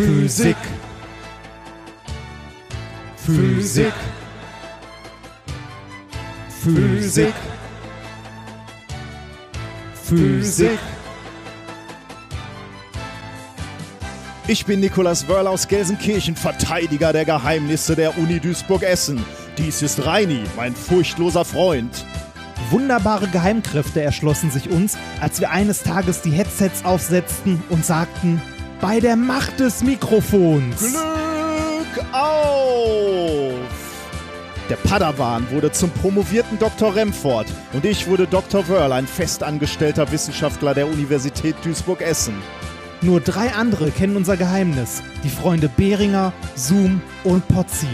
Physik. Physik. Physik. Physik. Ich bin Nikolas Wörl aus Gelsenkirchen, Verteidiger der Geheimnisse der Uni Duisburg-Essen. Dies ist Reini, mein furchtloser Freund. Wunderbare Geheimkräfte erschlossen sich uns, als wir eines Tages die Headsets aufsetzten und sagten, bei der Macht des Mikrofons. Glück auf! Der Padawan wurde zum promovierten Dr. Remford und ich wurde Dr. Wörl, ein festangestellter Wissenschaftler der Universität Duisburg-Essen. Nur drei andere kennen unser Geheimnis. Die Freunde Behringer, Zoom und Potzit.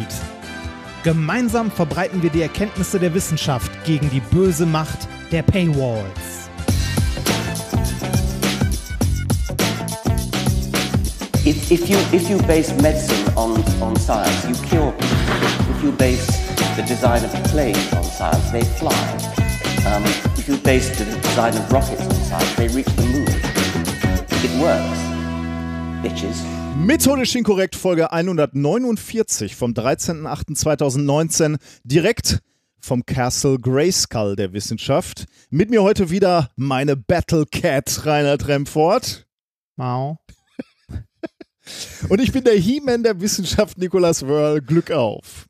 Gemeinsam verbreiten wir die Erkenntnisse der Wissenschaft gegen die böse Macht der Paywalls. If, if, you, if you base medicine on, on science, you cure people. If you base the design of planes on science, they fly. Um, if you base the design of rockets on science, they reach the moon. It works, bitches. Methodisch inkorrekt Folge 149 vom 13.08.2019 direkt vom Castle Grayskull der Wissenschaft. Mit mir heute wieder meine Battle Cat Reinhard Remford. Mau. Und ich bin der He-Man der Wissenschaft Nicolas Wörl. Glück auf.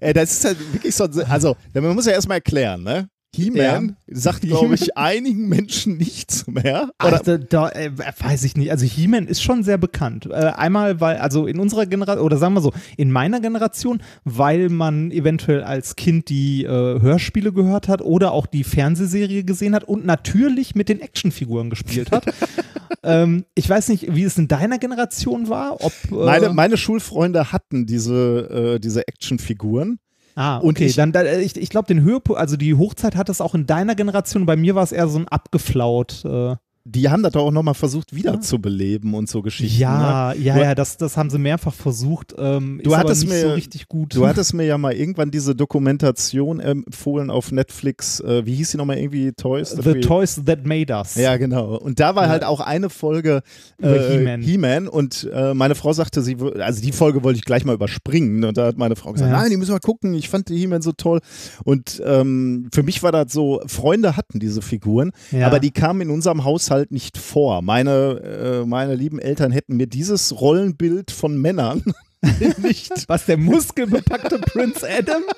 Ey, das ist halt wirklich so, also man muss ja erstmal erklären, ne? He-Man sagt, glaube ich, einigen Menschen nichts mehr. Oder? Da, da äh, weiß ich nicht. Also He-Man ist schon sehr bekannt. Äh, einmal, weil, also in unserer Generation, oder sagen wir so, in meiner Generation, weil man eventuell als Kind die äh, Hörspiele gehört hat oder auch die Fernsehserie gesehen hat und natürlich mit den Actionfiguren gespielt hat. ähm, ich weiß nicht, wie es in deiner Generation war. Ob, äh, meine, meine Schulfreunde hatten diese, äh, diese Actionfiguren. Ah, okay. Und ich- dann, dann, ich ich glaube, den Höhepunkt, also die Hochzeit hat es auch in deiner Generation. Bei mir war es eher so ein abgeflaut. Äh, Die haben das doch auch nochmal versucht wiederzubeleben und so Geschichten. Ne? ja, ja, Du- ja, das, das haben sie mehrfach versucht. Ähm, Du hattest mir- so richtig gut. Du hattest mir ja mal irgendwann diese Dokumentation empfohlen auf Netflix. Äh, wie hieß die nochmal irgendwie? Toys? The Toys That Made Us. Ja, genau. Und da war Ja. halt auch eine Folge äh, He-Man. He-Man und äh, meine Frau sagte, sie, also die Folge wollte ich gleich mal überspringen. Und da hat meine Frau gesagt, Ja. nein, die müssen wir gucken. Ich fand die He-Man so toll. Und ähm, für mich war das so, Freunde hatten diese Figuren, Ja. aber die kamen in unserem Haushalt nicht vor. Meine, äh, meine lieben Eltern hätten mir dieses Rollenbild von Männern nicht Was, der muskelbepackte Prince Adam?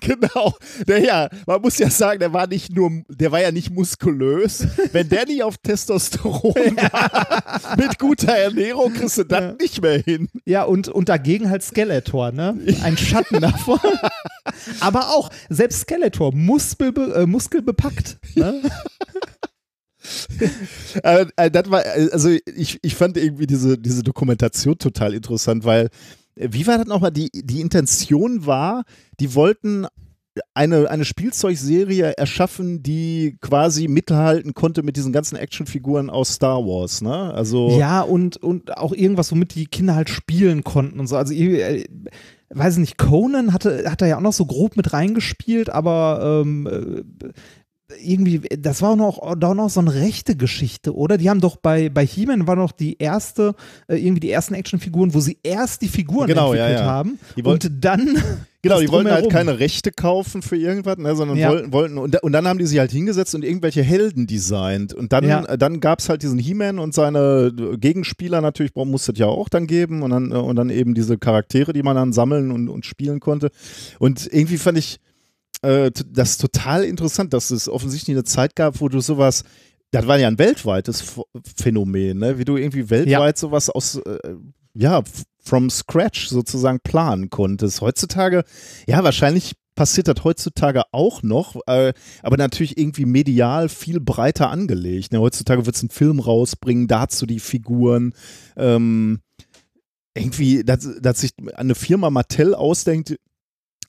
Genau. Der ja, man muss ja sagen, der war nicht nur, der war ja nicht muskulös. Wenn der nicht auf Testosteron war, mit guter Ernährung kriegst du das nicht mehr hin. Ja, und, und dagegen halt Skeletor, ne? Ein Schatten davon. aber auch, selbst Skeletor, muskelbe, äh, muskelbepackt. Ne? Äh, äh, das war, äh, also ich, ich fand irgendwie diese, diese Dokumentation total interessant, weil, wie war das nochmal? Die, die Intention war, die wollten eine, eine Spielzeugserie erschaffen, die quasi mithalten konnte mit diesen ganzen Actionfiguren aus Star Wars, ne? Also. Ja, und, und auch irgendwas, womit die Kinder halt spielen konnten und so. Also, ich, weiß ich nicht, Conan hatte, hat da ja auch noch so grob mit reingespielt, aber ähm, äh, irgendwie, das war auch noch, da noch so eine rechte Geschichte, oder? Die haben doch bei, bei He-Man war noch die erste, äh, irgendwie die ersten Actionfiguren, wo sie erst die Figuren Genau, ja, entwickelt ja. haben Die wollten- und dann Genau, die wollten halt keine Rechte kaufen für irgendwas, ne, sondern Ja. wollten, wollten und, und dann haben die sich halt hingesetzt und irgendwelche Helden designt. Und dann, Ja. äh, dann gab es halt diesen He-Man und seine Gegenspieler natürlich, brauch- musste es ja auch dann geben und dann, äh, und dann eben diese Charaktere, die man dann sammeln und, und spielen konnte. Und irgendwie fand ich äh, das total interessant, dass es offensichtlich eine Zeit gab, wo du sowas das war ja ein weltweites Ph- Phänomen, ne? wie du irgendwie weltweit sowas aus, äh, ja, from scratch sozusagen planen konntest. Heutzutage, ja, wahrscheinlich passiert das heutzutage auch noch, äh, aber natürlich irgendwie medial viel breiter angelegt. Ne? Heutzutage wird es einen Film rausbringen, dazu die Figuren. Ähm, irgendwie, dass, dass sich eine Firma Mattel ausdenkt,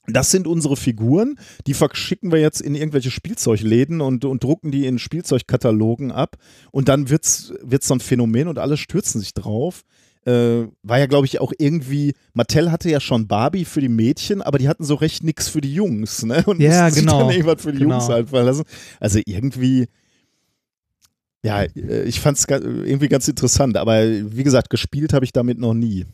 das sind unsere Figuren, die verschicken wir jetzt in irgendwelche Spielzeugläden und, und drucken die in Spielzeugkatalogen ab und dann wird's, wird's so ein Phänomen und alle stürzen sich drauf. Äh, war ja, glaube ich, auch irgendwie, Mattel hatte ja schon Barbie für die Mädchen, aber die hatten so recht nix für die Jungs, ne? Und Ja, mussten sich genau. dann irgendwas für die Genau. Jungs einfallen lassen. Also irgendwie, Ja, äh, ich fand es irgendwie ganz interessant, aber wie gesagt, gespielt habe ich damit noch nie.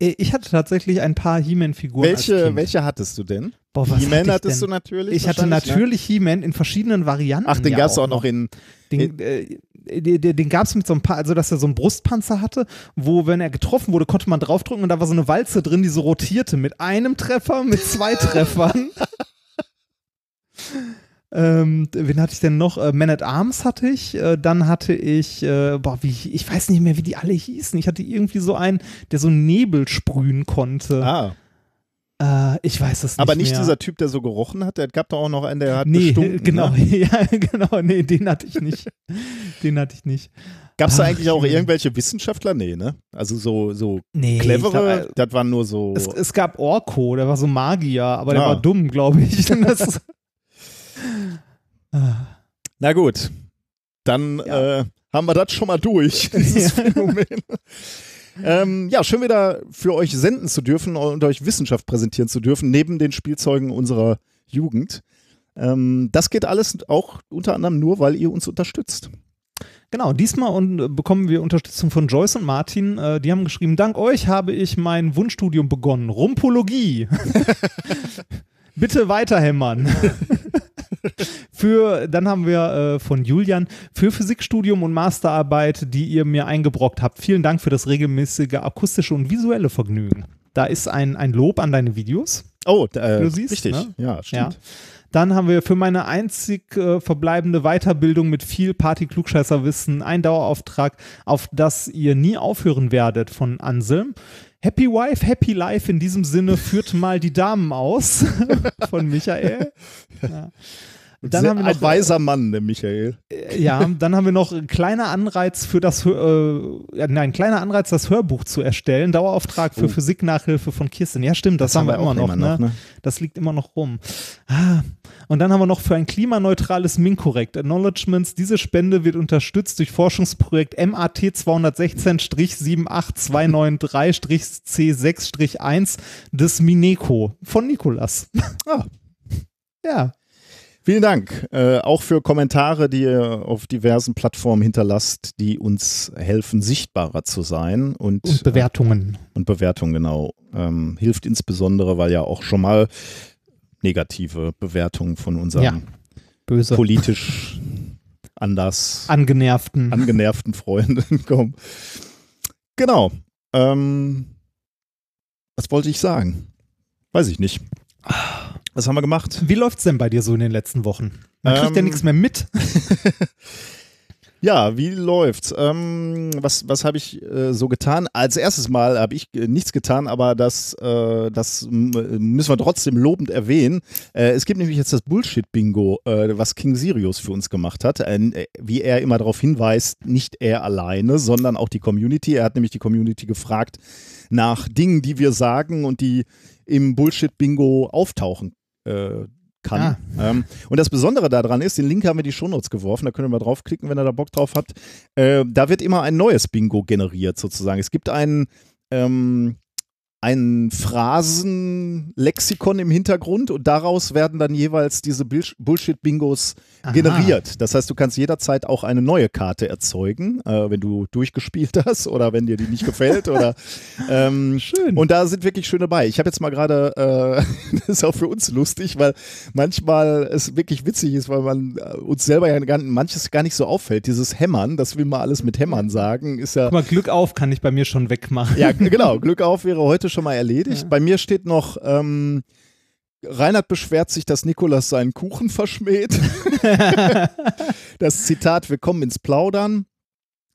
Äh, Ich hatte tatsächlich ein paar He-Man-Figuren. Welche, welche hattest du denn? He-Man hattest denn? du natürlich. Ich hatte ne? natürlich He-Man in verschiedenen Varianten. Ach, den ja gab es auch noch in. Den, äh, den, den, gab es mit so einem paar, also dass er so einen Brustpanzer hatte, wo, wenn er getroffen wurde, konnte man draufdrücken und da war so eine Walze drin, die so rotierte mit einem Treffer, mit zwei Treffern. Ähm, wen hatte ich denn noch? Äh, Man at Arms hatte ich. Äh, dann hatte ich, äh, boah, wie, ich weiß nicht mehr, wie die alle hießen. Ich hatte irgendwie so einen, der so Nebel sprühen konnte. Ah, Äh, ich weiß es nicht. aber nicht mehr. dieser Typ, der so gerochen hat. Der gab doch auch noch einen, der hat Nee, bestunken, genau, Ne? ja, genau, nee, den hatte ich nicht. den hatte ich nicht. Gab es da eigentlich auch irgendwelche Wissenschaftler? Nee, ne? Also so, so Nee, clevere, glaub, das waren nur so. es, es gab Orko, der war so Magier, aber der Ah. war dumm, glaube ich. Das, Na gut, dann Ja. äh, haben wir das schon mal durch, dieses Ja. Phänomen. ähm, ja, schön wieder für euch senden zu dürfen und euch Wissenschaft präsentieren zu dürfen, neben den Spielzeugen unserer Jugend. Ähm, das geht alles auch unter anderem nur, weil ihr uns unterstützt. genau, diesmal und, äh, bekommen wir Unterstützung von Joyce und Martin. Äh, die haben geschrieben, dank euch habe ich mein Wunschstudium begonnen. Rumpologie. Bitte weiterhämmern. für, dann haben wir äh, von Julian, für Physikstudium und Masterarbeit, die ihr mir eingebrockt habt. Vielen Dank für das regelmäßige akustische und visuelle Vergnügen. Da ist ein, ein Lob an deine Videos. Oh, äh, Du siehst, richtig. ne? Ja, stimmt. Dann haben wir für meine einzig äh, verbleibende Weiterbildung mit viel Party-Klugscheißer-Wissen einen Dauerauftrag, auf das ihr nie aufhören werdet von Anselm. Happy Wife, Happy Life in diesem Sinne führt mal die Damen aus von Michael. Ja. Dann Sehr- haben wir ein noch, weiser Mann, der Michael. äh, ja, dann haben wir noch ein kleiner Anreiz für das, äh, nein, kleiner Anreiz, das Hörbuch zu erstellen. Dauerauftrag für Oh. Physiknachhilfe von Kirsten. Ja, stimmt, das, haben wir, immer, noch, ne? Das liegt immer noch rum. Ah. Und dann haben wir noch für ein klimaneutrales Minkorrekt Acknowledgements. Diese Spende wird unterstützt durch Forschungsprojekt MAT 216-7823-C6-1 des Mineco von Nikolas. Ah. Ja. Vielen Dank. Äh, auch für Kommentare, die ihr auf diversen Plattformen hinterlasst, die uns helfen, sichtbarer zu sein und, Und Bewertungen. äh, und Bewertungen, genau. Ähm, hilft insbesondere, weil ja auch schon mal negative Bewertungen von unseren Ja. Böse. politisch anders Angenervten. angenervten Freunden kommen. Genau. Ähm, was wollte ich sagen? Weiß ich nicht. Was haben wir gemacht? Wie läuft's denn bei dir so in den letzten Wochen? Man kriegt ja Ähm, nichts mehr mit. Ja, wie läuft's? Ähm, was was habe ich äh, so getan? Als erstes Mal habe ich äh, nichts getan, aber das, äh, das müssen wir trotzdem lobend erwähnen. Äh, es gibt nämlich jetzt das Bullshit-Bingo, äh, was King Sirius für uns gemacht hat. Äh, wie er immer darauf hinweist, nicht er alleine, sondern auch die Community. Er hat nämlich die Community gefragt nach Dingen, die wir sagen und die im Bullshit-Bingo auftauchen äh, kann. Ähm, und das Besondere daran ist, den Link haben wir die Shownotes geworfen, da könnt ihr mal draufklicken, wenn ihr da Bock drauf habt. Äh, da wird immer ein neues Bingo generiert sozusagen. Es gibt einen, ähm, ein Phrasenlexikon im Hintergrund und daraus werden dann jeweils diese Bullshit-Bingos generiert. Das heißt, du kannst jederzeit auch eine neue Karte erzeugen, äh, wenn du durchgespielt hast oder wenn dir die nicht gefällt. oder, ähm, Schön. und da sind wirklich schöne bei. Ich habe jetzt mal gerade, äh, das ist auch für uns lustig, weil manchmal es wirklich witzig ist, weil man äh, uns selber ja gar, manches gar nicht so auffällt. Dieses Hämmern, das will man alles mit Hämmern sagen, ist ja Guck mal, Glück auf kann ich bei mir schon wegmachen. ja, genau. Glück auf wäre heute schon mal erledigt. Bei mir steht noch, ähm, Reinhard beschwert sich, dass Nikolas seinen Kuchen verschmäht. das Zitat, wir kommen ins Plaudern.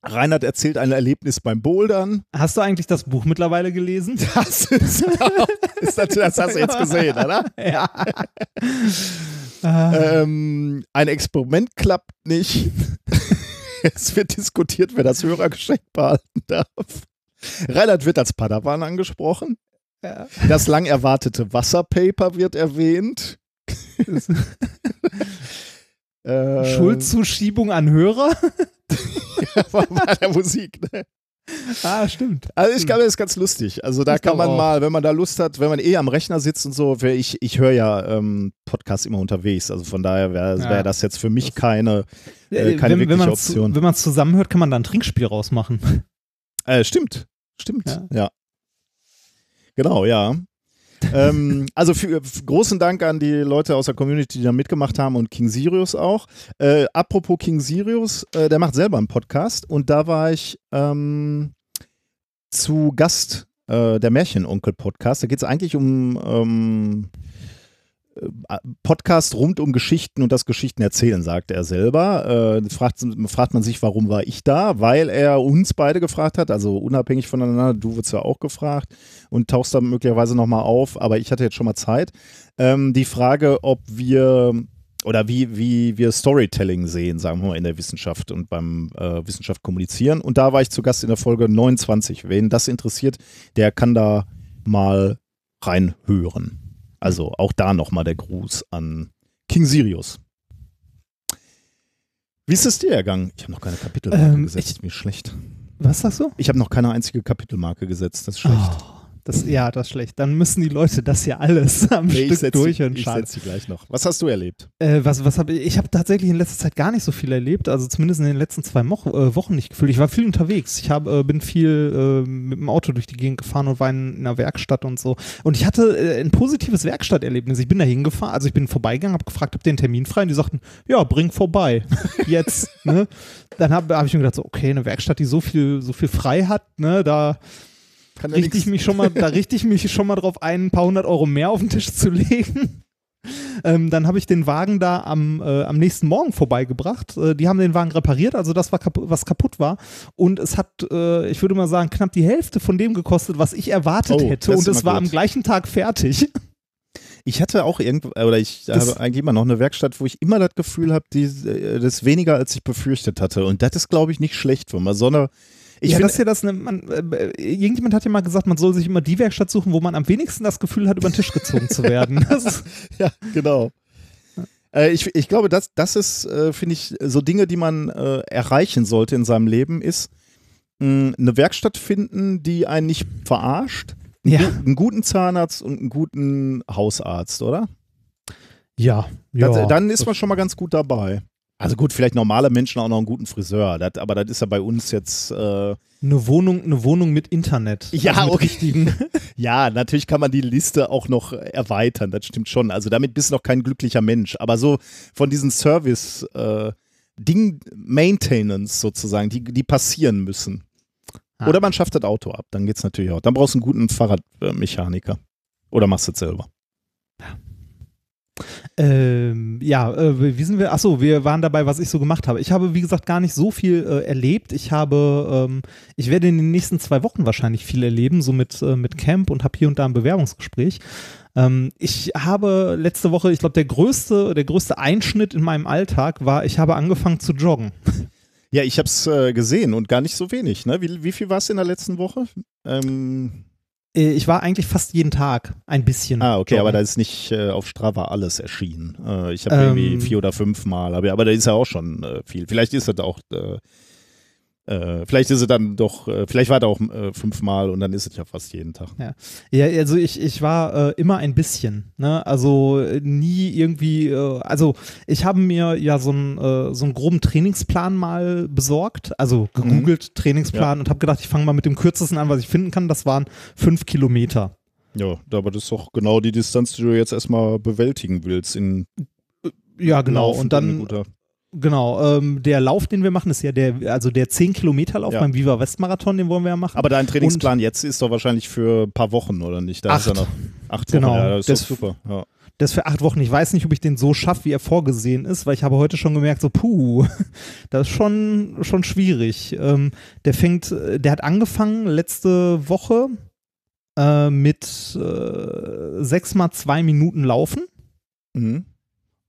Reinhard erzählt ein Erlebnis beim Bouldern. Hast du eigentlich das Buch mittlerweile gelesen? Das ist, ist das, das hast du jetzt gesehen, oder? ja. Ah, Ähm, ein Experiment klappt nicht. es wird diskutiert, wer das Hörergeschenk behalten darf. Reinhard wird als Padawan angesprochen. Ja. Das lang erwartete Wasserpaper wird erwähnt. äh, Schuldzuschiebung an Hörer? bei der Musik. Ne? Ah, stimmt. Also ich glaube, das ist ganz lustig. Also da Ich kann man auch. mal, wenn man da Lust hat, wenn man eh am Rechner sitzt und so, ich, ich höre ja ähm, Podcasts immer unterwegs. Also von daher wäre Ja. wär das jetzt für mich keine, äh, keine wenn wirkliche wenn Option. wenn man es zusammenhört, kann man da ein Trinkspiel rausmachen. Äh, stimmt, stimmt, ja. Ja. Genau, ja. ähm, also für, für großen Dank an die Leute aus der Community, die da mitgemacht haben und King Sirius auch. Äh, apropos King Sirius, äh, der macht selber einen Podcast und da war ich ähm, zu Gast äh, der Märchenonkel-Podcast. Da geht es eigentlich um ähm, äh, Podcast rund um Geschichten und das Geschichten erzählen, sagt er selber. Äh, fragt, fragt man sich, warum war ich da? Weil er uns beide gefragt hat, also unabhängig voneinander, du wurdest ja auch gefragt und tauchst da möglicherweise nochmal auf, aber ich hatte jetzt schon mal Zeit. Ähm, die Frage, ob wir oder wie, wie wir Storytelling sehen, sagen wir mal, in der Wissenschaft und beim äh, Wissenschaft kommunizieren. Und da war ich zu Gast in der Folge 29. Wen das interessiert, der kann da mal reinhören. Also auch da nochmal der Gruß an King Sirius. Wie ist es dir ergangen? Ich habe noch keine Kapitelmarke Ähm, gesetzt, ich- ist mir schlecht. Was sagst du? Ich habe noch keine einzige Kapitelmarke gesetzt, das ist schlecht. Oh, das, ja, das ist schlecht. Dann müssen die Leute das ja alles am Nee, Stück setze die, durchhören. ich Schade. setz die gleich noch. Was hast du erlebt? Äh, was, was hab ich ich habe tatsächlich in letzter Zeit gar nicht so viel erlebt, also zumindest in den letzten zwei Mo äh, Wochen nicht gefühlt. Ich war viel unterwegs. Ich hab, äh, bin viel äh, mit dem Auto durch die Gegend gefahren und war in, in einer Werkstatt und so. Und ich hatte äh, ein positives Werkstatterlebnis. Ich bin da hingefahren, also ich bin vorbeigegangen, habe gefragt, habt ihr einen Termin frei? Und die sagten, ja, bring vorbei. Jetzt. ne? Dann habe hab ich mir gedacht, so, okay, eine Werkstatt, die so viel, so viel frei hat, ne, da Kann richte ich mich schon mal, da richte ich mich schon mal drauf ein, ein paar hundert Euro mehr auf den Tisch zu legen. Ähm, dann habe ich den Wagen da am, äh, am nächsten Morgen vorbeigebracht. Äh, die haben den Wagen repariert, also das, war kapu was kaputt war. Und es hat, äh, ich würde mal sagen, knapp die Hälfte von dem gekostet, was ich erwartet Oh, hätte. Und es war gut. am gleichen Tag fertig. Ich hatte auch irgendwo, oder ich Das- habe eigentlich immer noch eine Werkstatt, wo ich immer das Gefühl habe, die, äh, das weniger, als ich befürchtet hatte. Und das ist, glaube ich, nicht schlecht, wenn man so eine. Ich ja, finde, das ja das, ne, man, äh, irgendjemand hat ja mal gesagt, man soll sich immer die Werkstatt suchen, wo man am wenigsten das Gefühl hat, über den Tisch gezogen zu werden. Ja, genau. Äh, ich, ich glaube, das, das ist, äh, finde ich, so Dinge, die man erreichen sollte in seinem Leben, ist mh, eine Werkstatt finden, die einen nicht verarscht. Einen, Ja. einen guten Zahnarzt und einen guten Hausarzt, oder? ja, ja. dann ist man schon mal ganz gut dabei. Also gut, vielleicht normale Menschen auch noch einen guten Friseur, das, aber das ist ja bei uns jetzt. Äh, Eine Wohnung, eine Wohnung mit Internet. Ja, also okay. ja, natürlich kann man die Liste auch noch erweitern, das stimmt schon. Also damit bist du noch kein glücklicher Mensch. Aber so von diesen Service äh, Ding Maintenance sozusagen, die, die passieren müssen. Ah. Oder man schafft das Auto ab, dann geht's natürlich auch. Dann brauchst du einen guten Fahrradmechaniker. Oder machst du es selber. Ähm, ja, äh, wie sind wir? Achso, wir waren dabei, was ich so gemacht habe. Ich habe, wie gesagt, gar nicht so viel äh, erlebt. Ich habe, ähm, ich werde in den nächsten zwei Wochen wahrscheinlich viel erleben, so mit, äh, mit Camp und habe hier und da ein Bewerbungsgespräch. Ähm, ich habe letzte Woche, ich glaube, der größte, der größte Einschnitt in meinem Alltag war, ich habe angefangen zu joggen. Ja, ich habe es äh, gesehen und gar nicht so wenig. Ne? Wie, wie viel war es in der letzten Woche? Ähm, Äh, Ich war eigentlich fast jeden Tag ein bisschen. ah, okay, joggen. aber da ist nicht äh, auf Strava alles erschienen. Äh, ich habe Ähm. irgendwie vier oder fünf Mal, aber, aber da ist ja auch schon äh, viel. Vielleicht ist das auch, äh, vielleicht ist es dann doch, äh, vielleicht war da auch äh, fünfmal und dann ist es ja fast jeden Tag. Ja, also ich, ich war äh, immer ein bisschen, ne? Also äh, nie irgendwie, äh, also ich habe mir ja so einen so einen groben Trainingsplan mal besorgt, also gegoogelt Trainingsplan und habe gedacht, ich fange mal mit dem kürzesten an, was ich finden kann. Das waren fünf Kilometer. Ja, aber das ist doch genau die Distanz, die du jetzt erstmal bewältigen willst in Ja, genau. Laufen, und dann, genau, ähm, der Lauf, den wir machen, ist ja der, also der 10 Kilometer Lauf Ja. beim Viva West Marathon, den wollen wir ja machen. Aber dein Trainingsplan jetzt ist doch wahrscheinlich für ein paar Wochen, oder nicht? Da ist Acht. ja noch acht Genau. Wochen. Ja, das ist Das- super. Ja. Das ist für acht Wochen. Ich weiß nicht, ob ich den so schaffe, wie er vorgesehen ist, weil ich habe heute schon gemerkt, so puh, das ist schon, schon schwierig. Ähm, der fängt, äh, der hat angefangen letzte Woche äh, mit äh, sechs mal zwei Minuten laufen Mhm.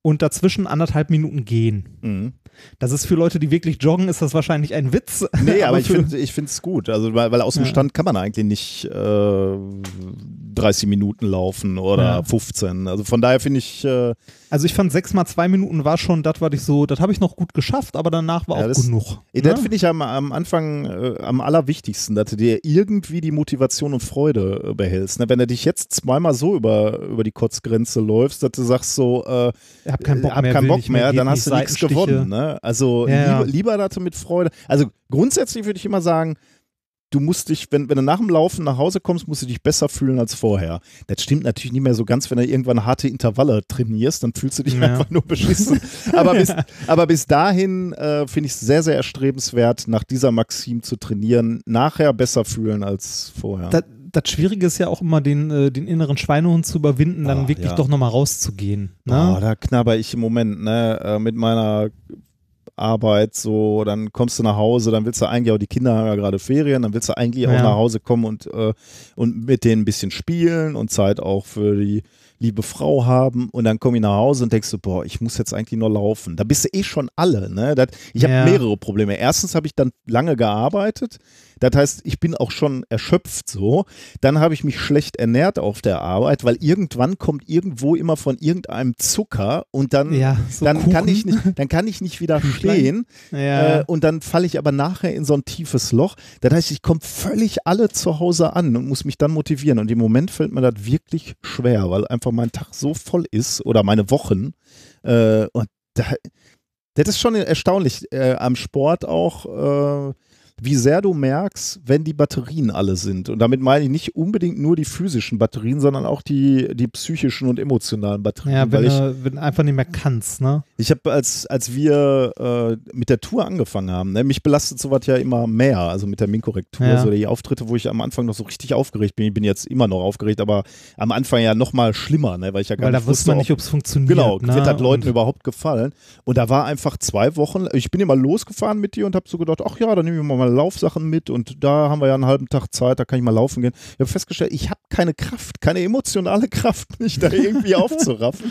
Und dazwischen anderthalb Minuten gehen. Mhm. Das ist für Leute, die wirklich joggen, ist das wahrscheinlich ein Witz. Nee, aber ich für- finde ich es gut. Also, weil, weil aus dem Ja. Stand kann man eigentlich nicht äh, 30 Minuten laufen oder Ja. 15. Also von daher finde ich, äh, Also ich fand sechs mal zwei Minuten war schon das, was ich so, das habe ich noch gut geschafft, aber danach war Ja, auch das- genug. das ne? finde ich am, am Anfang äh, am allerwichtigsten, dass du dir irgendwie die Motivation und Freude äh, behältst. Ne? Wenn du dich jetzt zweimal so über, über die Kotzgrenze läufst, dass du sagst so, äh, Ich hab keinen Bock hab mehr, keinen Bock mehr, mehr, dann hast du nichts gewonnen. Ne? Also Ja, ja. lieber, lieber dazu mit Freude. Also grundsätzlich würde ich immer sagen, du musst dich, wenn, wenn du nach dem Laufen nach Hause kommst, musst du dich besser fühlen als vorher. Das stimmt natürlich nicht mehr so ganz, wenn du irgendwann harte Intervalle trainierst, dann fühlst du dich Ja. einfach nur beschissen. aber, bis, aber bis dahin äh, finde ich es sehr, sehr erstrebenswert, nach dieser Maxim zu trainieren, nachher besser fühlen als vorher. Das, das Schwierige ist ja auch immer, den, äh, den inneren Schweinehund zu überwinden, dann Ah, wirklich ja. doch nochmal rauszugehen. Ne? da knabber ich im Moment, ne, äh, mit meiner Arbeit so, dann kommst du nach Hause, dann willst du eigentlich auch, die Kinder haben ja gerade Ferien, dann willst du eigentlich auch Ja. nach Hause kommen und, äh, und mit denen ein bisschen spielen und Zeit auch für die liebe Frau haben und dann komm ich nach Hause und denkst du, boah, ich muss jetzt eigentlich nur laufen. Da bist du eh schon alle, ne? Das, ich habe Ja. mehrere Probleme. Erstens habe ich dann lange gearbeitet, das heißt, ich bin auch schon erschöpft so. Dann habe ich mich schlecht ernährt auf der Arbeit, weil irgendwann kommt irgendwo immer von irgendeinem Zucker und dann, Ja, so dann, kann, ich nicht, dann kann ich nicht widerstehen. Ja. Äh, und dann falle ich aber nachher in so ein tiefes Loch. Das heißt, ich komme völlig alle zu Hause an und muss mich dann motivieren. Und im Moment fällt mir das wirklich schwer, weil einfach mein Tag so voll ist oder meine Wochen. Äh, und da, das ist schon erstaunlich äh, am Sport auch, äh, wie sehr du merkst, wenn die Batterien alle sind. Und damit meine ich nicht unbedingt nur die physischen Batterien, sondern auch die, die psychischen und emotionalen Batterien. ja, weil wenn, ich, du, wenn du einfach nicht mehr kannst, ne? Ich habe, als, als wir äh, mit der Tour angefangen haben, ne, mich belastet sowas ja immer mehr, also mit der Minkorrektur, Ja. so die Auftritte, wo ich am Anfang noch so richtig aufgeregt bin. Ich bin jetzt immer noch aufgeregt, aber am Anfang ja noch mal schlimmer, ne, weil ich ja gar Weil da nicht wusste man nicht, ob es funktioniert. Genau, ne? wird das Leuten Und- überhaupt gefallen? Und da war einfach zwei Wochen, ich bin immer losgefahren mit dir und habe so gedacht, ach ja, dann nehme ich mal meine Laufsachen mit und da haben wir ja einen halben Tag Zeit, da kann ich mal laufen gehen. Ich habe festgestellt, ich habe keine Kraft, keine emotionale Kraft, mich da irgendwie aufzuraffen.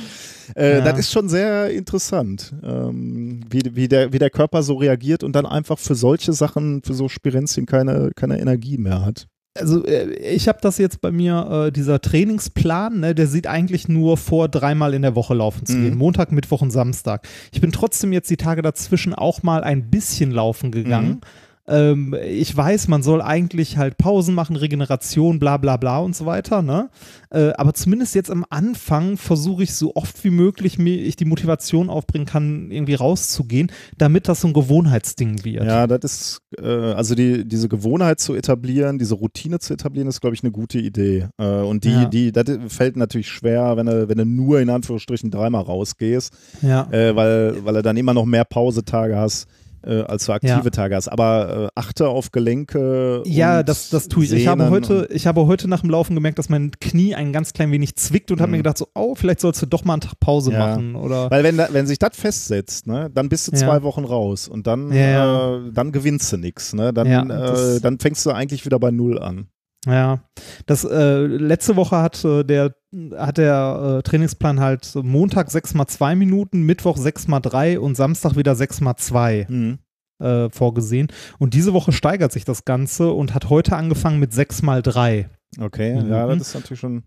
Äh, Ja. Das ist schon sehr interessant, ähm, wie, wie, der, wie der Körper so reagiert und dann einfach für solche Sachen, für so Spirenzchen keine, keine Energie mehr hat. also äh, ich habe das jetzt bei mir, äh, dieser Trainingsplan, ne, der sieht eigentlich nur vor, dreimal in der Woche laufen zu Mhm. gehen. Montag, Mittwoch und Samstag. Ich bin trotzdem jetzt die Tage dazwischen auch mal ein bisschen laufen gegangen. Ähm, ich weiß, man soll eigentlich halt Pausen machen, Regeneration, bla bla bla und so weiter, ne? Äh, aber zumindest jetzt am Anfang versuche ich so oft wie möglich, mir ich die Motivation aufbringen kann, irgendwie rauszugehen, damit das so ein Gewohnheitsding wird. Ja, das ist, äh, also die, diese Gewohnheit zu etablieren, diese Routine zu etablieren, ist, glaube ich, eine gute Idee. Äh, und die, Ja. die, das fällt natürlich schwer, wenn du, wenn du nur in Anführungsstrichen dreimal rausgehst, ja. äh, weil, weil du dann immer noch mehr Pausetage hast. Äh, als du aktive Ja. Tage hast. Aber äh, achte auf Gelenke. Ja, und das, das tue ich. Ich habe, heute, ich habe heute nach dem Laufen gemerkt, dass mein Knie ein ganz klein wenig zwickt und habe Mhm. mir gedacht, so, oh, vielleicht sollst du doch mal einen Tag Pause Ja. machen. Oder Weil wenn, da, wenn sich das festsetzt, ne, dann bist du Ja. zwei Wochen raus und dann. Äh, dann gewinnst du nichts. Ne? Dann, äh, dann fängst du eigentlich wieder bei Null an. Ja. Das äh, letzte Woche hat äh, der hat der äh, Trainingsplan halt Montag 6 mal 2 Minuten, Mittwoch 6 mal 3 und Samstag wieder 6 mal 2 Mhm. äh, vorgesehen. Und diese Woche steigert sich das Ganze und hat heute angefangen mit 6 mal 3. Okay, Mhm. ja, das ist natürlich schon.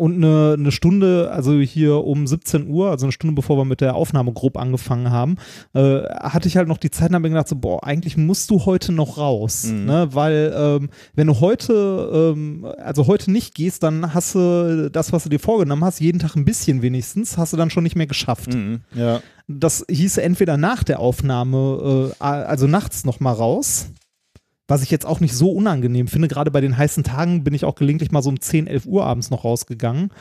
Und eine, eine Stunde, also hier um 17 Uhr, also eine Stunde bevor wir mit der Aufnahme grob angefangen haben, äh, hatte ich halt noch die Zeit und habe mir gedacht, so, boah, eigentlich musst du heute noch raus. Mhm. Ne? Weil ähm, wenn du heute, ähm, also heute nicht gehst, dann hast du das, was du dir vorgenommen hast, jeden Tag ein bisschen wenigstens, hast du dann schon nicht mehr geschafft. Mhm. Ja. Das hieße entweder nach der Aufnahme, äh, also nachts noch mal raus. Was ich jetzt auch nicht so unangenehm finde. Gerade bei den heißen Tagen bin ich auch gelegentlich mal so um 10, 11 Uhr abends noch rausgegangen.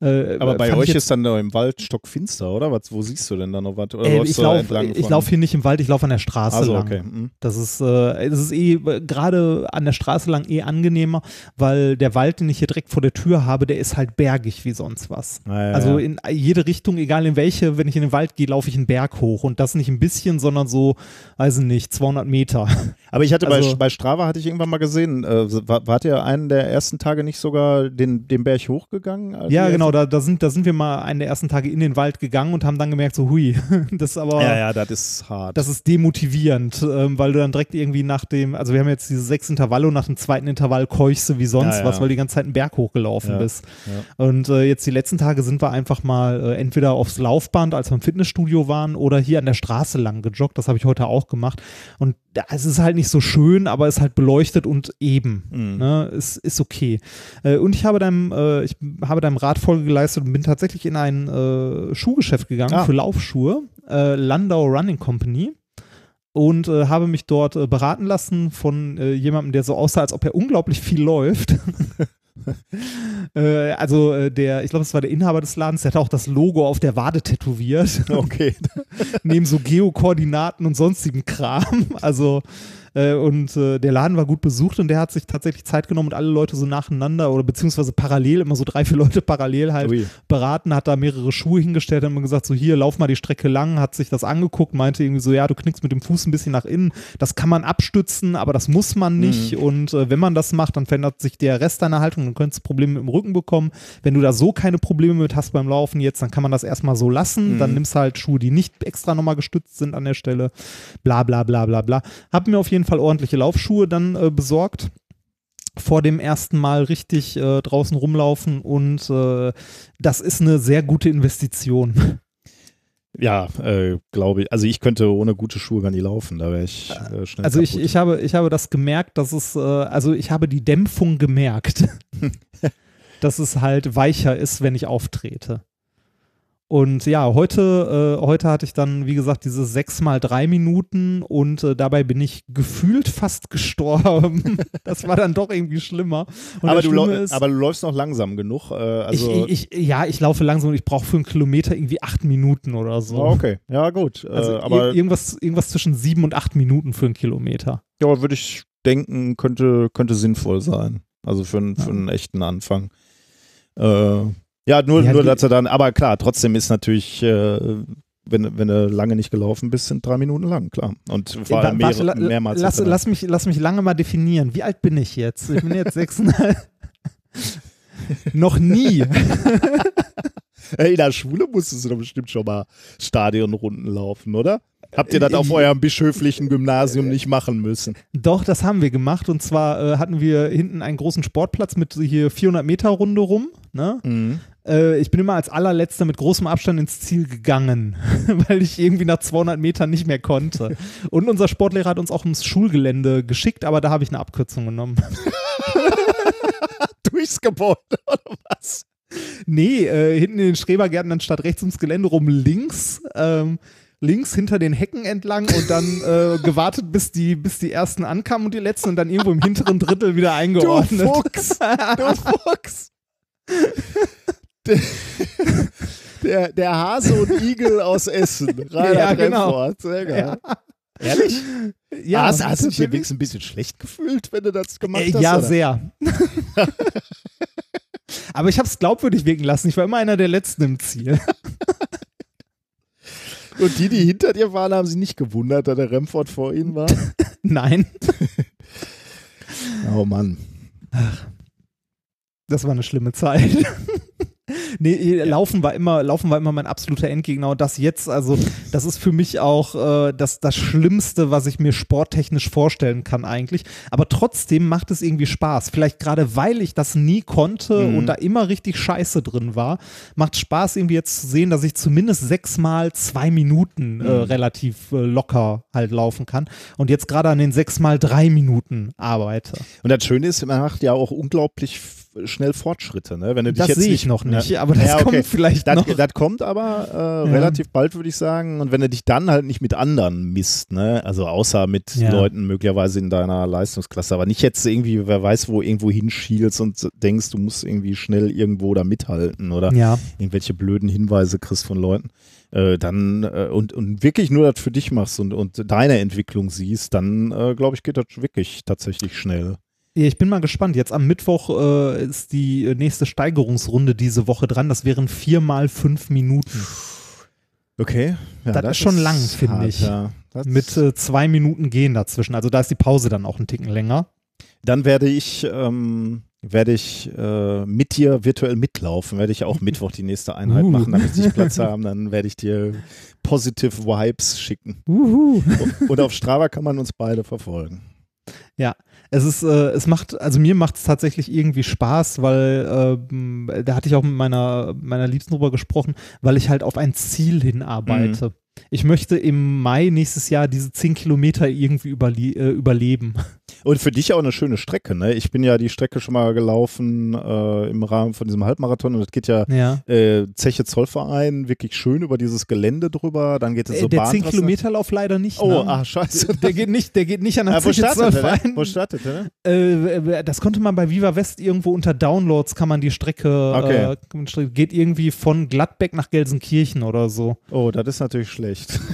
Äh, Aber bei euch ist dann da im Wald stockfinster, oder? Was, wo siehst du denn da noch was? Oder äh, ich laufe lauf hier nicht im Wald, ich laufe an der Straße Also, lang. okay. Mhm. Das ist, äh, das ist eh gerade an der Straße lang eh angenehmer, weil der Wald, den ich hier direkt vor der Tür habe, der ist halt bergig wie sonst was. Ja, ja, Also in jede Richtung, egal in welche, wenn ich in den Wald gehe, laufe ich einen Berg hoch und das nicht ein bisschen, sondern so, weiß ich nicht, 200 Meter. Aber ich hatte Also- bei, bei Strava hatte ich irgendwann mal gesehen, äh, war, wart ihr einen der ersten Tage nicht sogar den, den Berg hochgegangen? als Ja, ihr genau, da, da, sind, da sind wir mal einen der ersten Tage in den Wald gegangen und haben dann gemerkt, so hui, das ist aber, Ja, ja, das ist hart. das ist demotivierend, ähm, weil du dann direkt irgendwie nach dem, also wir haben jetzt diese sechs Intervalle und nach dem zweiten Intervall keuchst du wie sonst Ja, ja. was, weil du die ganze Zeit einen Berg hochgelaufen Ja, bist. Und äh, jetzt die letzten Tage sind wir einfach mal äh, entweder aufs Laufband, als wir im Fitnessstudio waren, oder hier an der Straße lang gejoggt. Das habe ich heute auch gemacht. Und es ist halt nicht so schön, aber es ist halt beleuchtet und eben. Mhm. Ne? Ist, ist okay. Äh, und ich habe deinem, äh, ich habe deinem Rat Folge geleistet und bin tatsächlich in ein äh, Schuhgeschäft gegangen Ah. für Laufschuhe, äh, Landau Running Company. Und äh, habe mich dort äh, beraten lassen von äh, jemandem, der so aussah, als ob er unglaublich viel läuft. äh, also der, ich glaube, es war der Inhaber des Ladens, der hatte auch das Logo auf der Wade tätowiert, okay. neben so Geokoordinaten und sonstigem Kram. Also äh, und äh, der Laden war gut besucht und der hat sich tatsächlich Zeit genommen und alle Leute so nacheinander oder beziehungsweise parallel, immer so drei, vier Leute parallel halt Ui. beraten, hat da mehrere Schuhe hingestellt, hat immer gesagt, so hier, lauf mal die Strecke lang, hat sich das angeguckt, meinte irgendwie so, ja, du knickst mit dem Fuß ein bisschen nach innen, das kann man abstützen, aber das muss man nicht und äh, wenn man das macht, dann verändert sich der Rest deiner Haltung, dann könntest du Probleme mit dem Rücken bekommen. Wenn du da so keine Probleme mit hast beim Laufen jetzt, dann kann man das erstmal so lassen, dann nimmst du halt Schuhe, die nicht extra nochmal gestützt sind an der Stelle, bla bla bla bla bla. Hab mir auf jeden Fall ordentliche Laufschuhe dann äh, besorgt vor dem ersten Mal richtig äh, draußen rumlaufen und äh, das ist eine sehr gute Investition. Ja, äh, glaube ich. Also ich könnte ohne gute Schuhe gar nicht laufen, da wäre ich äh, schnell Also ich, ich, habe, ich habe das gemerkt, dass es, äh, also ich habe die Dämpfung gemerkt, dass es halt weicher ist, wenn ich auftrete. Und ja, heute, äh, heute hatte ich dann, wie gesagt, diese sechs mal drei Minuten und äh, dabei bin ich gefühlt fast gestorben. das war dann doch irgendwie schlimmer. Aber, du ist, aber du läufst noch langsam genug. Äh, also, ich, ich, ja, ich laufe langsam und ich brauche für einen Kilometer irgendwie acht Minuten oder so. Ah, okay, ja gut. Also äh, aber ir irgendwas, irgendwas zwischen sieben und acht Minuten für einen Kilometer. ja, würde ich denken, könnte, könnte sinnvoll sein. Also für, einen- für einen echten Anfang. Äh, ja, nur, Ja, nur dass er dann, aber klar, trotzdem ist natürlich, äh, wenn, wenn du lange nicht gelaufen bist, sind drei Minuten lang, klar. Und vor allem mehr, mehrmals. lass, lass, mich, lass mich lange mal definieren. Wie alt bin ich jetzt? Ich bin jetzt sechseinhalb. Noch nie. Ey, in der Schule musstest du doch bestimmt schon mal Stadionrunden laufen, oder? Habt ihr das auf eurem bischöflichen Gymnasium nicht machen müssen? Doch, das haben wir gemacht. Und zwar äh, hatten wir hinten einen großen Sportplatz mit hier 400 Meter Runde rum. Ne? Mhm. Äh, ich bin immer als allerletzter mit großem Abstand ins Ziel gegangen, weil ich irgendwie nach 200 Metern nicht mehr konnte. Und unser Sportlehrer hat uns auch ins Schulgelände geschickt, aber da habe ich eine Abkürzung genommen. Durchs Gebäude, oder was? Nee, äh, hinten in den Schrebergärten dann statt rechts ums Gelände rum links. Ähm, links hinter den Hecken entlang und dann äh, gewartet, bis die, bis die ersten ankamen und die letzten und dann irgendwo im hinteren Drittel wieder Du eingeordnet. Fuchs! Du Fuchs! Der, der, der Hase und Igel aus Essen. Reinhard Ja, genau. Sehr geil. Ehrlich? Ja, hast, hast du dich wenigstens ein bisschen schlecht gefühlt, wenn du das gemacht Äh, hast? ja, oder? sehr. Aber ich habe es glaubwürdig wirken lassen. Ich war immer einer der Letzten im Ziel. Und die, die hinter dir waren, haben sich nicht gewundert, da der Remford vor ihnen war? Nein, Oh Mann. das war eine schlimme Zeit. Nee, Laufen war immer, Laufen war immer mein absoluter Endgegner und das jetzt, also das ist für mich auch äh, das, das Schlimmste, was ich mir sporttechnisch vorstellen kann eigentlich. Aber trotzdem macht es irgendwie Spaß. Vielleicht gerade weil ich das nie konnte Mhm. und da immer richtig scheiße drin war, macht Spaß irgendwie jetzt zu sehen, dass ich zumindest sechsmal zwei Minuten äh, relativ äh, locker halt laufen kann und jetzt gerade an den sechsmal drei Minuten arbeite. Und das Schöne ist, man macht ja auch unglaublich f- schnell Fortschritte, ne? Wenn du dich Das sehe ich noch nicht, Ja. aber das Ja, okay. kommt vielleicht Das, noch. das kommt aber äh, relativ bald, würde ich sagen. Und wenn du dich dann halt nicht mit anderen misst, ne? also außer mit Ja. Leuten möglicherweise in deiner Leistungsklasse, aber nicht jetzt irgendwie, wer weiß, wo irgendwo hinschielst und denkst, du musst irgendwie schnell irgendwo da mithalten oder ja. irgendwelche blöden Hinweise kriegst von Leuten, äh, dann äh, und, und wirklich nur das für dich machst und, und deine Entwicklung siehst, dann äh, glaube ich, geht das wirklich tatsächlich schnell. Ja, ich bin mal gespannt. Jetzt am Mittwoch äh, ist die äh, nächste Steigerungsrunde diese Woche dran. Das wären vier mal fünf Minuten. Okay. Ja, Das ist schon lang, finde ich. Ja. Das- Mit äh, zwei Minuten gehen dazwischen. Also da ist die Pause dann auch einen Ticken länger. Dann werde ich, ähm, werde ich äh, mit dir virtuell mitlaufen, werde ich auch Mittwoch die nächste Einheit Uh. machen, damit ich Platz haben. Dann werde ich dir positive Vibes schicken. Uhu. Und auf Strava kann man uns beide verfolgen. Es ist, äh, es macht, also mir macht es tatsächlich irgendwie Spaß, weil ähm, da hatte ich auch mit meiner, meiner Liebsten drüber gesprochen, weil ich halt auf ein Ziel hinarbeite. Ich möchte im Mai nächstes Jahr diese 10 Kilometer irgendwie überle äh, überleben. Und für dich auch eine schöne Strecke, ne? Ich bin ja die Strecke schon mal gelaufen äh, im Rahmen von diesem Halbmarathon und das geht ja Ja. äh, Zeche Zollverein wirklich schön über dieses Gelände drüber. Dann geht es so Äh, der 10 Bahntrasse. Kilometer Lauf leider nicht. Oh, ne? ah, scheiße. Der geht nicht, der geht nicht an der wo Zeche der? Zollverein. Wo startet der? Äh, das konnte man bei Viva West irgendwo unter Downloads kann man die Strecke Okay. äh, geht irgendwie von Gladbeck nach Gelsenkirchen oder so. Oh, das ist natürlich schlecht.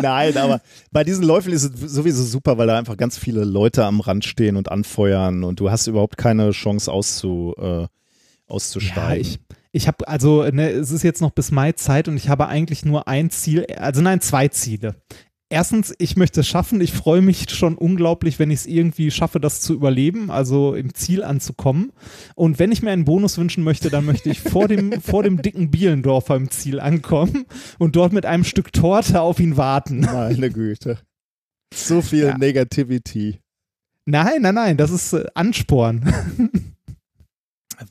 Nein, aber bei diesen Läufen ist es sowieso super, weil da einfach ganz viele Leute am Rand stehen und anfeuern und du hast überhaupt keine Chance auszu, äh, auszusteigen. Ja, ich, ich habe also, ne, es ist jetzt noch bis Mai Zeit und ich habe eigentlich nur ein Ziel, also nein, zwei Ziele. Erstens, ich möchte es schaffen. Ich freue mich schon unglaublich, wenn ich es irgendwie schaffe, das zu überleben, also im Ziel anzukommen. Und wenn ich mir einen Bonus wünschen möchte, dann möchte ich vor dem, vor dem dicken Bielendorfer im Ziel ankommen und dort mit einem Stück Torte auf ihn warten. Meine Güte. So viel Ja. Negativity. Nein, nein, nein, das ist äh, Ansporn.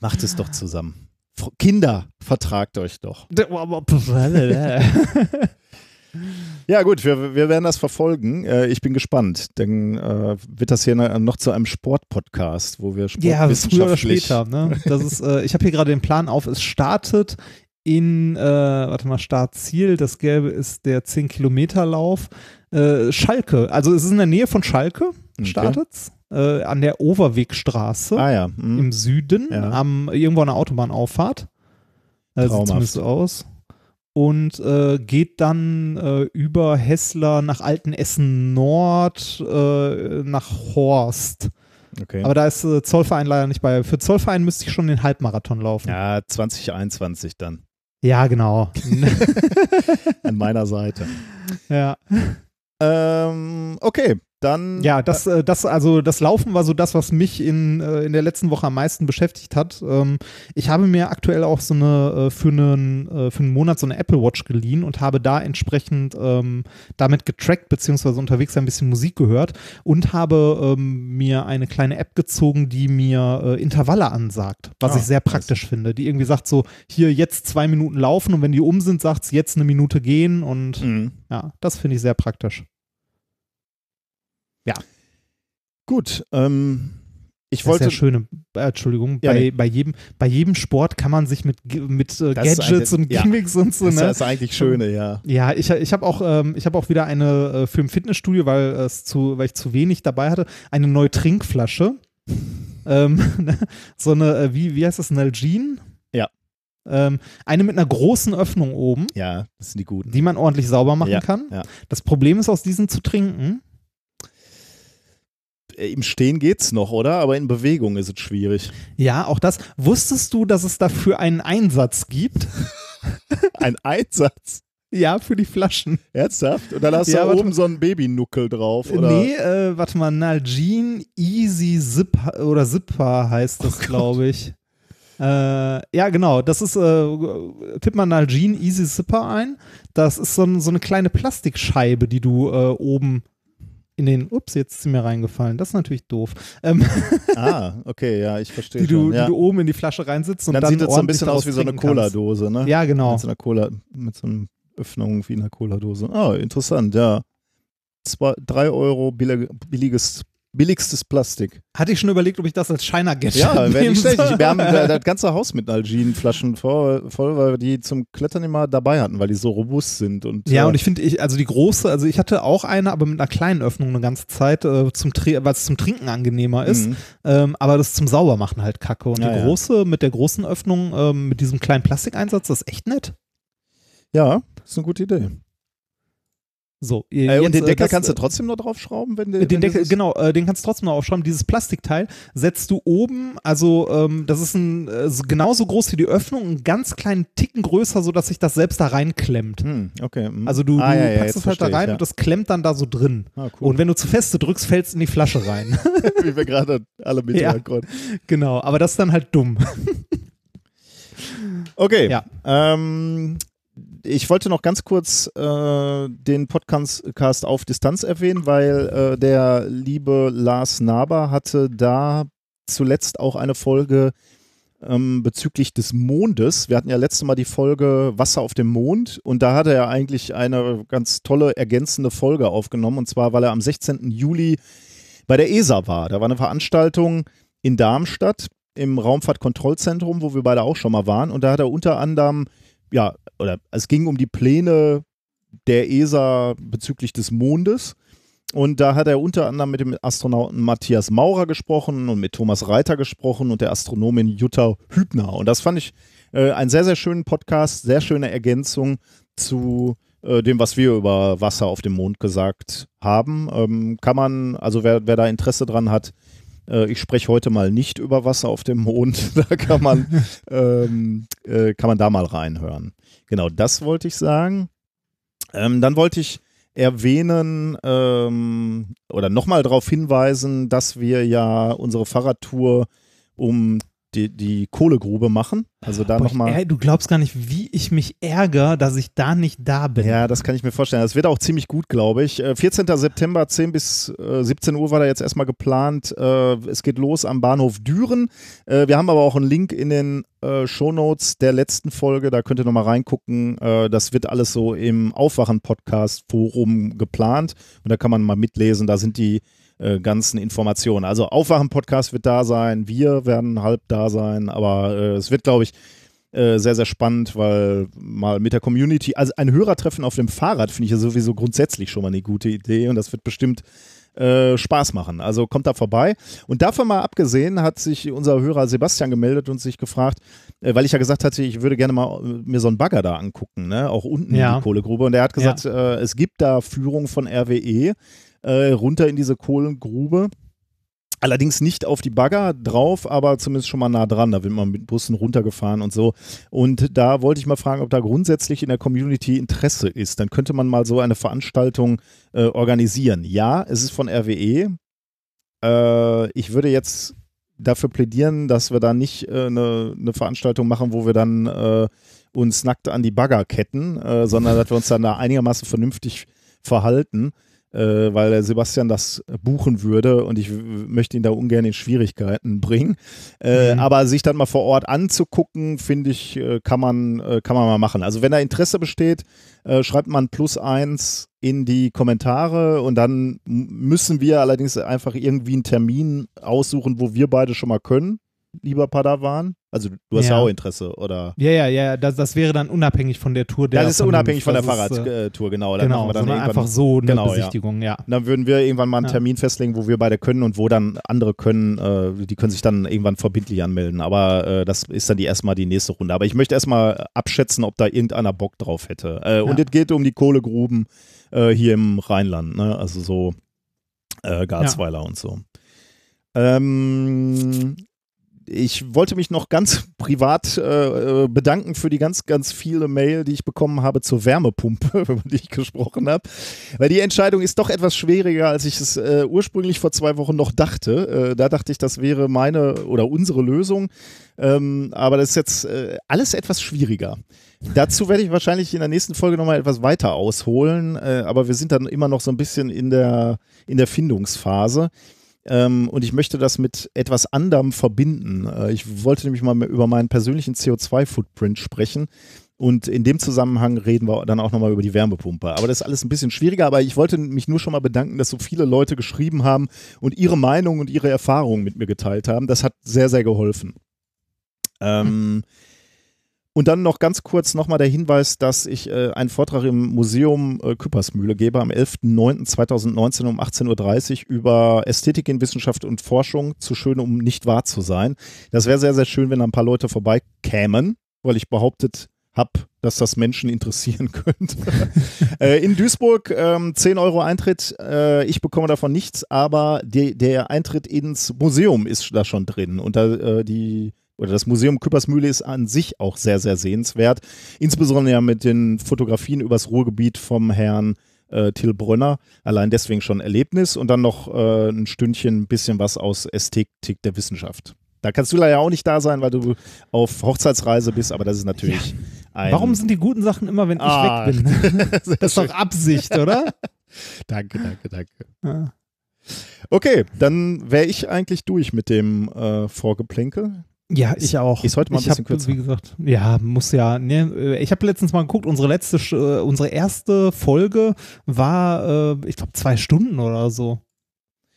Macht es doch zusammen. Kinder, vertragt euch doch. Ja, gut, wir, wir werden das verfolgen. Äh, ich bin gespannt. Dann äh, wird das hier ne- noch zu einem Sportpodcast, wo wir Ja, früher oder sportwissenschaftlich. später. Ne? Das ist, äh, ich habe hier gerade den Plan auf. Es startet in, äh, warte mal, Startziel. Das gelbe ist der 10-Kilometer-Lauf. Äh, Schalke. Also es ist in der Nähe von Schalke. Okay. Startet's. Äh, an der Overwegstraße Ah ja. hm. im Süden, Ja. am, irgendwo an der Autobahnauffahrt. Äh, sieht zumindest aus. Und äh, geht dann äh, über Hessler nach Altenessen Nord, äh, nach Horst. Okay. Aber da ist äh, Zollverein leider nicht bei. Für Zollverein müsste ich schon den Halbmarathon laufen. ja, 2021 dann. Ja, genau. An meiner Seite. ja, Ähm, okay, dann. ja das, äh, das, also das Laufen war so das, was mich in, äh, in der letzten Woche am meisten beschäftigt hat. Ähm, ich habe mir aktuell auch so eine äh, für, einen, äh, für einen Monat so eine Apple Watch geliehen und habe da entsprechend ähm, damit getrackt, beziehungsweise unterwegs ein bisschen Musik gehört und habe ähm, mir eine kleine App gezogen, die mir äh, Intervalle ansagt, was Ah, ich sehr praktisch finde. Die irgendwie sagt so, hier jetzt zwei Minuten laufen und wenn die um sind, sagt es jetzt eine Minute gehen und Mhm. ja, das finde ich sehr praktisch. Gut, ähm, ich Das wollte. ist ja schöne, äh, Entschuldigung, Ja, bei, nee. bei, jedem, bei jedem Sport kann man sich mit, mit äh, ist Gadgets eine- und ja. Gimmicks und so, das ist ne? das eigentlich Schöne, ja. Ja, ich, ich habe auch, ähm, ich hab auch wieder eine äh, für ein Fitnessstudio, weil, es zu, weil ich zu wenig dabei hatte, eine neue Trinkflasche. ähm, so eine, äh, wie, wie heißt das, Nalgene? Ja. Ähm, eine mit einer großen Öffnung oben, Ja, das sind die guten. die man ordentlich sauber machen Ja, kann. ja. Das Problem ist, aus diesen zu trinken. Äh, Im Stehen geht's noch, oder? Aber in Bewegung ist es schwierig. Ja, auch das. Wusstest du, dass es dafür einen Einsatz gibt? Ein Einsatz. ja, für die Flaschen. Ernsthaft? Und dann hast Ja, du oben so einen Babynuckel drauf, oder? Nee, äh, warte mal, Nalgene Easy Zip oder Zipper heißt das, glaube ich. Äh, ja, genau. Das ist, äh, tipp mal Nalgene Easy Zipper ein. Das ist so, ein, so eine kleine Plastikscheibe, die du äh, oben in den, ups, jetzt ist sie mir reingefallen. Das ist natürlich doof. Ähm, Ah, okay, ja, ich verstehe die, du, schon. Ja. die du oben in die Flasche reinsitzt und dann, dann, sieht es so ein bisschen aus wie so eine. Cola-Dose, ne? Ja, genau. Mit so einer Cola, mit so einer Öffnung wie einer Cola-Dose. Ah, interessant, ja. Zwei, drei Euro billig, billiges, billigstes Plastik. Hatte ich schon überlegt, ob ich das als Shiner-Gadget Ja, wäre nicht schlecht. Wir haben das ganze Haus mit Algin-Flaschen voll, voll, weil wir die zum Klettern immer dabei hatten, weil die so robust sind. Und, Ja, äh, und ich finde, ich, also die große, also ich hatte auch eine, aber mit einer kleinen Öffnung eine ganze Zeit, äh, zum weil es zum Trinken angenehmer ist. Mhm. Ähm, aber das zum Saubermachen halt kacke. Und Ja, die ja. große mit der großen Öffnung, ähm, mit diesem kleinen Plastikeinsatz, das ist echt nett. Ja, ist eine gute Idee. So, Äh, jetzt, und den äh, Deckel das, kannst du äh, trotzdem noch draufschrauben, wenn du Den Deckel, genau, äh, den kannst du trotzdem noch aufschrauben. Dieses Plastikteil setzt du oben, also ähm, das ist ein, äh, so- genauso groß wie die Öffnung, einen ganz kleinen Ticken größer, sodass sich das selbst da reinklemmt. Hm, okay. hm. Also du, Ah, du ja, packst es halt da verstehe ich, rein ja. und das klemmt dann da so drin. Ah, cool. Und wenn du zu feste drückst, fällt es in die Flasche rein. Wie wir gerade alle mit Ja. Genau, aber das ist dann halt dumm. Okay. Ja. Ähm, ich wollte noch ganz kurz äh, den Podcast auf Distanz erwähnen, weil äh, der liebe Lars Naber hatte da zuletzt auch eine Folge ähm, bezüglich des Mondes. Wir hatten ja letztes Mal die Folge Wasser auf dem Mond und da hatte er eigentlich eine ganz tolle ergänzende Folge aufgenommen und zwar, weil er am 16. Juli bei der ESA war. Da war eine Veranstaltung in Darmstadt im Raumfahrtkontrollzentrum, wo wir beide auch schon mal waren und da hat er unter anderem, ja, oder es ging um die Pläne der ESA bezüglich des Mondes. Und da hat er unter anderem mit dem Astronauten Matthias Maurer gesprochen und mit Thomas Reiter gesprochen und der Astronomin Jutta Hübner. Und das fand ich äh, einen sehr, sehr schönen Podcast, sehr schöne Ergänzung zu äh, dem, was wir über Wasser auf dem Mond gesagt haben. Ähm, kann man, also wer, wer da Interesse dran hat, äh, ich spreche heute mal nicht über Wasser auf dem Mond. Da kann man, ähm, äh, kann man da mal reinhören. Genau, das wollte ich sagen. Ähm, dann wollte ich erwähnen ähm, oder nochmal darauf hinweisen, dass wir ja unsere Fahrradtour um die, die Kohlegrube machen. Also da nochmal. du glaubst gar nicht, wie ich mich ärgere, dass ich da nicht da bin. Ja, das kann ich mir vorstellen. Das wird auch ziemlich gut, glaube ich. Äh, 14. September, 10 bis äh, 17 Uhr war da jetzt erstmal geplant. Äh, es geht los am Bahnhof Düren. Äh, wir haben aber auch einen Link in den äh, Shownotes der letzten Folge. Da könnt ihr nochmal reingucken. Äh, das wird alles so im Aufwachen-Podcast-Forum geplant. Und da kann man mal mitlesen. Da sind die äh, ganzen Informationen. Also Aufwachen-Podcast wird da sein. Wir werden halb da sein. Aber äh, es wird, glaube ich, äh, sehr, sehr spannend, weil mal mit der Community, also ein Hörertreffen auf dem Fahrrad finde ich ja sowieso grundsätzlich schon mal eine gute Idee und das wird bestimmt äh, Spaß machen. Also kommt da vorbei. Und davon mal abgesehen hat sich unser Hörer Sebastian gemeldet und sich gefragt, äh, weil ich ja gesagt hatte, ich würde gerne mal äh, mir so einen Bagger da angucken, ne? auch unten in Ja. die Kohlegrube. Und er hat gesagt, äh, es gibt da Führung von RWE äh, runter in diese Kohlengrube. Allerdings nicht auf die Bagger drauf, aber zumindest schon mal nah dran. Da wird man mit Bussen runtergefahren und so. Und da wollte ich mal fragen, ob da grundsätzlich in der Community Interesse ist. Dann könnte man mal so eine Veranstaltung äh, organisieren. Ja, es ist von RWE. Äh, ich würde jetzt dafür plädieren, dass wir da nicht äh, eine, eine Veranstaltung machen, wo wir dann äh, uns nackt an die Bagger ketten, äh, sondern dass wir uns dann da einigermaßen vernünftig verhalten äh, weil der Sebastian das buchen würde und ich möchte ihn da ungern in Schwierigkeiten bringen. Äh, Mhm. Aber sich dann mal vor Ort anzugucken, finde ich, äh, kann man, äh, kann man mal machen. Also wenn da Interesse besteht, äh, schreibt man plus eins in die Kommentare und dann müssen wir allerdings einfach irgendwie einen Termin aussuchen, wo wir beide schon mal können, lieber Padawan. Also du hast ja, Ja. auch Interesse, oder? Ja, ja, ja, das, das wäre dann unabhängig von der Tour. Der das ist unabhängig von der äh, Fahrradtour, genau. Dann Genau, dann einfach so eine Genau, ja. Besichtigung, ja. Und dann würden wir irgendwann mal einen Ja. Termin festlegen, wo wir beide können und wo dann andere können, äh, die können sich dann irgendwann verbindlich anmelden. Aber äh, das ist dann die erstmal die nächste Runde. Aber ich möchte erstmal abschätzen, ob da irgendeiner Bock drauf hätte. Äh, Und Ja. es geht um die Kohlegruben äh, hier im Rheinland, ne? Also so äh, Garzweiler und so. Ähm, ich wollte mich noch ganz privat äh, äh, bedanken für die ganz, ganz viele Mail, die ich bekommen habe zur Wärmepumpe, über die ich gesprochen habe. Weil die Entscheidung ist doch etwas schwieriger, als ich es äh, ursprünglich vor zwei Wochen noch dachte. Äh, da dachte ich, das wäre meine oder unsere Lösung. Ähm, aber das ist jetzt äh, alles etwas schwieriger. Dazu werde ich wahrscheinlich in der nächsten Folge nochmal etwas weiter ausholen, äh, aber wir sind dann immer noch so ein bisschen in der, in der Findungsphase. Ähm, und ich möchte das mit etwas anderem verbinden. Äh, ich wollte nämlich mal über meinen persönlichen CO2-Footprint sprechen. Und in dem Zusammenhang reden wir dann auch nochmal über die Wärmepumpe. Aber das ist alles ein bisschen schwieriger. Aber ich wollte mich nur schon mal bedanken, dass so viele Leute geschrieben haben und ihre Meinung und ihre Erfahrungen mit mir geteilt haben. Das hat sehr, sehr geholfen. Ähm, und dann noch ganz kurz nochmal der Hinweis, dass ich äh, einen Vortrag im Museum äh, Küppersmühle gebe am 11.09.2019 um 18.30 Uhr über Ästhetik in Wissenschaft und Forschung, zu schön, um nicht wahr zu sein. Das wäre sehr, sehr schön, wenn ein paar Leute vorbeikämen, weil ich behauptet habe, dass das Menschen interessieren könnte. äh, in Duisburg ähm, 10 Euro Eintritt. Äh, ich bekomme davon nichts, aber die, der Eintritt ins Museum ist da schon drin. Und da, äh, die oder das Museum Küppersmühle ist an sich auch sehr, sehr sehenswert. Insbesondere ja mit den Fotografien übers Ruhrgebiet vom Herrn äh, Till Brönner. Allein deswegen schon Erlebnis und dann noch äh, ein Stündchen ein bisschen was aus Ästhetik der Wissenschaft. Da kannst du leider auch nicht da sein, weil du auf Hochzeitsreise bist, aber das ist natürlich ja. ein. Warum sind die guten Sachen immer, wenn ah, ich weg bin? das ist doch Absicht, oder? danke, danke, danke. Ja. Okay, dann wäre ich eigentlich durch mit dem äh, Vorgeplänkel. Ja, ich auch. Ist heute mal ein ich bisschen hab, kürzer. Wie gesagt, ja, muss ja. Ne, ich habe letztens mal geguckt, unsere letzte, äh, unsere erste Folge war, äh, ich glaube, zwei Stunden oder so.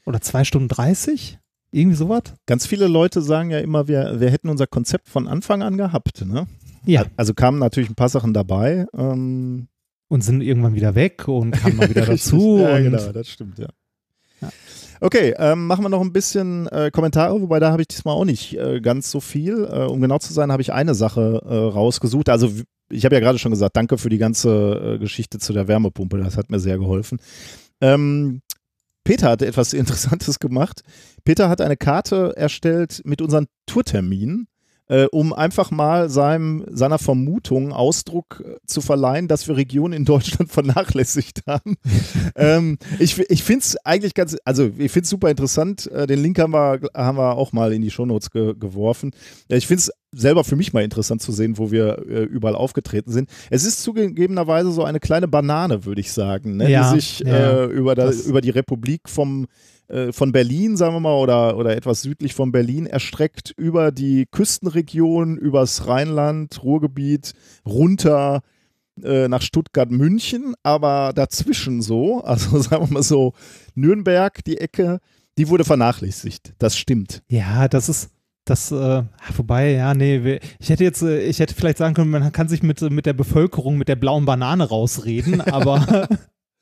Oder zwei Stunden dreißig? Irgendwie sowas? Ganz viele Leute sagen ja immer, wir, wir hätten unser Konzept von Anfang an gehabt, ne? Ja. Also kamen natürlich ein paar Sachen dabei. Ähm und sind irgendwann wieder weg und kamen mal wieder dazu. ja, genau, das stimmt, ja. Okay, ähm, machen wir noch ein bisschen äh, Kommentare, wobei da habe ich diesmal auch nicht äh, ganz so viel. Äh, um genau zu sein, habe ich eine Sache äh, rausgesucht. Also ich habe ja gerade schon gesagt, danke für die ganze äh, Geschichte zu der Wärmepumpe, das hat mir sehr geholfen. Ähm, Peter hat etwas Interessantes gemacht. Peter hat eine Karte erstellt mit unseren Tourterminen äh, um einfach mal seinem, seiner Vermutung Ausdruck äh, zu verleihen, dass wir Regionen in Deutschland vernachlässigt haben. ähm, ich ich finde es eigentlich ganz, also ich finde es super interessant. Äh, den Link haben wir, haben wir auch mal in die Shownotes ge geworfen. Ich finde es selber für mich mal interessant zu sehen, wo wir äh, überall aufgetreten sind. Es ist zugegebenerweise so eine kleine Banane, würde ich sagen, ne, ja, die sich ja, äh, über, da, über die Republik vom äh, von Berlin, sagen wir mal, oder, oder etwas südlich von Berlin erstreckt über die Küstenregion, übers Rheinland, Ruhrgebiet, runter äh, nach Stuttgart, München, aber dazwischen so, also sagen wir mal so, Nürnberg, die Ecke, die wurde vernachlässigt. Das stimmt. Ja, das ist. Das, äh, wobei, ja, nee, ich hätte jetzt, äh, ich hätte vielleicht sagen können, man kann sich mit, mit der Bevölkerung, mit der blauen Banane rausreden, aber.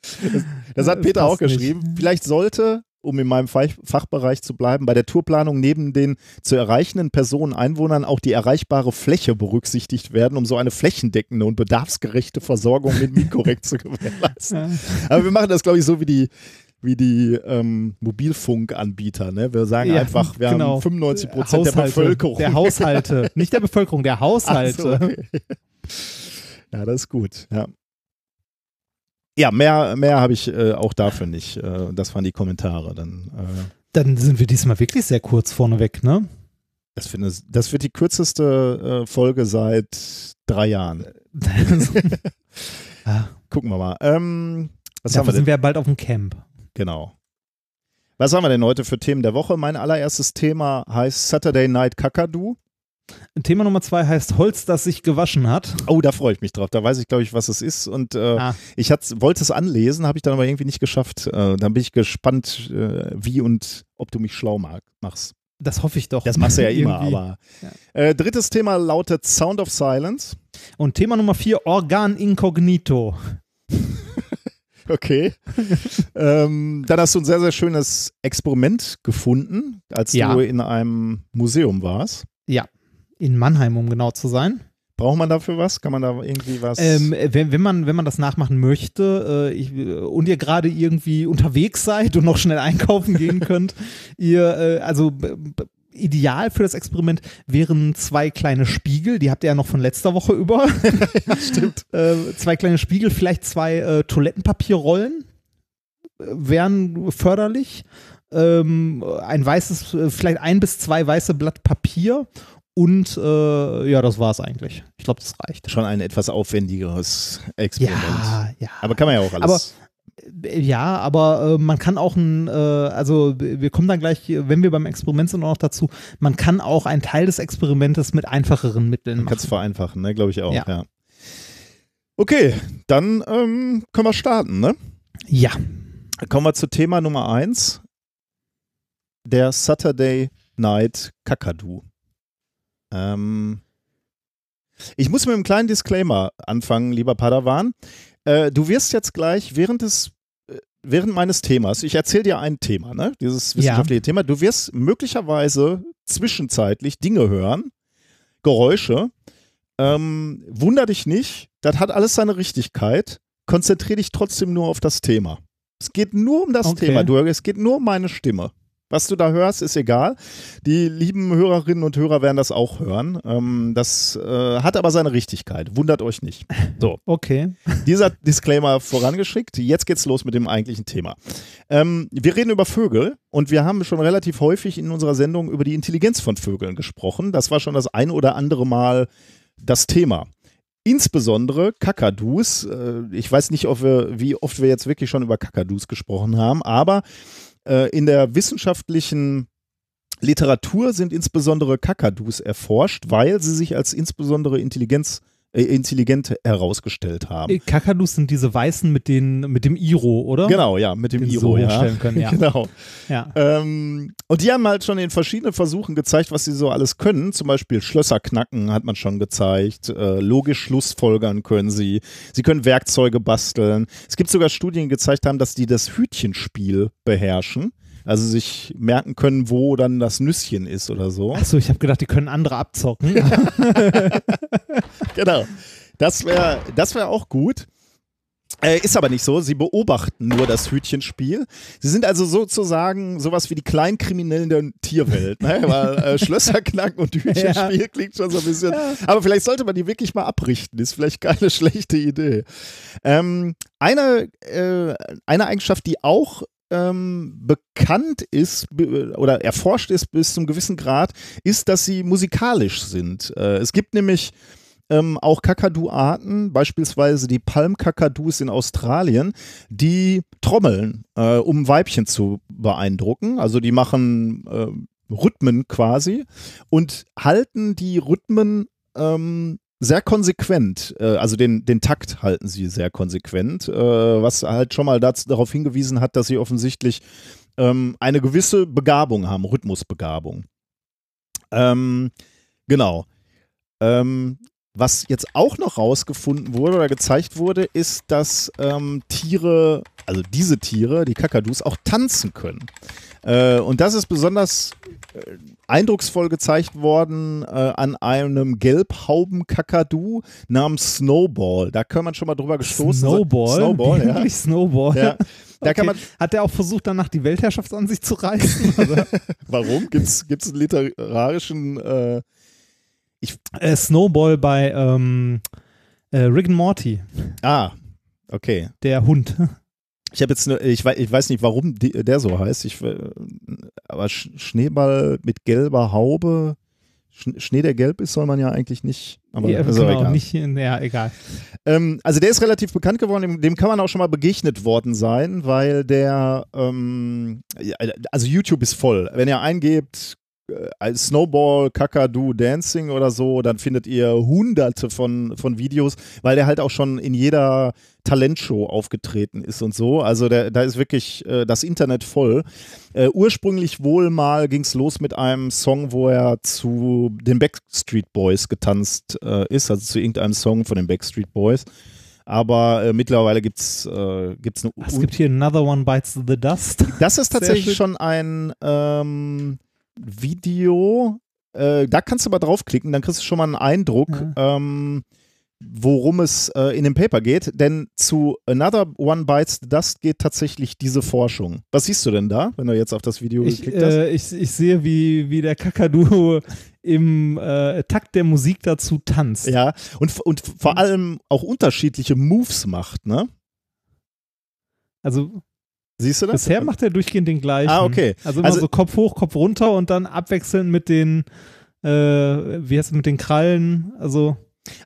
das, das, hat Peter auch geschrieben. Nicht. Vielleicht sollte um in meinem Fachbereich zu bleiben, bei der Tourplanung neben den zu erreichenden Personen, Einwohnern auch die erreichbare Fläche berücksichtigt werden, um so eine flächendeckende und bedarfsgerechte Versorgung mit Mikorrekt zu gewährleisten. Aber wir machen das, glaube ich, so wie die, wie die ähm, Mobilfunkanbieter. Ne? Wir sagen ja, einfach, wir genau. haben 95 Prozent der Bevölkerung. Der Haushalte, nicht der Bevölkerung, der Haushalte. So, okay. Ja, das ist gut. Ja. Ja, mehr, mehr habe ich äh, auch dafür nicht. Äh, das waren die Kommentare. Dann, äh, dann sind wir diesmal wirklich sehr kurz vorneweg, ne? Das, finde, das wird die kürzeste äh, Folge seit drei Jahren. ja. Gucken wir mal. Ähm, was Dafür haben wir sind wir ja bald auf dem Camp. Genau. Was haben wir denn heute für Themen der Woche? Mein allererstes Thema heißt Saturday Night Kakadu. Thema Nummer zwei heißt Holz, das sich gewaschen hat. Oh, da freue ich mich drauf. Da weiß ich, glaube ich, was es ist. Und äh, ah. ich wollte es anlesen, habe ich dann aber irgendwie nicht geschafft. Äh, dann bin ich gespannt, äh, wie und ob du mich schlau machst. Das hoffe ich doch. Das machst du ja immer, aber. Ja. Äh, drittes Thema lautet Sound of Silence. Und Thema Nummer vier, Organ Incognito. okay. ähm, dann hast du ein sehr, sehr schönes Experiment gefunden, als ja. du in einem Museum warst. Ja in Mannheim, um genau zu sein. Braucht man dafür was? Kann man da irgendwie was? Ähm, wenn, wenn, man, wenn man das nachmachen möchte äh, ich, und ihr gerade irgendwie unterwegs seid und noch schnell einkaufen gehen könnt, ihr, äh, also ideal für das Experiment wären zwei kleine Spiegel, die habt ihr ja noch von letzter Woche über. Stimmt. äh, zwei kleine Spiegel, vielleicht zwei äh, Toilettenpapierrollen äh, wären förderlich. Ähm, ein weißes, äh, vielleicht ein bis zwei weiße Blatt Papier und äh, ja, das war es eigentlich. Ich glaube, das reicht. Schon ein etwas aufwendigeres Experiment. Ja, ja. Aber kann man ja auch alles. Aber, äh, ja, aber äh, man kann auch ein, äh, also wir kommen dann gleich, wenn wir beim Experiment sind, auch noch dazu, man kann auch einen Teil des Experimentes mit einfacheren Mitteln machen. Kann es vereinfachen, ne? glaube ich auch, ja. ja. Okay, dann ähm, können wir starten, ne? Ja. Kommen wir zu Thema Nummer eins. Der Saturday Night Kakadu. Ähm, ich muss mit einem kleinen Disclaimer anfangen, lieber Padawan. Äh, du wirst jetzt gleich während des äh, während meines Themas, ich erzähle dir ein Thema, ne? dieses wissenschaftliche ja. Thema, du wirst möglicherweise zwischenzeitlich Dinge hören, Geräusche, ähm, wunder dich nicht, das hat alles seine Richtigkeit. Konzentriere dich trotzdem nur auf das Thema. Es geht nur um das Okay. Thema, du, es geht nur um meine Stimme. Was du da hörst, ist egal. Die lieben Hörerinnen und Hörer werden das auch hören. Ähm, das äh, hat aber seine Richtigkeit. Wundert euch nicht. So, Okay. dieser Disclaimer vorangeschickt. Jetzt geht's los mit dem eigentlichen Thema. Ähm, wir reden über Vögel und wir haben schon relativ häufig in unserer Sendung über die Intelligenz von Vögeln gesprochen. Das war schon das ein oder andere Mal das Thema. Insbesondere Kakadus. Äh, ich weiß nicht, wir, wie oft wir jetzt wirklich schon über Kakadus gesprochen haben, aber äh, in der wissenschaftlichen Literatur sind insbesondere Kakadus erforscht, weil sie sich als insbesondere Intelligenz, intelligent herausgestellt haben. Äh, Kakadus sind diese Weißen mit, den, mit dem Iro, oder? Genau, ja, mit dem Den Iro. so ja. herstellen können, ja. genau. Ja. Ähm, und die haben halt schon in verschiedenen Versuchen gezeigt, was sie so alles können. Zum Beispiel Schlösser knacken hat man schon gezeigt. Äh, logisch Schlussfolgern können sie. Sie können Werkzeuge basteln. Es gibt sogar Studien, die gezeigt haben, dass die das Hütchenspiel beherrschen. Also sich merken können, wo dann das Nüsschen ist oder so. Achso, ich habe gedacht, die können andere abzocken. Genau. Das wäre das wär auch gut. Äh, ist aber nicht so. Sie beobachten nur das Hütchenspiel. Sie sind also sozusagen sowas wie die Kleinkriminellen der Tierwelt. Ne? Weil äh, Schlösser knacken und Hütchenspiel klingt schon so ein bisschen. Aber vielleicht sollte man die wirklich mal abrichten. Ist vielleicht keine schlechte Idee. Ähm, eine, äh, eine Eigenschaft, die auch ähm, bekannt ist oder erforscht ist bis zum gewissen Grad, ist, dass sie musikalisch sind. Äh, es gibt nämlich ähm, auch Kakadu-Arten, beispielsweise die Palmkakadus in Australien, die trommeln, äh, um Weibchen zu beeindrucken. Also die machen äh, Rhythmen quasi und halten die Rhythmen ähm, sehr konsequent, äh, also den, den Takt halten sie sehr konsequent, äh, was halt schon mal dazu, darauf hingewiesen hat, dass sie offensichtlich ähm, eine gewisse Begabung haben, Rhythmusbegabung. Ähm, genau. Ähm, was jetzt auch noch rausgefunden wurde oder gezeigt wurde, ist, dass ähm, Tiere, also diese Tiere, die Kakadus, auch tanzen können. Äh, und das ist besonders äh, eindrucksvoll gezeigt worden äh, an einem Gelbhauben-Kakadu namens Snowball. Da kann man schon mal drüber gestoßen. Snowball? Snowball, ja. Snowball? ja. Da kann man, Okay. Hat er auch versucht, danach die Weltherrschaft an sich zu reißen? Warum? Gibt es einen literarischen äh, äh, Snowball bei ähm, äh, Rick and Morty, Ah, okay. der Hund. Ich habe jetzt, ne, ich, weiß, ich weiß nicht, warum die, der so heißt. Ich, äh, aber Sch- Schneeball mit gelber Haube, Sch Schnee, der gelb ist, soll man ja eigentlich nicht. Aber ja, auch genau, egal. nicht, ja, egal. Ähm, also der ist relativ bekannt geworden, dem, dem kann man auch schon mal begegnet worden sein, weil der, ähm, also YouTube ist voll. Wenn ihr eingebt, Snowball, Kakadu, Dancing oder so, dann findet ihr hunderte von, von Videos, weil der halt auch schon in jeder Talentshow aufgetreten ist und so. Also der, da ist wirklich äh, das Internet voll. Äh, ursprünglich wohl mal ging es los mit einem Song, wo er zu den Backstreet Boys getanzt äh, ist, also zu irgendeinem Song von den Backstreet Boys. Aber äh, mittlerweile gibt es äh, gibt's eine Es gibt hier Another One Bites the Dust. das ist tatsächlich schon ein ähm, Video. Äh, da kannst du mal draufklicken, dann kriegst du schon mal einen Eindruck, ähm, worum es äh, in dem Paper geht. Denn zu Another One Bites the Dust geht tatsächlich diese Forschung. Was siehst du denn da, wenn du jetzt auf das Video Ich, geklickt hast? äh, ich, ich sehe, wie, wie der Kakadu im äh, Takt der Musik dazu tanzt. Ja, und, und vor allem auch unterschiedliche Moves macht, ne? Also Siehst du das? bisher macht er durchgehend den gleichen. Ah, okay. Also immer Also- so Kopf hoch, Kopf runter und dann abwechselnd mit den, äh, wie heißt es, mit den Krallen. Also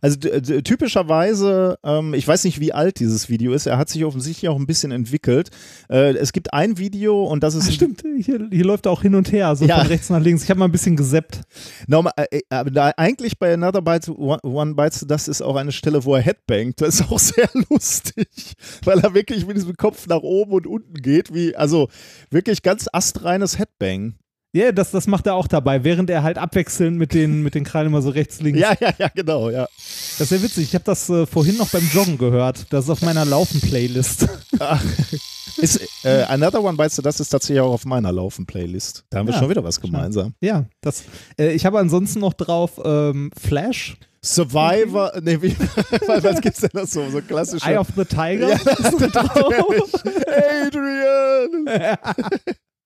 Also typischerweise, ähm, ich weiß nicht, wie alt dieses Video ist, er hat sich offensichtlich auch ein bisschen entwickelt. Äh, es gibt ein Video und das ist Ah, stimmt, hier, hier läuft er auch hin und her, so Ja. von rechts nach links. Ich habe mal ein bisschen gesappt. Normal, äh, äh, aber da, eigentlich bei Another Bite, One, One Bites, das ist auch eine Stelle, wo er headbangt. Das ist auch sehr lustig, weil er wirklich mit diesem Kopf nach oben und unten geht, wie, also wirklich ganz astreines Headbang. Ja, das, das macht er auch dabei, während er halt abwechselnd mit den, mit den Krallen immer so rechts, links. Ja, ja, ja, genau, ja. Das ist sehr witzig. Ich habe das äh, vorhin noch beim Joggen gehört. Das ist auf meiner Laufen-Playlist. Ist, äh, Another One Bites, das ist tatsächlich auch auf meiner Laufen-Playlist. Da haben wir Ja, schon wieder was gemeinsam. ja, das. Äh, ich habe ansonsten noch drauf ähm, Flash. Survivor, nee, wie, was gibt's denn das so, so klassische? Eye of the Tiger. Ja, Adrian!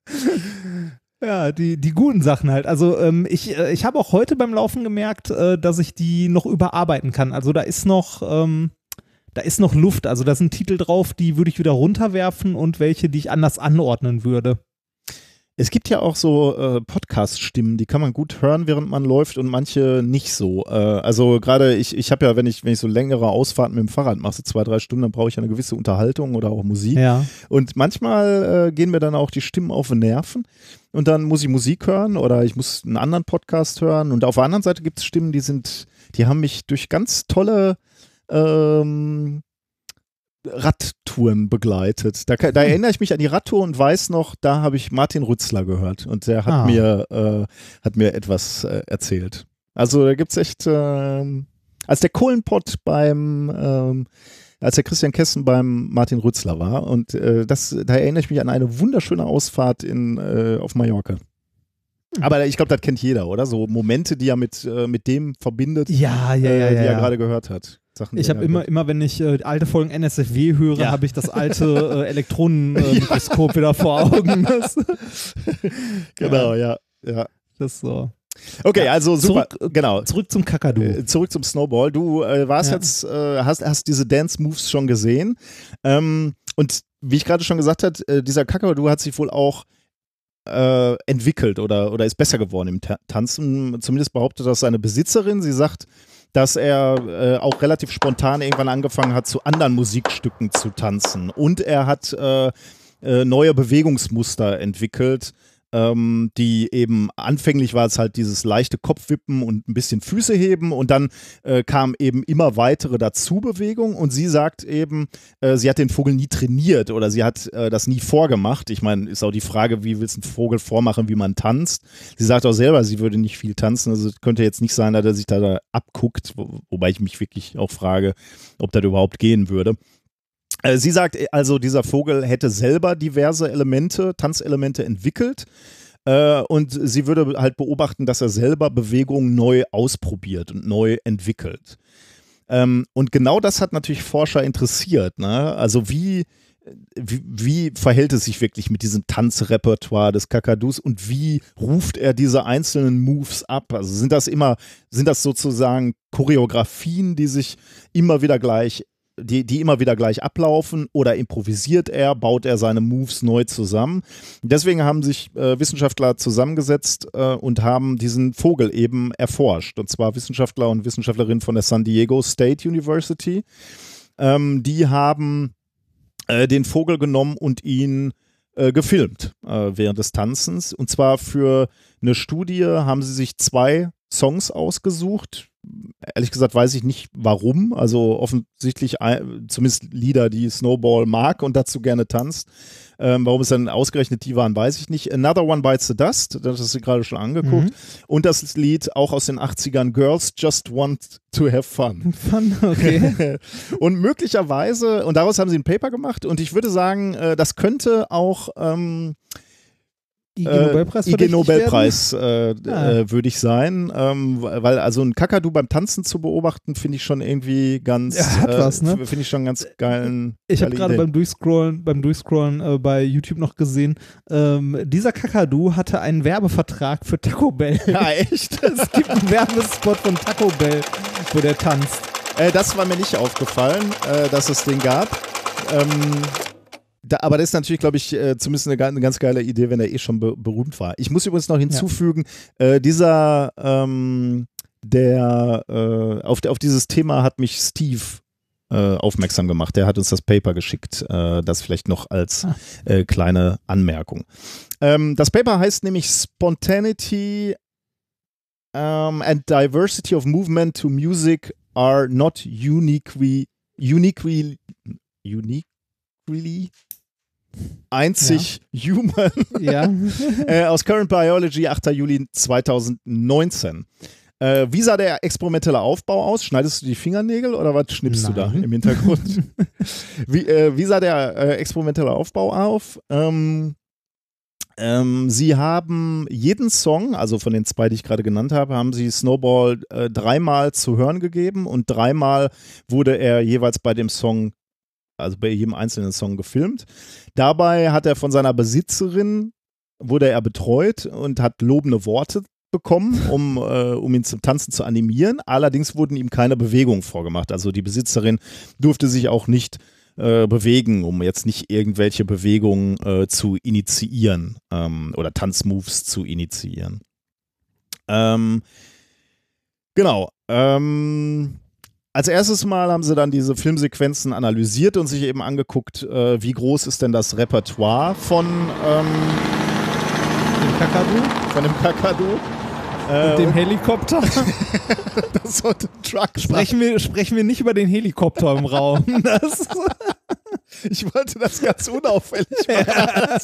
Ja, die, die guten Sachen halt. Also ähm, ich, äh, ich habe auch heute beim Laufen gemerkt, äh, dass ich die noch überarbeiten kann. Also da ist noch, ähm, da ist noch Luft. Also da sind Titel drauf, die würde ich wieder runterwerfen und welche, die ich anders anordnen würde. Es gibt ja auch so äh, Podcast-Stimmen, die kann man gut hören, während man läuft und manche nicht so. Äh, also gerade ich, ich habe ja, wenn ich, wenn ich so längere Ausfahrten mit dem Fahrrad mache, so zwei, drei Stunden, dann brauche ich ja eine gewisse Unterhaltung oder auch Musik. Ja. Und manchmal äh, gehen mir dann auch die Stimmen auf den Nerven und dann muss ich Musik hören oder ich muss einen anderen Podcast hören. Und auf der anderen Seite gibt es Stimmen, die sind, die haben mich durch ganz tolle ähm, Radtouren begleitet. Da, da, erinnere ich mich an die Radtour und weiß noch, da habe ich Martin Rützler gehört und der hat Ah. mir äh, hat mir etwas äh, erzählt. Also da gibt's echt, ähm, als der Kohlenpott beim ähm, als der Christian Kessen beim Martin Rützler war und äh, das, da erinnere ich mich an eine wunderschöne Ausfahrt in, äh, auf Mallorca. Aber ich glaube, das kennt jeder, oder? So Momente, die er mit, äh, mit dem verbindet, Ja, ja, äh, ja, die er ja. gerade gehört hat. Sachen, Ich habe immer, immer, wenn ich äh, alte Folgen NSFW höre, Ja. habe ich das alte äh, Elektronenmikroskop wieder vor Augen. Genau, ja. ja. das ist so. Okay, also super. Zurück, äh, genau. Zurück zum Kakadu. Äh, Zurück zum Snowball. Du äh, warst Ja. jetzt, äh, hast, hast diese Dance Moves schon gesehen. Ähm, und wie ich gerade schon gesagt habe, äh, dieser Kakadu hat sich wohl auch äh, entwickelt oder, oder ist besser geworden im Ta Tanzen. Zumindest behauptet das seine Besitzerin. Sie sagt, dass er äh, auch relativ spontan irgendwann angefangen hat, zu anderen Musikstücken zu tanzen. Und er hat äh, äh, neue Bewegungsmuster entwickelt, ähm, die eben anfänglich war es halt dieses leichte Kopfwippen und ein bisschen Füße heben und dann äh, kamen eben immer weitere Dazubewegungen und sie sagt eben, äh, sie hat den Vogel nie trainiert oder sie hat äh, das nie vorgemacht. Ich meine, ist auch die Frage, wie willst du einen Vogel vormachen, wie man tanzt? Sie sagt auch selber, sie würde nicht viel tanzen, also könnte jetzt nicht sein, dass er sich da, da abguckt, wo, wobei ich mich wirklich auch frage, ob das überhaupt gehen würde. Äh, Sie sagt also, dieser Vogel hätte selber diverse Elemente, Tanzelemente entwickelt. Äh, und sie würde halt beobachten, dass er selber Bewegungen neu ausprobiert und neu entwickelt. Ähm, und genau das hat natürlich Forscher interessiert. Ne? Also wie, wie, wie verhält es sich wirklich mit diesem Tanzrepertoire des Kakadus und wie ruft er diese einzelnen Moves ab? Also sind das immer, sind das sozusagen Choreografien, die sich immer wieder gleich die, die immer wieder gleich ablaufen oder improvisiert er, baut er seine Moves neu zusammen. Deswegen haben sich äh, Wissenschaftler zusammengesetzt äh, und haben diesen Vogel eben erforscht. Und zwar Wissenschaftler und Wissenschaftlerinnen von der San Diego State University. Ähm, die haben äh, den Vogel genommen und ihn äh, gefilmt äh, während des Tanzens. Und zwar für eine Studie haben sie sich zwei Songs ausgesucht. Ehrlich gesagt weiß ich nicht warum. Also offensichtlich zumindest Lieder, die Snowball mag und dazu gerne tanzt. Ähm, warum es dann ausgerechnet die waren, weiß ich nicht. Another One Bites the Dust, das hast du gerade schon angeguckt. Und das Lied auch aus den 80ern, Girls Just Want to Have Fun. Fun, okay. und möglicherweise, und daraus haben sie ein Paper gemacht, und ich würde sagen, äh, das könnte auch ähm, IG äh, Nobelpreis IG Nobelpreis äh, Ah. äh, würde ich sein, ähm, weil also ein Kakadu beim Tanzen zu beobachten, finde ich schon irgendwie ganz, Ja, hat äh, was, ne? finde ich schon ganz geilen. Ich habe gerade beim Durchscrollen, beim Durchscrollen äh, bei YouTube noch gesehen, ähm, dieser Kakadu hatte einen Werbevertrag für Taco Bell. Ja, echt? es gibt einen Werbespot von Taco Bell, wo der tanzt. Äh, das war mir nicht aufgefallen, dass es den gab. Ähm, da, aber das ist natürlich, glaube ich, äh, zumindest eine, eine ganz geile Idee, wenn er eh schon be berühmt war. Ich muss übrigens noch hinzufügen, äh, dieser, ähm, der, äh, auf, auf dieses Thema hat mich Steve äh, aufmerksam gemacht. Der hat uns das Paper geschickt. Äh, das vielleicht noch als Ah. äh, kleine Anmerkung. Ähm, das Paper heißt nämlich Spontaneity um, and Diversity of Movement to Music are not uniquely, uniquely, uniquely einzig human Ja. äh, aus Current Biology, 8. Juli 2019. Äh, wie sah der experimentelle Aufbau aus? Schneidest du die Fingernägel oder was schnippst du da Nein. im Hintergrund? wie, äh, wie sah der äh, experimentelle Aufbau auf? Ähm, Ähm, sie haben jeden Song, also von den zwei, die ich gerade genannt habe, haben sie Snowball äh, dreimal zu hören gegeben und dreimal wurde er jeweils bei dem Song, also bei jedem einzelnen Song gefilmt. Dabei hat er von seiner Besitzerin, wurde er betreut und hat lobende Worte bekommen, um, äh, um ihn zum Tanzen zu animieren. Allerdings wurden ihm keine Bewegungen vorgemacht. Also die Besitzerin durfte sich auch nicht äh, bewegen, um jetzt nicht irgendwelche Bewegungen äh, zu initiieren ähm, oder Tanzmoves zu initiieren. Ähm, genau. Ähm, als erstes Mal haben sie dann diese Filmsequenzen analysiert und sich eben angeguckt, äh, wie groß ist denn das Repertoire von ähm, Den Kakadu von dem Kakadu. Und dem Helikopter. das sollte ein Truck sein. Sprechen wir, sprechen wir nicht über den Helikopter im Raum. Das, Ich wollte das ganz unauffällig machen.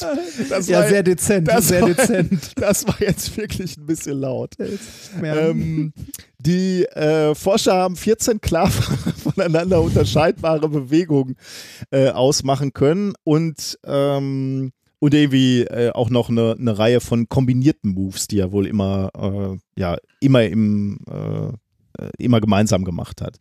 Das ja, war- sehr dezent, das sehr war- dezent. Das war jetzt wirklich ein bisschen laut. Ähm, die äh, Forscher haben 14 klar voneinander unterscheidbare Bewegungen äh, ausmachen können und, ähm, und irgendwie äh, auch noch eine, eine Reihe von kombinierten Moves, die er wohl immer, äh, ja, immer im äh, immer gemeinsam gemacht hat.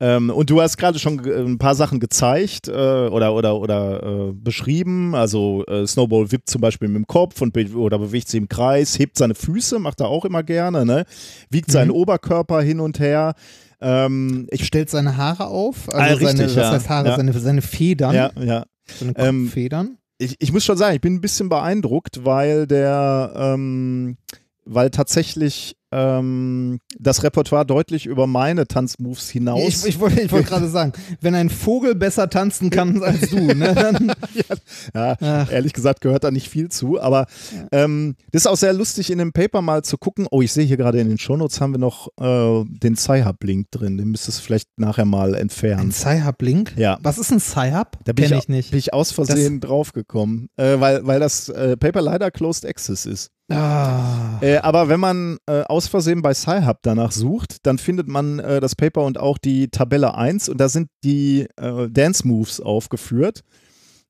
Ähm, und du hast gerade schon ein paar Sachen gezeigt äh, oder, oder, oder äh, beschrieben. Also äh, Snowball wippt zum Beispiel mit dem Kopf und be oder bewegt sich im Kreis, hebt seine Füße, macht er auch immer gerne, ne? wiegt seinen Mhm. Oberkörper hin und her. Ähm, ich, stellt seine Haare auf, Ah, also richtig, seine, ja. heißt Haare, Ja. seine, seine Federn, ja, ja. seine Ähm, Kopffedern. Ich, ich muss schon sagen, ich bin ein bisschen beeindruckt, weil der, ähm, weil tatsächlich ähm, das Repertoire deutlich über meine Tanzmoves hinaus. Ich, ich wollte ich wollte gerade sagen, wenn ein Vogel besser tanzen kann als du, ne, dann Ja, Ach. ehrlich gesagt gehört da nicht viel zu, aber ähm, das ist auch sehr lustig in dem Paper mal zu gucken. Oh, ich sehe hier gerade in den Shownotes haben wir noch äh, den Sci-Hub-Link drin. Den müsstest du vielleicht nachher mal ein entfernen. Sci-Hub-Link. Ja. Was ist ein Sci-Hub? Da bin ich, ich nicht. bin ich aus Versehen draufgekommen, äh, weil, weil das äh, Paper leider Closed Access ist. Ah. Äh, aber wenn man äh, aus Versehen bei Sci-Hub danach sucht, dann findet man äh, das Paper und auch die Tabelle 1 und da sind die äh, Dance Moves aufgeführt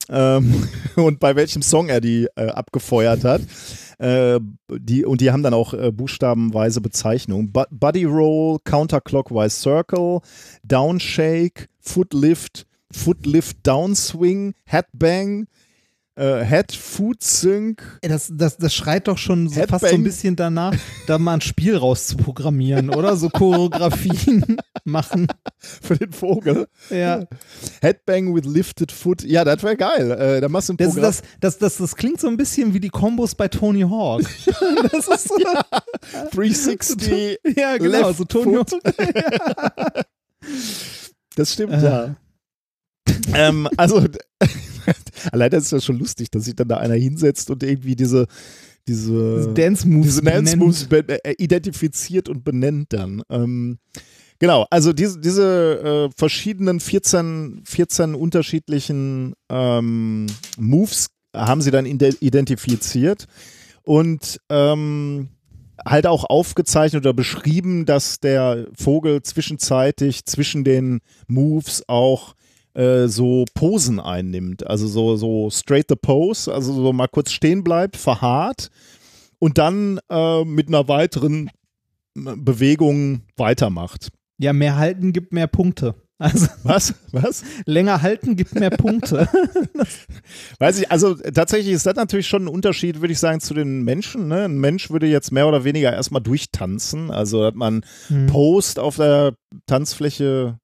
ähm, und bei welchem Song er die äh, abgefeuert hat. Äh, die, und die haben dann auch buchstabenweise Bezeichnungen. Bu Body Roll, Counterclockwise Circle, Downshake, Footlift, Footlift Downswing, Headbang, äh, Head Foot Sync, Das, das, das schreit doch schon so fast so ein bisschen danach, da mal ein Spiel rauszuprogrammieren, oder? So Choreografien machen. für den Vogel. Ja. Headbang with lifted foot. Ja, das wäre geil. Äh, da machst du ein Das, das, das, das, das klingt so ein bisschen wie die Kombos bei Tony Hawk. Das ist so, 360. ja, genau, Left so Tony. Hawk. Das stimmt, Äh. ja. ähm, also, allein das ist ja schon lustig, dass sich dann da einer hinsetzt und irgendwie diese, diese, Dance Moves. diese Dance. Moves äh, identifiziert und benennt dann. Ähm, genau, also diese, diese äh, verschiedenen 14, 14 unterschiedlichen ähm, Moves haben sie dann ide- identifiziert und ähm, halt auch aufgezeichnet oder beschrieben, dass der Vogel zwischenzeitig zwischen den Moves auch äh, so Posen einnimmt. Also so, so straight the pose, also so mal kurz stehen bleibt, verharrt und dann äh, mit einer weiteren äh, Bewegung weitermacht. Ja, mehr halten gibt mehr Punkte. Also Was? Was? länger halten gibt mehr Punkte. Weiß ich, also tatsächlich ist das natürlich schon ein Unterschied, würde ich sagen, zu den Menschen. Ne? Ein Mensch würde jetzt mehr oder weniger erstmal durchtanzen. Also hat man Hm. Post auf der Tanzfläche,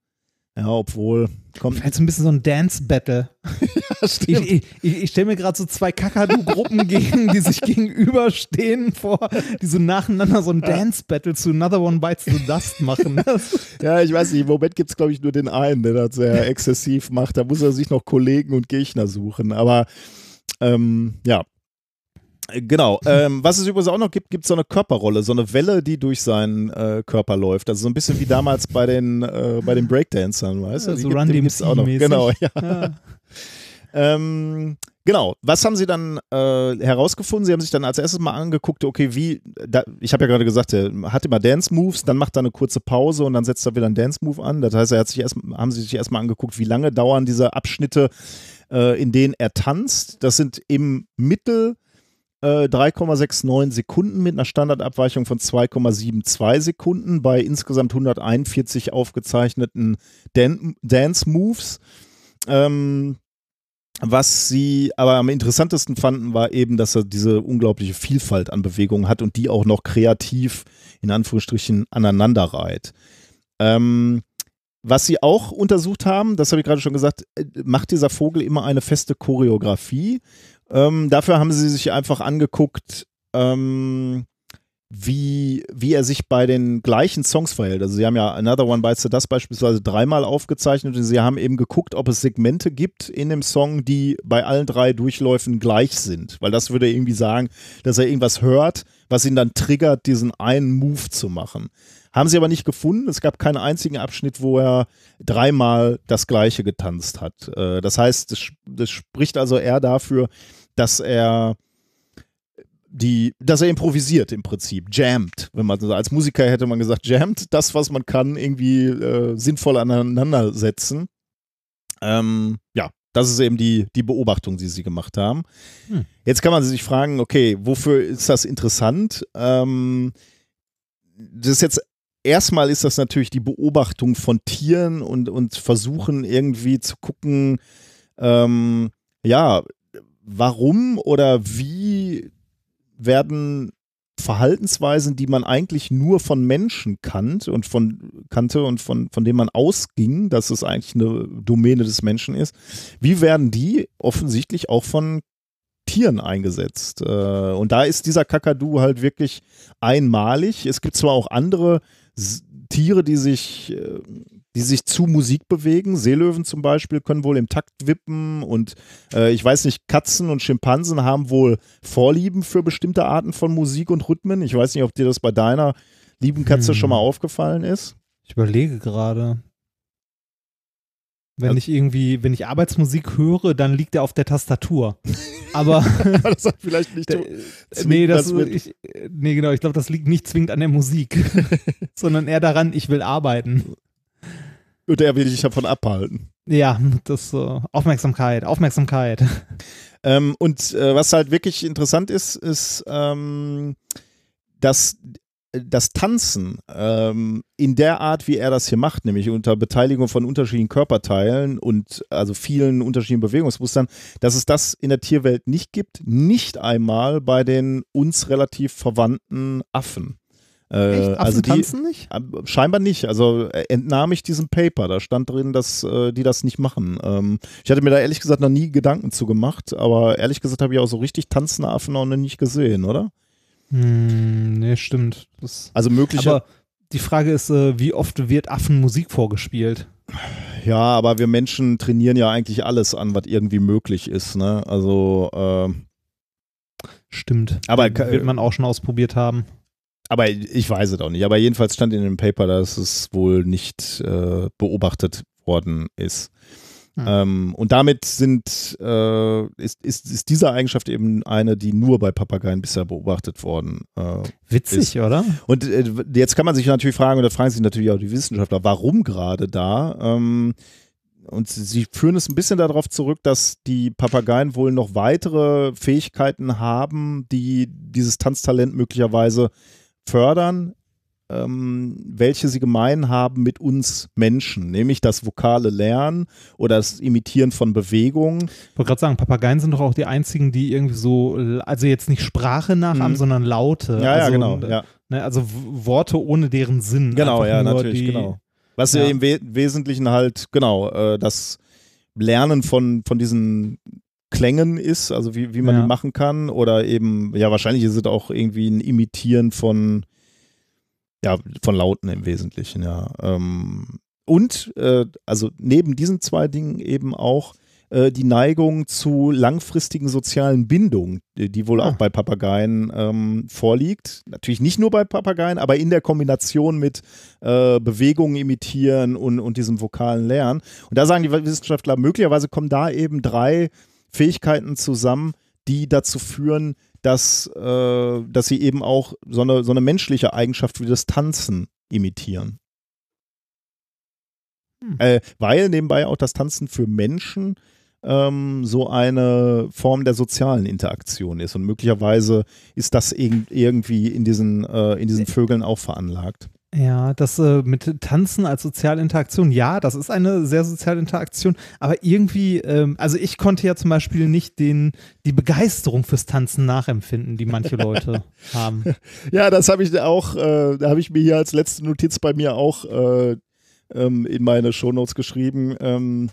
ja, obwohl, kommt. So ein bisschen so ein Dance-Battle. Ich, ich, ich, ich stelle mir gerade so zwei Kakadu-Gruppen gegen, die sich gegenüberstehen vor, die so nacheinander so ein Dance-Battle zu Another One Bites the Dust machen. Ja, ich weiß nicht, im Moment gibt es, glaube ich, nur den einen, der das sehr exzessiv macht. Da muss er sich noch Kollegen und Gegner suchen. Aber ähm, ja. Genau. Ähm, was es übrigens auch noch gibt, gibt so eine Körperrolle, so eine Welle, die durch seinen äh, Körper läuft. Also so ein bisschen wie damals bei den, äh, bei den Breakdancern, weißt du? Die so gibt- Run die gibt's auch noch. DMC-mäßig. Genau, ja. ja. Ähm, genau. Was haben Sie dann äh, herausgefunden? Sie haben sich dann als erstes mal angeguckt, okay, wie, da, ich habe ja gerade gesagt, er hat immer Dance Moves, dann macht er eine kurze Pause und dann setzt er wieder einen Dance Move an. Das heißt, er hat sich erst, haben Sie sich erstmal angeguckt, wie lange dauern diese Abschnitte, äh, in denen er tanzt. Das sind im Mittel äh, 3,69 Sekunden mit einer Standardabweichung von 2,72 Sekunden bei insgesamt 141 aufgezeichneten Dan Dance Moves. Ähm, was sie aber am interessantesten fanden, war eben, dass er diese unglaubliche Vielfalt an Bewegungen hat und die auch noch kreativ in Anführungsstrichen aneinanderreiht. Ähm, was sie auch untersucht haben, das habe ich gerade schon gesagt, äh, macht dieser Vogel immer eine feste Choreografie. Ähm, dafür haben sie sich einfach angeguckt, ähm, wie, wie er sich bei den gleichen Songs verhält. Also sie haben ja Another One Bites the Dust beispielsweise dreimal aufgezeichnet und sie haben eben geguckt, ob es Segmente gibt in dem Song, die bei allen drei Durchläufen gleich sind. Weil das würde irgendwie sagen, dass er irgendwas hört, was ihn dann triggert, diesen einen Move zu machen. Haben sie aber nicht gefunden. Es gab keinen einzigen Abschnitt, wo er dreimal das Gleiche getanzt hat. Äh, das heißt, das, das spricht also eher dafür, dass er die, dass er improvisiert im Prinzip, jammt. Wenn man als Musiker hätte man gesagt, jammt, das, was man kann, irgendwie äh, sinnvoll aneinandersetzen. Ähm, ja, das ist eben die, die Beobachtung, die sie gemacht haben. Hm. Jetzt kann man sich fragen, okay, wofür ist das interessant? Ähm, das ist jetzt erstmal ist das natürlich die Beobachtung von Tieren und, und versuchen irgendwie zu gucken, ähm, ja, warum oder wie werden Verhaltensweisen, die man eigentlich nur von Menschen kannt und von, kannte und von, von denen man ausging, dass es eigentlich eine Domäne des Menschen ist, wie werden die offensichtlich auch von Tieren eingesetzt? Äh, und da ist dieser Kakadu halt wirklich einmalig. Es gibt zwar auch andere Tiere, die sich, äh, die sich zu Musik bewegen. Seelöwen zum Beispiel können wohl im Takt wippen und äh, ich weiß nicht, Katzen und Schimpansen haben wohl Vorlieben für bestimmte Arten von Musik und Rhythmen. Ich weiß nicht, ob dir das bei deiner lieben Katze hm. schon mal aufgefallen ist. Ich überlege gerade. Wenn ich irgendwie, wenn ich Arbeitsmusik höre, dann liegt er auf der Tastatur. Aber das hat vielleicht nicht der, nee, das, ich, nee, genau, ich glaube, das liegt nicht zwingend an der Musik, sondern eher daran, ich will arbeiten. Und er will dich davon abhalten. Ja, das äh, Aufmerksamkeit, Aufmerksamkeit. Ähm, und äh, was halt wirklich interessant ist, ist, ähm, dass das Tanzen ähm, in der Art, wie er das hier macht, nämlich unter Beteiligung von unterschiedlichen Körperteilen und also vielen unterschiedlichen Bewegungsmustern, dass es das in der Tierwelt nicht gibt, nicht einmal bei den uns relativ verwandten Affen. Äh, Echt? Also die, tanzen nicht? Äh, scheinbar nicht. Also äh, entnahm ich diesem Paper. Da stand drin, dass äh, die das nicht machen. Ähm, ich hatte mir da ehrlich gesagt noch nie Gedanken zu gemacht, aber ehrlich gesagt habe ich auch so richtig tanzende Affen noch nicht gesehen, oder? Hm, nee, stimmt. Das, also. Aber die Frage ist, äh, wie oft wird Affen Musik vorgespielt? Ja, aber wir Menschen trainieren ja eigentlich alles an, was irgendwie möglich ist. Ne? Also stimmt. Aber wird man auch schon ausprobiert haben. Aber ich weiß es auch nicht. Aber jedenfalls stand in dem Paper, dass es wohl nicht äh, beobachtet worden ist. Hm. Ähm, und damit sind, äh, ist, ist, ist diese Eigenschaft eben eine, die nur bei Papageien bisher beobachtet worden äh, Witzig, ist. oder? Und äh, jetzt kann man sich natürlich fragen, oder fragen sich natürlich auch die Wissenschaftler, warum gerade da? Ähm, und sie führen es ein bisschen darauf zurück, dass die Papageien wohl noch weitere Fähigkeiten haben, die dieses Tanztalent möglicherweise fördern ähm, welche sie gemein haben mit uns Menschen, nämlich das vokale Lernen oder das Imitieren von Bewegungen. Ich wollte gerade sagen, Papageien sind doch auch die einzigen, die irgendwie so, also jetzt nicht Sprache nachahmen, mhm. sondern Laute. Ja, also, ja, genau. Ja. Ne, also Worte ohne deren Sinn. Genau, ja, natürlich, die, genau. Was ja. im We Wesentlichen halt, genau, äh, das Lernen von, von diesen Klängen ist, also wie, wie man ja. die machen kann, oder eben, ja, wahrscheinlich ist es auch irgendwie ein Imitieren von ja, von Lauten im Wesentlichen, ja. Ähm, und äh, also neben diesen zwei Dingen eben auch äh, die Neigung zu langfristigen sozialen Bindungen, die, die wohl ah. auch bei Papageien ähm, vorliegt. Natürlich nicht nur bei Papageien, aber in der Kombination mit äh, Bewegungen imitieren und, und diesem vokalen Lernen. Und da sagen die Wissenschaftler, möglicherweise kommen da eben drei Fähigkeiten zusammen, die dazu führen, dass, äh, dass sie eben auch so eine, so eine menschliche Eigenschaft wie das Tanzen imitieren. Hm. Äh, weil nebenbei auch das Tanzen für Menschen ähm, so eine Form der sozialen Interaktion ist. Und möglicherweise ist das irg irgendwie in diesen, äh, in diesen Vögeln auch veranlagt. Ja, das äh, mit Tanzen als soziale Interaktion, ja, das ist eine sehr soziale Interaktion, aber irgendwie, ähm, also ich konnte ja zum Beispiel nicht den, die Begeisterung fürs Tanzen nachempfinden, die manche Leute haben. Ja, das habe ich auch, äh, da habe ich mir hier als letzte Notiz bei mir auch äh, ähm, in meine Shownotes geschrieben. Ähm,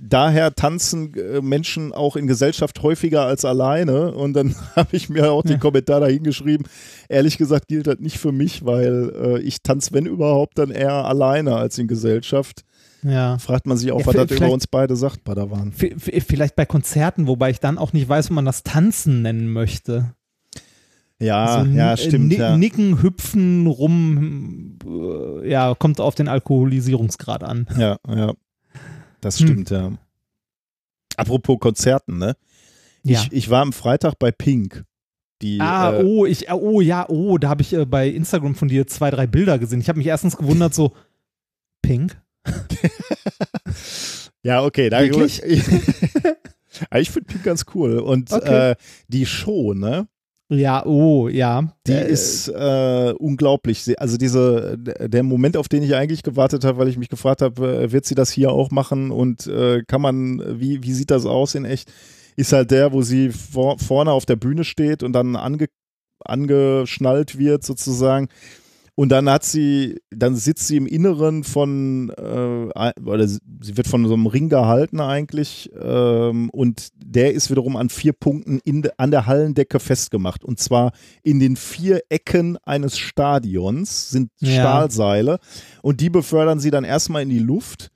daher tanzen äh, Menschen auch in Gesellschaft häufiger als alleine. Und dann habe ich mir auch den. Kommentar dahin geschrieben. Ehrlich gesagt gilt das nicht für mich, weil äh, ich tanze, wenn überhaupt, dann eher alleine als in Gesellschaft. Ja. Fragt man sich auch, Ja, was das über uns beide sagt, Padawan. Vielleicht bei Konzerten, wobei ich dann auch nicht weiß, ob man das Tanzen nennen möchte. Ja, So ja, n- stimmt. Ja. Nicken, hüpfen, rum, äh, ja, kommt auf den Alkoholisierungsgrad an. Ja, ja. Das Hm. stimmt, ja. Apropos Konzerten, ne? Ja. Ich, ich war am Freitag bei Pink. Die, Ah, äh, oh, ich, oh ja, oh, da habe ich äh, bei Instagram von dir zwei, drei Bilder gesehen. Ich habe mich erstens gewundert, so, Pink? Ja, okay. Da, Wirklich? Aber ich finde Pink ganz cool. Und Okay. äh, die Show, ne? Ja, oh, ja. Die Äh, ist äh, unglaublich. Also diese, der Moment, auf den ich eigentlich gewartet habe, weil ich mich gefragt habe, äh, wird sie das hier auch machen und äh, kann man, wie, wie sieht das aus in echt, ist halt der, wo sie vor, vorne auf der Bühne steht und dann ange, angeschnallt wird sozusagen. Und dann hat sie, dann sitzt sie im Inneren von, äh, oder sie wird von so einem Ring gehalten eigentlich, ähm, und der ist wiederum an vier Punkten in, an der Hallendecke festgemacht. Und zwar in den vier Ecken eines Stadions sind Ja. Stahlseile und die befördern sie dann erstmal in die Luft.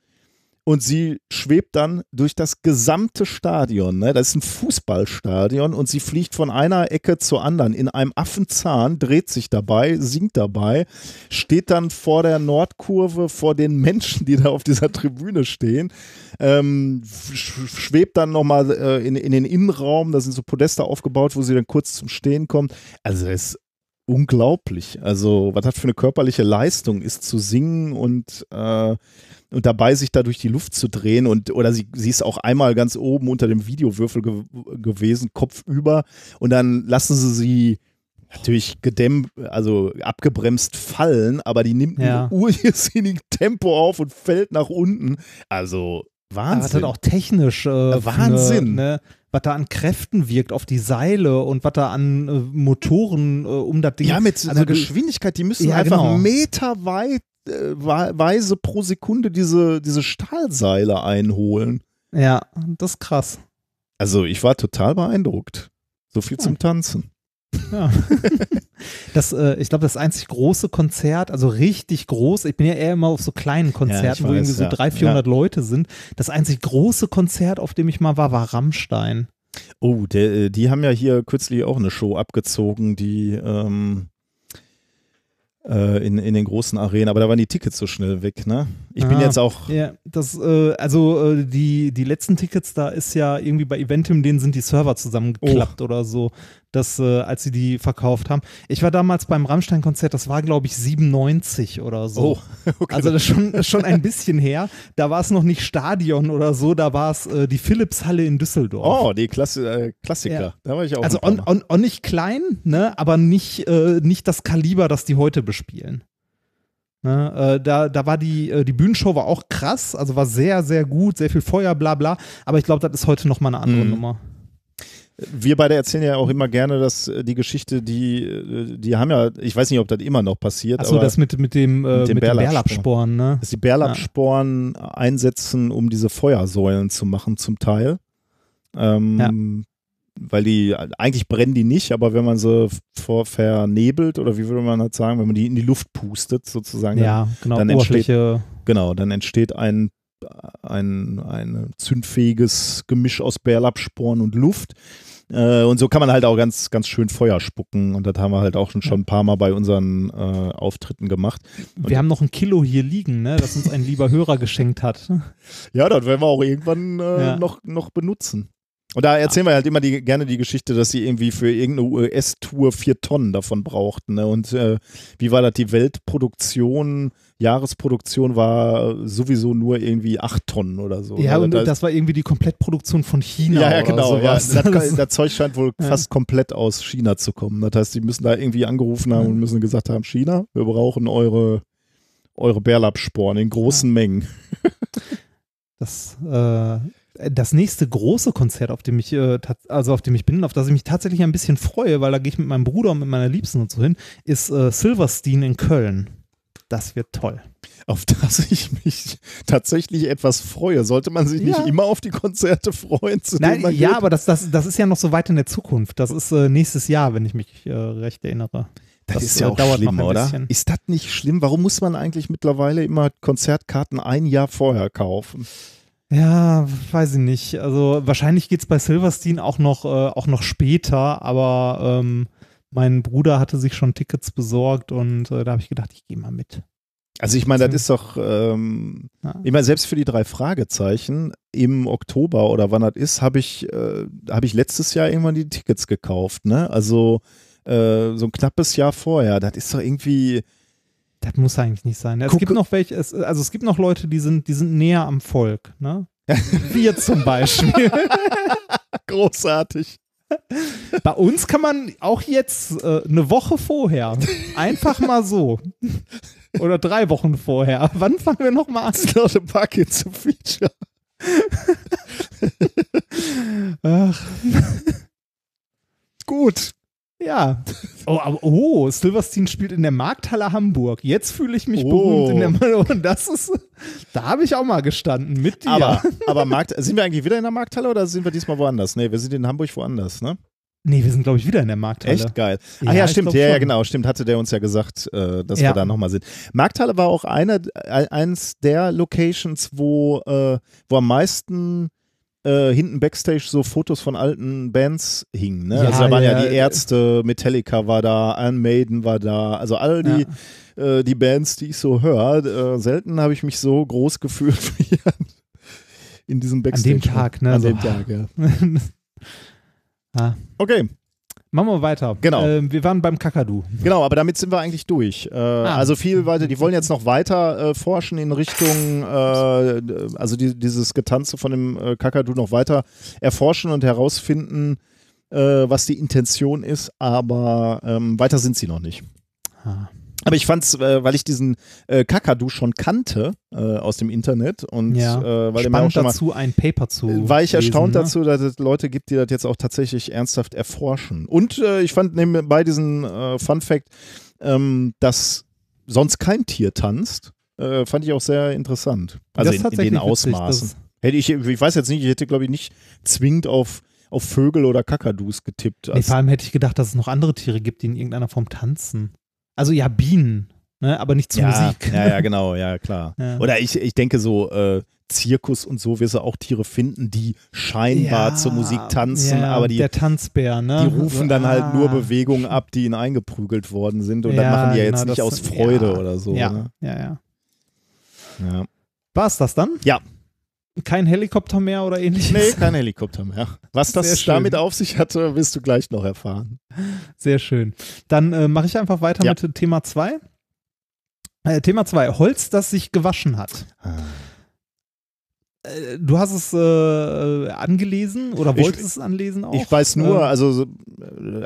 Und sie schwebt dann durch das gesamte Stadion. Ne? Das ist ein Fußballstadion und sie fliegt von einer Ecke zur anderen in einem Affenzahn, dreht sich dabei, singt dabei, steht dann vor der Nordkurve vor den Menschen, die da auf dieser Tribüne stehen, ähm, sch schwebt dann nochmal äh, in, in den Innenraum, da sind so Podeste aufgebaut, wo sie dann kurz zum Stehen kommt. Also das ist unglaublich. Also was das für eine körperliche Leistung ist, zu singen und äh, und dabei sich da durch die Luft zu drehen und oder sie, sie ist auch einmal ganz oben unter dem Videowürfel ge gewesen, Kopf über und dann lassen sie sie natürlich gedämmt, also abgebremst fallen, aber die nimmt Ja. ein ursinniges Tempo auf und fällt nach unten. Also Aber was Wahnsinn. hat auch technisch äh, Wahnsinn. Ne, ne, was da an Kräften wirkt auf die Seile und was da an äh, Motoren äh, um das Ding. ja, mit also einer Geschwindigkeit, die müssen Ja, einfach genau. meterweit äh, weise pro Sekunde diese, diese Stahlseile einholen. Ja, das ist krass. Also ich war total beeindruckt. So viel Hm. zum Tanzen. Ja. das, äh, ich glaube, das einzig große Konzert, also richtig groß, ich bin ja eher immer auf so kleinen Konzerten, wo weiß, irgendwie so ja. 300, 400 Leute sind. Das einzig große Konzert, auf dem ich mal war, war Rammstein. Oh, der, äh, die haben ja hier kürzlich auch eine Show abgezogen, die ähm, äh, in, in den großen Arenen, aber da waren die Tickets so schnell weg, ne? Ich bin Ah. jetzt auch, Ja, das, äh, also äh, die, die letzten Tickets, da ist ja irgendwie bei Eventim, denen sind die Server zusammengeklappt oder so, dass, äh, als sie die verkauft haben. Ich war damals beim Rammstein-Konzert, das war, glaube ich, 97 oder so. oh, okay. Also das ist schon, ist schon ein bisschen her. Da war es noch nicht Stadion oder so, da war es äh, die Philips-Halle in Düsseldorf. oh, die Klassi äh, Klassiker. Ja. Da war ich auch. also on nicht klein, ne, aber nicht, äh, nicht das Kaliber, das die heute bespielen. Ne, äh, da, da war die, äh, die Bühnenshow war auch krass, also war sehr, sehr gut, sehr viel Feuer, bla bla. Aber ich glaube, das ist heute nochmal eine andere Mhm. Nummer. Wir beide erzählen ja auch immer gerne, dass äh, die Geschichte, die, äh, die haben ja, ich weiß nicht, ob das immer noch passiert, Achso, das mit, mit dem, äh, mit dem mit ne? dass die Bärlapfsporen einsetzen, um diese Feuersäulen zu machen zum Teil. Ähm, Weil die, eigentlich brennen die nicht, aber wenn man sie vor, vernebelt oder wie würde man das sagen, wenn man die in die Luft pustet sozusagen, dann, Ja, genau, dann entsteht- genau, dann entsteht ein, ein, ein zündfähiges Gemisch aus Bärlapfsporen und Luft. Äh, und so kann man halt auch ganz, ganz schön Feuer spucken. Und das haben wir halt auch schon, schon ein paar Mal bei unseren äh, Auftritten gemacht. Wir haben noch ein Kilo hier liegen, ne, das uns ein lieber Hörer geschenkt hat. Ja, das werden wir auch irgendwann äh, Ja. noch, noch benutzen. Und da erzählen wir halt immer die, gerne die Geschichte, dass sie irgendwie für irgendeine US-Tour vier Tonnen davon brauchten. Ne? Und äh, wie war das? Die Weltproduktion, Jahresproduktion war sowieso nur irgendwie acht Tonnen oder so. Ja, ne? und das, das war irgendwie die Komplettproduktion von China. ja, ja, oder genau. Ja. sowas. Das, das Zeug scheint wohl Ja. fast komplett aus China zu kommen. Das heißt, die müssen da irgendwie angerufen haben Ja. und müssen gesagt haben, China, wir brauchen eure, eure Bärlapsporen in großen Mengen. Das, äh, das nächste große Konzert, auf dem ich, äh, also auf dem ich bin, auf das ich mich tatsächlich ein bisschen freue, weil da gehe ich mit meinem Bruder und mit meiner Liebsten und so hin, ist äh, Silverstein in Köln. Das wird toll. Auf das ich mich tatsächlich etwas freue. Sollte man sich nicht Ja. immer auf die Konzerte freuen, zu Nein, ja, geht? aber das, das, das ist ja noch so weit in der Zukunft. Das ist äh, nächstes Jahr, wenn ich mich äh, recht erinnere. Das, Das, ist ja äh, auch dauert schlimm, oder? bisschen. Ist das nicht schlimm? Warum muss man eigentlich mittlerweile immer Konzertkarten ein Jahr vorher kaufen? Ja, weiß ich nicht. Also wahrscheinlich geht es bei Silverstein auch noch, äh, auch noch später, aber ähm, mein Bruder hatte sich schon Tickets besorgt und äh, da habe ich gedacht, ich gehe mal mit. Also ich meine, das ist doch, ähm, Ja. ich meine, selbst für die drei Fragezeichen im Oktober oder wann das ist, habe ich, äh, habe ich letztes Jahr irgendwann die Tickets gekauft, ne? Also äh, so ein knappes Jahr vorher. Das ist doch irgendwie, Das muss eigentlich nicht sein. Es Guck- gibt noch welche, es, also es gibt noch Leute, die sind, die sind näher am Volk, ne? Wir zum Beispiel. großartig. Bei uns kann man auch jetzt äh, eine Woche vorher einfach mal so. Oder drei Wochen vorher. Wann fangen wir nochmal an? Not a bucket to feature. Ach, Gut. Ja. Oh, aber, oh, Silverstein spielt in der Markthalle Hamburg. Jetzt fühle ich mich Oh. berühmt in der Und das ist, da habe ich auch mal gestanden mit dir. Aber, aber Markt, sind wir eigentlich wieder in der Markthalle oder sind wir diesmal woanders? Nee, wir sind in Hamburg woanders, ne? nee, wir sind, glaube ich, wieder in der Markthalle. Echt geil. Ach Ja, ja, stimmt. Ja, ja, genau. Stimmt, hatte der uns ja gesagt, äh, dass Ja. wir da nochmal sind. Markthalle war auch eine, äh, eins der Locations, wo, äh, wo am meisten äh, hinten Backstage so Fotos von alten Bands hingen. Ne? Ja, also da waren ja, ja, die ja. Ärzte, Metallica war da, Iron Maiden war da. Also all die, äh, die Bands, die ich so höre. Äh, selten habe ich mich so groß gefühlt wie an- in diesem Backstage. dem Tag, ne? An So. dem Tag, ja. ah. Okay. Machen wir weiter. Genau. Ähm, wir waren beim Kakadu. Genau, aber damit sind wir eigentlich durch. Äh, Also viel weiter, die wollen jetzt noch weiter äh, forschen in Richtung, äh, also die, dieses Getanze von dem äh, Kakadu noch weiter erforschen und herausfinden, äh, was die Intention ist, aber ähm, weiter sind sie noch nicht. Ah. Aber ich fand's, äh, weil ich diesen äh, Kakadu schon kannte äh, aus dem Internet und Ja. äh, weil auch Spannend schon mal dazu, ein Paper zu war ich erstaunt lesen, ne? dazu, dass es Leute gibt, die das jetzt auch tatsächlich ernsthaft erforschen. Und äh, ich fand nebenbei diesen äh, Fun Fact, ähm, dass sonst kein Tier tanzt, äh, fand ich auch sehr interessant. Also in, in den witzig, Ausmaßen. das- Hätte ich, ich weiß jetzt nicht, ich hätte glaube ich nicht zwingend auf, auf Vögel oder Kakadus getippt. Nee, vor allem hätte ich gedacht, dass es noch andere Tiere gibt, die in irgendeiner Form tanzen. Also ja, Bienen, ne? aber nicht zu ja, Musik. ja, ja, genau, ja, klar. Ja. Oder ich, ich denke so, äh, Zirkus und so wirst du auch Tiere finden, die scheinbar Ja, zur Musik tanzen, ja, aber die, der Tanzbär, ne? Die rufen dann halt nur Ah. Bewegungen ab, die ihnen eingeprügelt worden sind und dann Ja, machen die ja genau, jetzt nicht das- aus Freude oder so. Ja, Ne? ja, ja. Ja. War es das dann? Ja. Kein Helikopter mehr oder ähnliches? Nee, kein Helikopter mehr. Was das damit auf sich hatte, wirst du gleich noch erfahren. Sehr schön. Dann äh, mache ich einfach weiter Ja. mit Thema 2. Äh, Thema 2, Holz, das sich gewaschen hat. Äh, du hast es äh, angelesen oder Ich- wolltest es anlesen auch? Ich weiß nur, Ähm, also, so-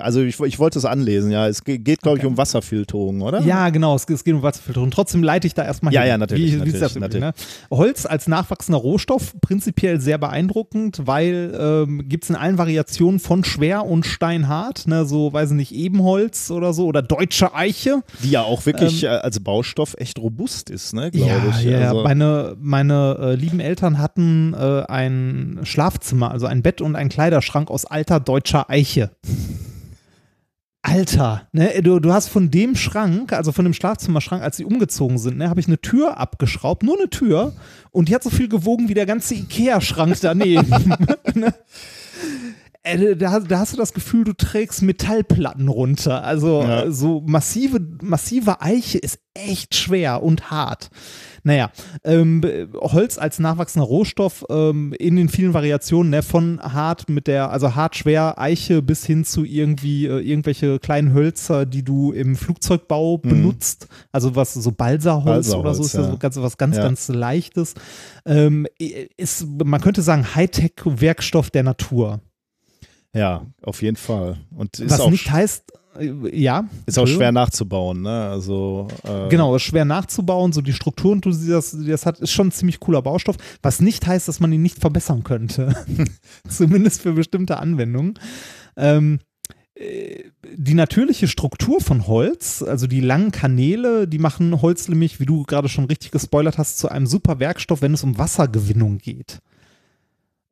also ich, ich wollte es anlesen, ja. Es ge- geht, glaube ich, Okay. um Wasserfilterung, oder? Ja, genau, es, es geht um Wasserfilterung. Trotzdem leite ich da erstmal Ja, hin. ja, natürlich, Wie, wie ist das natürlich, ne? Holz als nachwachsender Rohstoff, prinzipiell sehr beeindruckend, weil ähm, gibt es in allen Variationen von schwer und steinhart, ne, so, weiß ich nicht, Ebenholz oder so oder deutsche Eiche. Die ja auch wirklich äh, als Baustoff echt robust ist, ne, glaube Ähm, Ja, ich. ja, ja. Also, meine, meine äh, lieben Eltern hatten äh, ein Schlafzimmer, also ein Bett und einen Kleiderschrank aus alter deutscher Eiche. Alter, ne, du, du hast von dem Schrank, also von dem Schlafzimmerschrank, als sie umgezogen sind, ne, habe ich eine Tür abgeschraubt, nur eine Tür, und die hat so viel gewogen wie der ganze Ikea-Schrank daneben. ne? äh, da, da hast du das Gefühl, du trägst Metallplatten runter. Also Ja. so massive, massive Eiche ist echt schwer und hart. Naja, ähm, Holz als nachwachsender Rohstoff ähm, in den vielen Variationen, ne, von hart mit der, also hart schwer Eiche bis hin zu irgendwie äh, irgendwelche kleinen Hölzer, die du im Flugzeugbau benutzt. Also was so Balsaholz oder so ist ja so ganz, was ganz, Ja. ganz leichtes. Ähm, ist, man könnte sagen, Hightech-Werkstoff der Natur. Ja, auf jeden Fall. Und ist was auch, nicht heißt, ja. ist auch schwer nachzubauen, ne? Also äh, Genau, ist schwer nachzubauen, so die Strukturen, die das, das hat, ist schon ein ziemlich cooler Baustoff, was nicht heißt, dass man ihn nicht verbessern könnte. Zumindest für bestimmte Anwendungen. Ähm, äh, die natürliche Struktur von Holz, also die langen Kanäle, die machen Holz nämlich, wie du gerade schon richtig gespoilert hast, zu einem super Werkstoff, wenn es um Wassergewinnung geht.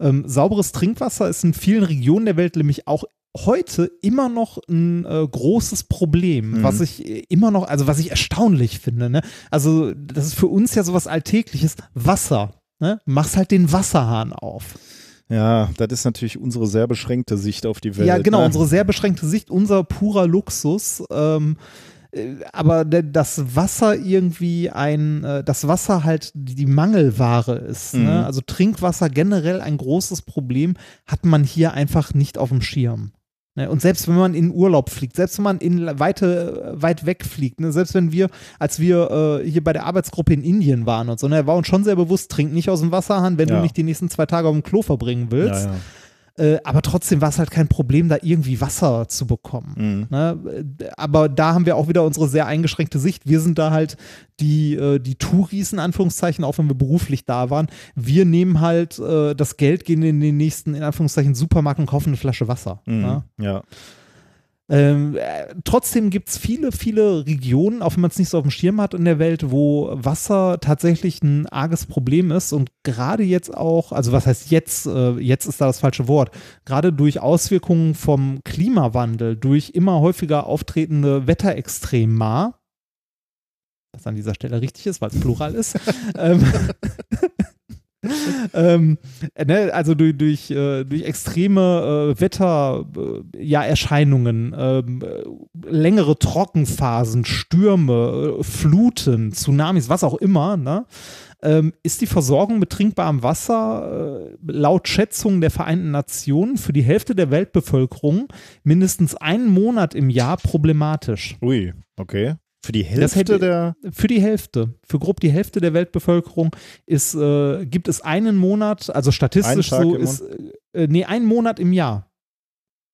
Ähm, sauberes Trinkwasser ist in vielen Regionen der Welt nämlich auch heute immer noch ein äh, großes Problem, Mhm. was ich äh, immer noch, also was ich erstaunlich finde. Ne? Also das ist für uns ja sowas Alltägliches. Wasser. Ne? Machst halt den Wasserhahn auf. Ja, das ist natürlich unsere sehr beschränkte Sicht auf die Welt. ja, genau, ne? unsere sehr beschränkte Sicht, unser purer Luxus. Ähm, äh, aber das Wasser irgendwie ein, äh, das Wasser halt die die Mangelware ist. Mhm. Ne? Also Trinkwasser generell ein großes Problem, hat man hier einfach nicht auf dem Schirm. Ne? Und selbst wenn man in Urlaub fliegt, selbst wenn man in weite, weit weg fliegt, ne? selbst wenn wir, als wir äh, hier bei der Arbeitsgruppe in Indien waren und so, ne, war uns schon sehr bewusst, trink nicht aus dem Wasserhahn, wenn Ja. du nicht die nächsten zwei Tage auf dem Klo verbringen willst. Ja, ja. Äh, aber trotzdem war es halt kein Problem, da irgendwie Wasser zu bekommen. Mhm. Ne? Äh, Aber da haben wir auch wieder unsere sehr eingeschränkte Sicht. Wir sind da halt die, äh, die Touris, in Anführungszeichen, auch wenn wir beruflich da waren. Wir nehmen halt äh, das Geld, gehen in den nächsten, in Anführungszeichen, Supermarkt und kaufen eine Flasche Wasser. Mhm. Ne? ja. Ähm, äh, trotzdem gibt es viele, viele Regionen, auch wenn man es nicht so auf dem Schirm hat in der Welt, wo Wasser tatsächlich ein arges Problem ist und gerade jetzt auch, also was heißt jetzt, äh, jetzt ist da das falsche Wort, gerade durch Auswirkungen vom Klimawandel, durch immer häufiger auftretende Wetterextrema, was an dieser Stelle richtig ist, weil es Plural ist, ähm, ähm, ne, also durch, durch, äh, durch extreme äh, Wetter, äh, ja, äh, längere Trockenphasen, Stürme, äh, Fluten, Tsunamis, was auch immer, ne, ähm, ist die Versorgung mit trinkbarem Wasser äh, laut Schätzungen der Vereinten Nationen für die Hälfte der Weltbevölkerung mindestens einen Monat im Jahr problematisch. Ui, okay. Für die Hälfte hätte- der. Für die Hälfte, für grob die Hälfte der Weltbevölkerung ist, äh, gibt es einen Monat, also statistisch so ist, äh, nee, einen Monat im Jahr.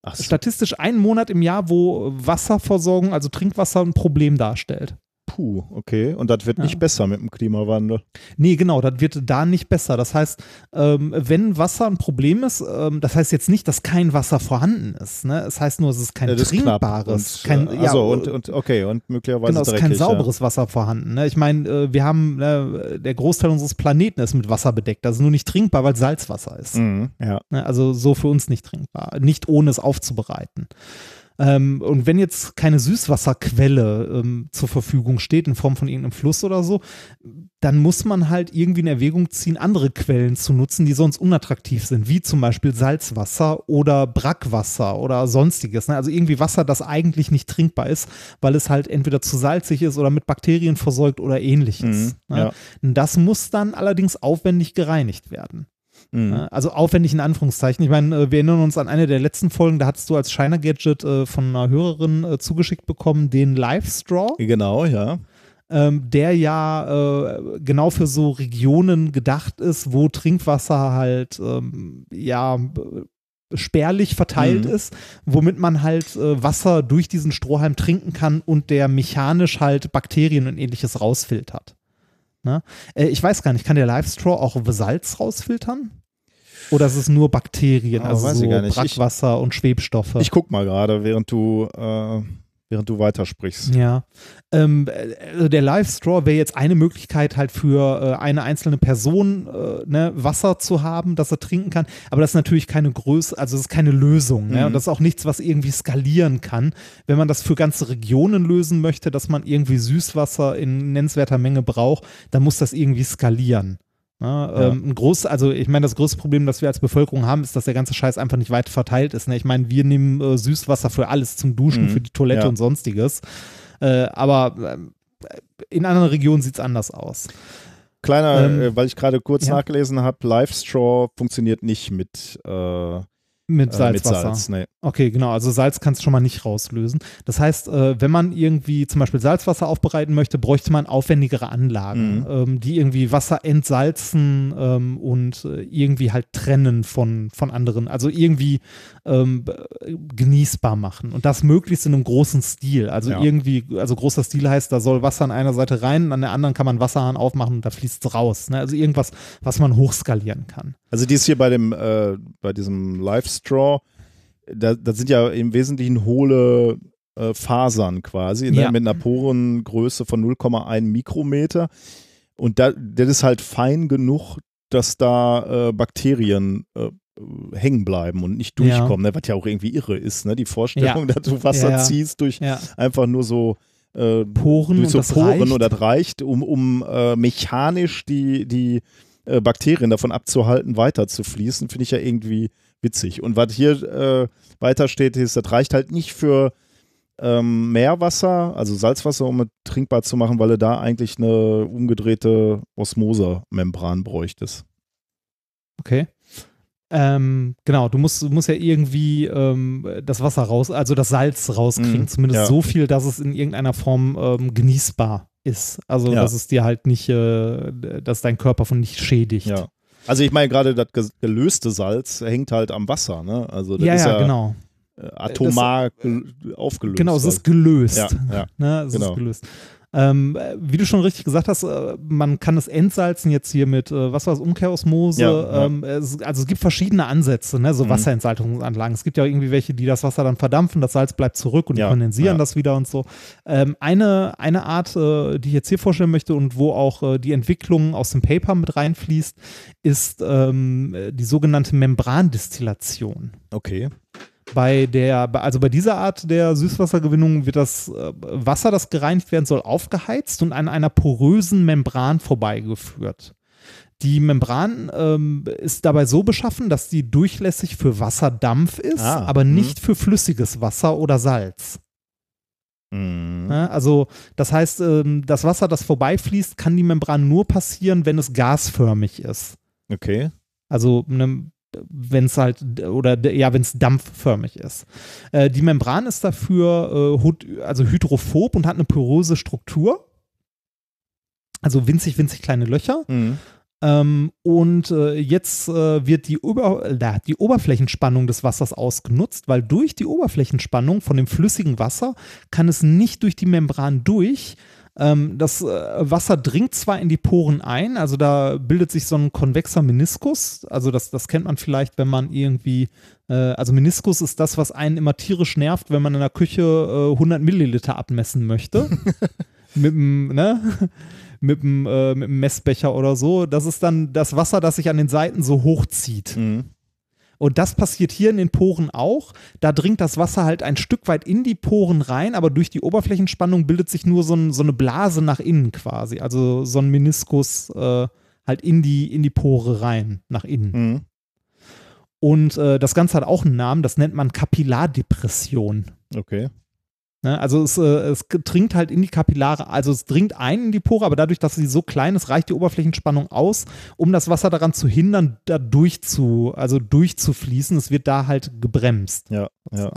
Ach so, Statistisch einen Monat im Jahr, wo Wasserversorgung, also Trinkwasser, ein Problem darstellt. Puh, okay. Und das wird Ja. nicht besser mit dem Klimawandel. Nee, genau, das wird da nicht besser. Das heißt, ähm, wenn Wasser ein Problem ist, ähm, das heißt jetzt nicht, dass kein Wasser vorhanden ist. Ne? Es heißt nur, es ist kein Ja, das ist trinkbares, Und, kein, äh, ja, also, und, und okay, und möglicherweise Genau, es ist dreckig. kein sauberes Wasser vorhanden. Ne? Ich meine, äh, wir haben, ne, der Großteil unseres Planeten ist mit Wasser bedeckt. Das ist nur nicht trinkbar, weil es Salzwasser ist. Ja. Mhm, ja. Ne? Also so für uns nicht trinkbar. Nicht ohne es aufzubereiten. Ähm, und wenn jetzt keine Süßwasserquelle ähm, zur Verfügung steht, in Form von irgendeinem Fluss oder so, dann muss man halt irgendwie in Erwägung ziehen, andere Quellen zu nutzen, die sonst unattraktiv sind, wie zum Beispiel Salzwasser oder Brackwasser oder sonstiges. Ne? Also irgendwie Wasser, das eigentlich nicht trinkbar ist, weil es halt entweder zu salzig ist oder mit Bakterien versorgt oder ähnliches. Mhm, ne? ja. Das muss dann allerdings aufwendig gereinigt werden. Mhm. Ne? Also aufwendig in Anführungszeichen. Ich meine, äh, wir erinnern uns an eine der letzten Folgen, da hattest du als Shiner Gadget äh, von einer Hörerin äh, zugeschickt bekommen, den Live Straw, Genau, ja. ähm, der ja äh, genau für so Regionen gedacht ist, wo Trinkwasser halt ähm, ja spärlich verteilt Mhm. ist, womit man halt äh, Wasser durch diesen Strohhalm trinken kann und der mechanisch halt Bakterien und ähnliches rausfiltert. Ne? Äh, ich weiß gar nicht, kann der Live Straw auch Salz rausfiltern? Oder ist es nur Bakterien, Oh, also so nicht. Ich- Brackwasser und Schwebstoffe? Ich guck mal gerade, während du, äh, während du weitersprichst. Ja, ähm, also der Live Straw wäre jetzt eine Möglichkeit halt für äh, eine einzelne Person äh, ne, Wasser zu haben, das er trinken kann. Aber das ist natürlich keine Größe, also das ist keine Lösung. Ne? Mhm. Und das ist auch nichts, was irgendwie skalieren kann. Wenn man das für ganze Regionen lösen möchte, dass man irgendwie Süßwasser in nennenswerter Menge braucht, dann muss das irgendwie skalieren. Ne? Ähm, ein groß, also ich meine, das größte Problem, das wir als Bevölkerung haben, ist, dass der ganze Scheiß einfach nicht weit verteilt ist. Ne? Ich meine, wir nehmen äh, Süßwasser für alles, zum Duschen, Mhm. für die Toilette Ja. und sonstiges. Äh, aber ähm, in anderen Regionen sieht es anders aus. Kleiner, Ähm, äh, weil ich gerade kurz ja. nachgelesen habe, Live-Straw funktioniert nicht mit, äh, Mit äh, mit Salzwasser. Salz. Nee. Okay, genau. Also Salz kannst du schon mal nicht rauslösen. Das heißt, äh, wenn man irgendwie zum Beispiel Salzwasser aufbereiten möchte, bräuchte man aufwendigere Anlagen, Mhm. ähm, die irgendwie Wasser entsalzen ähm, und äh, irgendwie halt trennen von, von anderen. Also irgendwie ähm, genießbar machen. Und das möglichst in einem großen Stil. Also Ja. irgendwie, also großer Stil heißt, da soll Wasser an einer Seite rein, an der anderen kann man Wasserhahn aufmachen und da fließt es raus. Ne? Also irgendwas, was man hochskalieren kann. Also dies hier bei dem, äh, bei diesem Live-Straw, da, das sind ja im Wesentlichen hohle äh, Fasern quasi, ne? Ja. mit einer Porengröße von 0,1 Mikrometer. Und da, das ist halt fein genug, dass da äh, Bakterien äh, hängen bleiben und nicht Ja. durchkommen, ne? was ja auch irgendwie irre ist, ne? die Vorstellung, dass du Wasser Ja, ja. ziehst durch Ja. einfach nur so äh, Poren durch und so das Poren reicht. und das reicht, um, um äh, mechanisch die, die äh, Bakterien davon abzuhalten, weiter zu fließen, finde ich ja irgendwie witzig. Und was hier äh, weiter steht, ist, das reicht halt nicht für ähm, Meerwasser, also Salzwasser, um es trinkbar zu machen, weil du da eigentlich eine umgedrehte Osmosemembran bräuchtest. Okay. Ähm, genau, du musst, du musst ja irgendwie ähm, das Wasser raus, also das Salz rauskriegen, Mhm, zumindest ja. so viel, dass es in irgendeiner Form ähm, genießbar ist. Also, Ja. dass es dir halt nicht, äh, dass dein Körper von nicht schädigt. Ja. Also ich meine, gerade das gelöste Salz hängt halt am Wasser, ne? Also das ja, ist ja, genau. äh, atomar gel- aufgelöst. Genau, es halt. ist gelöst. Ja, ja. Ne, es Genau. ist gelöst. Ähm, äh, wie du schon richtig gesagt hast, äh, man kann es entsalzen jetzt hier mit, äh, was war das, Umkehrosmose. Ja, ja. Ähm, es, also es gibt verschiedene Ansätze, ne, so Mhm. Wasserentsaltungsanlagen. Es gibt ja irgendwie welche, die das Wasser dann verdampfen, das Salz bleibt zurück und die Ja, kondensieren das wieder und so. Ähm, eine, eine Art, äh, die ich jetzt hier vorstellen möchte und wo auch äh, die Entwicklung aus dem Paper mit reinfließt, ist ähm, äh, die sogenannte Membrandistillation Okay. Bei der, also bei dieser Art der Süßwassergewinnung wird das äh, Wasser, das gereinigt werden soll, aufgeheizt und an einer porösen Membran vorbeigeführt. Die Membran ähm, ist dabei so beschaffen, dass die durchlässig für Wasserdampf ist, Ah, aber mhm. nicht für flüssiges Wasser oder Salz. Mhm. Also das heißt, ähm, das Wasser, das vorbeifließt, kann die Membran nur passieren, wenn es gasförmig ist. Okay. Also ne, wenn es halt oder ja, wenn es dampfförmig ist. Äh, die Membran ist dafür äh, also hydrophob und hat eine poröse Struktur. Also winzig, winzig kleine Löcher. Mhm. Ähm, und äh, jetzt äh, wird die, Ober die Oberflächenspannung des Wassers ausgenutzt, weil durch die Oberflächenspannung von dem flüssigen Wasser kann es nicht durch die Membran durch. Ähm, das äh, Wasser dringt zwar in die Poren ein, also da bildet sich so ein konvexer Meniskus. Also das, das kennt man vielleicht, wenn man irgendwie, äh, also Meniskus ist das, was einen immer tierisch nervt, wenn man in der Küche äh, 100 Milliliter abmessen möchte. mit dem, ne? mit dem, äh, mit dem Messbecher oder so. Das ist dann das Wasser, das sich an den Seiten so hochzieht. Mhm. Und das passiert hier in den Poren auch. Da dringt das Wasser halt ein Stück weit in die Poren rein, aber durch die Oberflächenspannung bildet sich nur so, ein, so eine Blase nach innen quasi. Also so ein Meniskus äh, halt in die, in die Pore rein, nach innen. Mhm. Und äh, das Ganze hat auch einen Namen, das nennt man Kapillardepression. Okay. Ne? Also es, äh, es dringt halt in die Kapillare, also es dringt ein in die Pore, aber dadurch, dass sie so klein ist, reicht die Oberflächenspannung aus, um das Wasser daran zu hindern, da durchzu, also durchzufließen. Es wird da halt gebremst. Ja. Ja.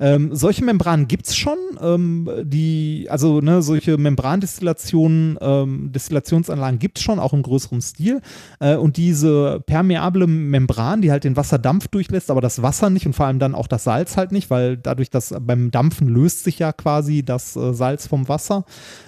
Ähm, solche Membranen gibt es schon, ähm, die, also ne, solche Membrandistillationen, ähm, Destillationsanlagen gibt es schon, auch im größeren Stil. Äh, und diese permeable Membran, die halt den Wasserdampf durchlässt, aber das Wasser nicht und vor allem dann auch das Salz halt nicht, weil dadurch, dass beim Dampfen löst sich ja quasi das äh, Salz vom Wasser.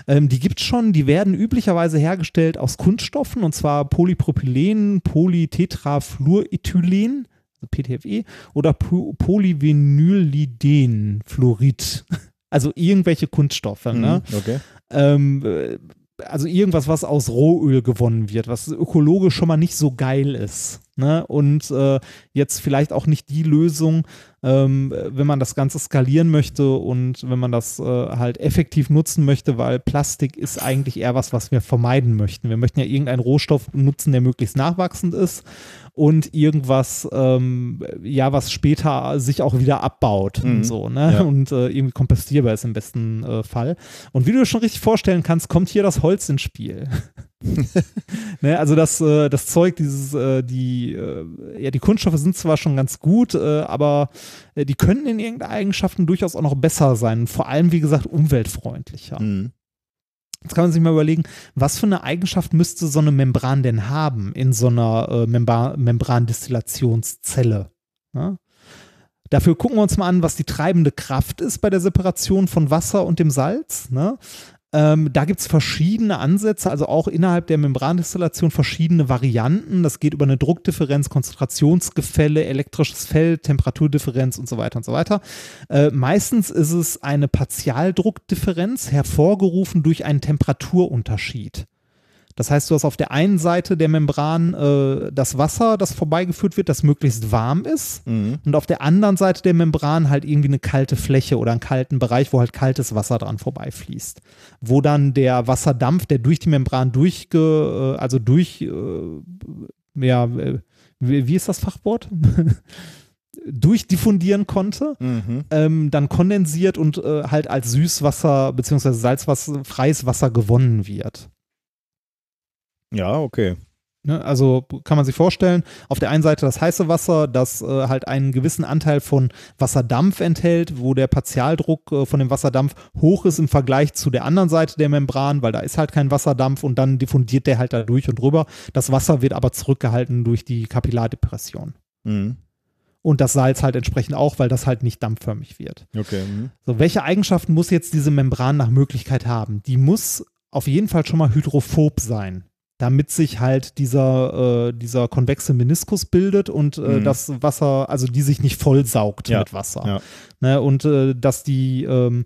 Ähm, die gibt es schon, die werden üblicherweise hergestellt aus Kunststoffen und zwar Polypropylen, Polytetrafluorethylen. PTFE, oder Po- Polyvinyliden-Fluorid. Also irgendwelche Kunststoffe. Ne? Mhm. Okay. Ähm, äh, also irgendwas, was aus Rohöl gewonnen wird, was ökologisch schon mal nicht so geil ist. Ne? Und äh, jetzt vielleicht auch nicht die Lösung, ähm, wenn man das Ganze skalieren möchte und wenn man das äh, halt effektiv nutzen möchte, weil Plastik ist eigentlich eher was, was wir vermeiden möchten. Wir möchten ja irgendeinen Rohstoff nutzen, der möglichst nachwachsend ist und irgendwas, ähm, ja, was später sich auch wieder abbaut Mhm. und so, ne? Ja. Und äh, irgendwie kompostierbar ist im besten äh, Fall. Und wie du dir schon richtig vorstellen kannst, kommt hier das Holz ins Spiel. ne, also das, äh, das Zeug, dieses, äh, die, äh, ja, die Kunststoffe sind zwar schon ganz gut, äh, aber äh, die können in irgendeinen Eigenschaften durchaus auch noch besser sein. Vor allem, wie gesagt, umweltfreundlicher. Mhm. Jetzt kann man sich mal überlegen, was für eine Eigenschaft müsste so eine Membran denn haben in so einer äh, Membra Membrandestillationszelle? Ja? Dafür gucken wir uns mal an, was die treibende Kraft ist bei der Separation von Wasser und dem Salz. Ne? Ähm, da gibt es verschiedene Ansätze, also auch innerhalb der Membrandestillation verschiedene Varianten. Das geht über eine Druckdifferenz, Konzentrationsgefälle, elektrisches Feld, Temperaturdifferenz und so weiter und so weiter. Äh, meistens ist es eine Partialdruckdifferenz, hervorgerufen durch einen Temperaturunterschied. Das heißt, du hast auf der einen Seite der Membran äh, das Wasser, das vorbeigeführt wird, das möglichst warm ist. Mhm. Und auf der anderen Seite der Membran halt irgendwie eine kalte Fläche oder einen kalten Bereich, wo halt kaltes Wasser dran vorbeifließt. Wo dann der Wasserdampf, der durch die Membran durchge, äh, also durch, äh, ja, äh, wie, wie ist das Fachwort? durchdiffundieren konnte, Mhm. ähm, dann kondensiert und äh, halt als Süßwasser bzw. Salzwasser, freies Wasser gewonnen wird. Ja, okay. Ne, also kann man sich vorstellen, auf der einen Seite das heiße Wasser, das äh, halt einen gewissen Anteil von Wasserdampf enthält, wo der Partialdruck äh, von dem Wasserdampf hoch ist im Vergleich zu der anderen Seite der Membran, weil da ist halt kein Wasserdampf und dann diffundiert der halt da durch und drüber. Das Wasser wird aber zurückgehalten durch die Kapillardepression. Mhm. Und das Salz halt entsprechend auch, weil das halt nicht dampfförmig wird. Okay. Mhm. So, welche Eigenschaften muss jetzt diese Membran nach Möglichkeit haben? Die muss auf jeden Fall schon mal hydrophob sein, damit sich halt dieser, äh, dieser konvexe Meniskus bildet und äh, Mhm. das Wasser, also die sich nicht vollsaugt Ja, mit Wasser. ja. Ne, und äh, dass die, ähm,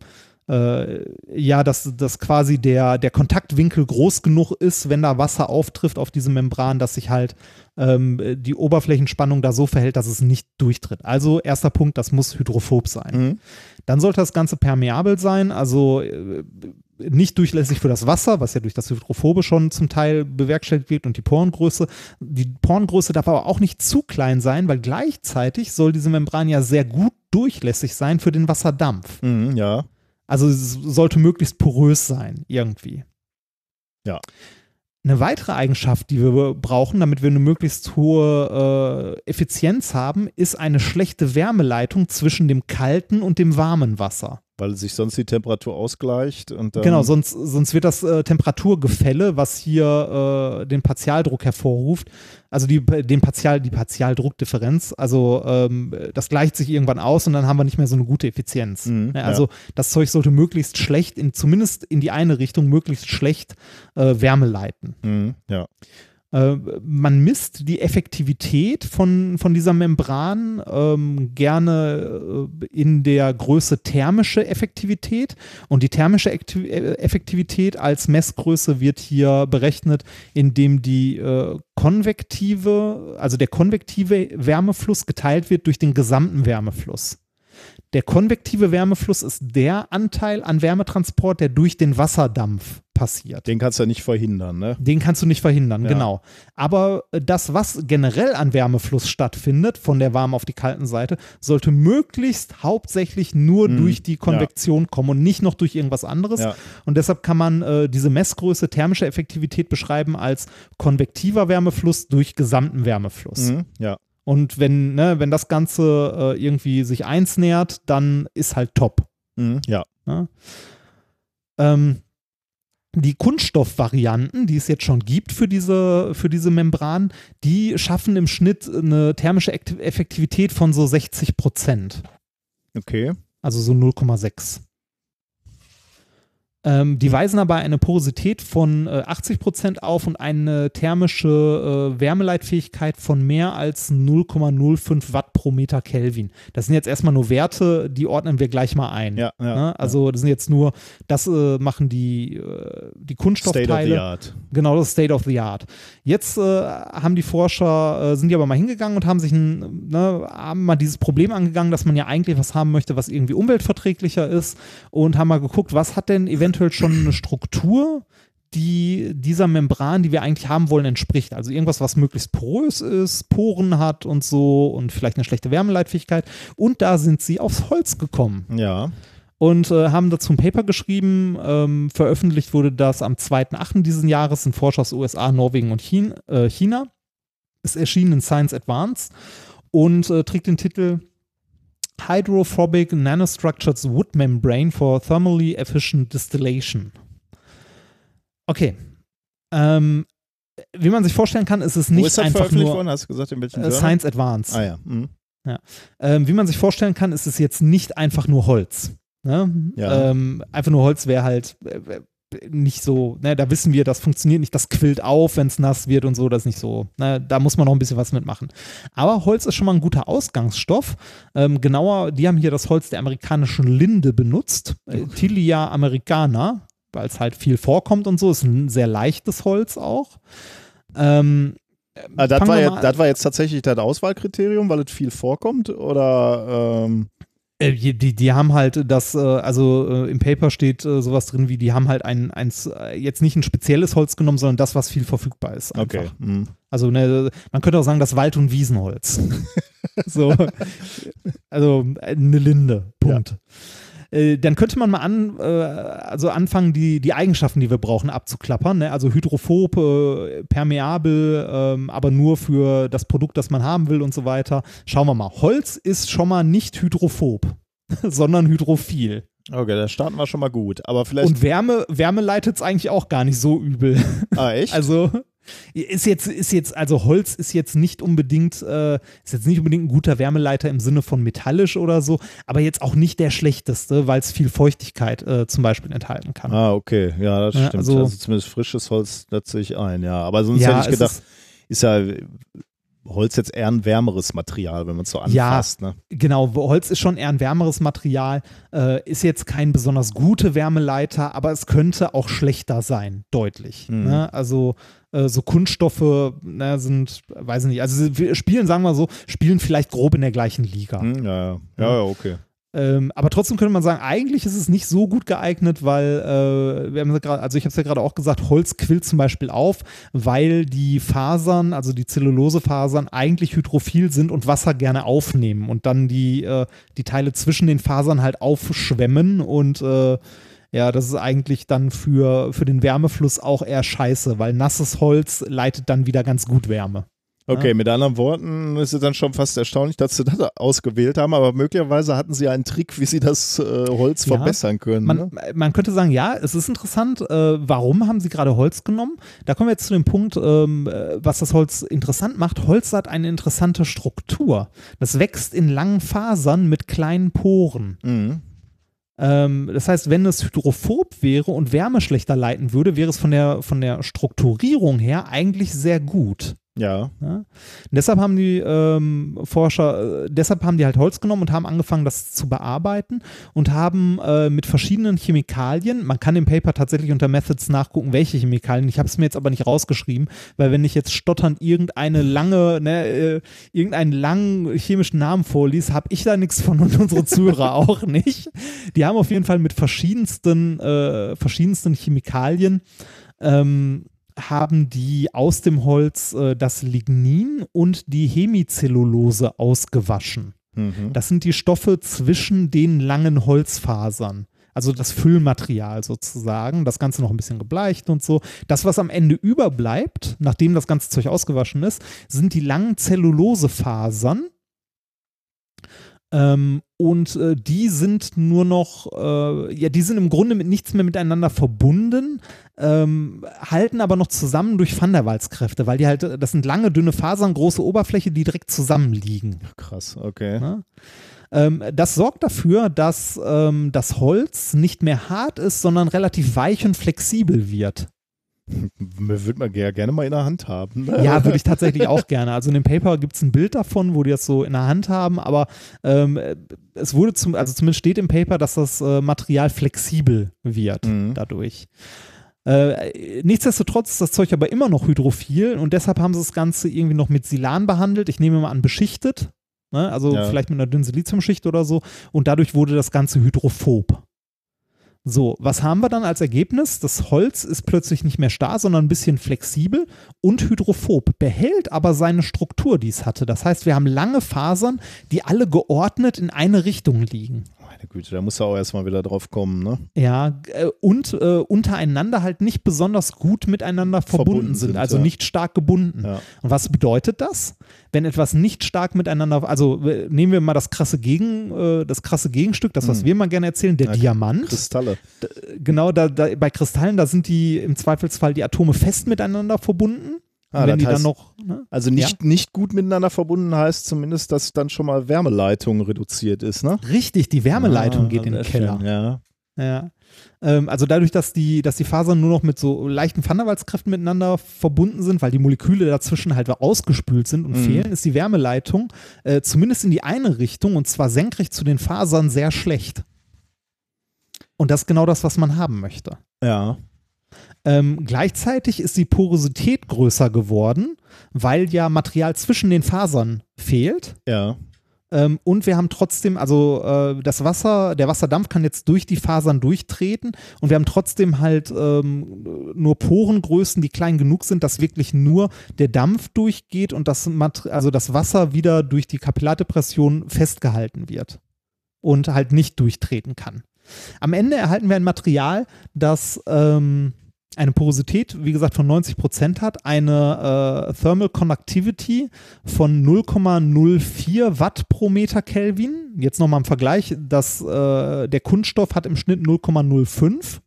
äh, ja, dass, dass quasi der, der Kontaktwinkel groß genug ist, wenn da Wasser auftrifft auf diese Membran, dass sich halt ähm, die Oberflächenspannung da so verhält, dass es nicht durchtritt. Also erster Punkt, das muss hydrophob sein. Mhm. Dann sollte das Ganze permeabel sein, also äh, nicht durchlässig für das Wasser, was ja durch das Hydrophobe schon zum Teil bewerkstelligt wird und die Porengröße. Die Porengröße darf aber auch nicht zu klein sein, weil gleichzeitig soll diese Membran ja sehr gut durchlässig sein für den Wasserdampf. Mhm. Ja. Also es sollte möglichst porös sein, irgendwie. Ja. Eine weitere Eigenschaft, die wir brauchen, damit wir eine möglichst hohe äh, Effizienz haben, ist eine schlechte Wärmeleitung zwischen dem kalten und dem warmen Wasser. Weil sich sonst die Temperatur ausgleicht und. Genau, sonst, sonst wird das äh, Temperaturgefälle, was hier äh, den Partialdruck hervorruft, also die, den Partial, die Partialdruckdifferenz, also ähm, das gleicht sich irgendwann aus und dann haben wir nicht mehr so eine gute Effizienz. Mhm, Ja, also das Zeug sollte möglichst schlecht, in, zumindest in die eine Richtung, möglichst schlecht äh, Wärme leiten. Mhm. Ja. Äh, man misst die Effektivität von, von dieser Membran ähm, gerne äh, in der Größe thermische Effektivität. Und die thermische äh, Effektivität als Messgröße wird hier berechnet, indem die äh, konvektive, also der konvektive Wärmefluss geteilt wird durch den gesamten Wärmefluss. Der konvektive Wärmefluss ist der Anteil an Wärmetransport, der durch den Wasserdampf passiert. Den kannst du ja nicht verhindern, ne? Den kannst du nicht verhindern, Ja. genau. Aber äh, das, was generell an Wärmefluss stattfindet, von der warmen auf die kalten Seite, sollte möglichst hauptsächlich nur Mhm. durch die Konvektion kommen und nicht noch durch irgendwas anderes. Ja. Und deshalb kann man äh, diese Messgröße thermische Effektivität beschreiben als konvektiver Wärmefluss durch gesamten Wärmefluss. Mhm. Ja. Und wenn, ne, wenn das Ganze äh, irgendwie sich eins nähert, dann ist halt top. Mhm. Ja. Ja. Ähm, die Kunststoffvarianten, die es jetzt schon gibt für diese, für diese Membran, die schaffen im Schnitt eine thermische Ekt- Effektivität von so 60 Prozent. Okay. Also so 0,6. Ähm, die weisen aber eine Porosität von äh, 80% auf und eine thermische äh, Wärmeleitfähigkeit von mehr als 0,05 Watt pro Meter Kelvin. Das sind jetzt erstmal nur Werte, die ordnen wir gleich mal ein. Ja, ja, ne? Also das sind jetzt nur, das äh, machen die, äh, die Kunststoffteile. State of the art. Genau, das ist State of the Art. Jetzt äh, haben die Forscher, äh, sind die aber mal hingegangen und haben sich ein, ne, haben mal dieses Problem angegangen, dass man ja eigentlich was haben möchte, was irgendwie umweltverträglicher ist und haben mal geguckt, was hat denn eventuell schon eine Struktur, die dieser Membran, die wir eigentlich haben wollen, entspricht. Also irgendwas, was möglichst porös ist, Poren hat und so und vielleicht eine schlechte Wärmeleitfähigkeit. Und da sind sie aufs Holz gekommen. Ja. Und äh, haben dazu ein Paper geschrieben. Ähm, veröffentlicht wurde das am 2.8. diesen Jahres, sind Forscher aus USA, Norwegen und China. Äh, China. Es erschien in Science Advance und äh, trägt den Titel Hydrophobic Nanostructured Wood Membrane for Thermally Efficient Distillation. Okay. Ähm, wie man sich vorstellen kann, ist es Wo nicht ist das einfach veröffentlicht nur worden? Hast du gesagt, in welchem äh? Science Advance. Ah ja. Mhm. Ähm, wie man sich vorstellen kann, ist es jetzt nicht einfach nur Holz. Ne? Ja. Ähm, einfach nur Holz wäre halt äh, nicht so, ne, da wissen wir, das funktioniert nicht, das quillt auf, wenn es nass wird und so, das ist nicht so. Ne, da muss man noch ein bisschen was mitmachen. Aber Holz ist schon mal ein guter Ausgangsstoff. Ähm, genauer, die haben hier das Holz der amerikanischen Linde benutzt, äh, Tilia americana, weil es halt viel vorkommt und so, ist ein sehr leichtes Holz auch. Ähm, Ah, das, war jetzt, das war jetzt tatsächlich das Auswahlkriterium, weil es viel vorkommt? Oder ähm, Äh, Die, die, die haben halt das, äh, also äh, im Paper steht äh, sowas drin wie, die haben halt ein, eins, äh, jetzt nicht ein spezielles Holz genommen, sondern das, was viel verfügbar ist. Einfach. okay. Mhm. Also ne, man könnte auch sagen, das Wald- und Wiesenholz. so. Also äh, eine Linde. Punkt. Äh, Dann könnte man mal an, äh, also anfangen, die, die Eigenschaften, die wir brauchen, abzuklappern. Ne? Also hydrophob, äh, permeabel, ähm, aber nur für das Produkt, das man haben will und so weiter. Schauen wir mal. Holz ist schon mal nicht hydrophob, sondern hydrophil. Okay, da starten wir schon mal gut. Aber vielleicht. Und Wärme, Wärme leitet es eigentlich auch gar nicht so übel. ah, echt? Also ist jetzt, ist jetzt, also Holz ist jetzt nicht unbedingt, äh, ist jetzt nicht unbedingt ein guter Wärmeleiter im Sinne von metallisch oder so, aber jetzt auch nicht der schlechteste, weil es viel Feuchtigkeit äh, zum Beispiel enthalten kann. ah, okay. Ja, das Ja, stimmt. Also, also- zumindest frisches Holz, sehe ich ein, ja. Aber sonst Ja, hätte ich gedacht, ist- ist, ja Holz jetzt eher ein wärmeres Material, wenn man es so Ja. anfasst. Ne? Genau, Holz ist schon eher ein wärmeres Material, äh, ist jetzt kein besonders gute Wärmeleiter, aber es könnte auch schlechter sein, deutlich. Mhm. Ne? Also äh, so Kunststoffe ne, sind, weiß ich nicht, also wir spielen, sagen wir so, spielen vielleicht grob in der gleichen Liga. Hm, ja, ja. Ja, ja, okay. Ähm, aber trotzdem könnte man sagen, eigentlich ist es nicht so gut geeignet, weil, äh, wir haben ja grad, also ich habe es ja gerade auch gesagt, Holz quillt zum Beispiel auf, weil die Fasern, also die Zellulosefasern, eigentlich hydrophil sind und Wasser gerne aufnehmen und dann die, äh, die Teile zwischen den Fasern halt aufschwemmen und äh, ja, das ist eigentlich dann für, für den Wärmefluss auch eher scheiße, weil nasses Holz leitet dann wieder ganz gut Wärme. Okay, mit anderen Worten ist es dann schon fast erstaunlich, dass sie das ausgewählt haben, aber möglicherweise hatten sie einen Trick, wie sie das äh, Holz Ja. verbessern können. Man, ne? man könnte sagen, ja, es ist interessant, äh, warum haben sie gerade Holz genommen? Da kommen wir jetzt zu dem Punkt, ähm, äh, was das Holz interessant macht. Holz hat eine interessante Struktur. Das wächst in langen Fasern mit kleinen Poren. Mhm. Ähm, das heißt, wenn es hydrophob wäre und Wärme schlechter leiten würde, wäre es von der, von der Strukturierung her eigentlich sehr gut. Ja. Ja? Und deshalb haben die ähm, Forscher, äh, deshalb haben die halt Holz genommen und haben angefangen, das zu bearbeiten und haben äh, mit verschiedenen Chemikalien, man kann im Paper tatsächlich unter Methods nachgucken, welche Chemikalien, ich habe es mir jetzt aber nicht rausgeschrieben, weil wenn ich jetzt stotternd irgendeine lange, ne, äh, irgendeinen langen chemischen Namen vorlies, habe ich da nichts von und unsere Zuhörer auch nicht. Die haben auf jeden Fall mit verschiedensten, äh, verschiedensten Chemikalien ähm, haben die aus dem Holz äh, das Lignin und die Hemicellulose ausgewaschen. Mhm. Das sind die Stoffe zwischen den langen Holzfasern. Also das Füllmaterial sozusagen, das Ganze noch ein bisschen gebleicht und so. Das, was am Ende überbleibt, nachdem das ganze Zeug ausgewaschen ist, sind die langen Zellulosefasern. Ähm, und äh, die sind nur noch, äh, ja, die sind im Grunde mit nichts mehr miteinander verbunden, ähm, halten aber noch zusammen durch Van der Waals-Kräfte, weil die halt, das sind lange, dünne Fasern, große Oberfläche, die direkt zusammenliegen. Krass, okay. Ne? Ähm, das sorgt dafür, dass ähm, das Holz nicht mehr hart ist, sondern relativ weich und flexibel wird. Würde man gerne mal in der Hand haben. Ja, würde ich tatsächlich auch gerne. Also in dem Paper gibt es ein Bild davon, wo die das so in der Hand haben, aber ähm, es wurde zum, also zumindest steht im Paper, dass das äh, Material flexibel wird Mhm. dadurch. Äh, nichtsdestotrotz ist das Zeug aber immer noch hydrophil und deshalb haben sie das Ganze irgendwie noch mit Silan behandelt. Ich nehme mal an, beschichtet. Ne? Also Ja. vielleicht mit einer dünnen Siliziumschicht oder so. Und dadurch wurde das Ganze hydrophob. So, was haben wir dann als Ergebnis? Das Holz ist plötzlich nicht mehr starr, sondern ein bisschen flexibel und hydrophob, behält aber seine Struktur, die es hatte. Das heißt, wir haben lange Fasern, die alle geordnet in eine Richtung liegen. Güte, da muss er auch erstmal wieder drauf kommen, ne? Ja, äh, und äh, untereinander halt nicht besonders gut miteinander verbunden, Verbunden sind, sind, also ja. nicht stark gebunden. Ja. Und was bedeutet das? Wenn etwas nicht stark miteinander, also äh, nehmen wir mal das krasse Gegen, äh, das krasse Gegenstück, das, was Hm. wir mal gerne erzählen, der Ja, Diamant. Kristalle. Genau, da, da, bei Kristallen, da sind die im Zweifelsfall die Atome fest miteinander verbunden. Ah, wenn die dann heißt- noch, ne? Also nicht, nicht gut miteinander verbunden heißt zumindest, dass dann schon mal Wärmeleitung reduziert ist, ne? Richtig, die Wärmeleitung Ah, geht in den Keller. schön, Ja. Ja. Ähm, also dadurch, dass die, dass die Fasern nur noch mit so leichten Van der Waals-Kräften miteinander verbunden sind, weil die Moleküle dazwischen halt ausgespült sind und Mhm. fehlen, ist die Wärmeleitung äh, zumindest in die eine Richtung und zwar senkrecht zu den Fasern sehr schlecht. Und das ist genau das, was man haben möchte. Ja. Ähm, gleichzeitig ist die Porosität größer geworden, weil ja Material zwischen den Fasern fehlt. Ja. Ähm, und wir haben trotzdem, also äh, das Wasser, der Wasserdampf kann jetzt durch die Fasern durchtreten und wir haben trotzdem halt ähm, nur Porengrößen, die klein genug sind, dass wirklich nur der Dampf durchgeht und das, also das Wasser wieder durch die Kapillardepression festgehalten wird und halt nicht durchtreten kann. Am Ende erhalten wir ein Material, das ähm, eine Porosität, wie gesagt, von 90 Prozent hat, eine äh, Thermal Conductivity von 0,04 Watt pro Meter Kelvin. Jetzt nochmal im Vergleich, das, äh, der Kunststoff hat im Schnitt 0,05.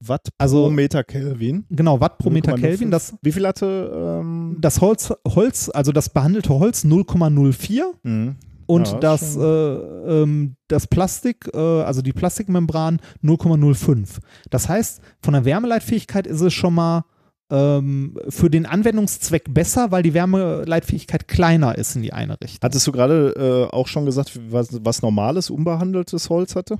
Watt Also- pro Meter Kelvin. Genau, Watt pro Meter 0,05. Kelvin. Das, Wie viel hatte? Ähm, das Holz, Holz, also das behandelte Holz 0,04 mhm. Und Ja, das, äh, ähm, das Plastik, äh, also die Plastikmembran 0,05. Das heißt, von der Wärmeleitfähigkeit ist es schon mal ähm, für den Anwendungszweck besser, weil die Wärmeleitfähigkeit kleiner ist in die eine Richtung. Hattest du gerade äh, auch schon gesagt, was, was normales, unbehandeltes Holz hatte?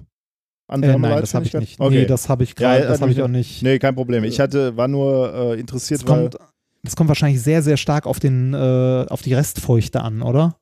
An Äh, nein, das habe ich nicht. Okay. Nee, das habe ich gerade, Ja, das hat habe ich auch nicht. nee, kein Problem. Ich hatte, war nur äh, interessiert, das, kommt, das kommt wahrscheinlich sehr, sehr stark auf, den, äh, auf die Restfeuchte an, oder?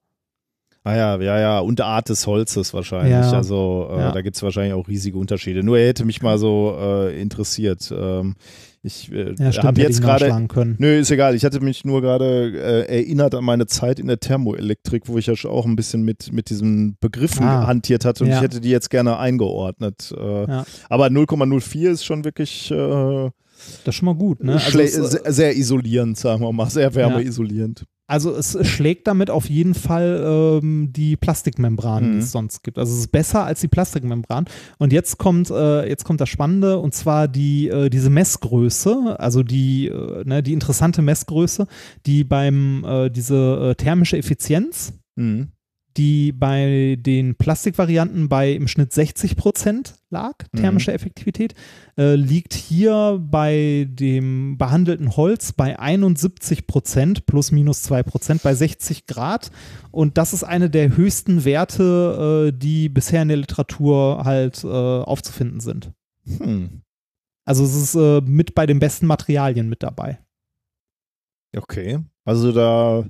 Ah ja, ja, ja, und Art des Holzes wahrscheinlich. Ja. Also äh, Ja. da gibt es wahrscheinlich auch riesige Unterschiede. Nur er hätte mich mal so äh, interessiert. Ähm, ich äh, Ja, habe jetzt gerade. Nö, ist egal. Ich hatte mich nur gerade äh, erinnert an meine Zeit in der Thermoelektrik, wo ich ja schon auch ein bisschen mit, mit diesen Begriffen Ah. hantiert hatte und ich hätte die jetzt gerne eingeordnet. Äh. Aber 0,04 ist schon wirklich äh, Das ist schon mal gut, ne? Also sehr, sehr isolierend, sagen wir mal, sehr wärmeisolierend. Also es schlägt damit auf jeden Fall ähm, die Plastikmembran, die Mhm. es sonst gibt. Also es ist besser als die Plastikmembran. Und jetzt kommt, äh, jetzt kommt das Spannende und zwar die, äh, diese Messgröße, also die, äh, ne, die interessante Messgröße, die beim äh, diese äh, thermische Effizienz, Mhm. Die bei den Plastikvarianten bei im Schnitt 60 Prozent lag, thermische Effektivität, äh, liegt hier bei dem behandelten Holz bei 71 Prozent plus minus 2 Prozent bei 60 Grad. Und das ist eine der höchsten Werte, äh, die bisher in der Literatur halt äh, aufzufinden sind. Hm. Also es ist äh, mit bei den besten Materialien mit dabei. Okay. Also da.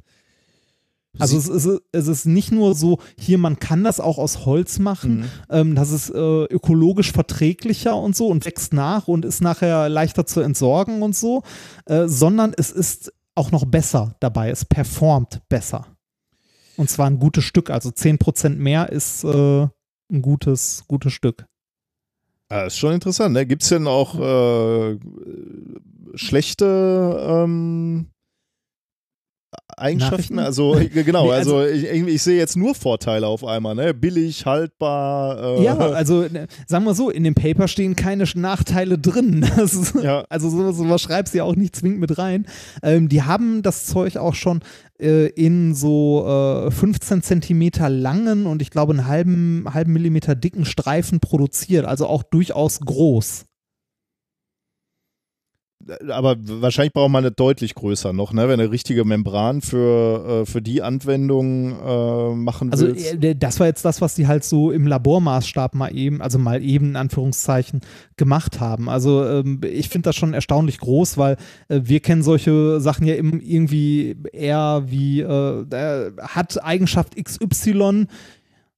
Also es ist, es ist nicht nur so, hier man kann das auch aus Holz machen, Mhm. ähm, das ist äh, ökologisch verträglicher und so und wächst nach und ist nachher leichter zu entsorgen und so, äh, sondern es ist auch noch besser dabei, es performt besser. Und zwar ein gutes Stück, also 10% mehr ist äh, ein gutes, gutes Stück. Ja, ist schon interessant. Ne? Gibt es denn auch äh, schlechte, ähm, Eigenschaften? Also äh, genau, Nee, also, also- ich, ich sehe jetzt nur Vorteile auf einmal, ne? Billig, haltbar. Äh, Ja, also ne, sagen wir so, in dem Paper stehen keine Nachteile drin. Ist, Ja. Also sowas, sowas schreibst du ja auch nicht zwingend mit rein. Ähm, die haben das Zeug auch schon äh, in so äh, 15 Zentimeter langen und ich glaube einen halben, halben Millimeter dicken Streifen produziert, also auch durchaus groß. Aber wahrscheinlich braucht man eine deutlich größer noch, ne? Wenn eine richtige Membran für, äh, für die Anwendung äh, machen Also willst. äh, das war jetzt das, was die halt so im Labormaßstab mal eben, also mal eben in Anführungszeichen gemacht haben. Also ähm, ich finde das schon erstaunlich groß, weil äh, wir kennen solche Sachen ja irgendwie eher wie äh, äh, hat Eigenschaft XY.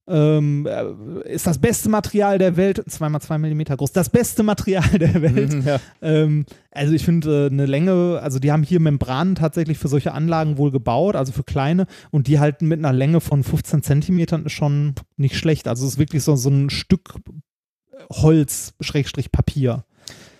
Ähm, äh, ist das beste Material der Welt, 2x2 Millimeter groß, das beste Material der Welt. Mhm, ja. Ähm, also ich finde äh, eine Länge, also die haben hier Membranen tatsächlich für solche Anlagen wohl gebaut, also für kleine und die halt mit einer Länge von 15 Zentimetern ist schon nicht schlecht. Also es ist wirklich so, so ein Stück Holz, Schrägstrich Papier.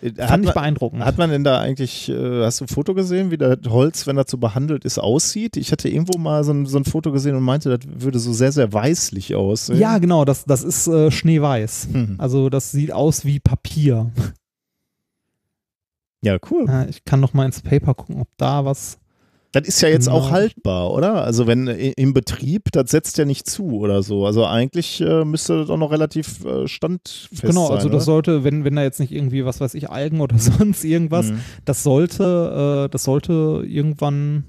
Hat Fand ich beeindruckend. hat man denn da eigentlich, äh, hast du ein Foto gesehen, wie das Holz, wenn das so behandelt ist, aussieht? Ich hatte irgendwo mal so ein, so ein Foto gesehen und meinte, das würde so sehr, sehr weißlich aussehen. ja, genau, das, das ist äh, schneeweiß. Hm. Also das sieht aus wie Papier. Ja, cool. Ja, ich kann noch mal ins Paper gucken, ob da was. Das ist ja jetzt Genau. auch haltbar, oder? Also wenn i- im Betrieb, das setzt ja nicht zu oder so. Also eigentlich äh, müsste das auch noch relativ äh, standfest genau, sein. also das oder? sollte, wenn, wenn da jetzt nicht irgendwie, was weiß ich, Algen oder sonst irgendwas, Mhm. das sollte, äh, das sollte irgendwann,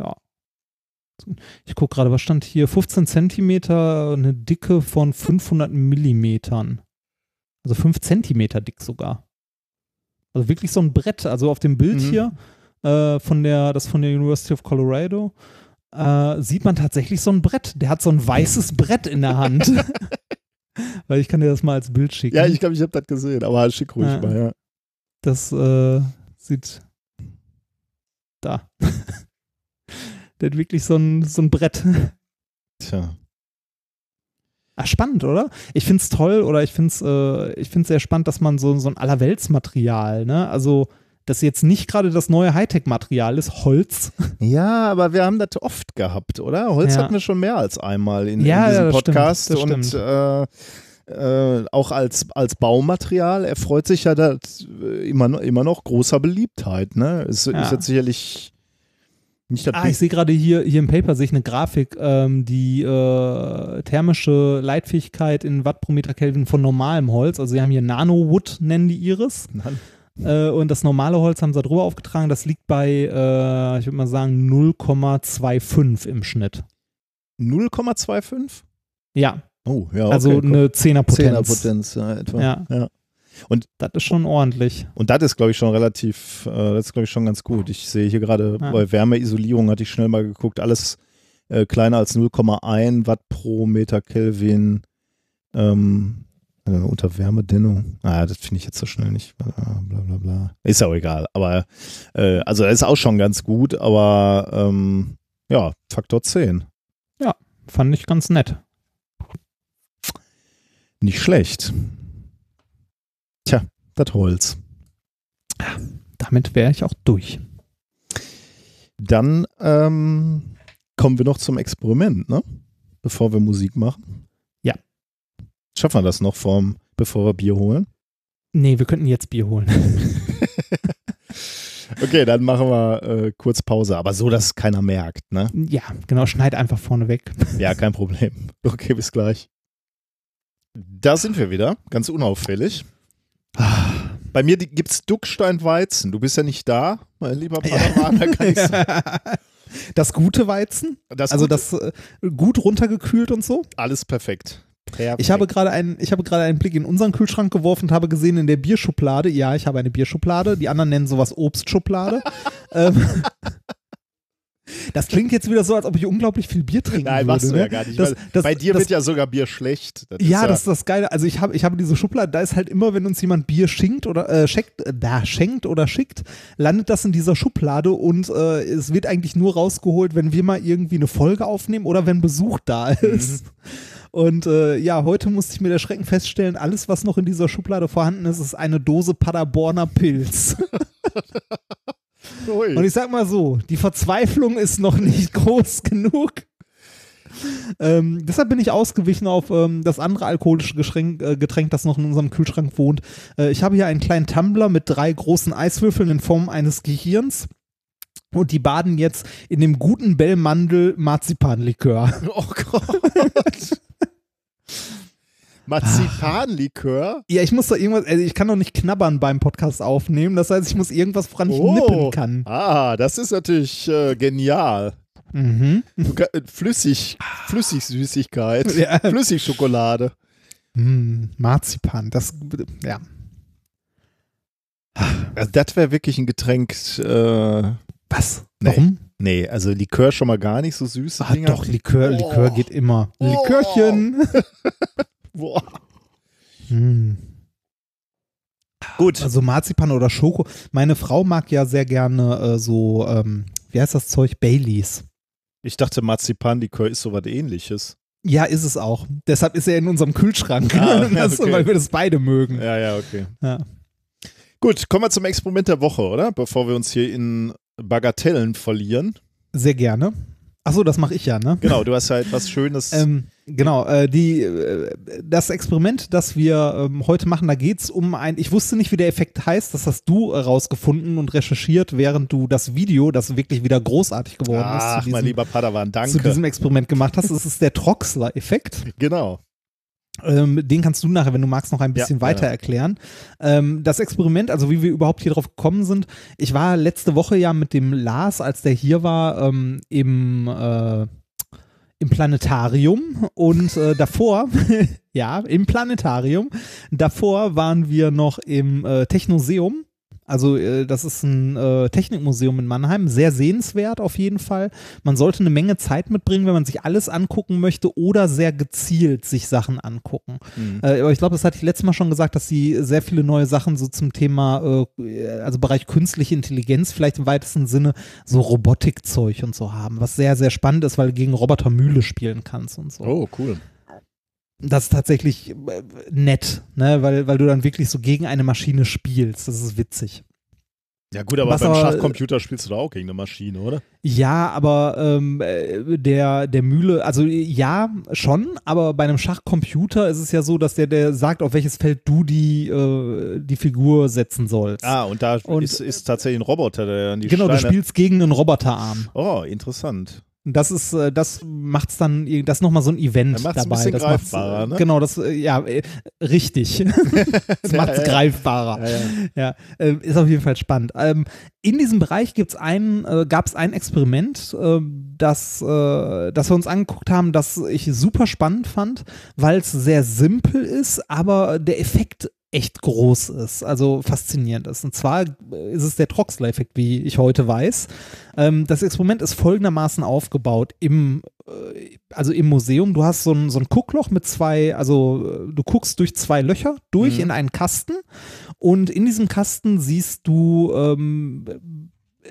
ja. Ich gucke gerade, was stand hier? 15 Zentimeter, eine Dicke von 500 Millimetern. Also 5 Zentimeter dick sogar. Also wirklich so ein Brett. Also auf dem Bild Mhm. hier äh, von der, das von der University of Colorado, äh, sieht man tatsächlich so ein Brett. Der hat so ein weißes Brett in der Hand. Weil ich kann dir das mal als Bild schicken. Ja, ich glaube, ich habe das gesehen, aber schick ruhig Ja. mal, ja. Das äh, sieht da. Der hat wirklich so ein, so ein Brett. Tja. Ah, spannend, oder? Ich finde es toll oder ich finde es äh, ich find's sehr spannend, dass man so, so ein Allerweltsmaterial, ne? Also, das jetzt nicht gerade das neue Hightech-Material ist, Holz. Ja, aber wir haben das oft gehabt, oder? Holz Ja. hatten wir schon mehr als einmal in, Ja, in diesem ja, stimmt, Podcast. das und stimmt. äh, äh, auch als, als Baumaterial erfreut sich ja das äh, immer, noch- immer noch großer Beliebtheit. Ne? Es Ja. ist jetzt sicherlich Ah, ich sehe gerade hier, hier im Paper sehe ich eine Grafik, ähm, die äh, thermische Leitfähigkeit in Watt pro Meter Kelvin von normalem Holz. Also sie haben hier Nano-Wood, nennen die ihres. Nein. Äh, und das normale Holz haben sie da drüber aufgetragen. Das liegt bei, äh, ich würde mal sagen, 0,25 im Schnitt. 0,25? Ja, Oh, ja. Okay, also eine Zehnerpotenz. Zehnerpotenz, ja, etwa. Ja. Ja. Das ist schon ordentlich. Und das ist, glaube ich, schon relativ, äh, das ist, glaube ich, schon ganz gut. Ich sehe hier gerade Ja. bei Wärmeisolierung, hatte ich schnell mal geguckt, alles äh, kleiner als 0,1 Watt pro Meter Kelvin ähm, äh, unter Wärmedämmung. Ah, das finde ich jetzt so schnell nicht. Bla bla bla. Ist ja auch egal. Aber äh, also das ist auch schon ganz gut, aber ähm, ja, Faktor 10. Fand ich ganz nett. Nicht schlecht. Tja, das Holz. Damit wäre ich auch durch. Dann ähm, kommen wir noch zum Experiment, ne? Bevor wir Musik machen. Ja. Schaffen wir das noch, vorm, bevor wir Bier holen? Nee, wir könnten jetzt Bier holen. Okay, dann machen wir äh, kurz Pause, aber so, dass keiner merkt, ne? ja, genau, schneid einfach vorne weg. Ja, kein Problem. Okay, bis gleich. Da sind wir wieder, ganz unauffällig. Bei mir gibt es Duckstein-Weizen. Du bist ja nicht da, mein lieber kann ich's, Das gute Weizen, das also gut- das äh, gut runtergekühlt und so. alles perfekt. Perfekt. Ich habe gerade einen, ich habe gerade einen Blick in unseren Kühlschrank geworfen und habe gesehen in der Bierschublade, ja, ich habe eine Bierschublade, die anderen nennen sowas Obstschublade. ähm, das klingt jetzt wieder so, als ob ich unglaublich viel Bier trinken Nein, würde. machst du ne? ja gar nicht. Das, das, bei dir das, wird ja sogar Bier schlecht. Ja, das ist das Geile. Also ich habe, ich habe diese Schublade, da ist halt immer, wenn uns jemand Bier schenkt oder äh, schenkt, äh, da schenkt oder schickt, landet das in dieser Schublade und äh, es wird eigentlich nur rausgeholt, wenn wir mal irgendwie eine Folge aufnehmen oder wenn Besuch da ist. Und äh, ja, heute musste ich mir der Schrecken feststellen, alles, was noch in dieser Schublade vorhanden ist, ist eine Dose Paderborner Pilz. Und ich sag mal so, die Verzweiflung ist noch nicht groß genug. Ähm, deshalb bin ich ausgewichen auf ähm, das andere alkoholische Geschenk, äh, Getränk, das noch in unserem Kühlschrank wohnt. Äh, ich habe hier einen kleinen Tumbler mit drei großen Eiswürfeln in Form eines Gehirns. Und die baden jetzt in dem guten Bellmandel Marzipanlikör. Oh Gott. Marzipanlikör? Ja, ich muss da irgendwas, also ich kann doch nicht knabbern beim Podcast aufnehmen. Das heißt, ich muss irgendwas, woran ich Oh. nippen kann. Ah, das ist natürlich äh, genial. Mhm. Äh, Flüssig, Flüssigsüßigkeit. Ja. Flüssigschokolade. Hm, Marzipan, das, ja. Also das wäre wirklich ein Getränk. Äh, Was? Nee. Warum? Nee, also Likör schon mal gar nicht so süße Ah, Dinger. doch, Likör, Likör Oh. geht immer. Oh. Likörchen. Boah. Hm. Gut. Also Marzipan oder Schoko. Meine Frau mag ja sehr gerne äh, so, ähm, wie heißt das Zeug? Baileys. Ich dachte, Marzipanlikör ist sowas ähnliches. Ja, ist es auch. Deshalb ist er in unserem Kühlschrank. Ah, das, okay. Weil wir das beide mögen. Ja, ja, okay. Ja. Gut, kommen wir zum Experiment der Woche, oder? Bevor wir uns hier in Bagatellen verlieren. Sehr gerne. Achso, das mache ich ja, ne? Genau, du hast ja etwas Schönes. Ähm, genau, äh, die, äh, das Experiment, das wir ähm, heute machen, da geht es um ein, ich wusste nicht, wie der Effekt heißt, das hast du äh, rausgefunden und recherchiert, während du das Video, das wirklich wieder großartig geworden Ach, ist, zu mein diesem, lieber Padawan, zu danke. diesem Experiment gemacht hast. Es ist der Troxler-Effekt. genau. Ähm, den kannst du nachher, wenn du magst, noch ein bisschen Ja, weiter ja. erklären. Ähm, das Experiment, also wie wir überhaupt hier drauf gekommen sind, ich war letzte Woche ja mit dem Lars, als der hier war, ähm, im, äh, im Planetarium und äh, davor, ja, im Planetarium, davor waren wir noch im äh, Technoseum. Also äh, das ist ein äh, Technikmuseum in Mannheim, sehr sehenswert auf jeden Fall. Man sollte eine Menge Zeit mitbringen, wenn man sich alles angucken möchte oder sehr gezielt sich Sachen angucken. Mhm. Äh, aber ich glaube, das hatte ich letztes Mal schon gesagt, dass sie sehr viele neue Sachen so zum Thema, äh, also Bereich künstliche Intelligenz, vielleicht im weitesten Sinne so Robotikzeug und so haben, was sehr, sehr spannend ist, weil du gegen Roboter Mühle spielen kannst und so. Oh, cool. Das ist tatsächlich äh, nett, ne? weil, weil du dann wirklich so gegen eine Maschine spielst. Das ist witzig. Ja, gut, aber Was beim aber- Schachcomputer spielst du da auch gegen eine Maschine, oder? Ja, aber ähm, äh, der, der Mühle, also ja, schon, aber bei einem Schachcomputer ist es ja so, dass der, der sagt, auf welches Feld du die, äh, die Figur setzen sollst. Ah, und da Und- ist, ist tatsächlich ein Roboter, der dann die genau, Steine... du spielst gegen einen Roboterarm. Oh, interessant. Das ist, äh, das macht's dann, das nochmal so ein Event macht's ein dabei. bisschen das greifbarer, ne? Genau, das, äh, ja, äh, richtig. das macht's ja, greifbarer. Ja, ja. Ja, äh, ist auf jeden Fall spannend. Ähm, in diesem Bereich gibt's gab es ein Experiment, äh, das, das wir uns angeguckt haben, das ich super spannend fand, weil es sehr simpel ist, aber der Effekt echt groß ist, also faszinierend ist. Und zwar äh, ist es der Troxler-Effekt, wie ich heute weiß. Ähm, das Experiment ist folgendermaßen aufgebaut im äh, also im Museum, du hast so ein, so ein Guckloch mit zwei, also äh, du guckst durch zwei Löcher durch Mhm. in einen Kasten und in diesem Kasten siehst du ähm,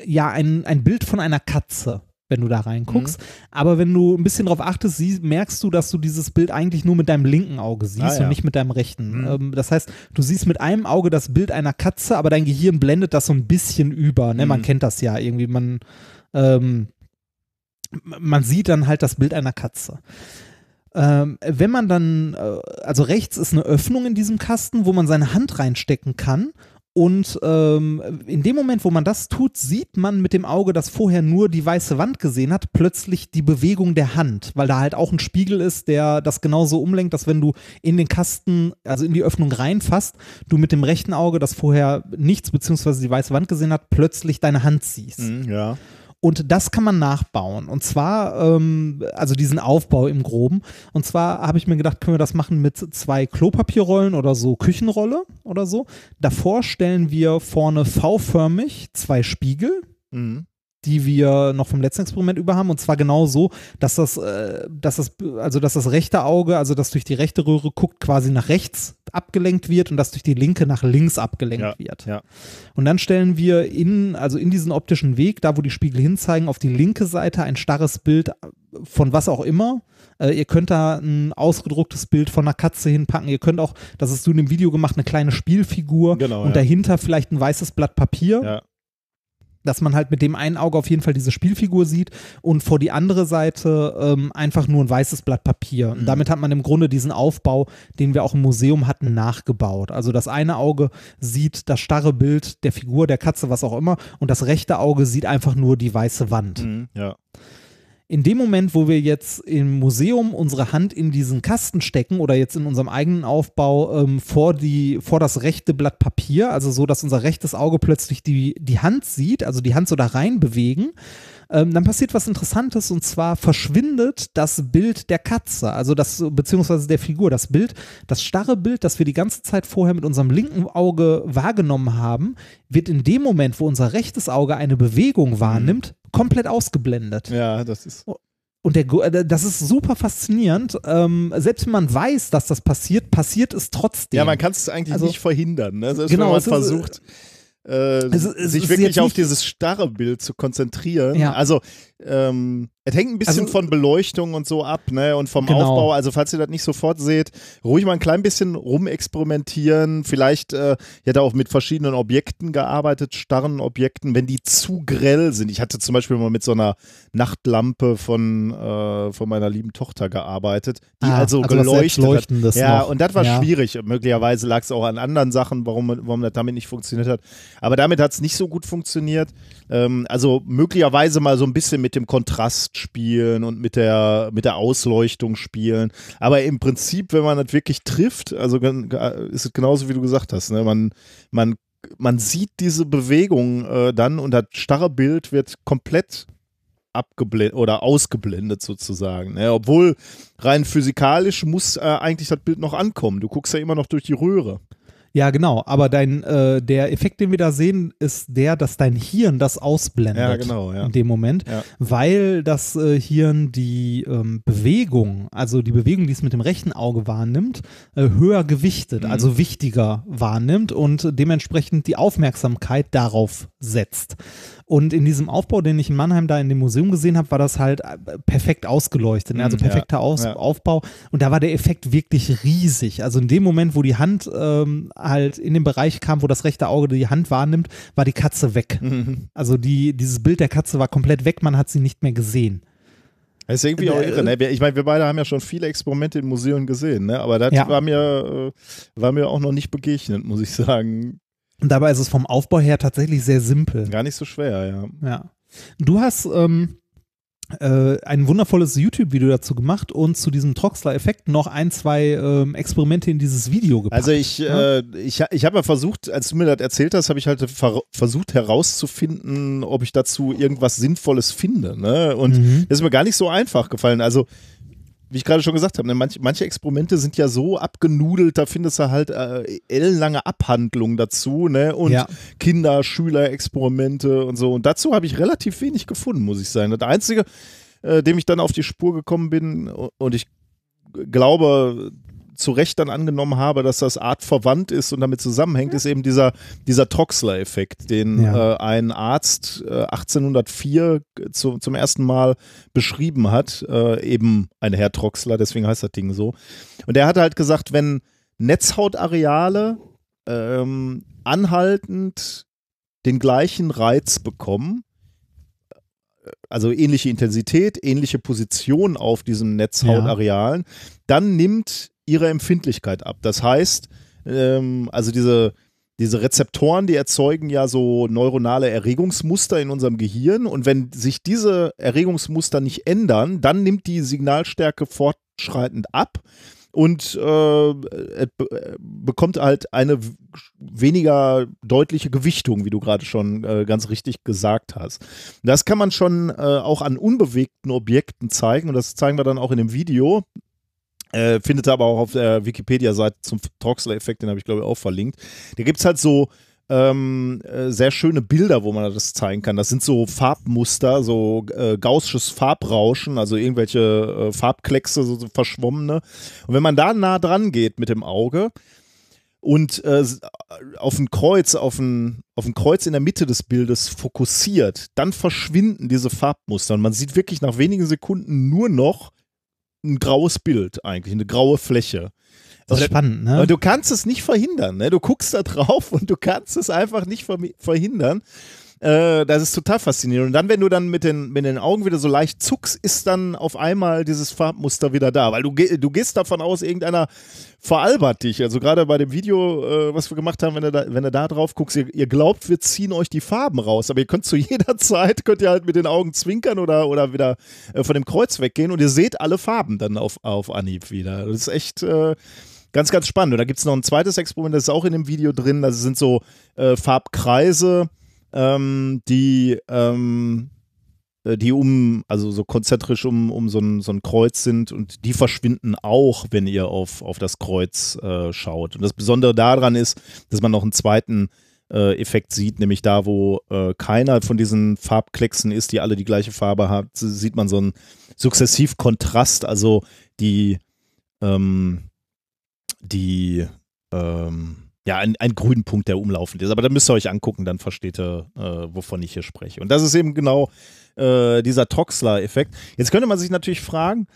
ja ein, ein Bild von einer Katze, wenn du da reinguckst. Aber wenn du ein bisschen drauf achtest, sie, merkst du, dass du dieses Bild eigentlich nur mit deinem linken Auge siehst Ah, ja. und nicht mit deinem rechten. Mhm. Ähm, das heißt, du siehst mit einem Auge das Bild einer Katze, aber dein Gehirn blendet das so ein bisschen über. Ne? Man Mhm. kennt das ja irgendwie. Man, ähm, man sieht dann halt das Bild einer Katze. Ähm, wenn man dann, äh, also rechts ist eine Öffnung in diesem Kasten, wo man seine Hand reinstecken kann. Und ähm, in dem Moment, wo man das tut, sieht man mit dem Auge, das vorher nur die weiße Wand gesehen hat, plötzlich die Bewegung der Hand, weil da halt auch ein Spiegel ist, der das genauso umlenkt, dass wenn du in den Kasten, also in die Öffnung reinfasst, du mit dem rechten Auge, das vorher nichts beziehungsweise die weiße Wand gesehen hat, plötzlich deine Hand siehst. Mhm, ja. Und das kann man nachbauen. Und zwar, ähm, also diesen Aufbau im Groben. Und zwar habe ich mir gedacht, können wir das machen mit zwei Klopapierrollen oder so Küchenrolle oder so. Davor stellen wir vorne V-förmig zwei Spiegel, Mhm. Die wir noch vom letzten Experiment über haben. Und zwar genau so, dass das, äh, dass das, also dass das rechte Auge, also das durch die rechte Röhre guckt, quasi nach rechts abgelenkt wird und das durch die linke nach links abgelenkt Ja, wird. ja. Und dann stellen wir in, also in diesen optischen Weg, da wo die Spiegel hinzeigen, auf die linke Seite ein starres Bild von was auch immer. Äh, ihr könnt da ein ausgedrucktes Bild von einer Katze hinpacken. Ihr könnt auch, das hast du in dem Video gemacht, eine kleine Spielfigur Genau, und ja. dahinter vielleicht ein weißes Blatt Papier. Ja. Dass man halt mit dem einen Auge auf jeden Fall diese Spielfigur sieht und vor die andere Seite ähm, einfach nur ein weißes Blatt Papier. Und damit hat man im Grunde diesen Aufbau, den wir auch im Museum hatten, nachgebaut. Also das eine Auge sieht das starre Bild der Figur, der Katze, was auch immer, und das rechte Auge sieht einfach nur die weiße Wand. Mhm, ja. In dem Moment, wo wir jetzt im Museum unsere Hand in diesen Kasten stecken oder jetzt in unserem eigenen Aufbau ähm, vor, die, vor das rechte Blatt Papier, also so, dass unser rechtes Auge plötzlich die, die Hand sieht, also die Hand so da rein bewegen, ähm, dann passiert was Interessantes und zwar verschwindet das Bild der Katze, also das, beziehungsweise der Figur, das Bild, das starre Bild, das wir die ganze Zeit vorher mit unserem linken Auge wahrgenommen haben, wird in dem Moment, wo unser rechtes Auge eine Bewegung wahrnimmt, komplett ausgeblendet. Ja, das ist. Und der, äh, das ist super faszinierend. Ähm, selbst wenn man weiß, dass das passiert, passiert es trotzdem. Ja, man kann es eigentlich Also- nicht verhindern. Ne? Selbst Genau, wenn man es ist, versucht, äh, es ist- es sich wirklich auf dieses starre Bild zu konzentrieren. Ja. Also, ähm, es hängt ein bisschen Also- von Beleuchtung und so ab, ne? Und vom Genau. Aufbau. Also, falls ihr das nicht sofort seht, ruhig mal ein klein bisschen rumexperimentieren. Vielleicht, äh, ich hatte auch mit verschiedenen Objekten gearbeitet, starren Objekten, wenn die zu grell sind. Ich hatte zum Beispiel mal mit so einer Nachtlampe von, äh, von meiner lieben Tochter gearbeitet, die Ah, also, also geleuchtet hat. Ja, noch. und das war Ja. schwierig. Möglicherweise lag es auch an anderen Sachen, warum, warum das damit nicht funktioniert hat. Aber damit hat es nicht so gut funktioniert. Ähm, also möglicherweise mal so ein bisschen mit dem Kontrast spielen und mit der, mit der Ausleuchtung spielen. Aber im Prinzip, wenn man das wirklich trifft, also ist es genauso, wie du gesagt hast. Ne? Man, man, man sieht diese Bewegung äh, dann und das starre Bild wird komplett abgeblendet oder ausgeblendet sozusagen. Ne? Obwohl rein physikalisch muss äh, eigentlich das Bild noch ankommen. Du guckst ja immer noch durch die Röhre. Ja, genau. Aber dein, äh, der Effekt, den wir da sehen, ist der, dass dein Hirn das ausblendet. Ja, genau, ja. In dem Moment, Ja. weil das äh, Hirn die ähm, Bewegung, also die Bewegung, die es mit dem rechten Auge wahrnimmt, äh, höher gewichtet, Mhm. also wichtiger wahrnimmt und dementsprechend die Aufmerksamkeit darauf setzt. Und in diesem Aufbau, den ich in Mannheim da in dem Museum gesehen habe, war das halt äh, perfekt ausgeleuchtet, ne? also Mhm, ja, perfekter Aus ja. Aufbau. Und da war der Effekt wirklich riesig. Also in dem Moment, wo die Hand ähm, halt in den Bereich kam, wo das rechte Auge die Hand wahrnimmt, war die Katze weg. Mhm. Also die, dieses Bild der Katze war komplett weg, man hat sie nicht mehr gesehen. Das ist irgendwie auch Äh, irre. Ne? Wir- Ich meine, wir beide haben ja schon viele Experimente in Museen gesehen, ne? aber das Ja. war, mir, äh, war mir auch noch nicht begegnet, muss ich sagen. Und dabei ist es vom Aufbau her tatsächlich sehr simpel. Gar nicht so schwer, ja. Ja. Du hast ähm, äh, ein wundervolles YouTube-Video dazu gemacht und zu diesem Troxler-Effekt noch ein, zwei ähm, Experimente in dieses Video gepackt. Also ich, Ja. äh, ich, ich habe ja versucht, als du mir das erzählt hast, habe ich halt ver versucht herauszufinden, ob ich dazu irgendwas Sinnvolles finde. Ne? Und Mhm. das ist mir gar nicht so einfach gefallen. Also wie ich gerade schon gesagt habe, ne, manch, manche Experimente sind ja so abgenudelt, da findest du halt äh, ellenlange Abhandlungen dazu, ne? Und Ja. Kinder, Schüler-Experimente und so. Und dazu habe ich relativ wenig gefunden, muss ich sagen. Das Einzige, äh, dem ich dann auf die Spur gekommen bin, und ich glaube, zu Recht dann angenommen habe, dass das artverwandt ist und damit zusammenhängt, ist eben dieser, dieser Troxler-Effekt, den Ja. äh, ein Arzt äh, 1804 zu, zum ersten Mal beschrieben hat, äh, eben ein Herr Troxler, deswegen heißt das Ding so. Und er hat halt gesagt, wenn Netzhautareale ähm, anhaltend den gleichen Reiz bekommen, also ähnliche Intensität, ähnliche Position auf diesen Netzhautarealen, dann nimmt ihre Empfindlichkeit ab. Das heißt, ähm, also diese, diese Rezeptoren, die erzeugen ja so neuronale Erregungsmuster in unserem Gehirn und wenn sich diese Erregungsmuster nicht ändern, dann nimmt die Signalstärke fortschreitend ab und äh, be äh, bekommt halt eine weniger deutliche Gewichtung, wie du gerade schon äh, ganz richtig gesagt hast. Das kann man schon äh, auch an unbewegten Objekten zeigen und das zeigen wir dann auch in dem Video. Äh, findet aber auch auf der Wikipedia-Seite zum Troxler-Effekt, den habe ich glaube ich auch verlinkt. Da gibt es halt so ähm, äh, sehr schöne Bilder, wo man das zeigen kann. Das sind so Farbmuster, so äh, gaussches Farbrauschen, also irgendwelche äh, Farbkleckse, so, so verschwommene. Und wenn man da nah dran geht mit dem Auge und äh, s- auf ein Kreuz, auf ein, auf ein Kreuz in der Mitte des Bildes fokussiert, dann verschwinden diese Farbmuster und man sieht wirklich nach wenigen Sekunden nur noch ein graues Bild eigentlich, eine graue Fläche. das ist Und- spannend, ne? aber du kannst es nicht verhindern. Ne? Du guckst da drauf und du kannst es einfach nicht verhindern. Äh, das ist total faszinierend. Und dann, wenn du dann mit den, mit den Augen wieder so leicht zuckst, ist dann auf einmal dieses Farbmuster wieder da. Weil du, du gehst davon aus, irgendeiner veralbert dich. Also gerade bei dem Video, äh, was wir gemacht haben, wenn du da, wenn du da drauf guckst, ihr, ihr, glaubt, wir ziehen euch die Farben raus. Aber ihr könnt zu jeder Zeit, könnt ihr halt mit den Augen zwinkern oder, oder wieder äh, von dem Kreuz weggehen und ihr seht alle Farben dann auf, auf Anhieb wieder. Das ist echt äh, ganz, ganz spannend. Und da gibt es noch ein zweites Experiment, das ist auch in dem Video drin. Das sind so äh, Farbkreise ähm, die, ähm, äh, die um, also so konzentrisch um, um so, ein, so ein Kreuz sind und die verschwinden auch, wenn ihr auf, auf das Kreuz äh, schaut. Und das Besondere daran ist, dass man noch einen zweiten äh, Effekt sieht, nämlich da, wo äh, keiner von diesen Farbklecksen ist, die alle die gleiche Farbe haben, sieht man so einen Sukzessivkontrast, also die, ähm, die, ähm, ja, ein, ein grünen Punkt, der umlaufend ist. Aber da müsst ihr euch angucken, dann versteht ihr, äh, wovon ich hier spreche. Und das ist eben genau äh, dieser Troxler-Effekt. Jetzt könnte man sich natürlich fragen,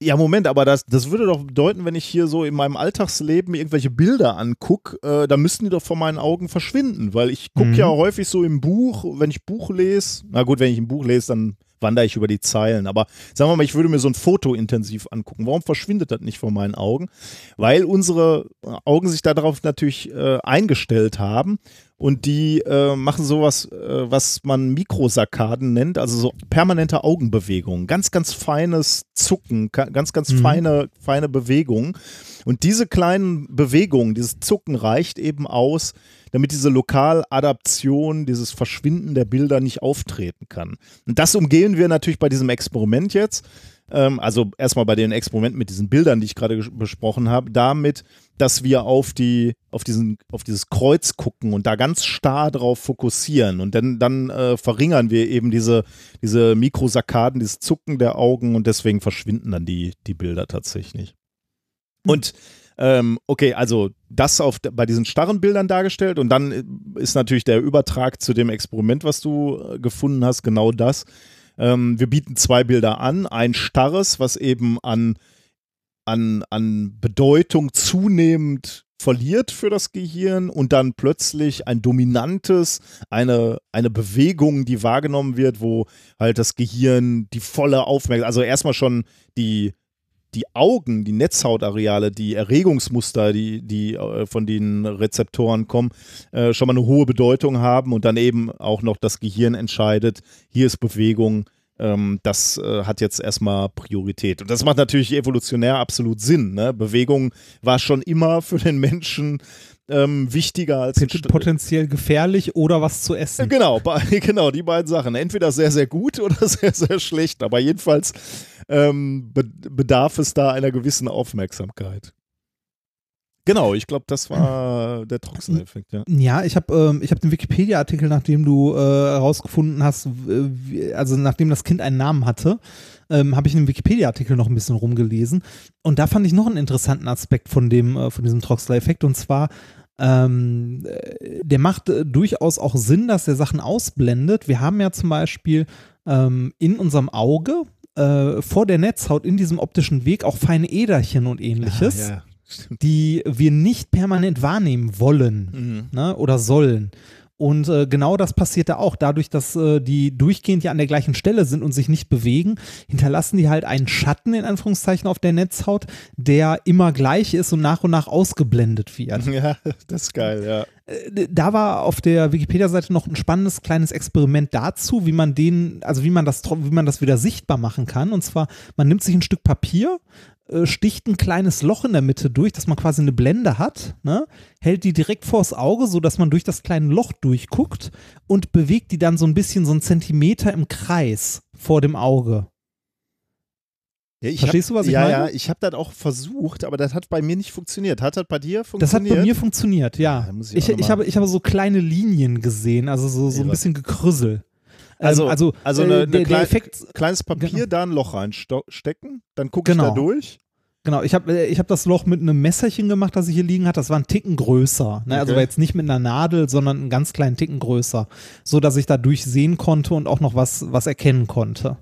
ja, Moment, aber das, das würde doch bedeuten, wenn ich hier so in meinem Alltagsleben irgendwelche Bilder angucke, äh, da müssten die doch vor meinen Augen verschwinden, weil ich gucke mhm. ja häufig so im Buch, wenn ich Buch lese, na gut, wenn ich ein Buch lese, dann wandere ich über die Zeilen. Aber sagen wir mal, ich würde mir so ein Foto intensiv angucken. Warum verschwindet das nicht vor meinen Augen? Weil unsere Augen sich darauf natürlich äh, eingestellt haben und die äh, machen sowas, äh, was man Mikrosarkaden nennt, also so permanente Augenbewegungen, ganz, ganz feines Zucken, ganz, ganz mhm. feine, feine Bewegungen. Und diese kleinen Bewegungen, dieses Zucken reicht eben aus, damit diese Lokaladaption, dieses Verschwinden der Bilder nicht auftreten kann. Und das umgehen wir natürlich bei diesem Experiment jetzt. Ähm, also erstmal bei den Experimenten mit diesen Bildern, die ich gerade besprochen habe, damit, dass wir auf die, auf diesen, auf dieses Kreuz gucken und da ganz starr drauf fokussieren. Und dann, dann äh, verringern wir eben diese, diese Mikrosarkaden, dieses Zucken der Augen und deswegen verschwinden dann die, die Bilder tatsächlich. Und ähm, okay, also das auf, bei diesen starren Bildern dargestellt und dann ist natürlich der Übertrag zu dem Experiment, was du äh, gefunden hast, genau das. Ähm, wir bieten zwei Bilder an. Ein starres, was eben an, an, an Bedeutung zunehmend verliert für das Gehirn und dann plötzlich ein dominantes, eine, eine Bewegung, die wahrgenommen wird, wo halt das Gehirn die volle Aufmerksamkeit, also erstmal schon die die Augen, die Netzhautareale, die Erregungsmuster, die, die äh, von den Rezeptoren kommen, äh, schon mal eine hohe Bedeutung haben und dann eben auch noch das Gehirn entscheidet, hier ist Bewegung, ähm, das äh, hat jetzt erstmal Priorität. Und das macht natürlich evolutionär absolut Sinn. Ne? Bewegung war schon immer für den Menschen ähm, wichtiger als potenziell gefährlich oder was zu essen. Genau, genau, die beiden Sachen. Entweder sehr, sehr gut oder sehr, sehr schlecht. Aber jedenfalls ähm, bedarf es da einer gewissen Aufmerksamkeit. Genau, ich glaube, das war der Troxler-Effekt, ja. Ja, ich habe ähm, hab den Wikipedia-Artikel, nachdem du äh, herausgefunden hast, wie, also nachdem das Kind einen Namen hatte, ähm, habe ich in dem Wikipedia-Artikel noch ein bisschen rumgelesen. Und da fand ich noch einen interessanten Aspekt von dem, äh, von diesem Troxler-Effekt. Und zwar, ähm, äh, der macht äh, durchaus auch Sinn, dass er Sachen ausblendet. Wir haben ja zum Beispiel ähm, in unserem Auge äh, vor der Netzhaut in diesem optischen Weg auch feine Äderchen und ähnliches, ah, ja, die wir nicht permanent wahrnehmen wollen mhm. ne, oder sollen. Und äh, genau das passiert da auch. Dadurch, dass äh, die durchgehend ja an der gleichen Stelle sind und sich nicht bewegen, hinterlassen die halt einen Schatten in Anführungszeichen auf der Netzhaut, der immer gleich ist und nach und nach ausgeblendet wird. Ja, das ist geil, ja. Äh, da war auf der Wikipedia-Seite noch ein spannendes kleines Experiment dazu, wie man den, also wie man das, wie man das wieder sichtbar machen kann. Und zwar, man nimmt sich ein Stück Papier, sticht ein kleines Loch in der Mitte durch, dass man quasi eine Blende hat, ne? hält die direkt vors Auge, sodass man durch das kleine Loch durchguckt und bewegt die dann so ein bisschen so einen Zentimeter im Kreis vor dem Auge. Ja, Verstehst hab, du, was ich ja, meine? Ja, ich habe das auch versucht, aber das hat bei mir nicht funktioniert. Hat das bei dir funktioniert? Das hat bei mir funktioniert, ja. ja ich, ich, ich, habe, ich habe so kleine Linien gesehen, also so, so ein bisschen Gekrüssel. Also, ähm, also, also eine, äh, der, klein, Effekt, kleines Papier, genau. da ein Loch reinstecken, dann gucke genau. ich da genau. durch. Genau, ich habe äh, ich hab das Loch mit einem Messerchen gemacht, das ich hier liegen hatte. Das war ein Ticken größer. Ne? Also okay. Also war jetzt nicht mit einer Nadel, sondern einen ganz kleinen Ticken größer. So dass ich da durchsehen konnte und auch noch was, was erkennen konnte.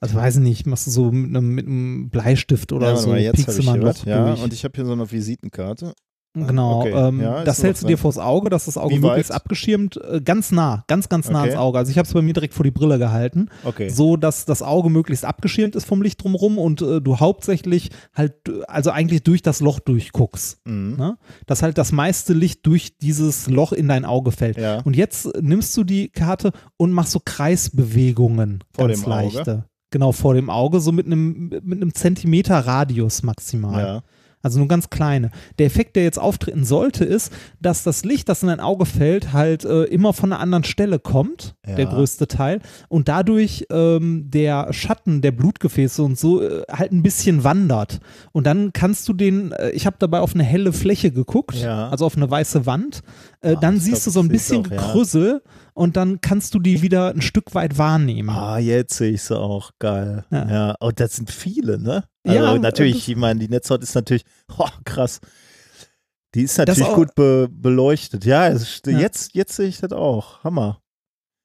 Also weiß ich nicht, machst du so mit einem, mit einem Bleistift oder ja, so, piekst du mal ein Loch Ja, durch. und ich habe hier so eine Visitenkarte. Genau, Okay, ähm, ja, das hältst du dir vors Auge, dass das Auge Wie möglichst weit? abgeschirmt, äh, ganz nah, ganz, ganz nah Okay. ans Auge. Also ich habe es bei mir direkt vor die Brille gehalten, Okay. so dass das Auge möglichst abgeschirmt ist vom Licht drumherum und äh, du hauptsächlich halt, äh, also eigentlich durch das Loch durchguckst. Mhm. Ne? Dass halt das meiste Licht durch dieses Loch in dein Auge fällt. Ja. Und jetzt nimmst du die Karte und machst so Kreisbewegungen, Vor ganz dem Auge? leichte. Genau, vor dem Auge, so mit einem, mit einem Zentimeter Radius maximal. Ja. Also nur ganz kleine. Der Effekt, der jetzt auftreten sollte, ist, dass das Licht, das in dein Auge fällt, halt äh, immer von einer anderen Stelle kommt, Ja. der größte Teil, und dadurch ähm, der Schatten der Blutgefäße und so äh, halt ein bisschen wandert. Und dann kannst du den, äh, ich habe dabei auf eine helle Fläche geguckt, Ja. also auf eine weiße Wand, Ah, dann siehst glaub, du so ein bisschen auch, ja. Und dann kannst du die wieder ein Stück weit wahrnehmen. Ah, jetzt sehe ich sie auch. Geil. Ja. Ja. Und das sind viele, ne? Also Ja, natürlich, ich meine, die Netzhaut ist natürlich, oh, krass. Die ist natürlich gut be beleuchtet. Ja, es, Ja. Jetzt, jetzt sehe ich das auch. Hammer.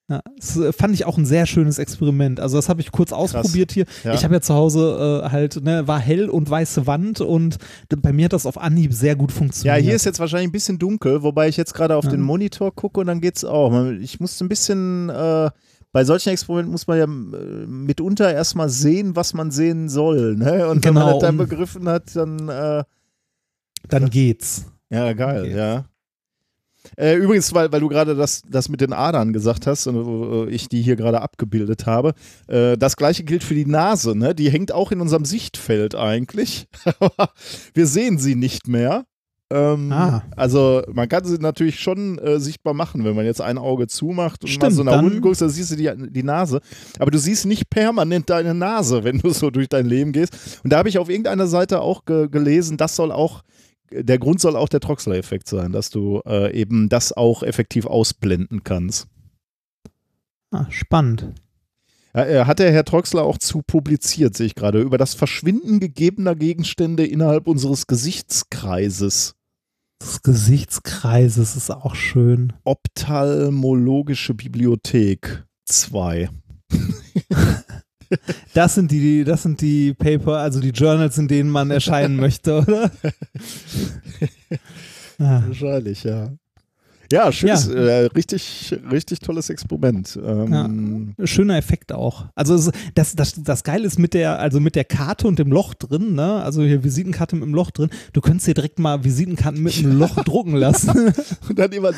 Ja, das äh, fand ich auch ein sehr schönes Experiment. Also das habe ich kurz ausprobiert hier. Ja. Ich habe ja zu Hause äh, halt, ne, war hell und weiße Wand und bei mir hat das auf Anhieb sehr gut Ja, funktioniert. hier ist jetzt wahrscheinlich ein bisschen dunkel, wobei ich jetzt gerade auf Ja. den Monitor gucke und dann geht's auch. Man- Ich musste ein bisschen, äh, bei solchen Experimenten muss man ja äh, mitunter erstmal sehen, was man sehen soll. Ne? Und wenn man Genau, das dann begriffen hat, dann, äh, Dann geht's. ja, geil, Okay. ja. Äh, übrigens, weil, weil du gerade das, das mit den Adern gesagt hast und äh, ich die hier gerade abgebildet habe, äh, das gleiche gilt für die Nase, ne? Die hängt auch in unserem Sichtfeld eigentlich. Wir sehen sie nicht mehr. Ähm, Ah. Also man kann sie natürlich schon äh, sichtbar machen, wenn man jetzt ein Auge zumacht und mal Stimmt, so nach unten guckst, dann siehst du die, die Nase. Aber du siehst nicht permanent deine Nase, wenn du so durch dein Leben gehst. Und da habe ich auf irgendeiner Seite auch ge gelesen, das soll auch, der Grund soll auch der Troxler-Effekt sein, dass du äh, eben das auch effektiv ausblenden kannst. Ah, spannend. Ja, äh, hat der Herr Troxler auch zu publiziert, sehe ich gerade, über das Verschwinden gegebener Gegenstände innerhalb unseres Gesichtskreises. des Gesichtskreises ist auch schön. Ophthalmologische Bibliothek 2. Das sind die, das sind die Paper, also die Journals, in denen man erscheinen möchte, oder? Ah, Wahrscheinlich, ja. Ja, schönes, Ja. Äh, richtig, richtig tolles Experiment. Ähm, schöner Effekt auch. Also es, das, das, das Geile ist mit der, also mit der Karte und dem Loch drin, ne? Also hier Visitenkarte mit dem Loch drin. Du könntest dir direkt mal Visitenkarten mit einem Loch drucken lassen. Und dann immer,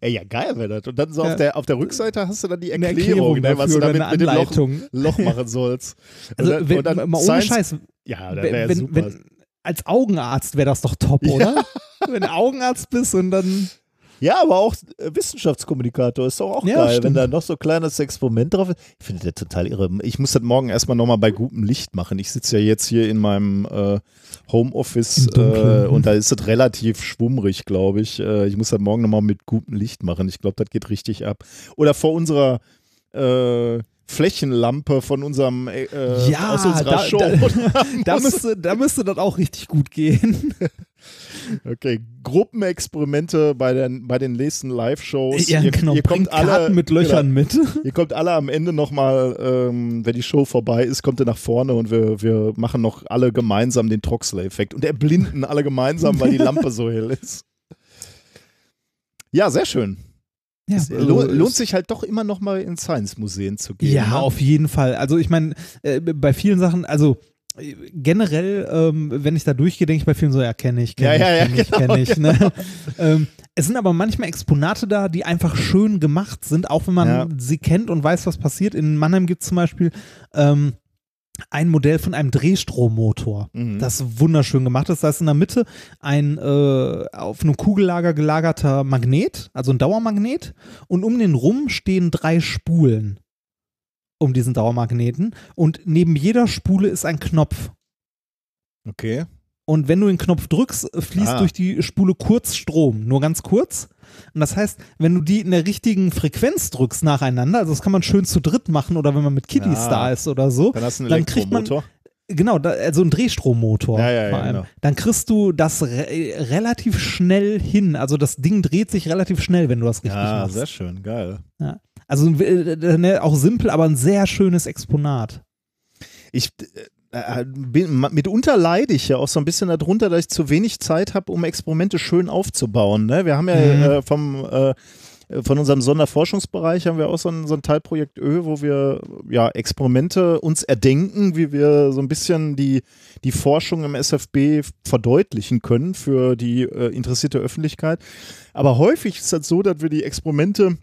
ey, ja, geil wäre das. Und dann so Ja. auf, der, auf der Rückseite hast du dann die Eine Erklärung, ne, was du dafür damit eine mit dem Loch. Loch machen sollst. Und Also dann- wenn, und dann mal ohne Science- Scheiß, Ja, das wenn, wäre super. wenn, als Augenarzt wäre das doch top, Ja. oder? Wenn du Augenarzt bist und dann Ja, aber auch äh, Wissenschaftskommunikator ist doch auch Ja, geil, wenn stimmt. da noch so ein kleines Experiment drauf ist. Ich finde das total irre. Ich muss das morgen erstmal nochmal bei gutem Licht machen. Ich sitze ja jetzt hier in meinem äh, Homeoffice äh, und da ist das relativ schwummrig, glaube ich. Äh, ich muss das morgen nochmal mit gutem Licht machen. Ich glaube, das geht richtig ab. Oder vor unserer äh, Flächenlampe von unserem äh, Ja, aus unserer da- Show. da- da müsste, da müsste das auch richtig gut gehen. okay, Gruppenexperimente bei den, bei den nächsten Live-Shows. Ja, ihr, genau. ihr kommt Bringt alle Karten mit Löchern mit. Ihr kommt alle am Ende nochmal, ähm, wenn die Show vorbei ist, kommt ihr nach vorne und wir, wir machen noch alle gemeinsam den Troxler-Effekt und erblinden alle gemeinsam, weil die Lampe so hell ist. Ja, sehr schön. Ja, Es lo lohnt sich halt doch immer nochmal in Science-Museen zu gehen. Ja, ne? auf jeden Fall. Also ich meine, äh, bei vielen Sachen, also generell, ähm, wenn ich da durchgehe, denke ich bei vielen so, ja, kenne ich, kenne Ja, ja, ja, ich, kenne ich, genau, kenne ich. Ne? ähm, es sind aber manchmal Exponate da, die einfach schön gemacht sind, auch wenn man Ja. sie kennt und weiß, was passiert. In Mannheim gibt es zum Beispiel ähm, ein Modell von einem Drehstrommotor. Mhm. Das wunderschön gemacht ist. Da ist in der Mitte ein äh, auf einem Kugellager gelagerter Magnet, also ein Dauermagnet, und um den rum stehen drei Spulen um diesen Dauermagneten und neben jeder Spule ist ein Knopf. Okay. Und wenn du den Knopf drückst, fließt Ah. durch die Spule kurz Strom, nur ganz kurz. Und das heißt, wenn du die in der richtigen Frequenz drückst nacheinander, also das kann man schön zu dritt machen oder wenn man mit Kiddies Ja. da ist oder so, Dann hast du einen Dann kriegt man-. Genau, da, also ein Drehstrommotor Ja, ja, ja, vor allem. genau. Dann kriegst du das re relativ schnell hin. Also das Ding dreht sich relativ schnell, wenn du das richtig Ja, machst. sehr schön, geil. Also äh, ne, auch simpel, aber ein sehr schönes Exponat. Ich, äh, bin, mitunter leide ich ja auch so ein bisschen darunter, dass ich zu wenig Zeit habe, um Experimente schön aufzubauen. Ne? Wir haben ja Mhm. äh, vom äh, von unserem Sonderforschungsbereich haben wir auch so ein, so ein Teilprojekt Ö, wo wir ja Experimente uns erdenken, wie wir so ein bisschen die, die Forschung im SFB verdeutlichen können für die äh, interessierte Öffentlichkeit. Aber häufig ist das so, dass wir die Experimente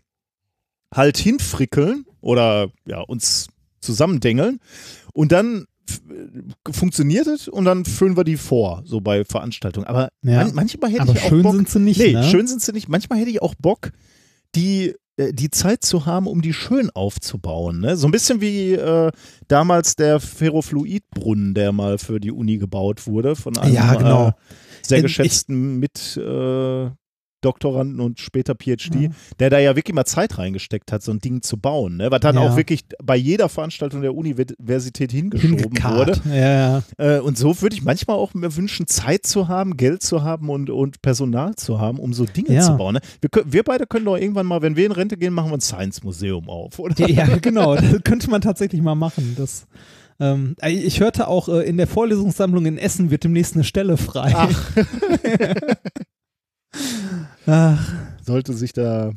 halt hinfrickeln oder ja, uns zusammendengeln und dann f- funktioniert es und dann füllen wir die vor, so bei Veranstaltungen. Aber Ja. man, manchmal hätte Aber ich auch schön Bock, sind sie nicht, Nee, ne? schön sind sie nicht. Manchmal hätte ich auch Bock, die äh, die Zeit zu haben, um die schön aufzubauen. Ne? So ein bisschen wie äh, damals der Ferrofluidbrunnen, der mal für die Uni gebaut wurde, von einem Ja, genau. äh, sehr geschätzten mit äh, Doktoranden und später PhD, Mhm. der da ja wirklich mal Zeit reingesteckt hat, so ein Ding zu bauen. Ne? Was dann Ja. auch wirklich bei jeder Veranstaltung der Universität hingeschoben Hingekarrt. wurde. Ja, ja. Äh, und so würde ich manchmal auch mir wünschen, Zeit zu haben, Geld zu haben und, und Personal zu haben, um so Dinge zu bauen. Ne? Wir, wir beide können doch irgendwann mal, wenn wir in Rente gehen, machen wir ein Science-Museum auf, oder? Ja, ja, genau. Das könnte man tatsächlich mal machen. Das, ähm, ich hörte auch, äh, in der Vorlesungssammlung in Essen wird demnächst eine Stelle frei. Ach. Ach, Sollte sich da.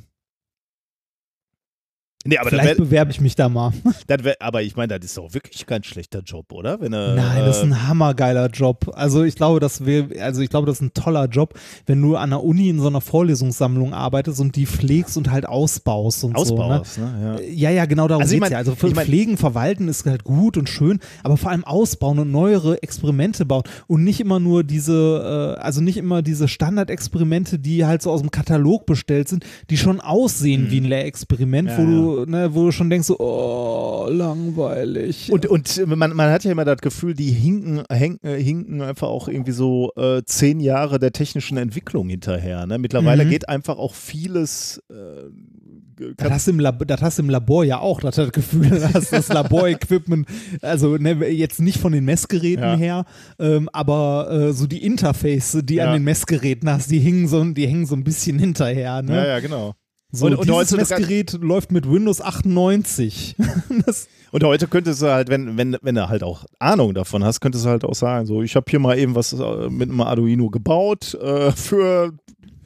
Nee, aber, vielleicht wär, bewerbe ich mich da mal. wär, aber ich meine, das ist doch wirklich kein schlechter Job, oder? Wenn, er, Nein, das ist äh, ein hammergeiler Job. Also ich glaube, das will, also ich glaube, das ist ein toller Job, wenn du an der Uni in so einer Vorlesungssammlung arbeitest und die pflegst und halt ausbaust und so. Ne? Ne? Ja. Ja, ja, genau darum Also ich geht's mein- ja. Also für ich mein- Pflegen, Verwalten ist halt gut und schön, aber vor allem ausbauen und neuere Experimente bauen und nicht immer nur diese, äh, also nicht immer diese Standardexperimente, die halt so aus dem Katalog bestellt sind, die schon aussehen wie ein Lehrexperiment, Mhm. Ja, wo du, ne, wo du schon denkst, so, oh, langweilig. Und, und man, man hat ja immer das Gefühl, die hinken, henken, äh, hinken einfach auch irgendwie so äh, zehn Jahre der technischen Entwicklung hinterher. Ne? Mittlerweile Mhm. geht einfach auch vieles. Äh, das hast, du im das hast im Labor ja auch, dass du das Gefühl hast, das Laborequipment, also ne, jetzt nicht von den Messgeräten Ja. her, ähm, aber äh, so die Interface, die Ja. an den Messgeräten hast, die hingen so, die hängen so ein bisschen hinterher. Ne? ja, ja, genau. So, Und- und dieses Messgerät läuft mit Windows 98. das, Und heute könntest du halt, wenn, wenn, wenn du halt auch Ahnung davon hast, könntest du halt auch sagen, so, ich habe hier mal eben was äh, mit einem Arduino gebaut äh, für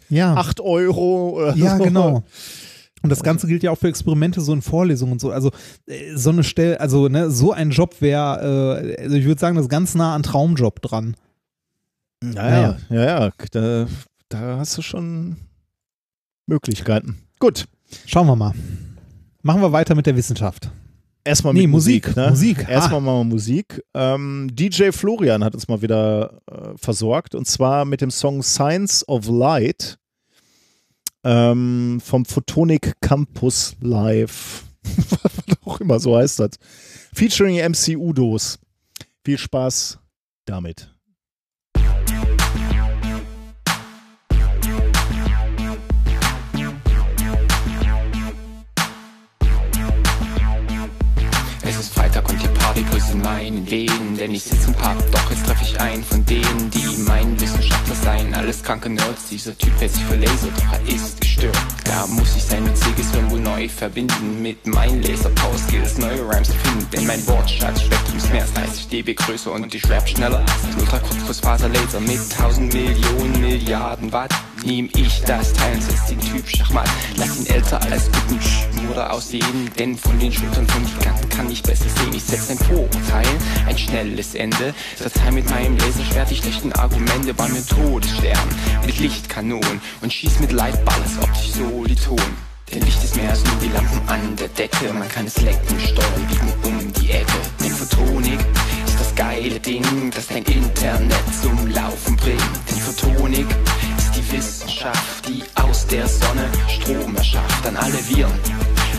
ja. 8 Euro oder Ja, so. genau. Und das Ganze gilt ja auch für Experimente so in Vorlesungen und so. Also äh, so eine Stelle, also ne, so ein Job wäre, äh, also ich würde sagen, das ist ganz nah an Traumjob dran. Ja, ja, ja, ja. Da, da hast du schon Möglichkeiten. Gut. Schauen wir mal. Machen wir weiter mit der Wissenschaft. Erstmal Nee, mit Musik, Musik. ne? Musik. Erstmal Ah. mal Musik. Ähm, DJ Florian hat uns mal wieder äh, versorgt und zwar mit dem Song Science of Light ähm, vom Photonic Campus Live. Was auch immer so heißt das. Featuring MC Udos. Viel Spaß damit. Meinen Venen, denn ich sitze im Pub, doch jetzt treffe ich einen von denen, die meinen Wissenschaftler seien. Alles kranke Nerds, dieser Typ hält sich für Laser, doch er ist gestört. Da muss ich sein winziges Hirn wohl neu verbinden mit meinen Laser-Power-Skills, neue Rhymes finden, denn mein Wortschatz-Spektrum ist mehr als 30 dB größer und ich rap schneller als ein Ultrakurzfaser-Laser mit 1000 Millionen Milliarden Watt. Nehm ich das Teil und setz den Typ Schachmatt. Lass ihn älter als guten Schmurer aussehen, denn von den Schultern von Giganten kann ich besser sehen. Ich setz ein Vorurteil, ein schnelles Ende. Verteil mit meinem Laserschwert die schlechten Argumente bei mir Todesstern mit Lichtkanonen und schieß mit Lightball als optisch Soliton. Denn Licht ist mehr als nur die Lampen an der Decke. Man kann es lecken, steuern, biegen um die Ecke. Denn Photonik ist das geile Ding, das dein Internet zum Laufen bringt. Denn Photonik ist die Wissenschaft, die aus der Sonne Strom erschafft an alle Viren.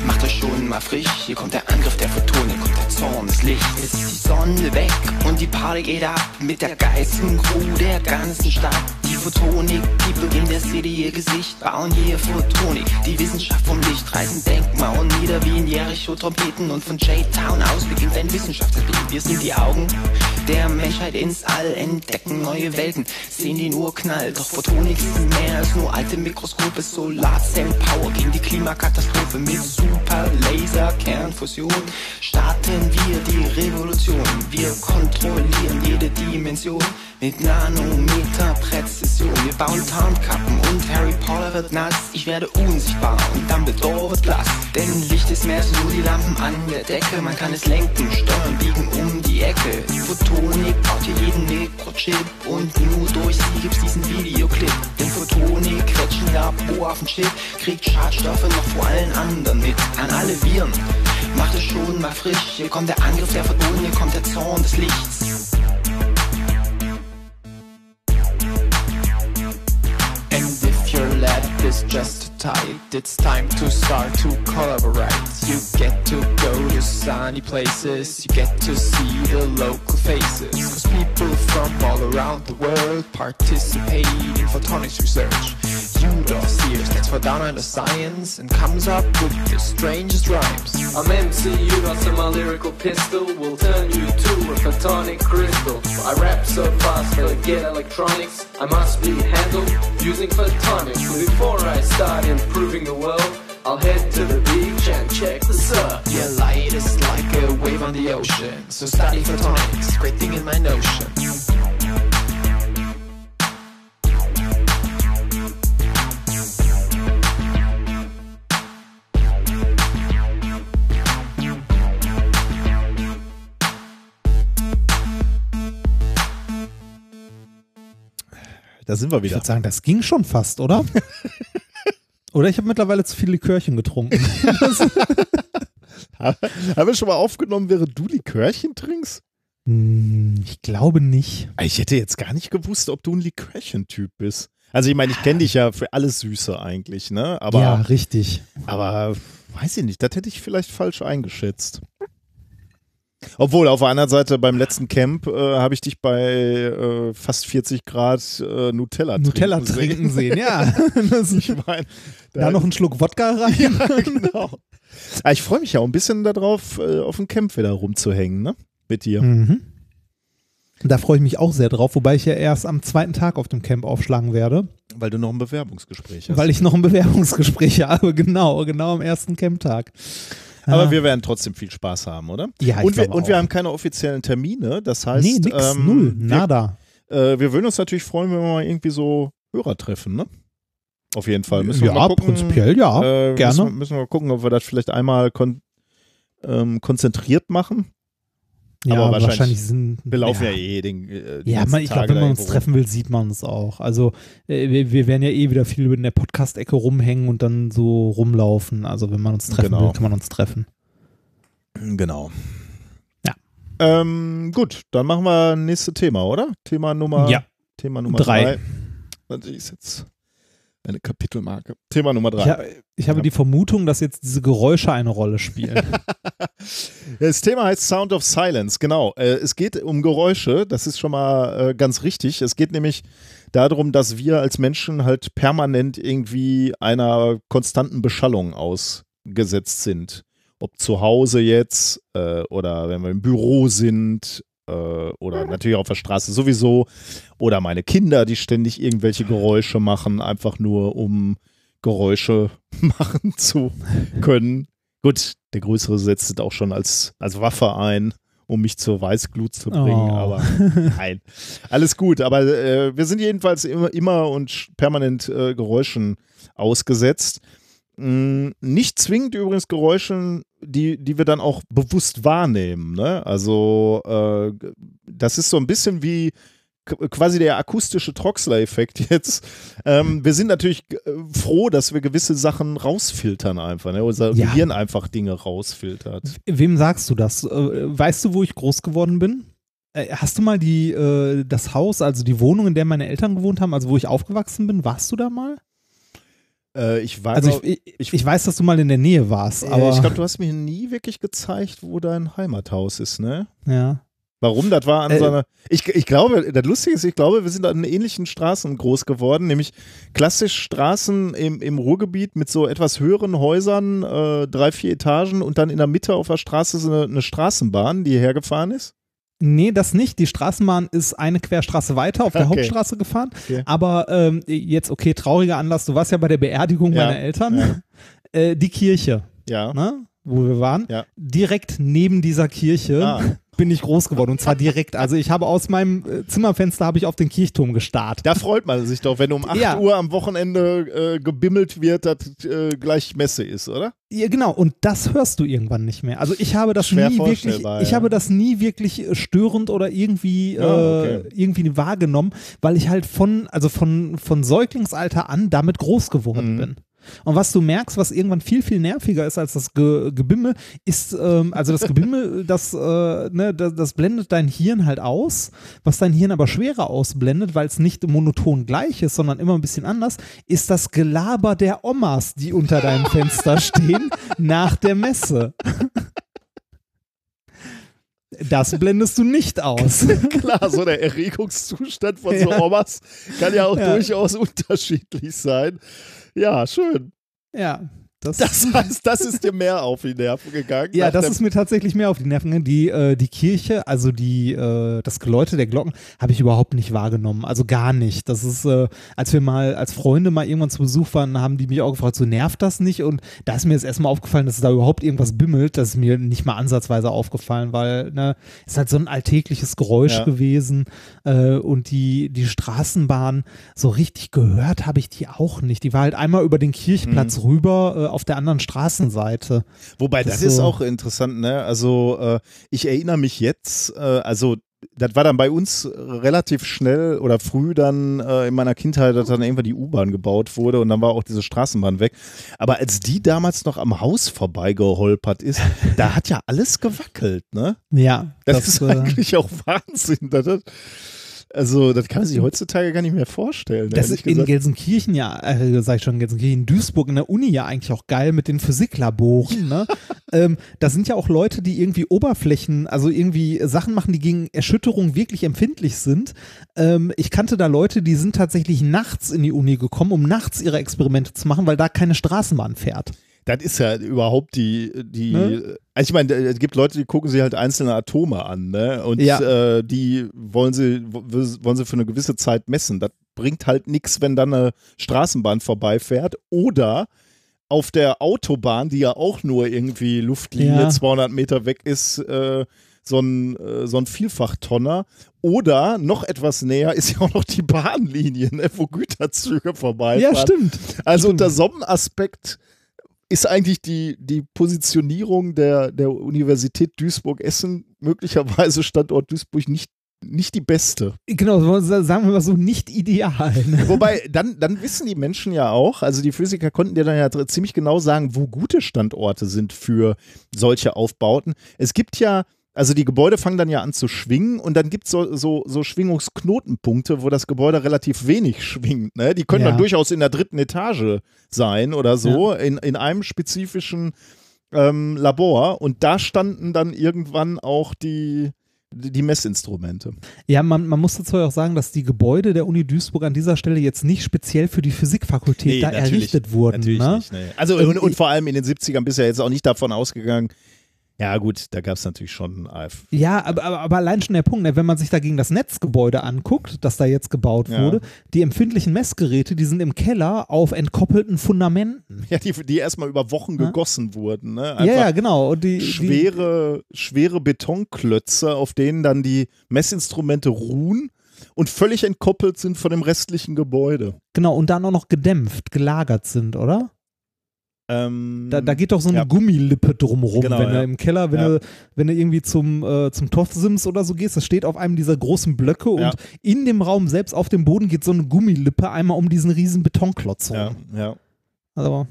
Macht euch schon mal frisch, hier kommt der Angriff der Photonik und der Zorn des Lichts. Ist die Sonne weg und die Party geht ab mit der geilsten Crew der ganzen Stadt. Die Photonik, People in der City ihr Gesicht bauen hier Photonik. Die Wissenschaft vom Licht reißen Denkmauern nieder wie in Jericho Trompeten und von J-Town aus beginnt ein Wissenschaftsspiel. Wir sind die Augen der Menschheit ins All, entdecken neue Welten, sehen den Urknall. Doch Photonik ist mehr als nur alte Mikroskope, Solarzellen-Power gegen die Klimakatastrophe mit Super Laser Kernfusion. Starten wir die Revolution, wir kontrollieren jede Dimension mit Nanometer Präzision. Wir bauen Tarnkappen und Harry Potter wird nass. Ich werde unsichtbar und Dumbledore wird blass. Denn Licht ist mehr als nur die Lampen an der Decke. Man kann es lenken, steuern, biegen um die Ecke. Photonik baut hier jeden Mikrochip und nur durch sie gibt's diesen Videoclip. Denn Photonik quetschen Labor auf den Chip, kriegt Schadstoffe noch vor allen anderen mit. An alle Viren. Macht es schon mal frisch. Hier kommt der Angriff der Photonen, hier kommt der Zorn des Lichts. Is just tight, it's time to start to collaborate. You get to go to sunny places, you get to see the local faces. Cause people from all around the world participate in photonics research. Sears stands for down under science and comes up with the strangest rhymes. I'm MC Udolph and my lyrical pistol will turn you to a photonic crystal. I rap so fast, forget electronics. I must be handled using photonics. Before I start improving the world, I'll head to the beach and check the surf. Your light is like a wave on the ocean. So study photonics, great thing in my notion. Da sind wir Ich wieder. würde sagen, das ging schon fast, oder? oder ich habe mittlerweile zu viele Likörchen getrunken. Haben wir schon mal aufgenommen, während du Likörchen trinkst? Hm, ich glaube nicht. Ich hätte jetzt gar nicht gewusst, ob du ein Likörchen-Typ bist. Also ich meine, ich kenne dich ja für alles Süße eigentlich, ne? Aber, ja, richtig. aber weiß ich nicht, das hätte ich vielleicht falsch eingeschätzt. Obwohl, auf der anderen Seite, beim letzten Camp äh, habe ich dich bei äh, fast 40 Grad äh, Nutella, Nutella trinken trinken sehen, ja. Das Ich meine, da noch einen Schluck Wodka rein. ja, genau. Aber ich freue mich ja auch ein bisschen darauf, äh, auf dem Camp wieder rumzuhängen, ne? Mit dir. Mhm. Da freue ich mich auch sehr drauf, wobei ich ja erst am zweiten Tag auf dem Camp aufschlagen werde, Weil du noch ein Bewerbungsgespräch hast. weil ich noch ein Bewerbungsgespräch habe. Genau, genau am ersten Camptag. Aber Ah. wir werden trotzdem viel Spaß haben, oder? Ja, ich und wir, glaube und wir auch. haben keine offiziellen Termine. Das heißt, nee, nix, ähm, null, wir, nada. äh, wir würden uns natürlich freuen, wenn wir mal irgendwie so Hörer treffen, ne? Auf jeden Fall. Müssen wir ja, mal gucken, prinzipiell ja, äh, gerne. Müssen, wir- müssen wir mal gucken, ob wir das vielleicht einmal kon ähm, konzentriert machen. Ja, aber wahrscheinlich- wahrscheinlich, sind Wir laufen ja, ja eh den. Äh, Ja, man, ich glaube, wenn man uns treffen will, sieht man uns auch. Also äh, wir, wir werden ja eh wieder viel in der Podcast-Ecke rumhängen und dann so rumlaufen. Also wenn man uns treffen Genau. will, kann man uns treffen. Genau. Ja. Ähm, gut, dann machen wir nächste Thema, oder? Thema Nummer, Ja. Thema Nummer Drei. drei. Das ist jetzt eine Kapitelmarke. Thema Nummer drei. Ich, ha- ich habe Ja. die Vermutung, dass jetzt diese Geräusche eine Rolle spielen. Das Thema heißt Sound of Silence, genau. Äh, es geht um Geräusche, das ist schon mal äh, ganz richtig. Es geht nämlich darum, dass wir als Menschen halt permanent irgendwie einer konstanten Beschallung ausgesetzt sind. Ob zu Hause jetzt äh, oder wenn wir im Büro sind äh, oder natürlich auf der Straße sowieso oder meine Kinder, die ständig irgendwelche Geräusche machen, einfach nur um Geräusche machen zu können. Gut, der Größere setzt es auch schon als, als Waffe ein, um mich zur Weißglut zu bringen, Oh. aber nein. Alles gut, aber äh, wir sind jedenfalls immer, immer und permanent äh, Geräuschen ausgesetzt. Mm, nicht zwingend übrigens Geräuschen, die, die wir dann auch bewusst wahrnehmen. Ne? Also äh, das ist so ein bisschen wie quasi der akustische Troxler-Effekt jetzt. Ähm, wir sind natürlich äh, froh, dass wir gewisse Sachen rausfiltern einfach. Ne? Unser Ja. Gehirn einfach Dinge rausfiltert. Wem sagst du das? Äh, Weißt du, wo ich groß geworden bin? Äh, Hast du mal die, das Haus, also die Wohnung, in der meine Eltern gewohnt haben, also wo ich aufgewachsen bin, warst du da mal? Äh, ich war, Also ich, ich, ich- weiß, dass du mal in der Nähe warst, äh, aber ich glaube, du hast mir nie wirklich gezeigt, wo dein Heimathaus ist, ne? ja. Warum? Das war an Äh, so einer. Ich, ich glaube, das Lustige ist, ich glaube, wir sind an ähnlichen Straßen groß geworden, nämlich klassisch Straßen im, im Ruhrgebiet mit so etwas höheren Häusern, äh, drei, vier Etagen und dann in der Mitte auf der Straße ist eine, eine Straßenbahn, die hergefahren ist. Nee, das nicht. Die Straßenbahn ist eine Querstraße weiter auf der Okay. Hauptstraße gefahren. Okay. Aber ähm, jetzt, okay, trauriger Anlass. Du warst ja bei der Beerdigung Ja, meiner Eltern. ja. Äh, die Kirche, Ja. ne? wo wir waren, Ja. direkt neben dieser Kirche Ah. Bin ich groß geworden. Und zwar direkt. Also ich habe aus meinem äh, Zimmerfenster habe ich auf den Kirchturm gestarrt. Da freut man sich doch, wenn um 8 Ja. Uhr am Wochenende äh, gebimmelt wird, dass äh, gleich Messe ist, oder? Ja, genau, und das hörst du irgendwann nicht mehr. Also ich habe das Schwer nie wirklich, ich ja. habe das nie wirklich äh, störend oder irgendwie, Ja, äh, okay. irgendwie wahrgenommen, weil ich halt von, also von, von Säuglingsalter an damit groß geworden Mhm. bin. Und was du merkst, was irgendwann viel, viel nerviger ist als das Ge Gebimmel, ist, ähm, also das Gebimmel, das, äh, ne, das, das blendet dein Hirn halt aus, was dein Hirn aber schwerer ausblendet, weil es nicht monoton gleich ist, sondern immer ein bisschen anders, ist das Gelaber der Omas, die unter deinem Fenster stehen, nach der Messe. Das blendest du nicht aus. Klar, so der Erregungszustand von so Ja. Omas kann ja auch Ja. durchaus unterschiedlich sein. Ja, schön. Ja. Das, Das heißt, das ist dir mehr auf die Nerven gegangen. ja, das ist mir tatsächlich mehr auf die Nerven gegangen. Die, äh, die Kirche, also die, äh, das Geläute der Glocken, habe ich überhaupt nicht wahrgenommen. Also gar nicht. Das ist, äh, als wir mal als Freunde mal irgendwann zu Besuch waren, haben die mich auch gefragt, so nervt das nicht? Und da ist mir jetzt erstmal aufgefallen, dass da überhaupt irgendwas bimmelt. Das ist mir nicht mal ansatzweise aufgefallen, weil, ne, es ist halt so ein alltägliches Geräusch Ja. gewesen. Äh, und die, die Straßenbahn, so richtig gehört habe ich die auch nicht. Die war halt einmal über den Kirchplatz rüber äh, auf der anderen Straßenseite. Wobei, Das das, ist so- auch interessant, ne? Also, äh, ich erinnere mich jetzt, äh, also, das war dann bei uns relativ schnell oder früh dann äh, in meiner Kindheit, dass dann irgendwann die U-Bahn gebaut wurde und dann war auch diese Straßenbahn weg. Aber als die damals noch am Haus vorbeigeholpert ist, da hat ja alles gewackelt, ne? Ja, Das, ist äh, eigentlich auch Wahnsinn. Das, also, das kann man sich heutzutage gar nicht mehr vorstellen. Das ist in. Gelsenkirchen ja, äh, sag ich schon, Gelsenkirchen, Duisburg in der Uni ja eigentlich auch geil mit den Physiklaboren. Ne? ähm, da sind ja auch Leute, die irgendwie Oberflächen, also irgendwie Sachen machen, die gegen Erschütterung wirklich empfindlich sind. Ähm, ich kannte da Leute, die sind tatsächlich nachts in die Uni gekommen, um nachts ihre Experimente zu machen, weil da keine Straßenbahn fährt. Das ist ja überhaupt die, die Ne? also ich meine, es gibt Leute, die gucken sich halt einzelne Atome an, ne? Und Ja. äh, die wollen sie, wo- wollen sie für eine gewisse Zeit messen. Das bringt halt nichts, wenn dann eine Straßenbahn vorbeifährt oder auf der Autobahn, die ja auch nur irgendwie Luftlinie Ja. 200 Meter weg ist, äh, so ein, äh, so ein Vielfachtonner. Oder noch etwas näher ist ja auch noch die Bahnlinie, ne, wo Güterzüge vorbeifahren. Ja, stimmt. Also Stimmt. unter so einem Aspekt ist eigentlich die, die Positionierung der, der Universität Duisburg-Essen möglicherweise Standort Duisburg nicht, nicht die beste. Genau, sagen wir mal so, nicht ideal. Ne? Wobei, dann, dann wissen die Menschen ja auch, also die Physiker konnten dir dann ja ziemlich genau sagen, wo gute Standorte sind für solche Aufbauten. Es gibt ja, also die Gebäude fangen dann ja an zu schwingen und dann gibt es so, so, so Schwingungsknotenpunkte, wo das Gebäude relativ wenig schwingt. Ne? Die können Ja. dann durchaus in der dritten Etage sein oder so, in, in einem spezifischen ähm, Labor. Und da standen dann irgendwann auch die, die Messinstrumente. Ja, man, man muss dazu auch sagen, dass die Gebäude der Uni Duisburg an dieser Stelle jetzt nicht speziell für die Physikfakultät da natürlich- errichtet wurden. Natürlich ne? nicht. Nee. Also Ähm, und, und vor allem in den 70ern bist du ja jetzt auch nicht davon ausgegangen. Ja gut, da gab es natürlich schon. Ja, aber, aber, aber allein schon der Punkt, ne, wenn man sich dagegen das Netzgebäude anguckt, das da jetzt gebaut Ja. wurde, die empfindlichen Messgeräte, die sind im Keller auf entkoppelten Fundamenten. Ja, die, die erstmal über Wochen Ja. gegossen wurden. Ne? Ja, ja, genau. Und die, die, schwere, schwere Betonklötze, auf denen dann die Messinstrumente ruhen und völlig entkoppelt sind von dem restlichen Gebäude. genau, und dann auch noch gedämpft, gelagert sind, oder? Ähm, Da, da geht doch so eine Ja. Gummilippe drumrum, Genau, wenn ja. du im Keller, wenn, Ja. du, wenn du irgendwie zum, äh, zum Toffsims oder so gehst, das steht auf einem dieser großen Blöcke und in dem Raum selbst auf dem Boden geht so eine Gummilippe einmal um diesen riesen Betonklotz rum. ja, ja. Also,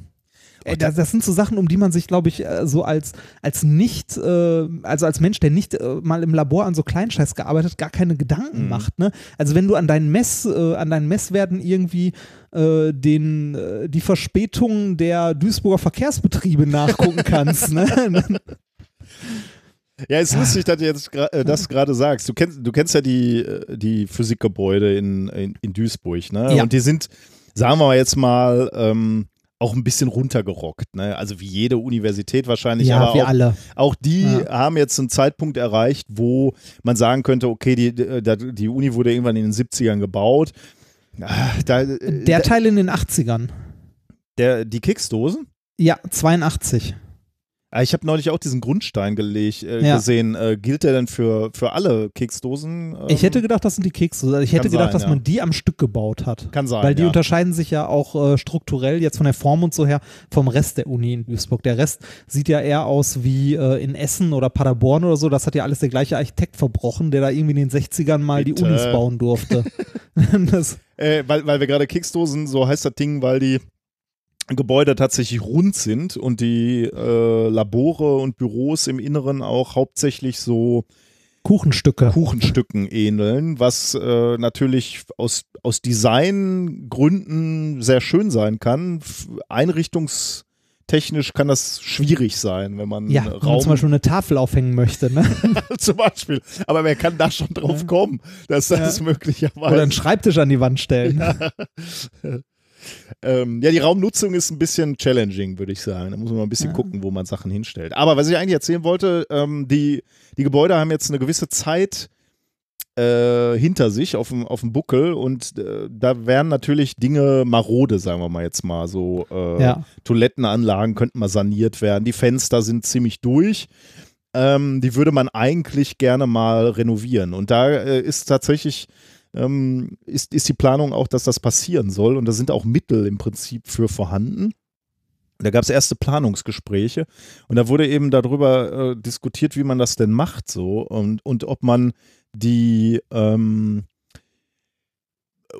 ey, das, das sind so Sachen, um die man sich, glaube ich, äh, so als, als nicht, äh, also als Mensch, der nicht äh, mal im Labor an so Kleinscheiß gearbeitet, hat, gar keine Gedanken Mhm. macht. Ne? Also wenn du an deinen Mess, äh, an deinen Messwerten irgendwie äh, den, äh, die Verspätung der Duisburger Verkehrsbetriebe nachgucken kannst, ne? Ja, ist lustig, dass du jetzt äh, das gerade sagst. Du kennst, du kennst ja die, äh, die Physikgebäude in, in, in Duisburg, ne? Ja. Und die sind, sagen wir mal jetzt mal, ähm, auch ein bisschen runtergerockt, ne? Also wie jede Universität wahrscheinlich, ja, aber wir auch, alle. auch die Ja. haben jetzt einen Zeitpunkt erreicht, wo man sagen könnte, okay, die, die, die Uni wurde irgendwann in den 70ern gebaut. Ah, Da, äh, Der Teil in den 80ern. der, die Keksdosen? Ja, 82. Ah, Ich habe neulich auch diesen Grundstein gelegt, äh, Ja. gesehen. Äh, gilt der denn für, für alle Keksdosen? Ähm, Ich hätte gedacht, das sind die Kekse. Ich hätte Kann gedacht, sein, dass ja. man die am Stück gebaut hat. Kann sein. Weil die ja. unterscheiden sich ja auch äh, strukturell jetzt von der Form und so her vom Rest der Uni in Duisburg. Der Rest sieht ja eher aus wie äh, in Essen oder Paderborn oder so. Das hat ja alles der gleiche Architekt verbrochen, der da irgendwie in den 60ern mal die Bitte. Unis bauen durfte. Äh, weil, weil wir gerade Keksdosen, so heißt das Ding, weil die Gebäude tatsächlich rund sind und die äh, Labore und Büros im Inneren auch hauptsächlich so Kuchenstücke. Kuchenstücken ähneln, was äh, natürlich aus, aus Designgründen sehr schön sein kann. Einrichtungstechnisch kann das schwierig sein, wenn man Ja, wenn man Raum zum Beispiel eine Tafel aufhängen möchte, ne? zum Beispiel. Aber wer kann da schon drauf kommen, dass das Ja. möglicherweise Oder einen Schreibtisch an die Wand stellen. Ähm, ja, die Raumnutzung ist ein bisschen challenging, würde ich sagen. Da muss man mal ein bisschen Ja. gucken, wo man Sachen hinstellt. Aber was ich eigentlich erzählen wollte, ähm, die, die Gebäude haben jetzt eine gewisse Zeit äh, hinter sich auf dem, auf dem Buckel und äh, da wären natürlich Dinge marode, sagen wir mal jetzt mal. So äh, Ja. Toilettenanlagen könnten mal saniert werden. Die Fenster sind ziemlich durch. Ähm, die würde man eigentlich gerne mal renovieren. Und da äh, ist tatsächlich ähm, ist, ist die Planung auch, dass das passieren soll. Und da sind auch Mittel im Prinzip für vorhanden. Da gab es erste Planungsgespräche und da wurde eben darüber äh, diskutiert, wie man das denn macht so und, und ob man die, ähm,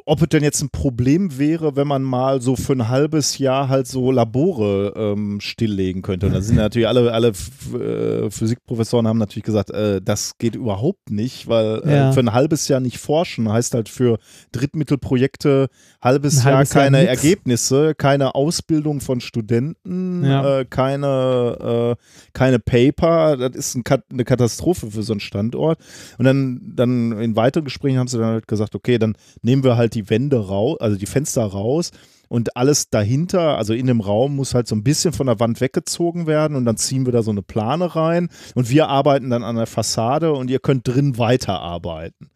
ob es denn jetzt ein Problem wäre, wenn man mal so für ein halbes Jahr halt so Labore ähm, stilllegen könnte. Und da sind natürlich alle, alle äh, Physikprofessoren haben natürlich gesagt, äh, das geht überhaupt nicht, weil äh, Ja. für ein halbes Jahr nicht forschen heißt halt für Drittmittelprojekte halbes, halbes Jahr Jahr keine nix. Ergebnisse, keine Ausbildung von Studenten, Ja. äh, keine, äh, keine Paper. Das ist ein Kat eine Katastrophe für so einen Standort. Und dann, dann in weiteren Gesprächen haben sie dann halt gesagt, okay, dann nehmen wir halt die Wände raus, also die Fenster raus und alles dahinter, also in dem Raum, muss halt so ein bisschen von der Wand weggezogen werden und dann ziehen wir da so eine Plane rein und wir arbeiten dann an der Fassade und ihr könnt drin weiterarbeiten.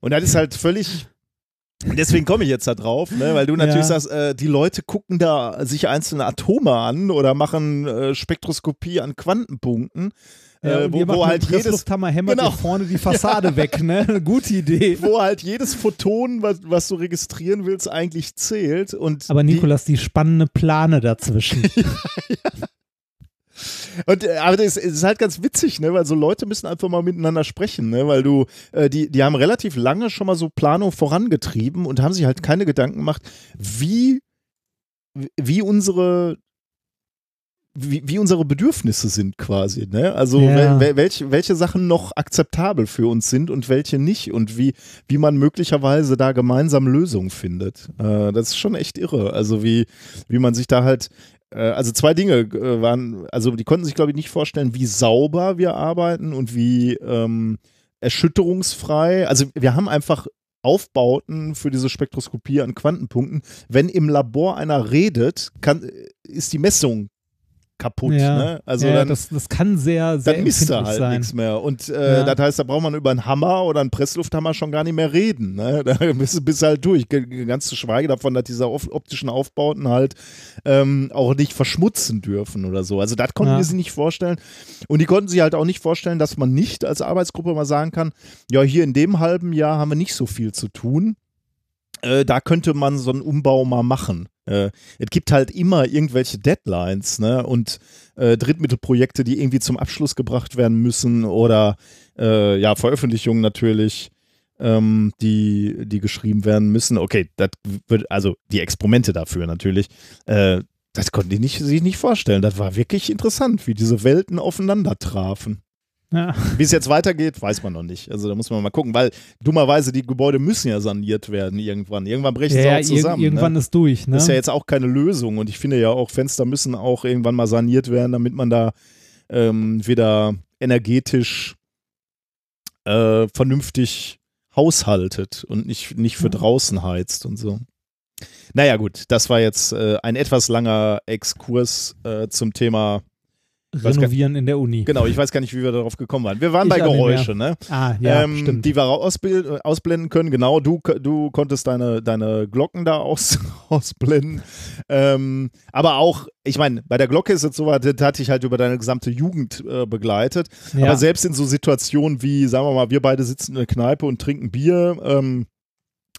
Und das ist halt völlig. Deswegen komme ich jetzt da drauf, ne? weil du natürlich Ja. sagst, äh, die Leute gucken da sich einzelne Atome an oder machen äh, Spektroskopie an Quantenpunkten, Ja, äh, wo, wo halt jedes, hämmert Genau. vorne die Fassade weg, ne? Gute Idee. wo halt jedes Photon, was, was du registrieren willst, eigentlich zählt. Und Aber die- Nikolas, die spannende Plane dazwischen. Und, äh, aber das ist halt ganz witzig, ne? Weil so Leute müssen einfach mal miteinander sprechen, ne? Weil du, äh, die, die haben relativ lange schon mal so Planung vorangetrieben und haben sich halt keine Gedanken gemacht, wie, wie unsere wie, wie unsere Bedürfnisse sind quasi, ne? Also Ja. wel, wel, welche, welche Sachen noch akzeptabel für uns sind und welche nicht und wie, wie man möglicherweise da gemeinsam Lösungen findet. Äh, das ist schon echt irre. Also wie, wie man sich da halt äh, also zwei Dinge äh, waren, also die konnten sich, glaube ich, nicht vorstellen, wie sauber wir arbeiten und wie ähm, erschütterungsfrei. Also wir haben einfach Aufbauten für diese Spektroskopie an Quantenpunkten. Wenn im Labor einer redet, kann, ist die Messung kaputt. ja, Ne? Also ja, dann, das, das kann sehr, sehr dann misst er halt nichts mehr. Und äh, Ja. das heißt, da braucht man über einen Hammer oder einen Presslufthammer schon gar nicht mehr reden. Ne? Da bist du halt durch. Ganz zu schweigen davon, dass diese op- optischen Aufbauten halt ähm, auch nicht verschmutzen dürfen oder so. Also das konnten Ja. die sich nicht vorstellen. Und die konnten sich halt auch nicht vorstellen, dass man nicht als Arbeitsgruppe mal sagen kann, ja, hier in dem halben Jahr haben wir nicht so viel zu tun. Äh, da könnte man so einen Umbau mal machen. Äh, es gibt halt immer irgendwelche Deadlines ne? und äh, Drittmittelprojekte, die irgendwie zum Abschluss gebracht werden müssen oder äh, ja, Veröffentlichungen natürlich, ähm, die, die geschrieben werden müssen. Okay, das wird, also die Experimente dafür natürlich. Äh, das konnten die nicht, sich nicht vorstellen. Das war wirklich interessant, wie diese Welten aufeinander trafen. Ja. Wie es jetzt weitergeht, weiß man noch nicht. Also da muss man mal gucken, weil dummerweise die Gebäude müssen ja saniert werden irgendwann. Irgendwann brechen sie Ja, auch ir zusammen. irgendwann ne? ist durch, ne? Das ist ja jetzt auch keine Lösung und ich finde ja auch, Fenster müssen auch irgendwann mal saniert werden, damit man da ähm, wieder energetisch äh, vernünftig haushaltet und nicht, nicht für draußen heizt und so. Naja, gut, das war jetzt äh, ein etwas langer Exkurs äh, zum Thema Renovieren in der Uni. Genau, ich weiß gar nicht, wie wir darauf gekommen waren. Wir waren Ich bei. Geräusche, ne? Ah, ja, ähm, stimmt. Die wir ausblenden können. Genau, du, du konntest deine, deine Glocken da aus, ausblenden. Ähm, aber auch, ich meine, bei der Glocke ist es so, das hat dich halt über deine gesamte Jugend äh, begleitet. ja. Aber selbst in so Situationen wie, sagen wir mal, wir beide sitzen in der Kneipe und trinken Bier ähm,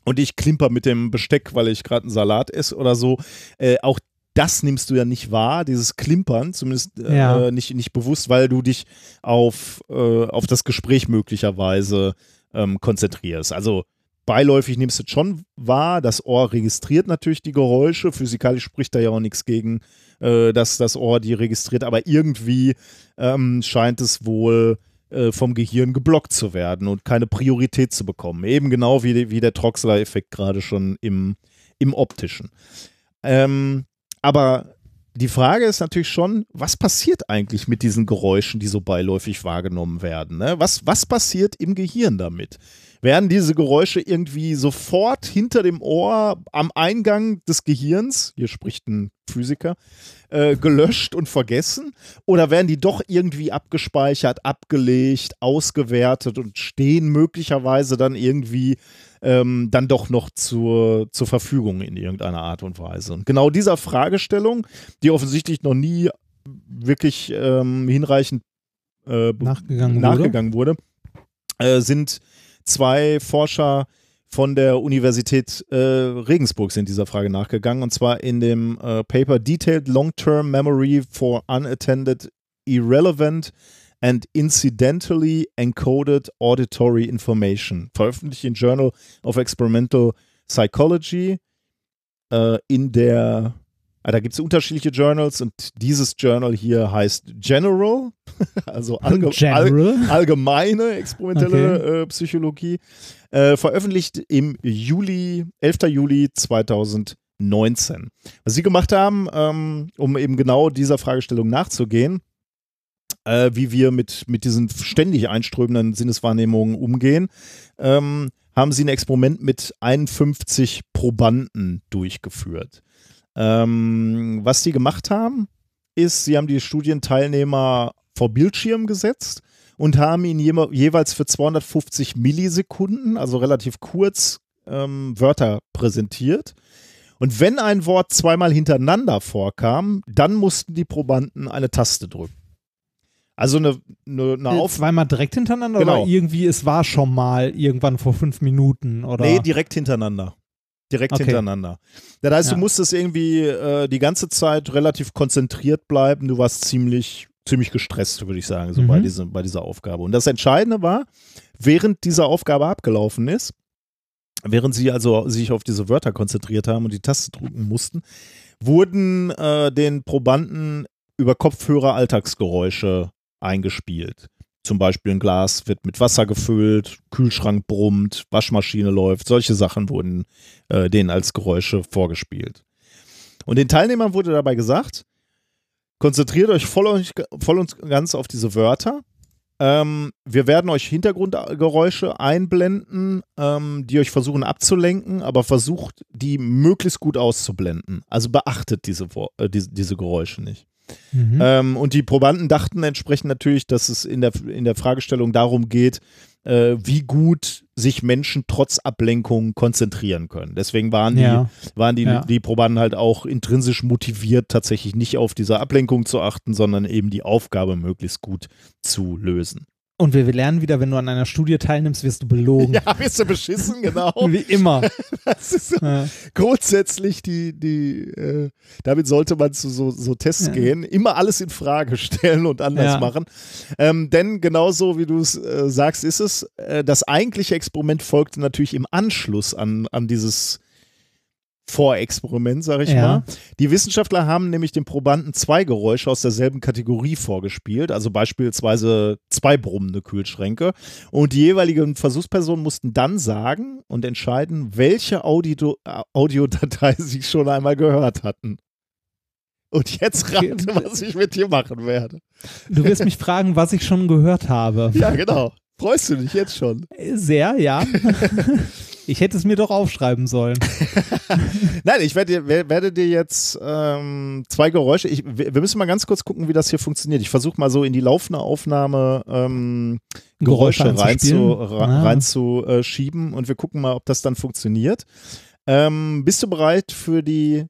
und ich klimper mit dem Besteck, weil ich gerade einen Salat esse oder so, äh, auch das nimmst du ja nicht wahr, dieses Klimpern, zumindest äh, Ja. nicht, nicht bewusst, weil du dich auf, äh, auf das Gespräch möglicherweise ähm, konzentrierst. Also beiläufig nimmst du es schon wahr, das Ohr registriert natürlich die Geräusche, physikalisch spricht da ja auch nichts gegen, äh, dass das Ohr die registriert, aber irgendwie ähm, scheint es wohl äh, vom Gehirn geblockt zu werden und keine Priorität zu bekommen. Eben genau wie, wie der Troxler-Effekt gerade schon im, im optischen. Ähm, aber die Frage ist natürlich schon, was passiert eigentlich mit diesen Geräuschen, die so beiläufig wahrgenommen werden? Ne? Was, was passiert im Gehirn damit? Werden diese Geräusche irgendwie sofort hinter dem Ohr am Eingang des Gehirns, hier spricht ein Physiker, äh, gelöscht und vergessen? Oder werden die doch irgendwie abgespeichert, abgelegt, ausgewertet und stehen möglicherweise dann irgendwie ähm, dann doch noch zur, zur Verfügung in irgendeiner Art und Weise? Und genau dieser Fragestellung, die offensichtlich noch nie wirklich ähm, hinreichend äh, be- Nachgegangen wurde. nachgegangen wurde, äh, sind zwei Forscher von der Universität äh, Regensburg sind dieser Frage nachgegangen und zwar in dem äh, Paper Detailed Long-Term Memory for Unattended Irrelevant and Incidentally Encoded Auditory Information, veröffentlicht im Journal of Experimental Psychology äh, in der Ah, da gibt es unterschiedliche Journals und dieses Journal hier heißt General, also allge all, General. allgemeine experimentelle äh, Psychologie, äh, veröffentlicht im Juli, 11. Juli 2019. Was sie gemacht haben, ähm, um eben genau dieser Fragestellung nachzugehen, äh, wie wir mit, mit diesen ständig einströmenden Sinneswahrnehmungen umgehen, ähm, haben sie ein Experiment mit 51 Probanden durchgeführt. Ähm, was sie gemacht haben, ist, sie haben die Studienteilnehmer vor Bildschirm gesetzt und haben ihnen jema- jeweils für 250 Millisekunden, also relativ kurz, ähm, Wörter präsentiert. Und wenn ein Wort zweimal hintereinander vorkam, dann mussten die Probanden eine Taste drücken. Also eine, eine, eine Auf Zweimal direkt hintereinander Genau. oder irgendwie, es war schon mal irgendwann vor fünf Minuten oder? Nee, direkt hintereinander. Direkt Okay. hintereinander. Das heißt, Ja. du musstest irgendwie äh, die ganze Zeit relativ konzentriert bleiben. Du warst ziemlich, ziemlich gestresst, würde ich sagen, so Mhm. bei, diesem, bei dieser Aufgabe. Und das Entscheidende war, während diese Aufgabe abgelaufen ist, während sie also sich auf diese Wörter konzentriert haben und die Taste drücken mussten, wurden äh, den Probanden über Kopfhörer Alltagsgeräusche eingespielt. Zum Beispiel ein Glas wird mit Wasser gefüllt, Kühlschrank brummt, Waschmaschine läuft. Solche Sachen wurden äh, denen als Geräusche vorgespielt. Und den Teilnehmern wurde dabei gesagt, konzentriert euch voll, und- voll und ganz auf diese Wörter. Ähm, wir werden euch Hintergrundgeräusche einblenden, ähm, die euch versuchen abzulenken, aber versucht, die möglichst gut auszublenden. Also beachtet diese, äh, diese, diese Geräusche nicht. Mhm. Ähm, und die Probanden dachten entsprechend natürlich, dass es in der, in der Fragestellung darum geht, äh, wie gut sich Menschen trotz Ablenkung konzentrieren können. Deswegen waren die, ja. waren die, Ja. die Probanden halt auch intrinsisch motiviert, tatsächlich nicht auf diese Ablenkung zu achten, sondern eben die Aufgabe möglichst gut zu lösen. Und wir, wir lernen wieder, wenn du an einer Studie teilnimmst, wirst du belogen. Ja, bist du beschissen, genau. Wie immer. Das ist so Ja. grundsätzlich die, die, äh, damit sollte man zu so, so Tests Ja. gehen, immer alles in Frage stellen und anders Ja. machen. Ähm, denn genauso wie du es äh, sagst, ist es, äh, das eigentliche Experiment folgte natürlich im Anschluss an, an dieses Vorexperiment, sag ich Ja. mal. Die Wissenschaftler haben nämlich den Probanden zwei Geräusche aus derselben Kategorie vorgespielt, also beispielsweise zwei brummende Kühlschränke. Und die jeweiligen Versuchspersonen mussten dann sagen und entscheiden, welche Audio, Audiodatei sie schon einmal gehört hatten. Und jetzt rate, was ich mit dir machen werde. Du wirst mich fragen, was ich schon gehört habe. Ja, genau. Freust du dich jetzt schon? Sehr, ja. Ich hätte es mir doch aufschreiben sollen. Nein, ich werde, werde dir jetzt ähm, zwei Geräusche. Ich, wir müssen mal ganz kurz gucken, wie das hier funktioniert. Ich versuche mal so in die laufende Aufnahme ähm, Geräusche Geräusche rein zu, einzuspielen? ra, Ah. rein zu äh, schieben und wir gucken mal, ob das dann funktioniert. Ähm, bist du bereit für die,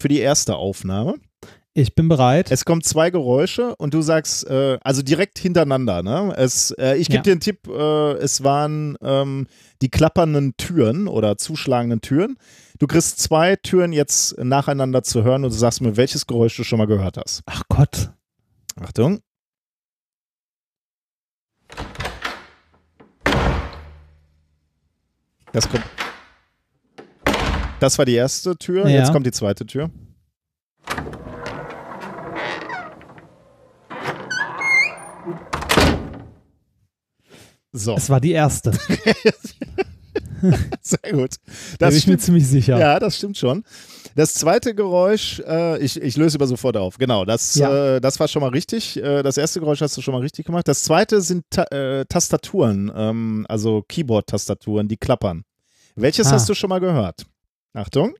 für die erste Aufnahme? Ich bin bereit. Es kommen zwei Geräusche und du sagst, äh, also direkt hintereinander. Ne? Es, äh, ich gebe Ja. dir einen Tipp, äh, es waren ähm, die klappernden Türen oder zuschlagenden Türen. Du kriegst zwei Türen jetzt nacheinander zu hören und du sagst mir, welches Geräusch du schon mal gehört hast. Ach Gott. Achtung. Das kommt. Das war die erste Tür, Ja. jetzt kommt die zweite Tür. So, Es war die erste. sehr gut. Da Das bin ich mir ziemlich sicher. Ja, das stimmt schon. Das zweite Geräusch, äh, ich, ich löse aber sofort auf. Genau, das, Ja. äh, das war schon mal richtig. Äh, das erste Geräusch hast du schon mal richtig gemacht. Das zweite sind Ta äh, Tastaturen, ähm, also Keyboard-Tastaturen, die klappern. Welches Ah. hast du schon mal gehört? Achtung.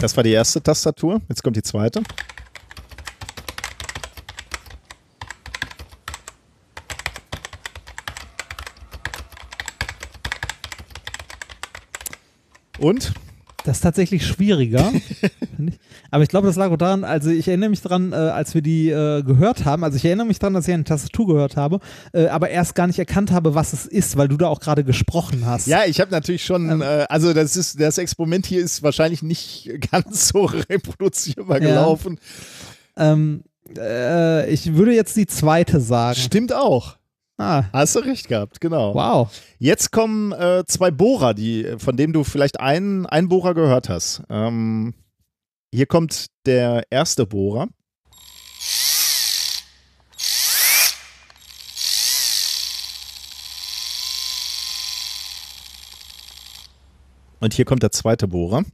Das war die erste Tastatur. Jetzt kommt die zweite. Und? Das ist tatsächlich schwieriger. Aber ich glaube, das lag auch daran, also ich erinnere mich daran, äh, als wir die äh, gehört haben, also ich erinnere mich daran, dass ich eine Tastatur gehört habe, äh, aber erst gar nicht erkannt habe, was es ist, weil du da auch gerade gesprochen hast. Ja, ich habe natürlich schon, Ähm. äh, also das ist das Experiment hier ist wahrscheinlich nicht ganz so reproduzierbar Ja. gelaufen. Ähm, äh, ich würde jetzt die zweite sagen. Stimmt auch. Ah, Hast du recht gehabt, genau. wow. Jetzt kommen äh, zwei Bohrer, die, von denen du vielleicht einen, einen Bohrer gehört hast. Ähm, hier kommt der erste Bohrer. Und hier kommt der zweite Bohrer.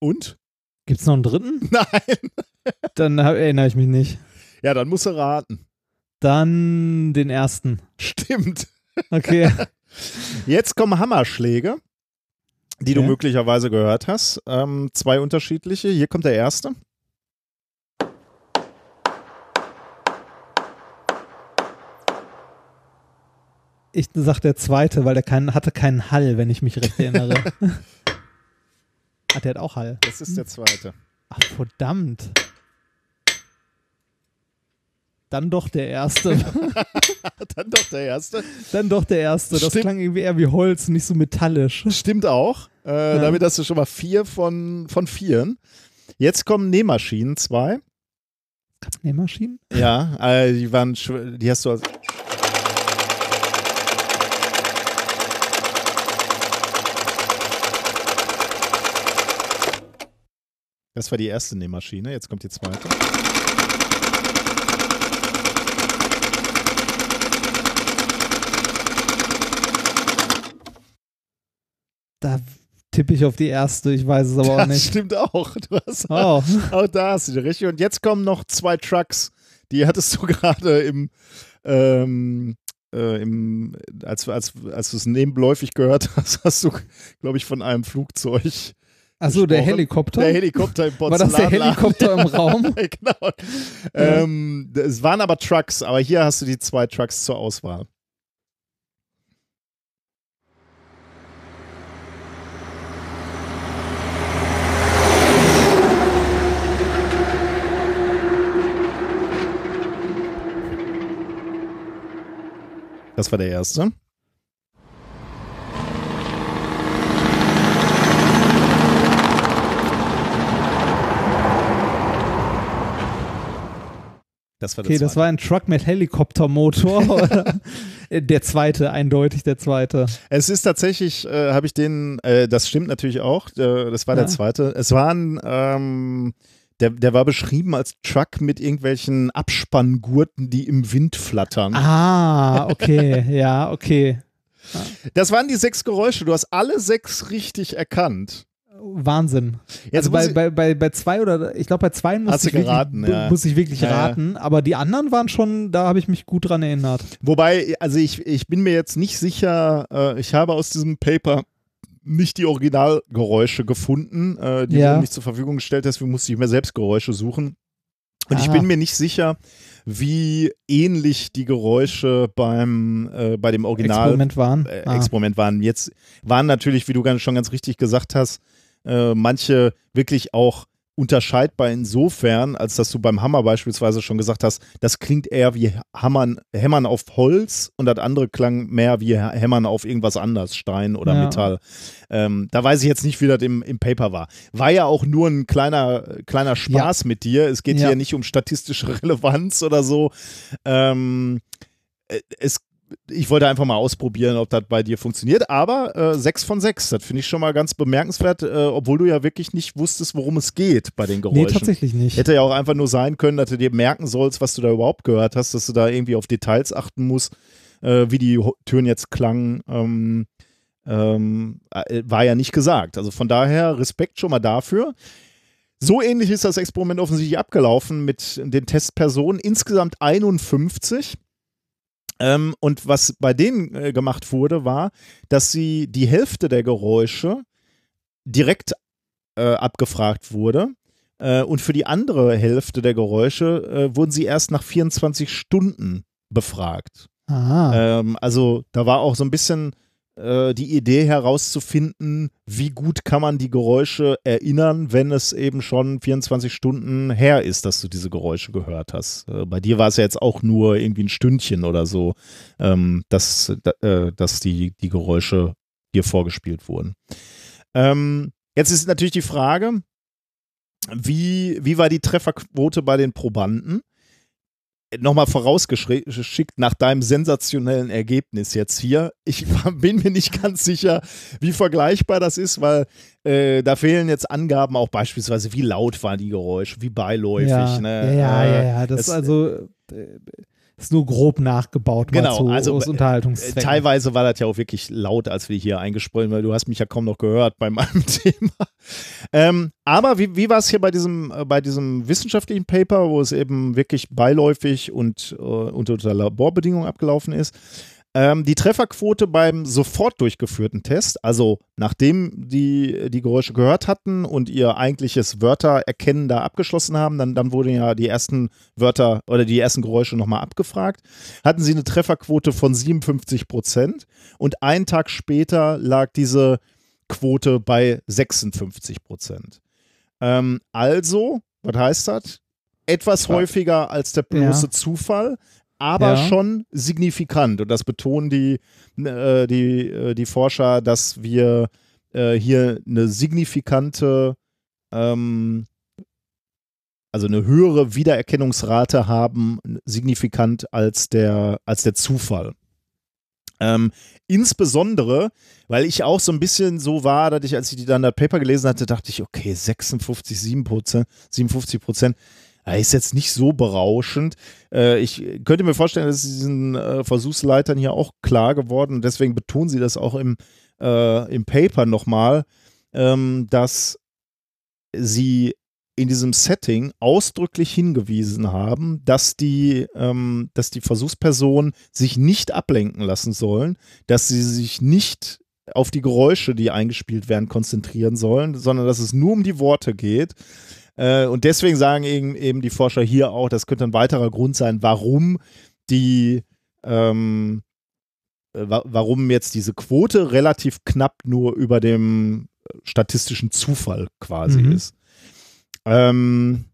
Und? Gibt's noch einen dritten? Nein. Dann hab, erinnere ich mich nicht. Ja, dann musst du raten. Dann den ersten. Stimmt. Okay. Jetzt kommen Hammerschläge, die du Okay. möglicherweise gehört hast. Ähm, zwei unterschiedliche. Hier kommt der erste. Ich sag der zweite, weil der kein, hatte keinen Hall, wenn ich mich recht erinnere. Hat der hat auch Hall. Das ist der zweite. Ach, verdammt. Dann doch der erste. Dann doch der erste. Dann doch der erste. Das Stimmt. klang irgendwie eher wie Holz, nicht so metallisch. Stimmt auch. Äh, Damit hast du schon mal vier von, von vieren. Jetzt kommen Nähmaschinen, zwei. Nähmaschinen? Ja, äh, die waren, die hast du als. Das war die erste Nähmaschine, jetzt kommt die zweite. Da tippe ich auf die erste, ich weiß es aber auch Das nicht. stimmt auch. Du hast, Oh, Auch da hast du richtig. Und jetzt kommen noch zwei Trucks. Die hattest du gerade im, ähm, äh, im als, als, als du es nebenläufig gehört hast, hast du, glaube ich, von einem Flugzeug. Achso, der. Helikopter? Der Helikopter im War das der. Helikopter im Raum? genau. Ähm, es waren aber Trucks, aber hier hast du die zwei Trucks zur Auswahl. Das war der erste. Das war der Okay, das war ein Truck mit Helikoptermotor. der zweite, eindeutig der zweite. Es ist tatsächlich, äh, habe ich den, äh, das stimmt natürlich auch, äh, das war der Ja. zweite. Es waren, ähm, der, der war beschrieben als Truck mit irgendwelchen Abspanngurten, die im Wind flattern. Ah, okay, ja, okay. Das waren die sechs Geräusche. Du hast alle sechs richtig erkannt. Wahnsinn. Jetzt also muss bei, bei, bei, bei zwei oder ich glaube bei zwei musste du ich, wirklich, geraten, bu- ja. musste ich wirklich Ja, ja. raten, aber die anderen waren schon, da habe ich mich gut dran erinnert. Wobei, also ich, ich bin mir jetzt nicht sicher, äh, ich habe aus diesem Paper nicht die Originalgeräusche gefunden, äh, die Ja. du nicht zur Verfügung gestellt hast. Wir mussten ich mir selbst Geräusche suchen. Und ich Ah. bin mir nicht sicher, wie ähnlich die Geräusche beim, äh, bei dem Original Experiment waren. äh, Ah. Experiment waren. Jetzt waren natürlich, wie du schon ganz richtig gesagt hast, äh, manche wirklich auch unterscheidbar insofern, als dass du beim Hammer beispielsweise schon gesagt hast, das klingt eher wie Hammern, Hämmern auf Holz und das andere klang mehr wie Hämmern auf irgendwas anderes, Stein oder Ja. Metall. Ähm, da weiß ich jetzt nicht, wie das im, im Paper war. War ja auch nur ein kleiner, kleiner Spaß mit dir. Es geht Ja. hier nicht um statistische Relevanz oder so. Ähm, äh, es ich wollte einfach mal ausprobieren, ob das bei dir funktioniert. Aber äh, sechs von sechs, das finde ich schon mal ganz bemerkenswert, äh, obwohl du ja wirklich nicht wusstest, worum es geht bei den Geräuschen. Nee, tatsächlich nicht. Hätte ja auch einfach nur sein können, dass du dir merken sollst, was du da überhaupt gehört hast, dass du da irgendwie auf Details achten musst, äh, wie die Türen jetzt klangen. Ähm, ähm, äh, war ja nicht gesagt. Also von daher Respekt schon mal dafür. So ähnlich ist das Experiment offensichtlich abgelaufen mit den Testpersonen. Insgesamt 51. Ähm, und was bei denen äh, gemacht wurde, war, dass sie die Hälfte der Geräusche direkt äh, abgefragt wurde. Äh, und für die andere Hälfte der Geräusche äh, wurden sie erst nach 24 Stunden befragt. Ah. Ähm, also da war auch so ein bisschen äh, die Idee herauszufinden, wie gut kann man die Geräusche erinnern, wenn es eben schon 24 Stunden her ist, dass du diese Geräusche gehört hast. Äh, bei dir war es ja jetzt auch nur irgendwie ein Stündchen oder so, ähm, dass, äh, dass die, die Geräusche dir vorgespielt wurden. Ähm, jetzt ist natürlich die Frage, wie, wie war die Trefferquote bei den Probanden? Nochmal vorausgeschickt nach deinem sensationellen Ergebnis jetzt hier. Ich bin mir nicht ganz sicher, wie vergleichbar das ist, weil äh, da fehlen jetzt Angaben auch beispielsweise, wie laut waren die Geräusche, wie beiläufig. ja, ne? ja, ja, Äh, ja, Das, das- ist also äh, ist nur grob nachgebaut, Genau, zu, also, äh. Teilweise war das ja auch wirklich laut, als wir hier eingesprochen, weil du hast mich ja kaum noch gehört bei meinem Thema. Ähm, aber wie, wie war es hier bei diesem, äh, bei diesem wissenschaftlichen Paper, wo es eben wirklich beiläufig und äh, unter, unter Laborbedingungen abgelaufen ist? Ähm, die Trefferquote beim sofort durchgeführten Test, also nachdem die die Geräusche gehört hatten und ihr eigentliches Wörtererkennen da abgeschlossen haben, dann, dann wurden ja die ersten Wörter oder die ersten Geräusche nochmal abgefragt, hatten sie eine Trefferquote von 57 Prozent und einen Tag später lag diese Quote bei 56 Prozent. Ähm, also, was heißt das? Etwas häufiger als der bloße Ja. Zufall, aber Ja. schon signifikant. Und das betonen die, äh, die, äh, die Forscher, dass wir äh, hier eine signifikante, ähm, also eine höhere Wiedererkennungsrate haben, signifikant als der, als der Zufall. Ähm, insbesondere, weil ich auch so ein bisschen so war, dass ich, als ich dann das Paper gelesen hatte, dachte ich, okay, 56, 7 Prozent, 57 Prozent, ja, ist jetzt nicht so berauschend. Äh, ich könnte mir vorstellen, dass es diesen äh, Versuchsleitern hier auch klar geworden und deswegen betonen sie das auch im, äh, im Paper nochmal, ähm, dass sie in diesem Setting ausdrücklich hingewiesen haben, dass die, ähm, dass die Versuchspersonen sich nicht ablenken lassen sollen, dass sie sich nicht auf die Geräusche, die eingespielt werden, konzentrieren sollen, sondern dass es nur um die Worte geht. Äh, und deswegen sagen eben, eben die Forscher hier auch, das könnte ein weiterer Grund sein, warum die ähm, äh, wa warum jetzt diese Quote relativ knapp nur über dem statistischen Zufall quasi Mhm. ist. Ähm,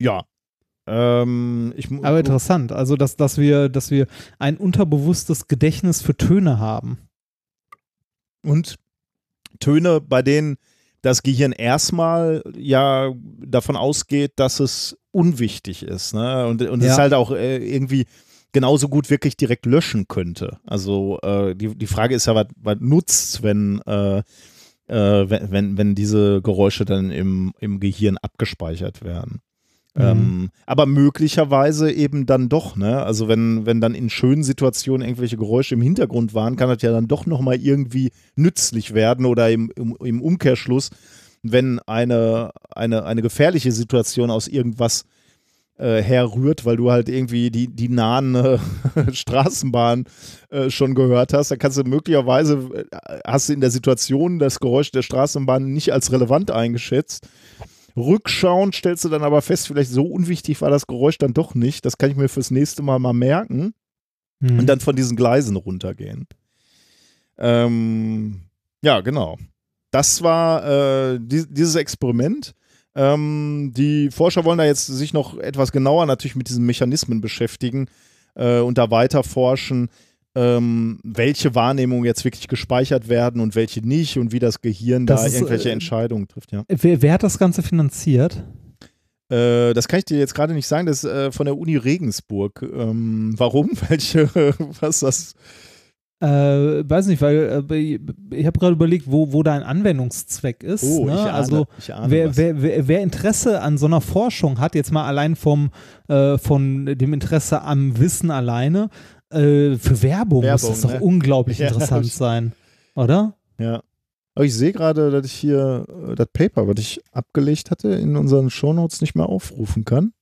ja. Ähm, ich, Aber interessant, also dass, dass, wir, dass wir ein unterbewusstes Gedächtnis für Töne haben. und Töne, bei denen das Gehirn erstmal ja davon ausgeht, dass es unwichtig ist. Ne? Und, und Ja. es halt auch äh, irgendwie genauso gut wirklich direkt löschen könnte. Also äh, die, die Frage ist ja, was, was nutzt, wenn, äh, äh, wenn, wenn, wenn diese Geräusche dann im, im Gehirn abgespeichert werden. Mhm. Ähm, aber möglicherweise eben dann doch, ne? Also wenn, wenn dann in schönen Situationen irgendwelche Geräusche im Hintergrund waren, kann das ja dann doch nochmal irgendwie nützlich werden oder im, im, im Umkehrschluss, wenn eine, eine, eine gefährliche Situation aus irgendwas äh, herrührt, weil du halt irgendwie die, die nahen äh, Straßenbahn äh, schon gehört hast, dann kannst du möglicherweise, äh, hast du in der Situation das Geräusch der Straßenbahn nicht als relevant eingeschätzt. Rückschauend stellst du dann aber fest, vielleicht so unwichtig war das Geräusch dann doch nicht. Das kann ich mir fürs nächste Mal mal merken Hm. und dann von diesen Gleisen runtergehen. Ähm, ja, genau. Das war äh, die, dieses Experiment. Ähm, die Forscher wollen da jetzt sich noch etwas genauer natürlich mit diesen Mechanismen beschäftigen äh, und da weiter forschen, ähm, welche Wahrnehmungen jetzt wirklich gespeichert werden und welche nicht und wie das Gehirn Das da ist, irgendwelche äh, Entscheidungen trifft. Ja. Wer, wer hat das Ganze finanziert? Äh, das kann ich dir jetzt gerade nicht sagen. Das ist äh, von der Uni Regensburg. Ähm, warum? Welche? Was das? Äh, weiß nicht, weil äh, ich habe gerade überlegt, wo, wo da ein Anwendungszweck ist. Oh, ne? ich ahne, also ich ahne wer, wer, wer, wer Interesse an so einer Forschung hat, jetzt mal allein vom äh, von dem Interesse am Wissen alleine, äh, für Werbung, muss Werbung, das doch ne? unglaublich Ja, interessant das- sein, oder? Ja. Aber ich sehe gerade, dass ich hier äh, das Paper, was ich abgelegt hatte, in unseren Shownotes nicht mehr aufrufen kann.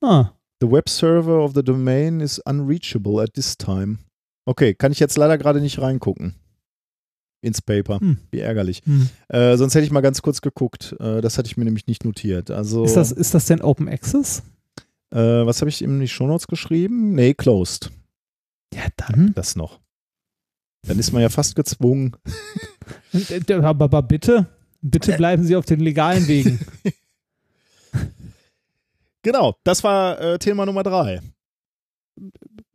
Ah, The web server of the domain is unreachable at this time. Okay, kann ich jetzt leider gerade nicht reingucken. Ins Paper. Hm. Wie ärgerlich. hm. Äh, sonst hätte ich mal ganz kurz geguckt. Äh, das hatte ich mir nämlich nicht notiert. Also, ist, das, ist das denn Open Access? äh, was habe ich in die Shownotes geschrieben? Nee, closed. Ja, dann. Das noch. Dann ist man ja fast gezwungen. Äh, Aber, aber bitte, bitte bleiben Sie auf den legalen Wegen. Genau, das war äh, Thema Nummer drei.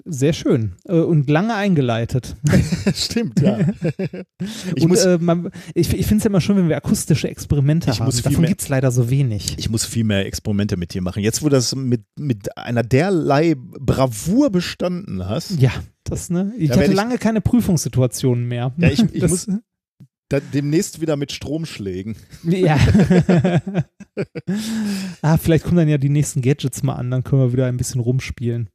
Sehr schön äh, und lange eingeleitet. Stimmt, ja. ich und äh, man, ich, ich finde es ja immer schön, wenn wir akustische Experimente Ich haben. muss Davon gibt es leider so wenig. ich muss viel mehr Experimente mit dir machen. Jetzt, wo du das mit, mit einer derlei Bravour bestanden hast, Ja, das, ne? Ich hatte ich- lange keine Prüfungssituationen mehr. Ja, ich- ich das, muss- demnächst wieder mit Stromschlägen. Ja. ah, vielleicht kommen dann ja die nächsten Gadgets mal an, dann können wir wieder ein bisschen rumspielen.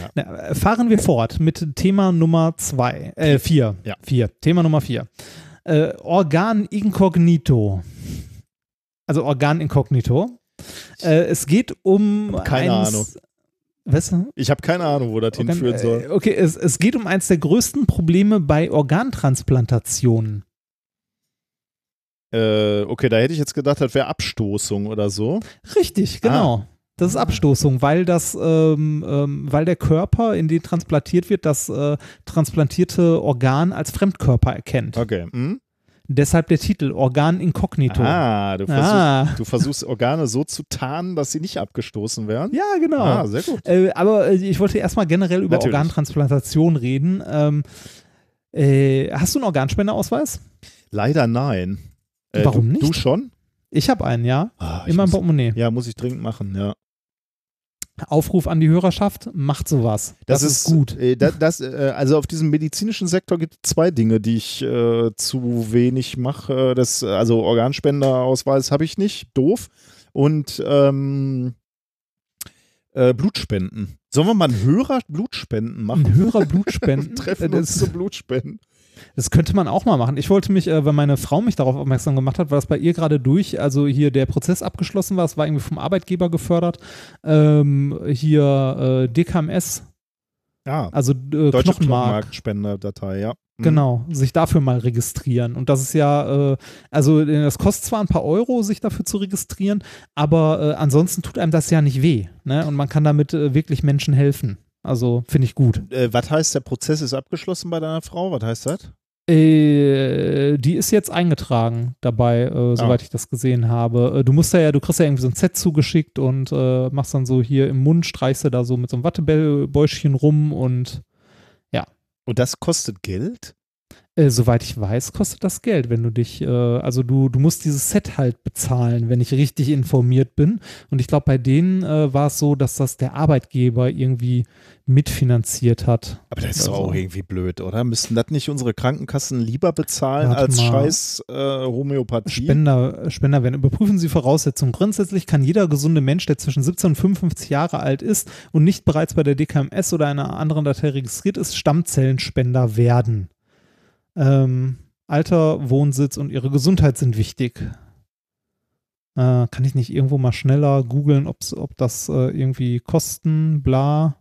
Ja. Na, fahren wir fort mit Thema Nummer zwei, äh, vier. Ja. Vier. Thema Nummer vier. Äh, Organ incognito. Also Organ incognito. Äh, es geht um Keine eins, Ahnung. Was? Ich habe keine Ahnung, wo das Organ- hinführen soll. äh, Okay, es, es geht um eins der größten Probleme bei Organtransplantationen. Äh, okay, da hätte ich jetzt gedacht, das wäre Abstoßung oder so. Richtig, genau. Das ist Abstoßung, weil das, ähm, ähm, weil der Körper, in den transplantiert wird, das äh, transplantierte Organ als Fremdkörper erkennt. Okay. Hm? Deshalb der Titel Organ incognito. Ah, du versuchst, Ah. du versuchst Organe so zu tarnen, dass sie nicht abgestoßen werden. Ja, genau. Ah, sehr gut. Äh, aber äh, ich wollte erstmal generell über Natürlich. Organtransplantation reden. Ähm, äh, hast du einen Organspendeausweis? Leider nein. Äh, Warum du, nicht? Du schon? Ich habe einen, ja. Ah, Immer im Portemonnaie. ja, muss ich dringend machen, ja. Aufruf an die Hörerschaft, macht sowas. Das, ist, gut. Äh, da, das, äh, also auf diesem medizinischen Sektor gibt es zwei Dinge, die ich äh, zu wenig mache. Das, also Organspenderausweis habe ich nicht, doof. Und ähm, äh, Blutspenden. Sollen wir mal einen Hörer Blutspenden machen? Ein Hörer Blutspenden. Treffen uns das, zum Blutspenden. Das könnte man auch mal machen. Ich wollte mich, äh, weil meine Frau mich darauf aufmerksam gemacht hat, war das bei ihr gerade durch, also hier der Prozess abgeschlossen war, es war irgendwie vom Arbeitgeber gefördert. Ähm, hier äh, DKMS, Ja, also äh, deutsche Knochenmark. Knochenmarkspenderdatei, ja. Mhm. Genau, sich dafür mal registrieren. Und das ist ja, äh, also äh, das kostet zwar ein paar Euro, sich dafür zu registrieren, aber äh, ansonsten tut einem das ja nicht weh. Ne? Und man kann damit äh, wirklich Menschen helfen. Also finde ich gut. Äh, was heißt, der Prozess ist abgeschlossen bei deiner Frau? Was heißt das? Äh, die ist jetzt eingetragen dabei, Ah. äh, soweit ich das gesehen habe. Äh, du musst ja, ja, du kriegst ja irgendwie so ein Set zugeschickt und äh, machst dann so hier im Mund, streichst du da so mit so einem Wattebäuschen rum und Und das kostet Geld? Äh, soweit ich weiß, kostet das Geld, wenn du dich, äh, also du, du musst dieses Set halt bezahlen, wenn ich richtig informiert bin. Und ich glaube, bei denen äh, war es so, dass das der Arbeitgeber irgendwie mitfinanziert hat. Aber das ist Also- doch auch irgendwie blöd, oder? Müssten das nicht unsere Krankenkassen lieber bezahlen Warte als mal. scheiß äh, Homöopathie? Spender, Spender werden. Überprüfen Sie Voraussetzungen. Grundsätzlich kann jeder gesunde Mensch, der zwischen 17 und 55 Jahre alt ist und nicht bereits bei der DKMS oder einer anderen Datei registriert ist, Stammzellenspender werden. Ähm, Alter, Wohnsitz und ihre Gesundheit sind wichtig. Äh, kann ich nicht irgendwo mal schneller googeln, ob das äh, irgendwie Kosten, bla.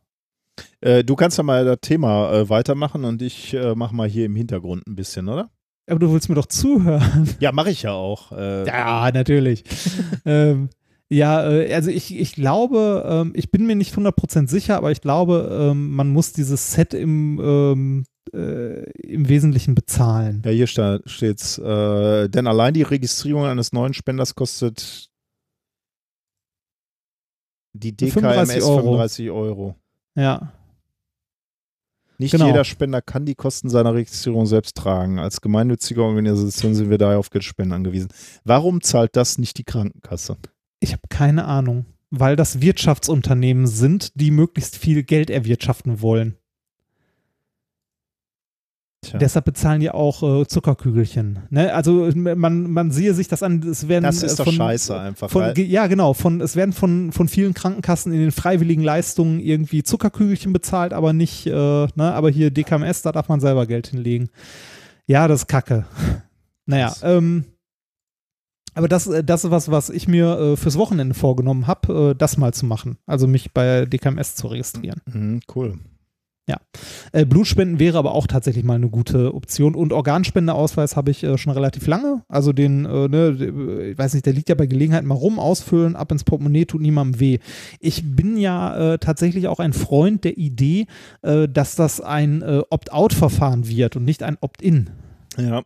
Äh, du kannst ja mal das Thema äh, weitermachen und ich äh, mach mal hier im Hintergrund ein bisschen, oder? Aber du willst mir doch zuhören. Ja, mache ich ja auch. Äh, Ja, natürlich. ähm, ja, also ich, ich glaube, ähm, ich bin mir nicht 100% sicher, aber ich glaube, ähm, man muss dieses Set im, ähm, äh, im Wesentlichen bezahlen. Ja, hier sta- steht's. Äh, denn allein die Registrierung eines neuen Spenders kostet die DKMS 35 Euro. 35 Euro. Ja. Nicht Genau. jeder Spender kann die Kosten seiner Registrierung selbst tragen. Als gemeinnützige Organisation sind wir daher auf Geldspenden angewiesen. Warum zahlt das nicht die Krankenkasse? Ich habe keine Ahnung, weil das Wirtschaftsunternehmen sind, die möglichst viel Geld erwirtschaften wollen. Tja. Deshalb bezahlen die auch äh, Zuckerkügelchen. Ne? Also man, man sehe sich das an, es werden Das ist äh, doch von, scheiße einfach. Von, ja, genau. Von, es werden von, von vielen Krankenkassen in den freiwilligen Leistungen irgendwie Zuckerkügelchen bezahlt, aber nicht, äh, ne, aber hier DKMS, da darf man selber Geld hinlegen. Ja, das ist Kacke. Naja, ähm, aber das, äh, das ist was, was ich mir äh, fürs Wochenende vorgenommen habe, äh, das mal zu machen. Also mich bei DKMS zu registrieren. Mhm, cool. Äh, Blutspenden wäre aber auch tatsächlich mal eine gute Option. Und Organspendeausweis habe ich äh, schon relativ lange. Also den, äh, ne, ich weiß nicht, der liegt ja bei Gelegenheit mal rum, ausfüllen, ab ins Portemonnaie, tut niemandem weh. Ich bin ja äh, tatsächlich auch ein Freund der Idee, äh, dass das ein äh, Opt-out-Verfahren wird und nicht ein Opt-in. Ja.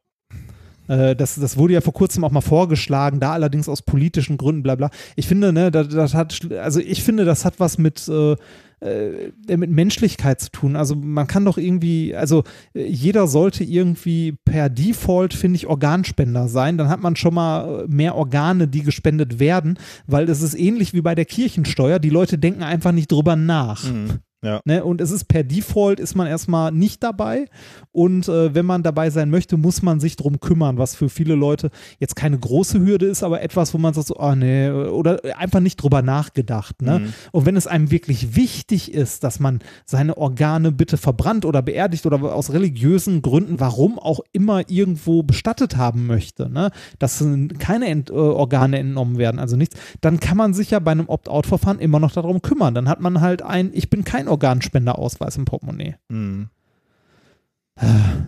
Das, das wurde ja vor kurzem auch mal vorgeschlagen, da allerdings aus politischen Gründen, bla bla. Ich finde, ne, das, das hat, also ich finde, das hat was mit, äh, äh, mit Menschlichkeit zu tun. Also man kann doch irgendwie, also äh, jeder sollte irgendwie per Default, finde ich, Organspender sein. Dann hat man schon mal äh, mehr Organe, die gespendet werden, weil es ist ähnlich wie bei der Kirchensteuer. Die Leute denken einfach nicht drüber nach. Mhm. Ja. Ne? Und es ist per Default ist man erstmal nicht dabei. Und äh, wenn man dabei sein möchte, muss man sich drum kümmern, was für viele Leute jetzt keine große Hürde ist, aber etwas, wo man sagt so, ah nee, oder einfach nicht drüber nachgedacht. Ne? Mhm. Und wenn es einem wirklich wichtig ist, dass man seine Organe bitte verbrannt oder beerdigt oder aus religiösen Gründen, warum auch immer irgendwo bestattet haben möchte, ne? dass keine Ent äh, Organe entnommen werden, also nichts, dann kann man sich ja bei einem Opt-out-Verfahren immer noch darum kümmern. Dann hat man halt ein, ich bin kein Organspenderausweis im Portemonnaie. Mhm.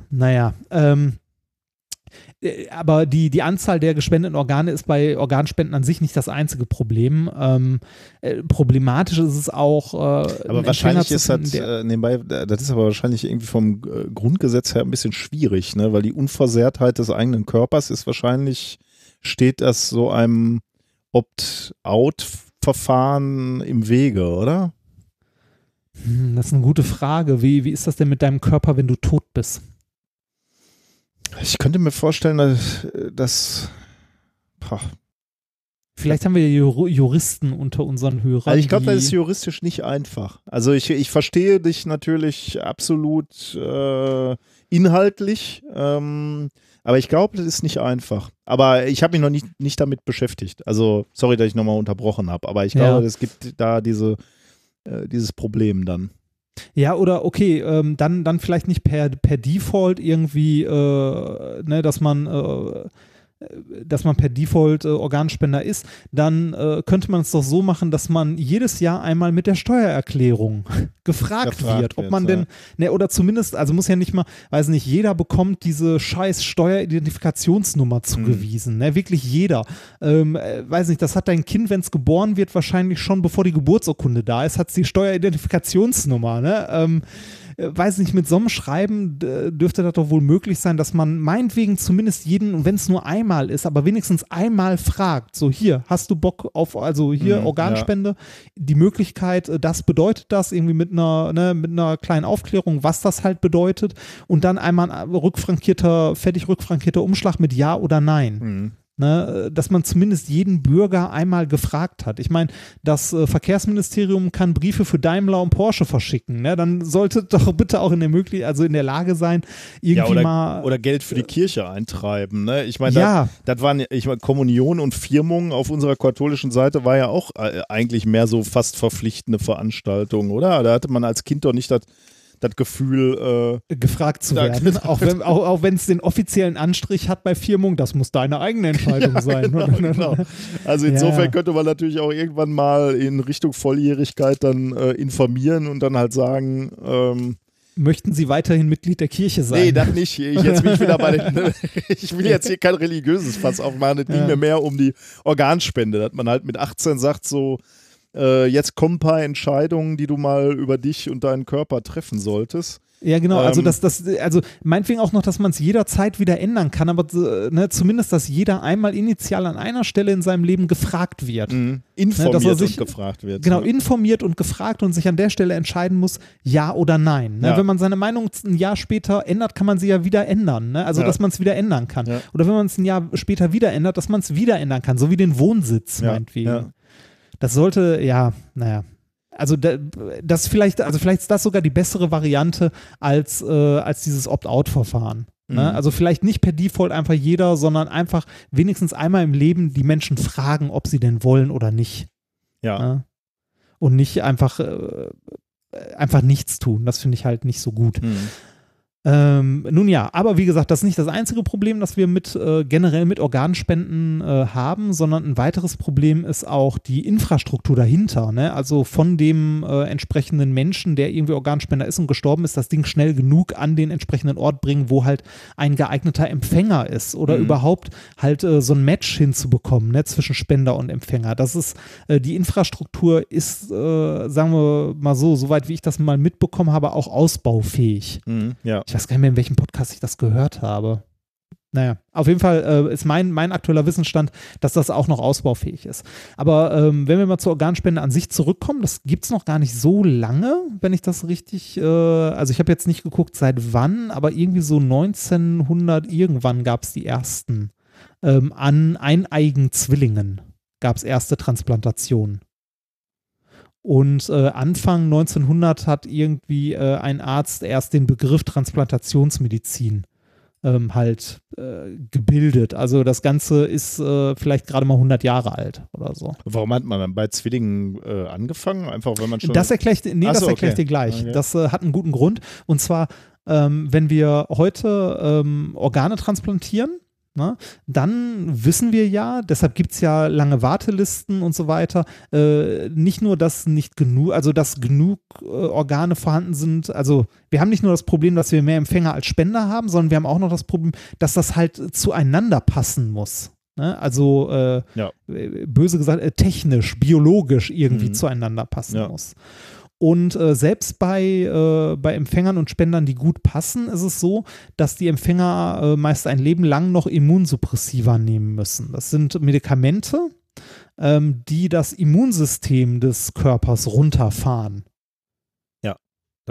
Naja, ähm, äh, aber die, die Anzahl der gespendeten Organe ist bei Organspenden an sich nicht das einzige Problem. Ähm, äh, problematisch ist es auch. Äh, Aber wahrscheinlich ist das, äh, nebenbei, das ist aber wahrscheinlich irgendwie vom äh, Grundgesetz her ein bisschen schwierig, ne? weil die Unversehrtheit des eigenen Körpers ist wahrscheinlich, steht das so einem Opt-out-Verfahren im Wege, oder? Hm, Das ist eine gute Frage. Wie, wie ist das denn mit deinem Körper, wenn du tot bist? Ich könnte mir vorstellen, dass, dass boah. Vielleicht haben wir Jur Juristen unter unseren Hörern. also ich glaube, das ist juristisch nicht einfach. Also ich, ich verstehe dich natürlich absolut äh, inhaltlich, ähm, aber ich glaube, das ist nicht einfach. Aber ich habe mich noch nicht, nicht damit beschäftigt. Also sorry, dass ich nochmal unterbrochen habe, aber ich glaube, Ja. es gibt da diese, äh, dieses Problem dann. Ja, oder okay, ähm, dann, dann vielleicht nicht per, per Default irgendwie, äh, ne, dass man, äh, dass man per Default äh, Organspender ist, dann äh, könnte man es doch so machen, dass man jedes Jahr einmal mit der Steuererklärung gefragt, Gefragt wird, ob man ja. denn, ne, oder zumindest, also muss ja nicht mal, weiß nicht, jeder bekommt diese scheiß Steueridentifikationsnummer zugewiesen, ne, wirklich jeder. Ähm, äh, weiß nicht, das hat dein Kind, wenn es geboren wird, wahrscheinlich schon bevor die Geburtsurkunde da ist, hat es die Steueridentifikationsnummer, ne? Ähm, äh, weiß nicht, mit so einem Schreiben äh, dürfte das doch wohl möglich sein, dass man meinetwegen zumindest jeden, wenn es nur einmal ist, aber wenigstens einmal fragt, so hier, hast du Bock auf, also hier Mhm, Organspende, die Möglichkeit, äh, das bedeutet das, irgendwie mit einer, ne, mit einer kleinen Aufklärung, was das halt bedeutet und dann einmal ein rückfrankierter, fertig rückfrankierter Umschlag mit Ja oder Nein. Mhm. Ne, dass man zumindest jeden Bürger einmal gefragt hat. Ich meine, das äh, Verkehrsministerium kann Briefe für Daimler und Porsche verschicken. Ne? Dann sollte doch bitte auch in der möglich also in der Lage sein, irgendwie Ja, oder, mal oder Geld für die Kirche eintreiben. Ne? Ich meine, Ja. das, waren, ich meine, Kommunion und Firmung auf unserer katholischen Seite war ja auch äh, eigentlich mehr so fast verpflichtende Veranstaltungen, oder? Da hatte man als Kind doch nicht das das Gefühl, äh, gefragt zu Ja, werden, genau. auch wenn auch, auch es den offiziellen Anstrich hat bei Firmung, das muss deine eigene Entscheidung sein. genau, genau. Also insofern Ja. könnte man natürlich auch irgendwann mal in Richtung Volljährigkeit dann äh, informieren und dann halt sagen, ähm, Möchten Sie weiterhin Mitglied der Kirche sein? nee, das nicht. Ich, jetzt bin ich wieder bei den, ich will jetzt hier kein religiöses Fass aufmachen. Es ging Ja. mir mehr um die Organspende, dass man halt mit 18 sagt so, äh, jetzt kommen ein paar Entscheidungen, die du mal über dich und deinen Körper treffen solltest. Ja, genau. Also, Ähm, das, das, also meinetwegen auch noch, dass man es jederzeit wieder ändern kann, aber äh, ne, zumindest, dass jeder einmal initial an einer Stelle in seinem Leben gefragt wird. Informiert dass er sich- und gefragt wird. Genau, ne? informiert und gefragt und sich an der Stelle entscheiden muss, ja oder nein. Ne? Ja. Wenn man seine Meinung ein Jahr später ändert, kann man sie ja wieder ändern. Ne? Also, Ja. dass man es wieder ändern kann. Ja. Oder wenn man es ein Jahr später wieder ändert, dass man es wieder ändern kann, so wie den Wohnsitz, meinetwegen. Das sollte, ja, naja. Also da, das vielleicht, also vielleicht ist das sogar die bessere Variante als, äh, als dieses Opt-out-Verfahren. Ne? Mhm. Also vielleicht nicht per Default einfach jeder, sondern einfach wenigstens einmal im Leben die Menschen fragen, ob sie denn wollen oder nicht. Ja. Ne? Und nicht einfach, äh, einfach nichts tun. Das finde ich halt nicht so gut. Mhm. Ähm, nun ja, aber wie gesagt, das ist nicht das einzige Problem, das wir mit äh, generell mit Organspenden äh, haben, sondern ein weiteres Problem ist auch die Infrastruktur dahinter. Ne? Also von dem äh, entsprechenden Menschen, der irgendwie Organspender ist und gestorben ist, das Ding schnell genug an den entsprechenden Ort bringen, wo halt ein geeigneter Empfänger ist oder Mhm. überhaupt halt äh, so ein Match hinzubekommen ne, zwischen Spender und Empfänger. Das ist äh, die Infrastruktur ist, äh, sagen wir mal so, soweit wie ich das mal mitbekommen habe, auch ausbaufähig. Mhm. Ja. Ich weiß gar nicht mehr, in welchem Podcast ich das gehört habe. Naja, auf jeden Fall äh, ist mein, mein aktueller Wissensstand, dass das auch noch ausbaufähig ist. Aber ähm, wenn wir mal zur Organspende an sich zurückkommen, das gibt es noch gar nicht so lange, wenn ich das richtig, äh, also ich habe jetzt nicht geguckt, seit wann, aber irgendwie so 1900 irgendwann gab es die ersten. Ähm, an eineigen Zwillingen gab es erste Transplantationen. Und äh, Anfang 1900 hat irgendwie äh, ein Arzt erst den Begriff Transplantationsmedizin ähm, halt äh, gebildet. Also das Ganze ist äh, vielleicht gerade mal 100 Jahre alt oder so. Warum hat man bei Zwillingen äh, angefangen? Einfach, wenn man schon. Das erkläre ich, dir- nee, Ach das erkläre ich okay. dir gleich. Okay. Das äh, hat einen guten Grund. Und zwar, ähm, wenn wir heute ähm, Organe transplantieren, ne, dann wissen wir ja, deshalb gibt es ja lange Wartelisten und so weiter, äh, nicht nur, dass nicht genug, also dass genug äh, Organe vorhanden sind, also wir haben nicht nur das Problem, dass wir mehr Empfänger als Spender haben, sondern wir haben auch noch das Problem, dass das halt zueinander passen muss. Ne? Also äh, Ja. äh, böse gesagt, äh, technisch, biologisch irgendwie Mhm. zueinander passen Ja. muss. Und äh, selbst bei, äh, bei Empfängern und Spendern, die gut passen, ist es so, dass die Empfänger äh, meist ein Leben lang noch Immunsuppressiva nehmen müssen. Das sind Medikamente, ähm, die das Immunsystem des Körpers runterfahren.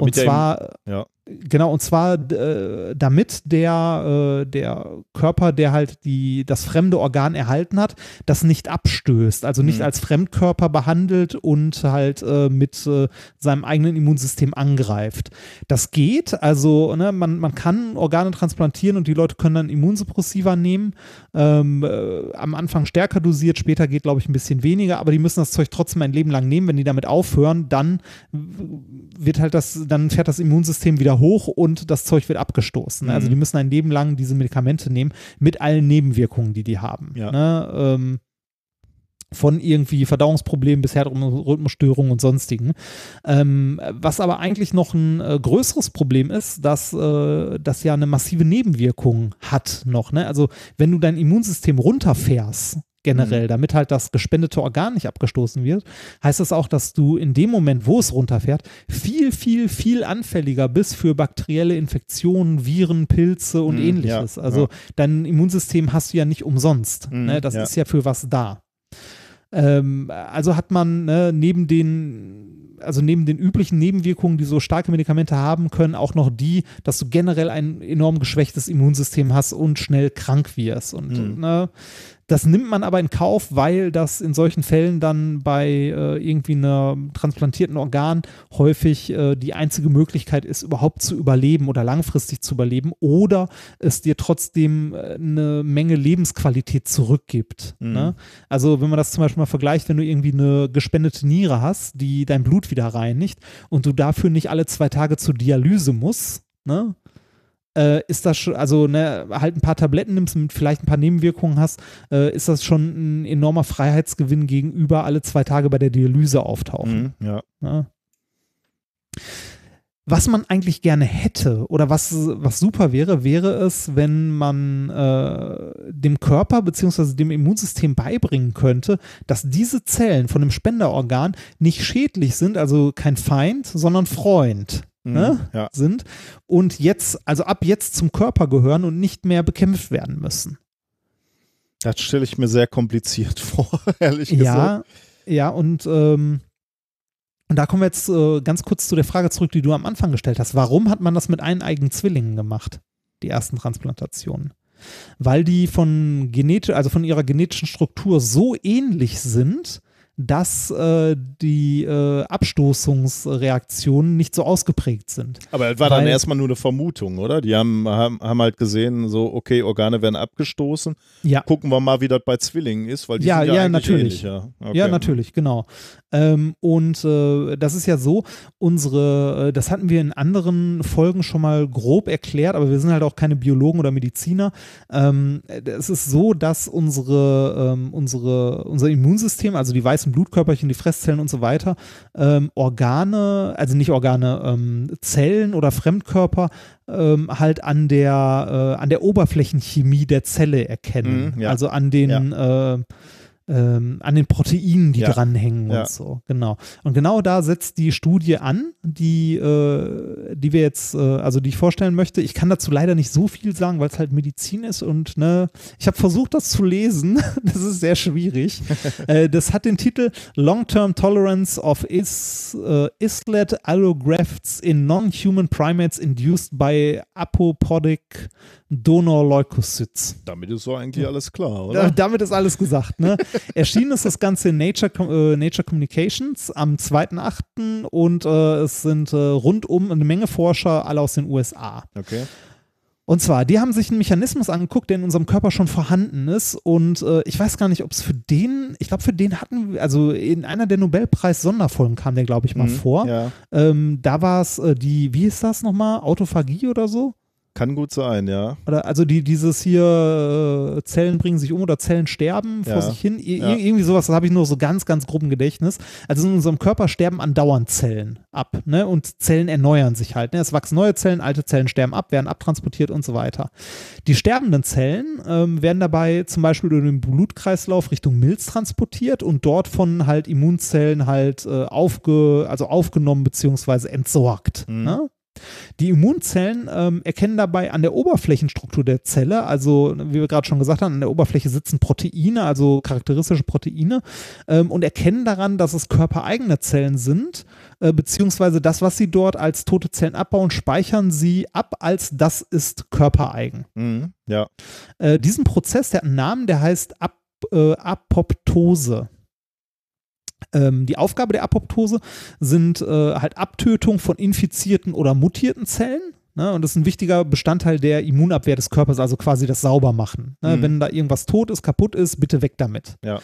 und damit der zwar, ja. Genau, und zwar äh, damit der, äh, der Körper, der halt die, das fremde Organ erhalten hat, das nicht abstößt, also nicht Mhm. als Fremdkörper behandelt und halt äh, mit äh, seinem eigenen Immunsystem angreift. Das geht, also ne, man, man kann Organe transplantieren und die Leute können dann Immunsuppressiva nehmen. Ähm, äh, am Anfang stärker dosiert, später geht, glaube ich, ein bisschen weniger, aber die müssen das Zeug trotzdem ein Leben lang nehmen. Wenn die damit aufhören, dann wird halt das, dann fährt das Immunsystem wieder hoch und das Zeug wird abgestoßen. Also Mhm. die müssen ein Leben lang diese Medikamente nehmen mit allen Nebenwirkungen, die die haben. Ja. Ne? Ähm, von irgendwie Verdauungsproblemen bis Herzrhythmusstörungen und sonstigen. Ähm, was aber eigentlich noch ein äh, größeres Problem ist, dass äh, das ja eine massive Nebenwirkung hat noch. Ne? Also wenn du dein Immunsystem runterfährst, generell, Mhm. damit halt das gespendete Organ nicht abgestoßen wird, heißt das auch, dass du in dem Moment, wo es runterfährt, viel, viel, viel anfälliger bist für bakterielle Infektionen, Viren, Pilze und Mhm, ähnliches. ja, also ja. dein Immunsystem hast du ja nicht umsonst. Mhm, ne? Das ja. ist ja für was da. Ähm, also hat man ne, neben den, also neben den üblichen Nebenwirkungen, die so starke Medikamente haben können, auch noch die, dass du generell ein enorm geschwächtes Immunsystem hast und schnell krank wirst. Und Mhm. ne, das nimmt man aber in Kauf, weil das in solchen Fällen dann bei äh, irgendwie einem transplantierten Organ häufig äh, die einzige Möglichkeit ist, überhaupt zu überleben oder langfristig zu überleben oder es dir trotzdem äh, eine Menge Lebensqualität zurückgibt. Mhm. Ne? Also wenn man das zum Beispiel mal vergleicht, wenn du irgendwie eine gespendete Niere hast, die dein Blut wieder reinigt und du dafür nicht alle zwei Tage zur Dialyse musst, ne? Äh, ist das schon, also ne, halt ein paar Tabletten nimmst und vielleicht ein paar Nebenwirkungen hast, äh, ist das schon ein enormer Freiheitsgewinn gegenüber alle zwei Tage bei der Dialyse auftauchen. Mhm, ja. Ne? Was man eigentlich gerne hätte oder was, was super wäre, wäre es, wenn man äh, dem Körper bzw. dem Immunsystem beibringen könnte, dass diese Zellen von dem Spenderorgan nicht schädlich sind, also kein Feind, sondern Freund ne? ja. sind und jetzt, also ab jetzt zum Körper gehören und nicht mehr bekämpft werden müssen. Das stelle ich mir sehr kompliziert vor, ehrlich gesagt. Ja, ja, und, ähm, und da kommen wir jetzt äh, ganz kurz zu der Frage zurück, die du am Anfang gestellt hast. Warum hat man das mit eineigen Zwillingen gemacht, die ersten Transplantationen? Weil die von genetisch, also von ihrer genetischen Struktur so ähnlich sind, dass äh, die äh, Abstoßungsreaktionen nicht so ausgeprägt sind. Aber es war dann Weil- erstmal nur eine Vermutung, oder? Die haben, haben, haben halt gesehen, so, okay, Organe werden abgestoßen. Ja. Gucken wir mal, wie das bei Zwillingen ist, weil die Ja, sind ja, ja, natürlich. okay. Ja, natürlich, genau. Ähm, und äh, das ist ja so, unsere, äh, das hatten wir in anderen Folgen schon mal grob erklärt, aber wir sind halt auch keine Biologen oder Mediziner. Ähm, es ist so, dass unsere, ähm, unsere, unser Immunsystem, also die weißen Blutkörperchen, die Fresszellen und so weiter, ähm, Organe, also nicht Organe, ähm, Zellen oder Fremdkörper ähm, halt an der, äh, an der Oberflächenchemie der Zelle erkennen. Mhm, ja. Also an den äh, ähm, an den Proteinen, die Ja. dranhängen Ja. und so, genau. Und genau da setzt die Studie an, die, äh, die wir jetzt, äh, also die ich vorstellen möchte. Ich kann dazu leider nicht so viel sagen, weil es halt Medizin ist und ne, ich habe versucht, das zu lesen. das ist sehr schwierig. äh, das hat den Titel Long-Term Tolerance of is, äh, Islet Allografts in Non-Human Primates Induced by Apopodic Donor Leukocytes. Damit ist so eigentlich alles klar, oder? damit ist alles gesagt. Ne? Erschienen ist das Ganze in Nature, äh, Nature Communications am 2.8. und äh, es sind äh, rundum eine Menge Forscher, alle aus den USA. Okay. Und zwar, die haben sich einen Mechanismus angeguckt, der in unserem Körper schon vorhanden ist. Und äh, ich weiß gar nicht, ob es für den, ich glaube, für den hatten wir, also in einer der Nobelpreis-Sonderfolgen kam der, glaube ich, mal Mhm, vor. Ja, Ähm, da war es äh, die, wie ist das nochmal? Autophagie oder so? Kann gut sein, ja. Oder also die, dieses hier, äh, Zellen bringen sich um oder Zellen sterben vor Ja, sich hin. Ir ja. Irgendwie sowas, das habe ich nur so ganz, ganz grob im Gedächtnis. Also in unserem Körper sterben andauernd Zellen ab, ne? Und Zellen erneuern sich halt. Ne? Es wachsen neue Zellen, alte Zellen sterben ab, werden abtransportiert und so weiter. Die sterbenden Zellen ähm, werden dabei zum Beispiel durch den Blutkreislauf Richtung Milz transportiert und dort von halt Immunzellen halt äh, aufge, also aufgenommen beziehungsweise entsorgt. Mhm. Ne? Die Immunzellen ähm, erkennen dabei an der Oberflächenstruktur der Zelle, also wie wir gerade schon gesagt haben, an der Oberfläche sitzen Proteine, also charakteristische Proteine, ähm, und erkennen daran, dass es körpereigene Zellen sind, äh, beziehungsweise das, was sie dort als tote Zellen abbauen, speichern sie ab, als das ist körpereigen. Mhm. Ja. Äh, diesen Prozess, der hat einen Namen, der heißt Ap äh, Apoptose. Ähm, die Aufgabe der Apoptose sind äh, halt Abtötung von infizierten oder mutierten Zellen. Ne? Und das ist ein wichtiger Bestandteil der Immunabwehr des Körpers, also quasi das Saubermachen. Ne? Mhm. Wenn da irgendwas tot ist, kaputt ist, bitte weg damit. Ja.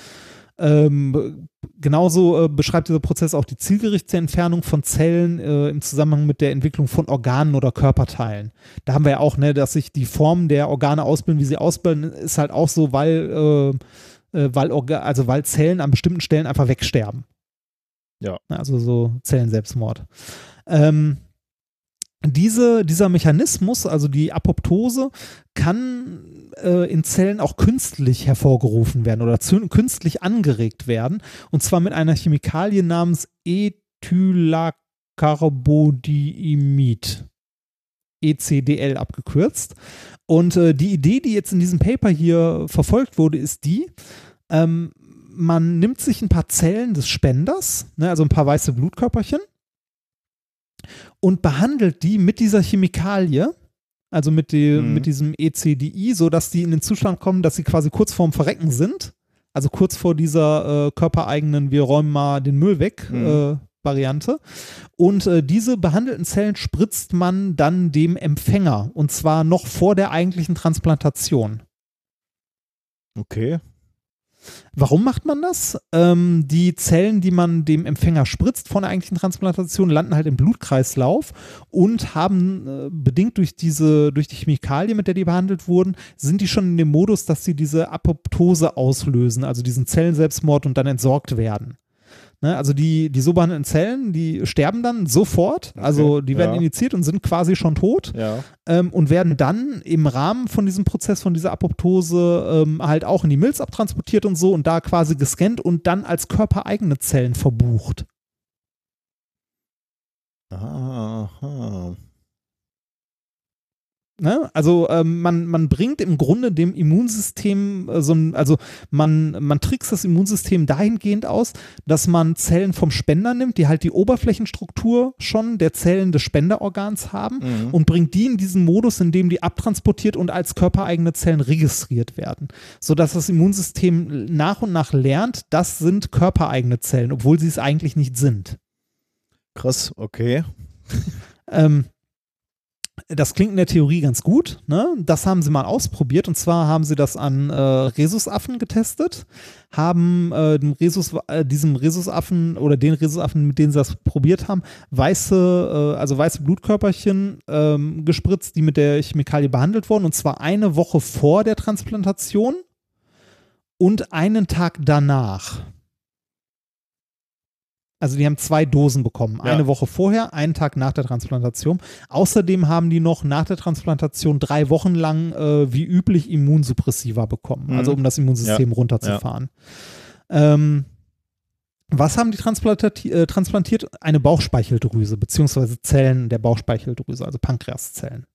Ähm, genauso äh, beschreibt dieser Prozess auch die zielgerichtete Entfernung von Zellen äh, im Zusammenhang mit der Entwicklung von Organen oder Körperteilen. Da haben wir ja auch, ne, dass sich die Formen der Organe ausbilden, wie sie ausbilden, ist halt auch so, weil äh, weil, Orga also weil Zellen an bestimmten Stellen einfach wegsterben. Ja. Also so Zellenselbstmord. Ähm, diese, dieser Mechanismus, also die Apoptose, kann äh, in Zellen auch künstlich hervorgerufen werden oder künstlich angeregt werden. Und zwar mit einer Chemikalie namens Ethylacarbodiimid. ECDL abgekürzt. Und äh, die Idee, die jetzt in diesem Paper hier verfolgt wurde, ist die, ähm, man nimmt sich ein paar Zellen des Spenders, ne, also ein paar weiße Blutkörperchen, und behandelt die mit dieser Chemikalie, also mit, die, mhm. mit diesem ECDI, sodass die in den Zustand kommen, dass sie quasi kurz vorm Verrecken sind. Also kurz vor dieser äh, körpereigenen, wir räumen mal den Müll weg, mhm. äh, Variante. Und äh, diese behandelten Zellen spritzt man dann dem Empfänger und zwar noch vor der eigentlichen Transplantation. Okay. Warum macht man das? Ähm, die Zellen, die man dem Empfänger spritzt von der eigentlichen Transplantation, landen halt im Blutkreislauf und haben äh, bedingt durch diese, durch die Chemikalie, mit der die behandelt wurden, sind die schon in dem Modus, dass sie diese Apoptose auslösen, also diesen Zellenselbstmord und dann entsorgt werden. Ne, also die, die so behandelten Zellen, die sterben dann sofort, also okay, die werden ja. injiziert und sind quasi schon tot ja. ähm, und werden dann im Rahmen von diesem Prozess, von dieser Apoptose ähm, halt auch in die Milz abtransportiert und so und da quasi gescannt und dann als körpereigene Zellen verbucht. Aha. Ne? Also ähm, man, man bringt im Grunde dem Immunsystem äh, so ein, also man, man trickst das Immunsystem dahingehend aus, dass man Zellen vom Spender nimmt, die halt die Oberflächenstruktur schon der Zellen des Spenderorgans haben mhm. und bringt die in diesen Modus, in dem die abtransportiert und als körpereigene Zellen registriert werden. Sodass das Immunsystem nach und nach lernt, das sind körpereigene Zellen, obwohl sie es eigentlich nicht sind. Krass, okay. ähm, das klingt in der Theorie ganz gut. Ne? Das haben sie mal ausprobiert und zwar haben sie das an äh, Rhesusaffen getestet, haben äh, dem Rhesus, äh, diesem Rhesusaffen oder den Rhesusaffen, mit denen sie das probiert haben, weiße, äh, also weiße Blutkörperchen ähm, gespritzt, die mit der Chemikalie behandelt wurden und zwar eine Woche vor der Transplantation und einen Tag danach. Also die haben zwei Dosen bekommen. Ja. Eine Woche vorher, einen Tag nach der Transplantation. Außerdem haben die noch nach der Transplantation drei Wochen lang äh, wie üblich Immunsuppressiva bekommen. Mhm. Also um das Immunsystem ja. runterzufahren. Ja. Ähm, was haben die äh, transplantiert? Eine Bauchspeicheldrüse, beziehungsweise Zellen der Bauchspeicheldrüse, also Pankreaszellen.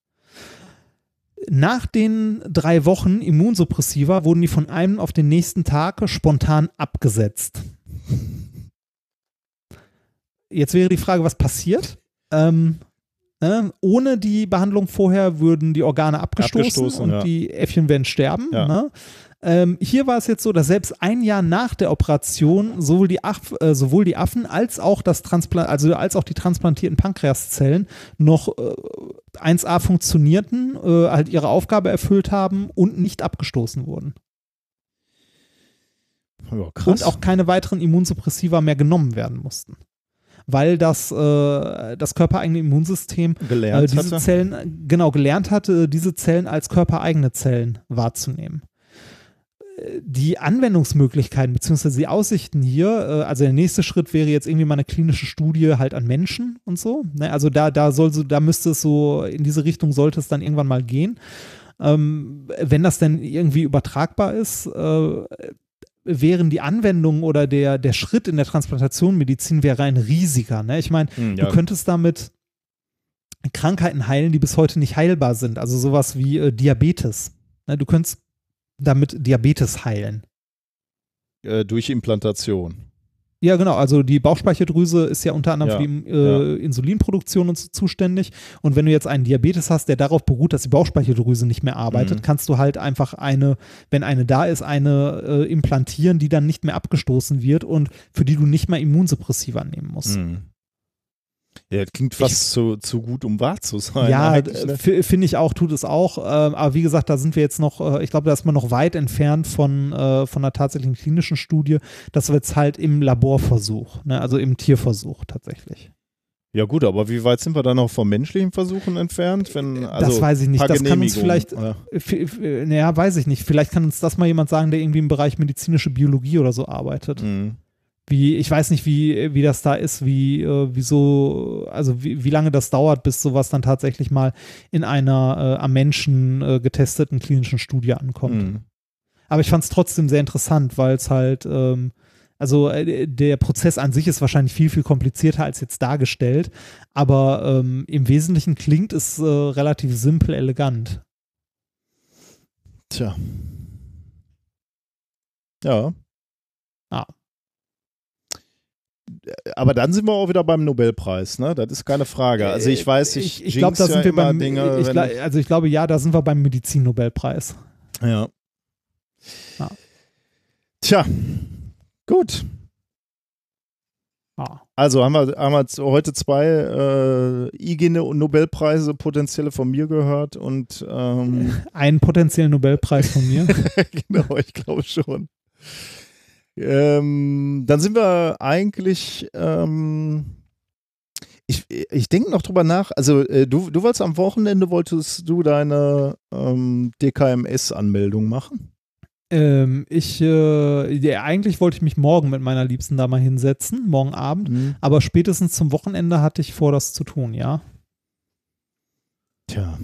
Nach den drei Wochen Immunsuppressiva wurden die von einem auf den nächsten Tag spontan abgesetzt. Jetzt wäre die Frage, was passiert? Ähm, äh, ohne die Behandlung vorher würden die Organe abgestoßen, abgestoßen und ja. die Äffchen werden sterben. Ja. Ne? Ähm, hier war es jetzt so, dass selbst ein Jahr nach der Operation sowohl die, Aff, äh, sowohl die Affen als auch das also als auch die transplantierten Pankreaszellen noch äh, 1A funktionierten, äh, halt ihre Aufgabe erfüllt haben und nicht abgestoßen wurden. Ja, und auch keine weiteren Immunsuppressiva mehr genommen werden mussten weil das, äh, das körpereigene Immunsystem gelernt äh, diese hatte. Zellen, genau, gelernt hatte, diese Zellen als körpereigene Zellen wahrzunehmen die Anwendungsmöglichkeiten bzw. die Aussichten hier, äh, also der nächste Schritt wäre jetzt irgendwie mal eine klinische Studie halt an Menschen und so. Ne? Also da, da soll so, da müsste es so, in diese Richtung sollte es dann irgendwann mal gehen. Ähm, wenn das denn irgendwie übertragbar ist, äh, wären die Anwendungen oder der, der Schritt in der Transplantationmedizin wäre ein riesiger. Ne? Ich meine, hm, ja. du könntest damit Krankheiten heilen, die bis heute nicht heilbar sind. Also sowas wie äh, Diabetes. Ne? Du könntest damit Diabetes heilen. Äh, durch Implantation. Ja, genau. Also die Bauchspeicheldrüse ist ja unter anderem ja, für die äh, ja. Insulinproduktion und so zuständig. Und wenn du jetzt einen Diabetes hast, der darauf beruht, dass die Bauchspeicheldrüse nicht mehr arbeitet, mhm. kannst du halt einfach eine, wenn eine da ist, eine äh, implantieren, die dann nicht mehr abgestoßen wird und für die du nicht mehr Immunsuppressiva nehmen musst. Mhm. Ja, das klingt fast ich, zu, zu gut, um wahr zu sein. Ja, ne? finde ich auch, tut es auch. Ähm, aber wie gesagt, da sind wir jetzt noch, äh, ich glaube, da ist man noch weit entfernt von, äh, von einer tatsächlichen klinischen Studie. Das wird jetzt halt im Laborversuch, ne? also im Tierversuch tatsächlich. Ja gut, aber wie weit sind wir dann noch vom menschlichen Versuchen entfernt? Wenn, also das weiß ich nicht. Das kann uns vielleicht, äh, naja, weiß ich nicht. Vielleicht kann uns das mal jemand sagen, der irgendwie im Bereich medizinische Biologie oder so arbeitet. Mhm. Wie, ich weiß nicht, wie, wie das da ist, wie, äh, wieso, also wie, wie lange das dauert, bis sowas dann tatsächlich mal in einer äh, am Menschen äh, getesteten klinischen Studie ankommt. Mhm. Aber ich fand es trotzdem sehr interessant, weil es halt, ähm, also äh, der Prozess an sich ist wahrscheinlich viel, viel komplizierter als jetzt dargestellt, aber ähm, im Wesentlichen klingt es äh, relativ simpel, elegant. Tja. Ja. Ah. Aber dann sind wir auch wieder beim Nobelpreis, ne? Das ist keine Frage. Also ich weiß, ich, ich, ich glaube, da sind ja wir beim, Dinge, ich, also ich glaube, ja, da sind wir beim Medizin-Nobelpreis. Ja. Ja. Tja, gut. Ah. Also haben wir, haben wir heute zwei äh, IG-Nobelpreise potenzielle von mir gehört und ähm, Einen potenziellen Nobelpreis von mir. genau, ich glaube schon. Ähm, dann sind wir eigentlich, ähm, ich, ich denke noch drüber nach, also äh, du, du wolltest am Wochenende, wolltest du deine ähm, DKMS-Anmeldung machen? ähm, ich, äh, ja, eigentlich wollte ich mich morgen mit meiner Liebsten da mal hinsetzen, morgen Abend, aber spätestens zum Wochenende hatte ich vor, das zu tun, ja. Tja.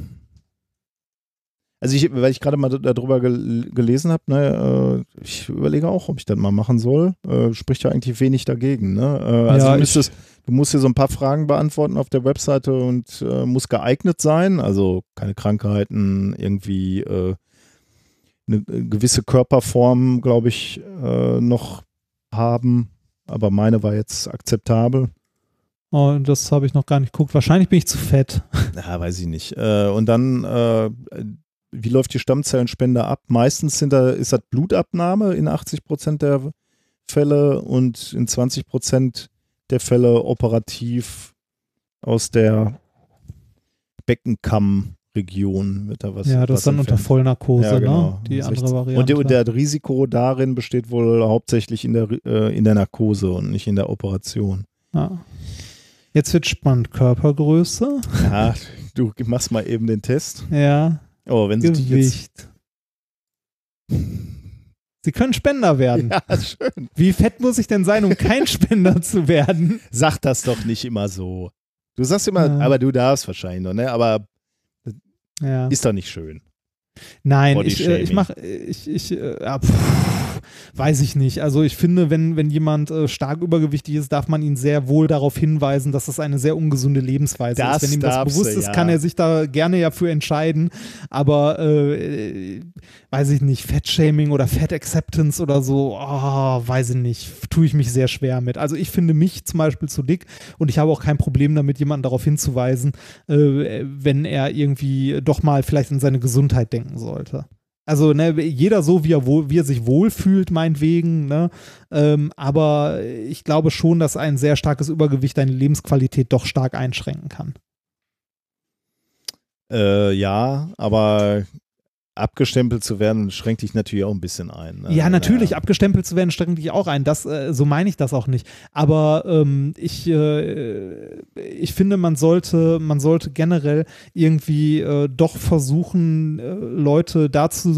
Also ich, weil ich gerade mal darüber gel gelesen habe, ne, äh, ich überlege auch, ob ich das mal machen soll. Äh, spricht ja eigentlich wenig dagegen. Ne? Äh, also Ja, du, müsstest, du musst dir so ein paar Fragen beantworten auf der Webseite und äh, muss geeignet sein. Also keine Krankheiten, irgendwie äh, eine gewisse Körperform, glaube ich, äh, noch haben. Aber meine war jetzt akzeptabel. Oh, das habe ich noch gar nicht geguckt. Wahrscheinlich bin ich zu fett. Ja, weiß ich nicht. Äh, und dann, äh, wie läuft die Stammzellenspende ab? Meistens sind da, ist das Blutabnahme in 80 Prozent der Fälle und in 20 Prozent der Fälle operativ aus der Beckenkammregion wird da was. ja, das was ist dann unter. Vollnarkose, Ja, genau. ne? Die 16. andere Variante. Und, der- der Risiko darin besteht wohl hauptsächlich in der, äh, in der Narkose und nicht in der Operation. ja. Jetzt wird spannend. Körpergröße, Ja, du machst mal eben den Test. ja, Oh, wenn jetzt. Gewicht. Sie können Spender werden. Ja, schön. Wie fett muss ich denn sein, um kein Spender zu werden? Sag das doch nicht immer so. Du sagst immer, Ja. aber du darfst wahrscheinlich noch, ne? Aber Ja. ist doch nicht schön. Nein, Body ich, äh, ich mache, ich, ich, äh, weiß ich nicht. Also ich finde, wenn, wenn jemand äh, stark übergewichtig ist, darf man ihn sehr wohl darauf hinweisen, dass das eine sehr ungesunde Lebensweise Das ist. Wenn ihm das bewusst du, ist, ja. kann er sich da gerne ja für entscheiden. Aber äh, weiß ich nicht, Fettshaming oder Fat Acceptance oder so, oh, weiß ich nicht, tue ich mich sehr schwer mit. Also ich finde mich zum Beispiel zu dick und ich habe auch kein Problem damit, jemanden darauf hinzuweisen, äh, wenn er irgendwie doch mal vielleicht an seine Gesundheit denken sollte. Also ne, jeder so, wie er, wohl, wie er sich wohlfühlt, meinetwegen. Ne? Ähm, aber ich glaube schon, dass ein sehr starkes Übergewicht deine Lebensqualität doch stark einschränken kann. Äh, ja, aber abgestempelt zu werden, schränkt dich natürlich auch ein bisschen ein. Ne? Ja, natürlich, Ja. abgestempelt zu werden, strengt dich auch ein. Das, äh, so meine ich das auch nicht. Aber ähm, ich, äh, ich finde, man sollte, man sollte generell irgendwie äh, doch versuchen, äh, Leute dazu,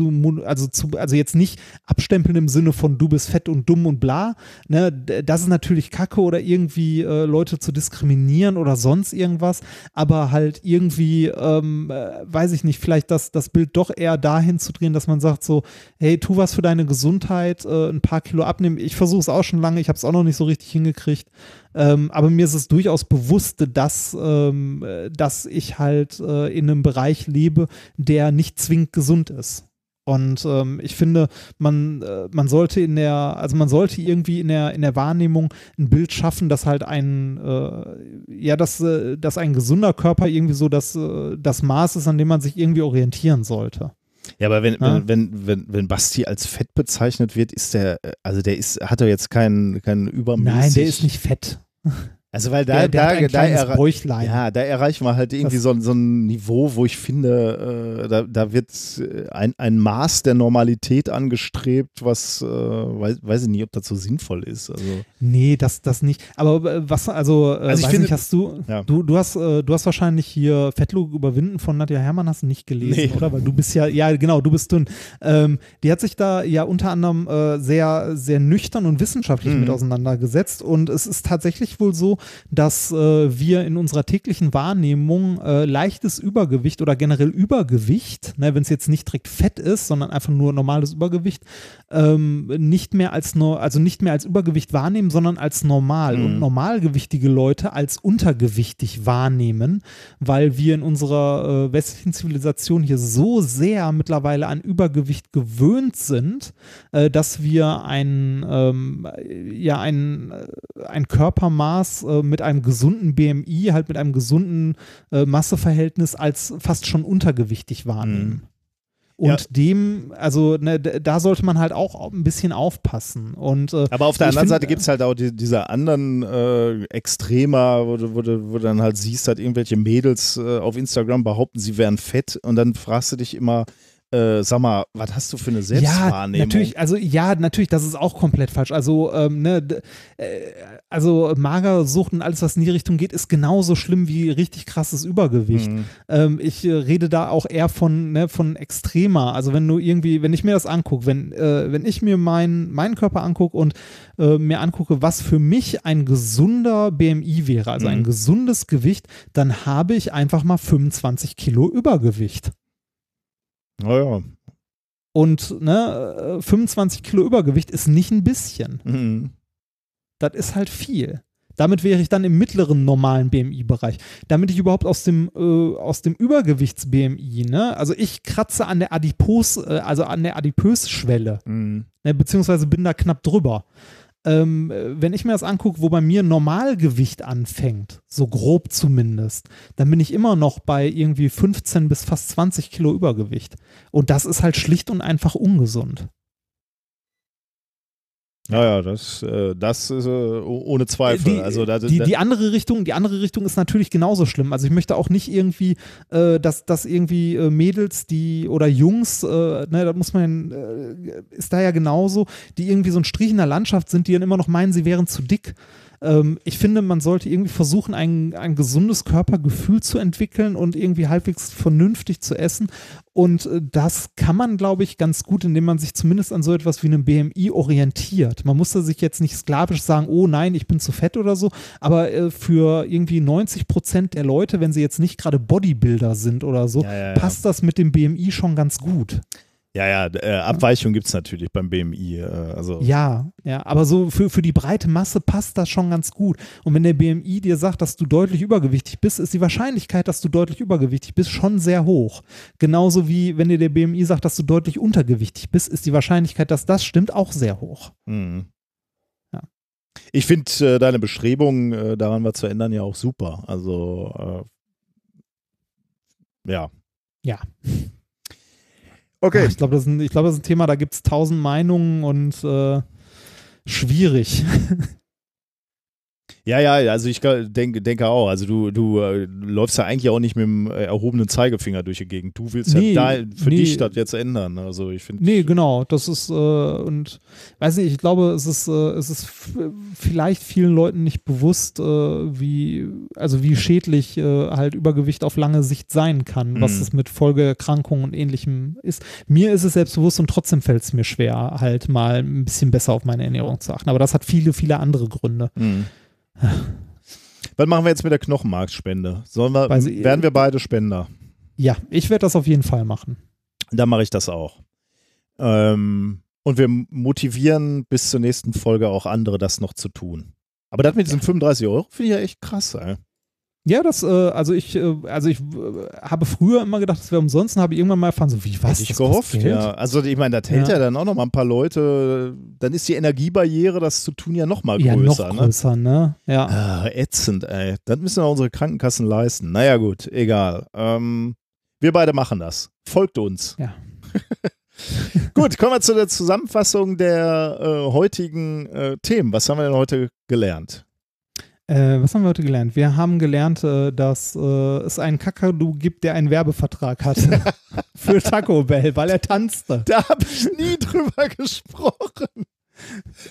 also, zu, also jetzt nicht abstempeln im Sinne von du bist fett und dumm und bla. Ne? Das ist natürlich Kacke oder irgendwie äh, Leute zu diskriminieren oder sonst irgendwas. Aber halt irgendwie, ähm, äh, weiß ich nicht, vielleicht das, das Bild doch eher dahin zu drehen, dass man sagt so, hey, tu was für deine Gesundheit, äh, ein paar Kilo abnehmen. Ich versuche es auch schon lange, ich habe es auch noch nicht so richtig hingekriegt. Ähm, aber mir ist es durchaus bewusst, dass, ähm, äh, dass ich halt äh, in einem Bereich lebe, der nicht zwingend gesund ist. Und ähm, ich finde, man, äh, man sollte in der, also man sollte irgendwie in der, in der Wahrnehmung ein Bild schaffen, dass halt ein, äh, ja, dass, äh, dass ein gesunder Körper irgendwie so das, äh, das Maß ist, an dem man sich irgendwie orientieren sollte. Ja, aber wenn, Ja. wenn, wenn, wenn, Basti als fett bezeichnet wird, ist der, äh, also der ist, hat er jetzt keinen, keinen übermäßig. Nein, der ist nicht fett. Also weil da, Der, der da, da, Bäuchlein. ja, da erreichen wir halt irgendwie Das- so, so ein Niveau, wo ich finde, äh, da, da wird äh, ein, ein Maß der Normalität angestrebt, was äh, weiß, weiß ich nicht, ob das so sinnvoll ist. Also Nee, das, das nicht. Aber äh, was, also, äh, Also ich weiß finde- nicht, hast du, Ja. du, du hast, äh, du hast wahrscheinlich hier Fettlog überwinden von Nadja Herrmann hast du nicht gelesen, Nee. oder? Weil du bist ja, ja, genau, du bist dünn. Ähm, die hat sich da ja unter anderem äh, sehr, sehr nüchtern und wissenschaftlich Mhm. mit auseinandergesetzt und es ist tatsächlich wohl so, dass äh, wir in unserer täglichen Wahrnehmung äh, leichtes Übergewicht oder generell Übergewicht, ne, wenn es jetzt nicht direkt Fett ist, sondern einfach nur normales Übergewicht, ähm, nicht mehr als nur, also nicht mehr als Übergewicht wahrnehmen, sondern als normal Mhm. und normalgewichtige Leute als untergewichtig wahrnehmen, weil wir in unserer äh, westlichen Zivilisation hier so sehr mittlerweile an Übergewicht gewöhnt sind, äh, dass wir ein, ähm, ja, ein, äh, ein Körpermaß äh, mit einem gesunden BMI, halt mit einem gesunden äh, Masseverhältnis als fast schon untergewichtig wahrnehmen. Und Ja. dem, also ne, da sollte man halt auch ein bisschen aufpassen. Und, äh, Aber auf der anderen find, Seite gibt es halt auch die, diese anderen äh, Extremer, wo du, wo, du, wo du dann halt siehst, halt irgendwelche Mädels äh, auf Instagram behaupten, sie wären fett und dann fragst du dich immer, äh, sag mal, was hast du für eine Ja, Selbstwahrnehmung? natürlich, also ja, natürlich, das ist auch komplett falsch. Also, ähm, ne, äh, also Magersucht und alles, was in die Richtung geht, ist genauso schlimm wie richtig krasses Übergewicht. Mhm. Ähm, ich äh, rede da auch eher von, ne, von extremer. Also wenn du irgendwie, wenn ich mir das angucke, wenn, äh, wenn ich mir mein, meinen Körper angucke und äh, mir angucke, was für mich ein gesunder BMI wäre, also ein Mhm. gesundes Gewicht, dann habe ich einfach mal 25 Kilo Übergewicht. Naja. Und ne, äh, 25 Kilo Übergewicht ist nicht ein bisschen. Mhm. Das ist halt viel. Damit wäre ich dann im mittleren normalen BMI-Bereich. Damit ich überhaupt aus dem, äh, aus dem Übergewichts-BMI, ne, also ich kratze an der Adipos, äh, also an der Adipös-Schwelle, Mhm. ne, beziehungsweise bin da knapp drüber. Ähm, äh, wenn ich mir das angucke, wo bei mir Normalgewicht anfängt, so grob zumindest, dann bin ich immer noch bei irgendwie 15 bis fast 20 Kilo Übergewicht. Und das ist halt schlicht und einfach ungesund. Naja, das, äh, das ist äh, oh- ohne Zweifel. Die, also da, die, da, die andere Richtung, die andere Richtung ist natürlich genauso schlimm. Also ich möchte auch nicht irgendwie, äh, dass, dass irgendwie äh, Mädels, die oder Jungs, äh, ne, da muss man, äh, ist da ja genauso, die irgendwie so ein Strich in der Landschaft sind, die dann immer noch meinen, sie wären zu dick. Ähm, ich finde, man sollte irgendwie versuchen, ein, ein gesundes Körpergefühl zu entwickeln und irgendwie halbwegs vernünftig zu essen. Und äh, das kann man, glaube ich, ganz gut, indem man sich zumindest an so etwas wie einem BMI orientiert. Man muss da sich jetzt nicht sklavisch sagen, oh nein, ich bin zu fett oder so, aber äh, für irgendwie 90 Prozent der Leute, wenn sie jetzt nicht gerade Bodybuilder sind oder so, Ja, ja, ja. passt das mit dem BMI schon ganz gut. Ja, ja, äh, Abweichung gibt es natürlich beim BMI. Äh, also Ja, ja, aber so für, für die breite Masse passt das schon ganz gut. Und wenn der BMI dir sagt, dass du deutlich übergewichtig bist, ist die Wahrscheinlichkeit, dass du deutlich übergewichtig bist, schon sehr hoch. Genauso wie wenn dir der BMI sagt, dass du deutlich untergewichtig bist, ist die Wahrscheinlichkeit, dass das stimmt, auch sehr hoch. Mhm. Ja. Ich finde äh, deine Bestrebungen, äh, daran was zu ändern, ja auch super. Also, äh, ja. Ja. Okay. Ich glaube, das, ist ein- ich glaub, das ist ein Thema, da gibt es tausend Meinungen und äh, schwierig. Ja, ja, also ich denke, denke auch. Also du, du äh, läufst ja eigentlich auch nicht mit dem äh, erhobenen Zeigefinger durch die Gegend. Du willst Nee, ja da für nee. dich das jetzt ändern. Also ich finde. Nee, genau. Das ist, äh, und weiß nicht, ich glaube, es ist, äh, es ist vielleicht vielen Leuten nicht bewusst, äh, wie, also wie schädlich äh, halt Übergewicht auf lange Sicht sein kann, was Mhm. es mit Folgeerkrankungen und ähnlichem ist. Mir ist es selbstbewusst und trotzdem fällt es mir schwer, halt mal ein bisschen besser auf meine Ernährung zu achten. Aber das hat viele, viele andere Gründe. Mhm. Was machen wir jetzt mit der Knochenmarkspende? Sollen wir, Weiß ich- werden wir beide Spender? Ja, ich werde das auf jeden Fall machen. Dann mache ich das auch. Ähm, und wir motivieren bis zur nächsten Folge auch andere, das noch zu tun. Aber das mit diesen 35 Euro finde ich ja echt krass, ey. Ja, das, äh, also ich, äh, also ich äh, habe früher immer gedacht, das wäre umsonst habe irgendwann mal erfahren, so wie was? Hätte ich gehofft, ja. Also ich meine, das hält ja. Ja. dann auch noch mal ein paar Leute, dann ist die Energiebarriere, das zu tun, ja noch mal Ja, größer. noch ne? größer, ne? Ja. Ah, ätzend, ey. Das müssen auch unsere Krankenkassen leisten. Naja, gut, egal. Ähm, wir beide machen das. Folgt uns. Ja. gut, kommen wir zu der Zusammenfassung der äh, heutigen äh, Themen. Was haben wir denn heute gelernt? Äh, was haben wir heute gelernt? Wir haben gelernt, äh, dass äh, es einen Kakadu gibt, der einen Werbevertrag hatte für Taco Bell, weil er tanzte. Da habe ich nie drüber gesprochen.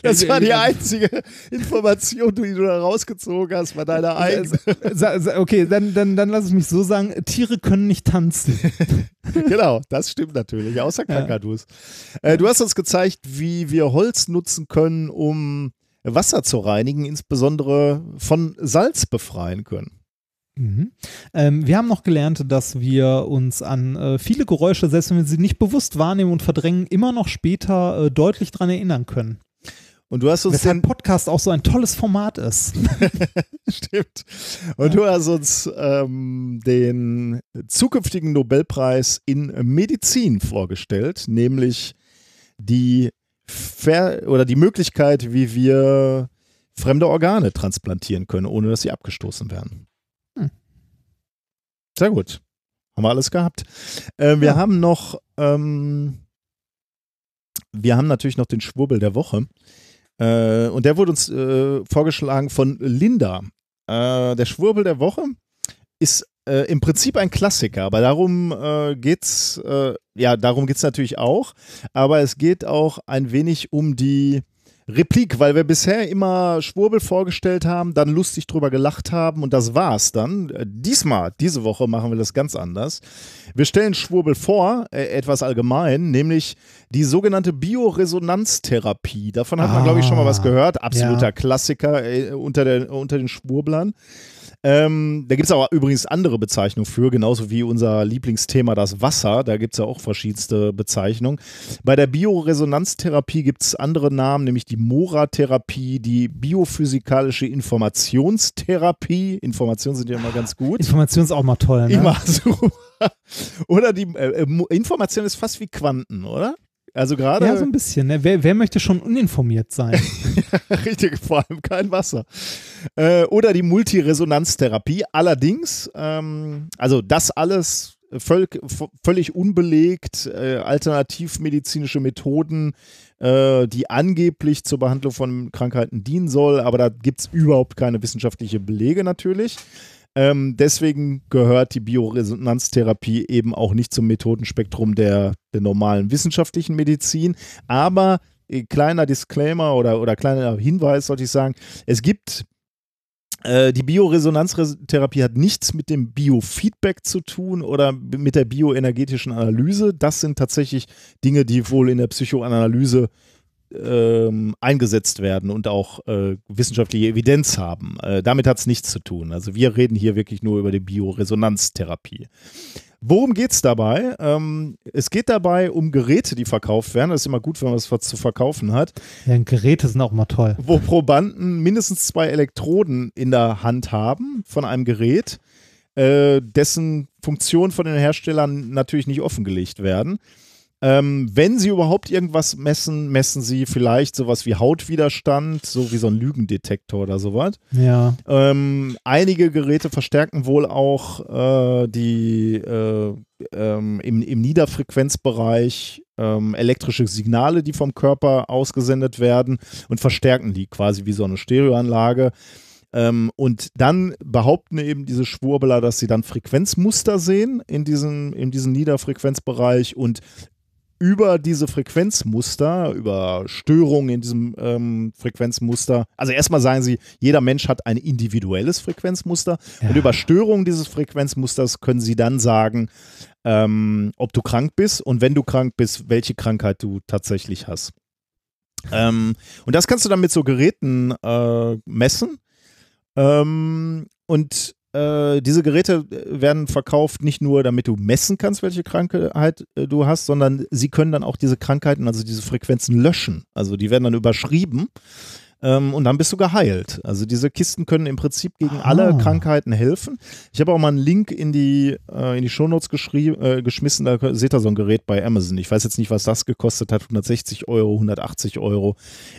Das war die einzige Information, die du da rausgezogen hast, war deine eigene. Okay, dann, dann, dann lass es mich so sagen: Tiere können nicht tanzen. genau, das stimmt natürlich, außer Kakadus. Äh, du hast uns gezeigt, wie wir Holz nutzen können, um Wasser zu reinigen, insbesondere von Salz befreien können. Mhm. Ähm, wir haben noch gelernt, dass wir uns an äh, viele Geräusche, selbst wenn wir sie nicht bewusst wahrnehmen und verdrängen, immer noch später äh, deutlich dran erinnern können. Und du hast uns Weshalb den, Podcast auch so ein tolles Format ist. stimmt. Und du hast uns ähm, den zukünftigen Nobelpreis in Medizin vorgestellt, nämlich die Ver oder die Möglichkeit, wie wir fremde Organe transplantieren können, ohne dass sie abgestoßen werden. Hm. Sehr gut. Haben wir alles gehabt. Äh, wir Ja. haben noch, ähm, wir haben natürlich noch den Schwurbel der Woche. Äh, und der wurde uns äh, vorgeschlagen von Linda. Äh, der Schwurbel der Woche ist äh, im Prinzip ein Klassiker, aber darum äh, geht's, äh, ja, darum geht's natürlich auch, aber es geht auch ein wenig um die Replik, weil wir bisher immer Schwurbel vorgestellt haben, dann lustig drüber gelacht haben und das war's dann. Äh, Diesmal, diese Woche machen wir das ganz anders. Wir stellen Schwurbel vor, äh, etwas allgemein, nämlich die sogenannte Bioresonanztherapie. Davon hat man, glaube ich, schon mal was Ah, gehört. Absoluter ja. Klassiker äh, unter, der, unter den Schwurblern. Ähm, da gibt es auch übrigens andere Bezeichnungen für, genauso wie unser Lieblingsthema das Wasser. Da gibt es ja auch verschiedenste Bezeichnungen. Bei der Bioresonanztherapie gibt es andere Namen, nämlich die Mora-Therapie, die biophysikalische Informationstherapie. Informationen sind ja immer ganz gut. Information ist auch mal toll. Ne? Immer super. Oder die äh, äh, Information ist fast wie Quanten, oder? Also gerade Ja, so ein bisschen. Ne? Wer, wer möchte schon uninformiert sein? Richtig, vor allem kein Wasser. Äh, oder die Multiresonanztherapie. Allerdings, ähm, also das alles völlig, völlig unbelegt, äh, alternativmedizinische Methoden, äh, die angeblich zur Behandlung von Krankheiten dienen soll, aber da gibt es überhaupt keine wissenschaftliche Belege natürlich. Ähm, deswegen gehört die Bioresonanztherapie eben auch nicht zum Methodenspektrum der, der normalen wissenschaftlichen Medizin. Aber äh, kleiner Disclaimer oder, oder kleiner Hinweis, sollte ich sagen, es gibt äh, die Bioresonanztherapie hat nichts mit dem Biofeedback zu tun oder mit der bioenergetischen Analyse. Das sind tatsächlich Dinge, die wohl in der Psychoanalyse ähm, eingesetzt werden und auch äh, wissenschaftliche Evidenz haben. Äh, damit hat es nichts zu tun. Also wir reden hier wirklich nur über die Bioresonanztherapie. Worum geht es dabei? Ähm, es geht dabei um Geräte, die verkauft werden. Das ist immer gut, wenn man was zu verkaufen hat Ja, Geräte sind auch mal toll. wo Probanden mindestens zwei Elektroden in der Hand haben von einem Gerät, äh, dessen Funktionen von den Herstellern natürlich nicht offengelegt werden. Ähm, wenn sie überhaupt irgendwas messen, messen sie vielleicht sowas wie Hautwiderstand, so wie so ein Lügendetektor oder sowas. Ja. Ähm, einige Geräte verstärken wohl auch äh, die äh, ähm, im, im Niederfrequenzbereich ähm, elektrische Signale, die vom Körper ausgesendet werden und verstärken die quasi wie so eine Stereoanlage. Ähm, und dann behaupten eben diese Schwurbeler, dass sie dann Frequenzmuster sehen in diesem, in diesem Niederfrequenzbereich und über diese Frequenzmuster, über Störungen in diesem ähm, Frequenzmuster, also erstmal sagen sie, jeder Mensch hat ein individuelles Frequenzmuster Ja. und über Störungen dieses Frequenzmusters können sie dann sagen, ähm, ob du krank bist und wenn du krank bist, welche Krankheit du tatsächlich hast. Ähm, und das kannst du dann mit so Geräten äh, messen. Ähm, und äh, diese Geräte werden verkauft nicht nur, damit du messen kannst, welche Krankheit äh, du hast, sondern sie können dann auch diese Krankheiten, also diese Frequenzen löschen. Also die werden dann überschrieben ähm, und dann bist du geheilt. Also diese Kisten können im Prinzip gegen Ah. alle Krankheiten helfen. Ich habe auch mal einen Link in die, äh, in die Shownotes äh, geschmissen, da seht ihr so ein Gerät bei Amazon. Ich weiß jetzt nicht, was das gekostet hat, 160 Euro, 180 Euro,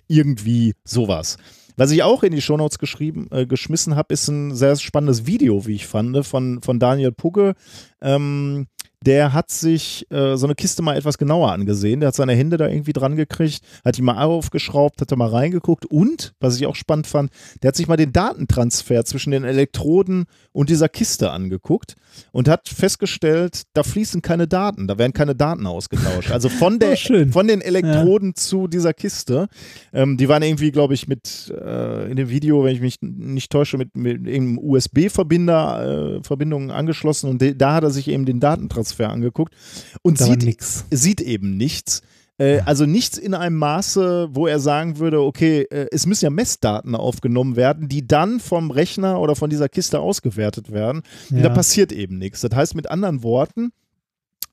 irgendwie sowas. Was ich auch in die Shownotes geschrieben, äh, geschmissen habe, ist ein sehr spannendes Video, wie ich fand, von, von Daniel Pugge. Ähm, der hat sich äh, so eine Kiste mal etwas genauer angesehen. Der hat seine Hände da irgendwie dran gekriegt, hat die mal aufgeschraubt, hat da mal reingeguckt und, was ich auch spannend fand, der hat sich mal den Datentransfer zwischen den Elektroden und dieser Kiste angeguckt und hat festgestellt, da fließen keine Daten, da werden keine Daten ausgetauscht. Also von, der, Oh, von den Elektroden zu dieser Kiste. Ähm, die waren irgendwie, glaube ich, mit äh, in dem Video, wenn ich mich nicht täusche, mit, mit irgendeinem USB-Verbinder äh, Verbindungen angeschlossen und da hat er sich eben den Datentransfer angeguckt und Da sieht, nix. sieht eben nichts. Äh, also nichts in einem Maße, wo er sagen würde, okay, äh, es müssen ja Messdaten aufgenommen werden, die dann vom Rechner oder von dieser Kiste ausgewertet werden. Und da Ja. passiert eben nichts. Das heißt mit anderen Worten,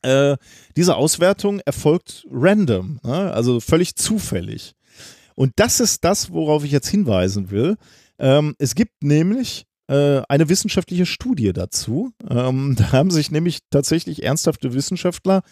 äh, diese Auswertung erfolgt random, ne? also völlig zufällig. Und das ist das, worauf ich jetzt hinweisen will. Ähm, es gibt nämlich äh, eine wissenschaftliche Studie dazu. Ähm, da haben sich nämlich tatsächlich ernsthafte Wissenschaftler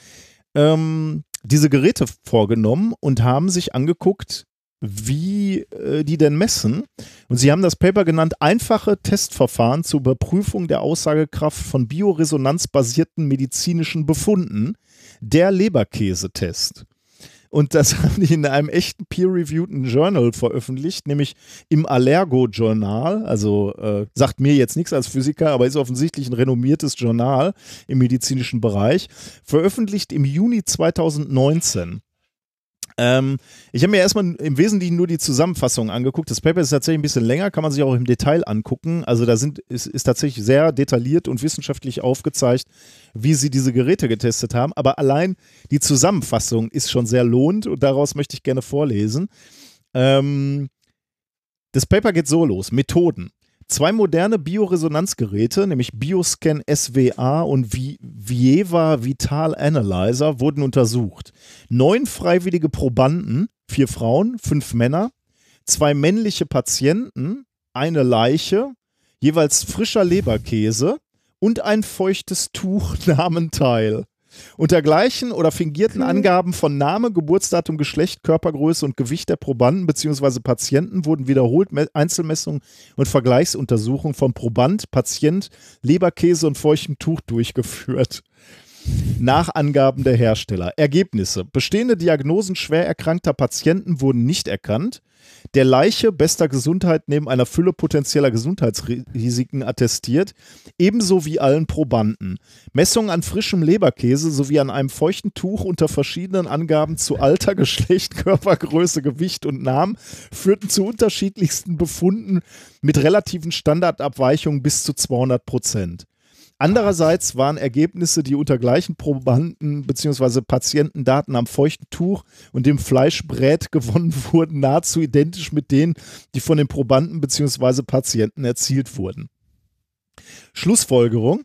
ähm, diese Geräte vorgenommen und haben sich angeguckt, wie äh, die denn messen. Und sie haben das Paper genannt, einfache Testverfahren zur Überprüfung der Aussagekraft von bioresonanzbasierten medizinischen Befunden, der Leberkäsetest. Und das haben die in einem echten peer-reviewten Journal veröffentlicht, nämlich im Allergo-Journal. Also äh, sagt mir jetzt nichts als Physiker, aber ist offensichtlich ein renommiertes Journal im medizinischen Bereich. Veröffentlicht im Juni 2019. Ähm, ich habe mir erstmal im Wesentlichen nur die Zusammenfassung angeguckt. Das Paper ist tatsächlich ein bisschen länger, kann man sich auch im Detail angucken. Also da sind, ist, ist tatsächlich sehr detailliert und wissenschaftlich aufgezeigt, wie sie diese Geräte getestet haben. Aber allein die Zusammenfassung ist schon sehr lohnend und daraus möchte ich gerne vorlesen. Ähm, das Paper geht so los. Methoden. Zwei moderne Bioresonanzgeräte, nämlich Bioscan SWA und Vi- Vieva Vital Analyzer, wurden untersucht. Neun freiwillige Probanden, vier Frauen, fünf Männer, zwei männliche Patienten, eine Leiche, jeweils frischer Leberkäse und ein feuchtes Tuch nahmen teil. Unter gleichen oder fingierten Angaben von Name, Geburtsdatum, Geschlecht, Körpergröße und Gewicht der Probanden bzw. Patienten wurden wiederholt Me- Einzelmessungen und Vergleichsuntersuchungen von Proband, Patient, Leberkäse und feuchtem Tuch durchgeführt. Nach Angaben der Hersteller. Ergebnisse. Bestehende Diagnosen schwer erkrankter Patienten wurden nicht erkannt. Der Leiche bester Gesundheit neben einer Fülle potenzieller Gesundheitsrisiken attestiert, ebenso wie allen Probanden. Messungen an frischem Leberkäse sowie an einem feuchten Tuch unter verschiedenen Angaben zu Alter, Geschlecht, Körpergröße, Gewicht und Namen führten zu unterschiedlichsten Befunden mit relativen Standardabweichungen bis zu 200 Prozent. Andererseits waren Ergebnisse, die unter gleichen Probanden bzw. Patientendaten am feuchten Tuch und dem Fleischbrät gewonnen wurden, nahezu identisch mit denen, die von den Probanden bzw. Patienten erzielt wurden. Schlussfolgerung.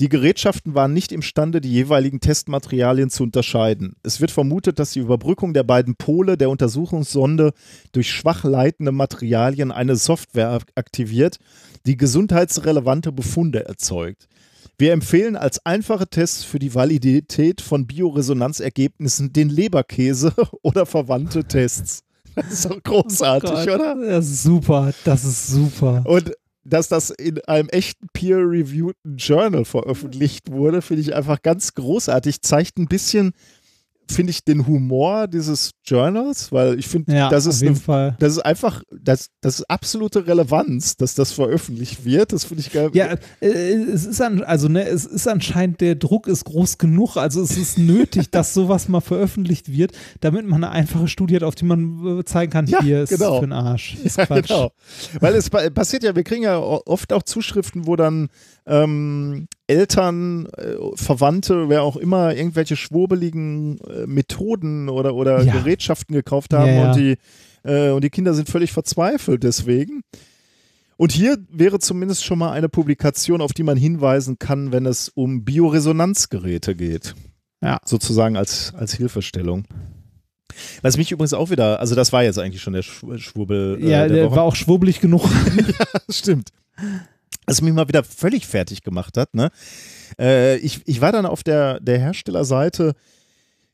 Die Gerätschaften waren nicht imstande, die jeweiligen Testmaterialien zu unterscheiden. Es wird vermutet, dass die Überbrückung der beiden Pole der Untersuchungssonde durch schwach leitende Materialien eine Software aktiviert, die gesundheitsrelevante Befunde erzeugt. Wir empfehlen als einfache Tests für die Validität von Bioresonanzergebnissen den Leberkäse oder verwandte Tests. Das ist doch großartig, Gott, oder? Das ist super, das ist super. Und dass das in einem echten peer-reviewten Journal veröffentlicht wurde, finde ich einfach ganz großartig. Zeigt ein bisschen, finde ich, den Humor dieses Journals, weil ich finde, Ja, das, ist eine, das ist einfach, das, das ist absolute Relevanz, dass das veröffentlicht wird. Das finde ich geil. Ja, äh, es ist an, also ne, es ist anscheinend der Druck ist groß genug, also es ist nötig, dass sowas mal veröffentlicht wird, damit man eine einfache Studie hat, auf die man äh, zeigen kann, Ja, hier ist genau. für den Arsch. Ist Ja, Quatsch. genau. Weil es pa- passiert ja, wir kriegen ja oft auch Zuschriften, wo dann ähm, Eltern, äh, Verwandte, wer auch immer, irgendwelche schwurbeligen äh, Methoden oder, oder Ja. Gerätschaften gekauft haben Ja, ja. Und, die, äh, und die Kinder sind völlig verzweifelt deswegen. Und hier wäre zumindest schon mal eine Publikation, auf die man hinweisen kann, wenn es um Bioresonanzgeräte geht. Ja. Sozusagen als, als Hilfestellung. Was mich übrigens auch wieder, also das war jetzt eigentlich schon der Schw- Schwurbel. äh, Ja, der der war auch schwurbelig genug. Stimmt. Was mich mal wieder völlig fertig gemacht hat. Ne? Äh, ich, ich war dann auf der, der Herstellerseite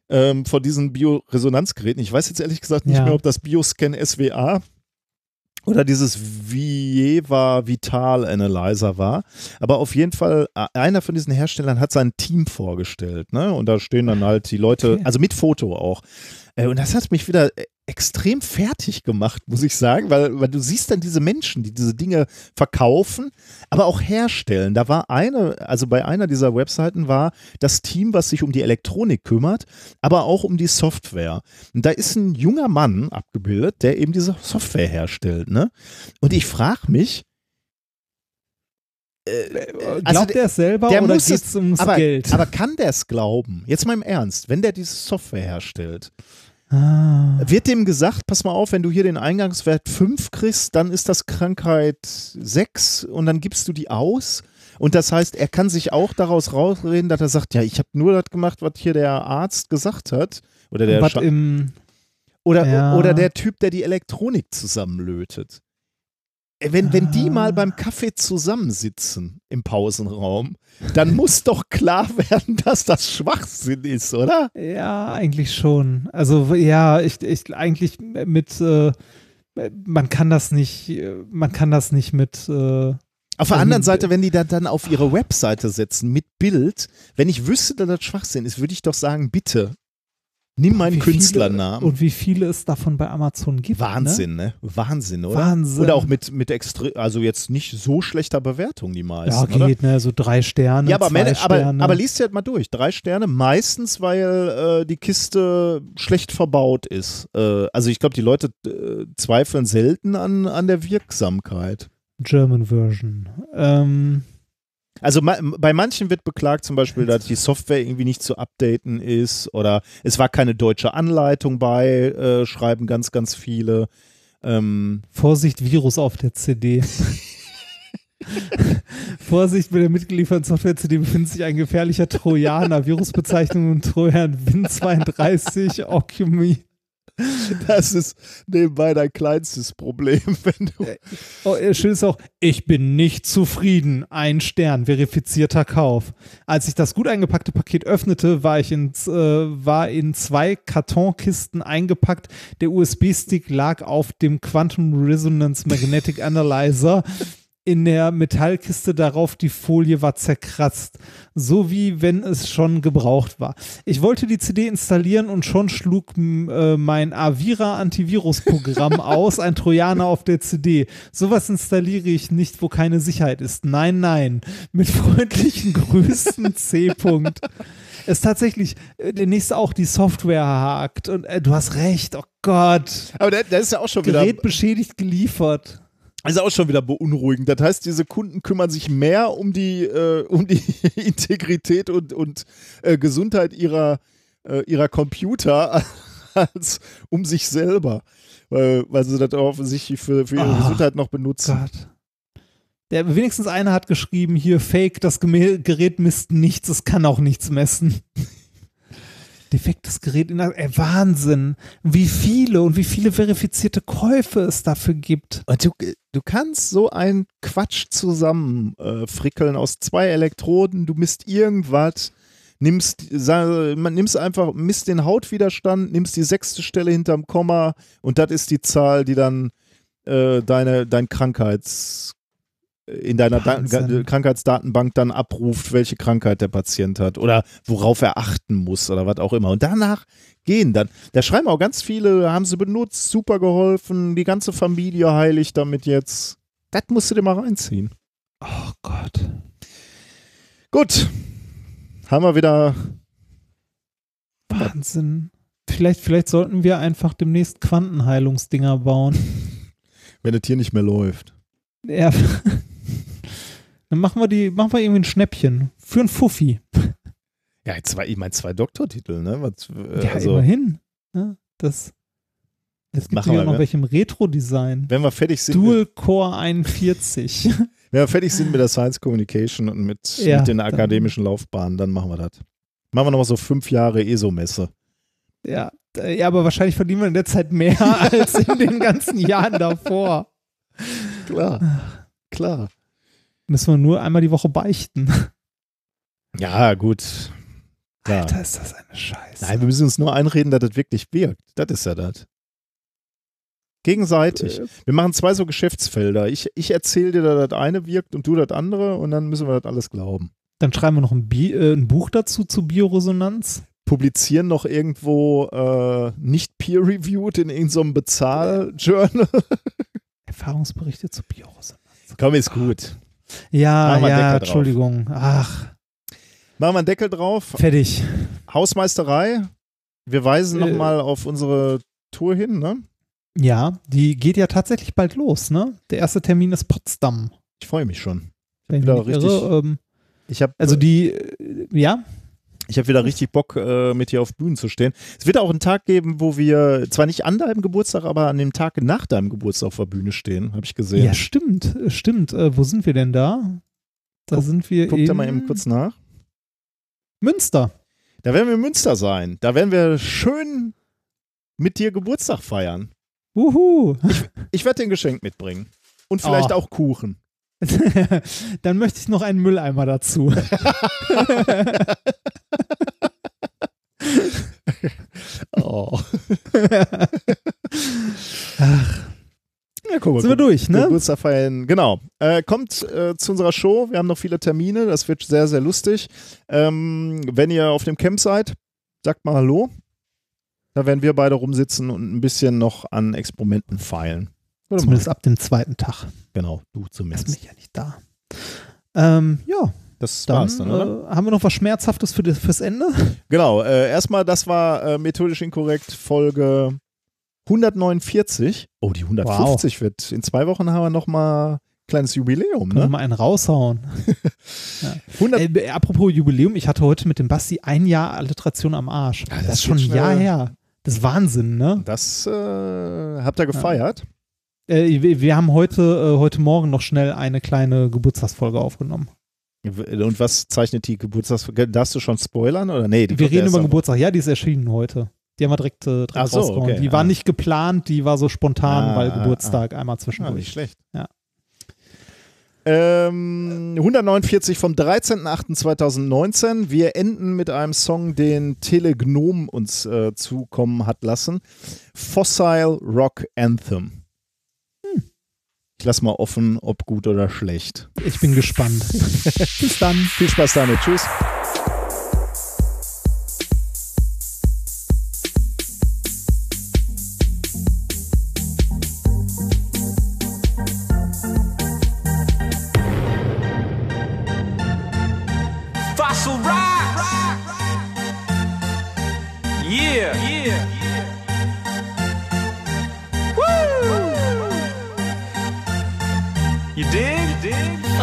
ähm, von diesen Bioresonanzgeräten. Ich weiß jetzt ehrlich gesagt nicht Ja. mehr, ob das Bioscan SWA oder dieses Vieva Vital Analyzer war. Aber auf jeden Fall, einer von diesen Herstellern hat sein Team vorgestellt, ne? Und da stehen dann halt die Leute, also mit Foto auch. Äh, Und das hat mich wieder äh, extrem fertig gemacht, muss ich sagen, weil, weil du siehst dann diese Menschen, die diese Dinge verkaufen, aber auch herstellen. Da war eine, also bei einer dieser Webseiten war das Team, was sich um die Elektronik kümmert, aber auch um die Software. Und da ist ein junger Mann abgebildet, der eben diese Software herstellt. Ne? Und ich frage mich, Glaubt also er es selber der oder muss geht es- es ums aber, Geld? aber kann der es glauben? Jetzt mal im Ernst, wenn der diese Software herstellt, ah. wird dem gesagt, pass mal auf, wenn du hier den Eingangswert 5 kriegst, dann ist das Krankheit 6 und dann gibst du die aus. Und das heißt, er kann sich auch daraus rausreden, dass er sagt, ja, ich habe nur das gemacht, was hier der Arzt gesagt hat. Oder der, Sta- im oder, ja. oder der Typ, der die Elektronik zusammenlötet. Wenn, wenn die Ah. mal beim Kaffee zusammensitzen im Pausenraum, dann muss doch klar werden, dass das Schwachsinn ist, oder? Ja, eigentlich schon. Also ja, ich, ich eigentlich mit äh, man kann das nicht, äh, man kann das nicht mit äh, Auf der Ähm, anderen Seite, wenn die das dann auf ihre Webseite setzen mit Bild, wenn ich wüsste, dass das Schwachsinn ist, würde ich doch sagen, bitte, nimm meinen wie viele- Künstlernamen. und wie viele es davon bei Amazon gibt. Ne? Wahnsinn, ne? Wahnsinn, oder? Wahnsinn. Oder auch mit, mit extre also jetzt nicht so schlechter Bewertung, die Ja, meisten, oder? geht, ne? So drei Sterne. Ja, aber, zwei aber, Sterne. aber liest dir halt mal durch. Drei Sterne, meistens, weil äh, die Kiste schlecht verbaut ist. Äh, also ich glaube, die Leute äh, zweifeln selten an, an der Wirksamkeit. German Version. Ähm, Also ma bei manchen wird beklagt zum Beispiel, dass die Software irgendwie nicht zu updaten ist oder es war keine deutsche Anleitung bei, äh, schreiben ganz, ganz viele. Ähm, Vorsicht, Virus auf der CD. Vorsicht, bei der mitgelieferten Software-CD befindet sich ein gefährlicher Trojaner. Virusbezeichnung und Trojan Win32 Ocumi. das ist nebenbei dein kleinstes Problem, wenn du. Oh, äh, schön ist auch, ich bin nicht zufrieden. Ein Stern, verifizierter Kauf. Als ich das gut eingepackte Paket öffnete, war ich ins, äh, war in zwei Kartonkisten eingepackt. Der USB-Stick lag auf dem Quantum Resonance Magnetic Analyzer. In der Metallkiste darauf die Folie war zerkratzt, so wie wenn es schon gebraucht war. Ich wollte die CD installieren und schon schlug äh, mein Avira Antivirusprogramm aus, ein Trojaner auf der CD. Sowas installiere ich nicht, wo keine Sicherheit ist. Nein, nein. Mit freundlichen Grüßen C. -Punkt. Es ist tatsächlich äh, der nächste auch die Software hakt und äh, du hast recht. Oh Gott. Aber da, da ist ja auch schon wieder. Gerät beschädigt geliefert. Ist auch schon wieder beunruhigend. Das heißt, diese Kunden kümmern sich mehr um die, äh, um die Integrität und, und äh, Gesundheit ihrer, äh, ihrer Computer als um sich selber. Weil, weil sie das offensichtlich für, für ihre Ah, Gesundheit noch benutzen. Gott. Der, wenigstens einer hat geschrieben, hier Fake, das Gemä- Gerät misst nichts, es kann auch nichts messen. Defektes Gerät in der, Wahnsinn, wie viele und wie viele verifizierte Käufe es dafür gibt. Du, du kannst so einen Quatsch zusammen äh, aus zwei Elektroden, du misst irgendwas, nimmst, sa- man nimmst einfach, misst den Hautwiderstand, nimmst die sechste Stelle hinterm Komma und das ist die Zahl, die dann äh, deine, dein Krankheits in deiner Wahnsinn. Krankheitsdatenbank dann abruft, welche Krankheit der Patient hat oder worauf er achten muss oder was auch immer. Und danach gehen dann, da schreiben auch ganz viele, haben sie benutzt, super geholfen, die ganze Familie heiligt damit jetzt. Das musst du dir mal reinziehen. Oh Gott. Gut, haben wir wieder, Wahnsinn. Vielleicht, vielleicht sollten wir einfach demnächst Quantenheilungsdinger bauen. wenn das hier nicht mehr läuft. Ja. Dann machen wir die, machen wir irgendwie ein Schnäppchen. Für ein Fuffi. Ja, zwei, ich meine zwei Doktortitel, ne? Was, äh, Ja, also, immerhin. Ja, das. Gibt machen ja wir, noch ne? welche im Retro-Design. wenn wir fertig sind, Dual Core 41. wenn wir fertig sind mit der Science Communication und mit, Ja, mit den akademischen Laufbahnen, dann machen wir das. Machen wir noch mal so fünf Jahre ESO-Messe. ja, ja, aber wahrscheinlich verdienen wir in der Zeit mehr als in den ganzen Jahren davor. Klar, klar. Müssen wir nur einmal die Woche beichten. Ja, gut. Klar. Alter, ist das eine Scheiße. Nein, wir müssen uns nur einreden, dass das wirklich wirkt. Das ist ja das. Gegenseitig. Wir machen zwei so Geschäftsfelder. Ich, ich erzähle dir, dass das eine wirkt und du das andere und dann müssen wir das alles glauben. Dann schreiben wir noch ein, Bi äh, ein Buch dazu zu Bioresonanz. Publizieren noch irgendwo äh, nicht peer-reviewed in irgendeinem Bezahl-Journal. Erfahrungsberichte zu Bioresonanz. Komm, ist gut. Ja, ja, drauf. Entschuldigung. Ach, Machen wir einen Deckel drauf. fertig. Hausmeisterei. Wir weisen Äh. nochmal auf unsere Tour hin, ne? Ja, die geht ja tatsächlich bald los, ne? Der erste Termin ist Potsdam. Ich freue mich schon. Ich nicht richtig- irre. Ähm, Ich habe also die, äh, ja, ich hab wieder richtig Bock, äh, mit dir auf Bühnen zu stehen. Es wird auch einen Tag geben, wo wir zwar nicht an deinem Geburtstag, aber an dem Tag nach deinem Geburtstag auf der Bühne stehen, habe ich gesehen. ja, stimmt, äh, stimmt. Äh, wo sind wir denn da? Da Guck- sind wir Guck in da mal eben kurz nach. Münster. Da werden wir in Münster sein. Da werden wir schön mit dir Geburtstag feiern. Uhu. Ich werde dir ein Geschenk mitbringen. Und vielleicht Oh. auch Kuchen. Dann möchte ich noch einen Mülleimer dazu. Oh. Ach, Ja, guck mal, sind wir durch, ne? Geburtstag feiern, genau. Äh, kommt äh, zu unserer Show. Wir haben noch viele Termine. Das wird sehr, sehr lustig. Ähm, wenn ihr auf dem Camp seid, sagt mal Hallo. Da werden wir beide rumsitzen und ein bisschen noch an Experimenten feilen. Würde Zumindest ab dem zweiten Tag. mal- Genau, du zumindest. mich ja nicht da. Ähm, ja, Das dann, war's dann, oder? äh, haben wir noch was Schmerzhaftes für das, fürs Ende? Genau, äh, erstmal, das war äh, methodisch inkorrekt Folge 149. Oh, die 150 wird. In zwei Wochen haben wir nochmal ein kleines Jubiläum, Können ne? mal einen raushauen. 100, Äh, apropos Jubiläum, ich hatte heute mit dem Basti ein Jahr Alliteration am Arsch. Ja, das, das ist schon ein Jahr her. Das ist Wahnsinn, ne? das äh, habt ihr gefeiert. Äh, wir, wir haben heute, äh, heute Morgen noch schnell eine kleine Geburtstagsfolge aufgenommen. Und was zeichnet die Geburtstagsfolge? Darfst du schon spoilern? Oder nee, wir reden über Geburtstag. Ja, die ist erschienen heute. Die haben wir direkt, äh, direkt Ach so, rausgehauen. okay, die war ja. nicht geplant, die war so spontan, Ah, weil ah, Geburtstag einmal Ah, nicht zwischendurch. schlecht. Ja. Ähm, 149 vom 13.08.2019. Wir enden mit einem Song, den Telegnom uns äh, zukommen hat lassen. Fossil Rock Anthem. Ich lass mal offen, ob gut oder schlecht. Ich bin gespannt. Bis dann. Viel Spaß damit. Tschüss.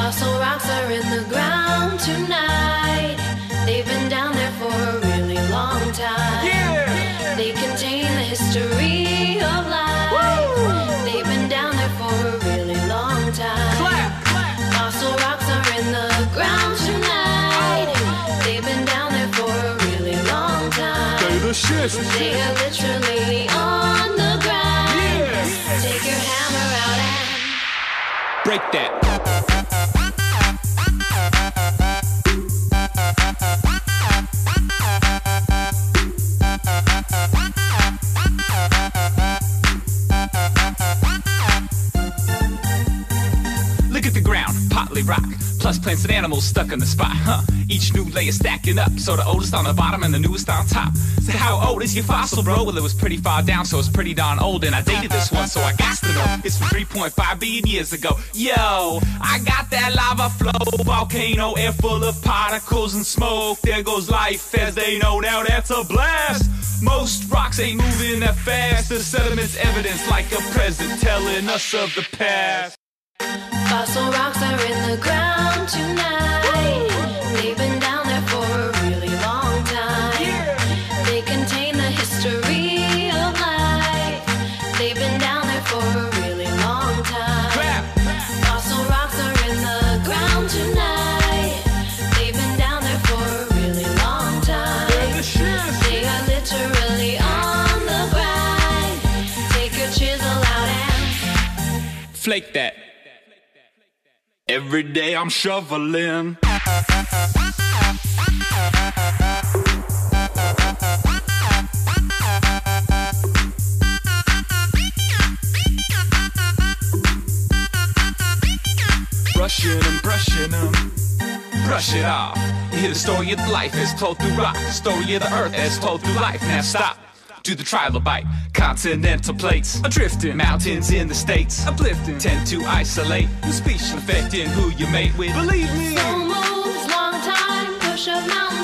Fossil rocks are in the ground tonight. They've been down there for a really long time. Yeah. They contain the history of life. Woo. They've been down there for a really long time. Clap, clap. Fossil rocks are in the ground tonight. Oh, oh. They've been down there for a really long time. Say the shit. They are literally on the ground. Yeah. Take your hammer out and Break that. Partly rock, plus plants and animals stuck in the spot, huh? Each new layer stacking up, so the oldest on the bottom and the newest on top. So how old is your fossil, bro? Well, it was pretty far down, so it's pretty darn old. And I dated this one, so I got to know. It's from 3.5 billion years ago. Yo, I got that lava flow, volcano, air full of particles and smoke. There goes life as they know now. That's a blast. Most rocks ain't moving that fast. The sediment's evidence like a present telling us of the past. Fossil rocks are in the ground tonight. They've been down there for a really long time. They contain the history of life. They've been down there for a really long time. Fossil rocks are in the ground tonight. They've been down there for a really long time. They are literally on the grind. Take chisel out and Flake that. Every day I'm shoveling. Brushing and brushing them. Brush it off. Hear the story of life as told through rock. The story of the earth as told through life. Now stop. Do the trilobite, continental plates, adrifting, mountains in the states, uplifting, tend to isolate, your species affecting who you mate with. Believe me. Full moons, long time, push up mountains to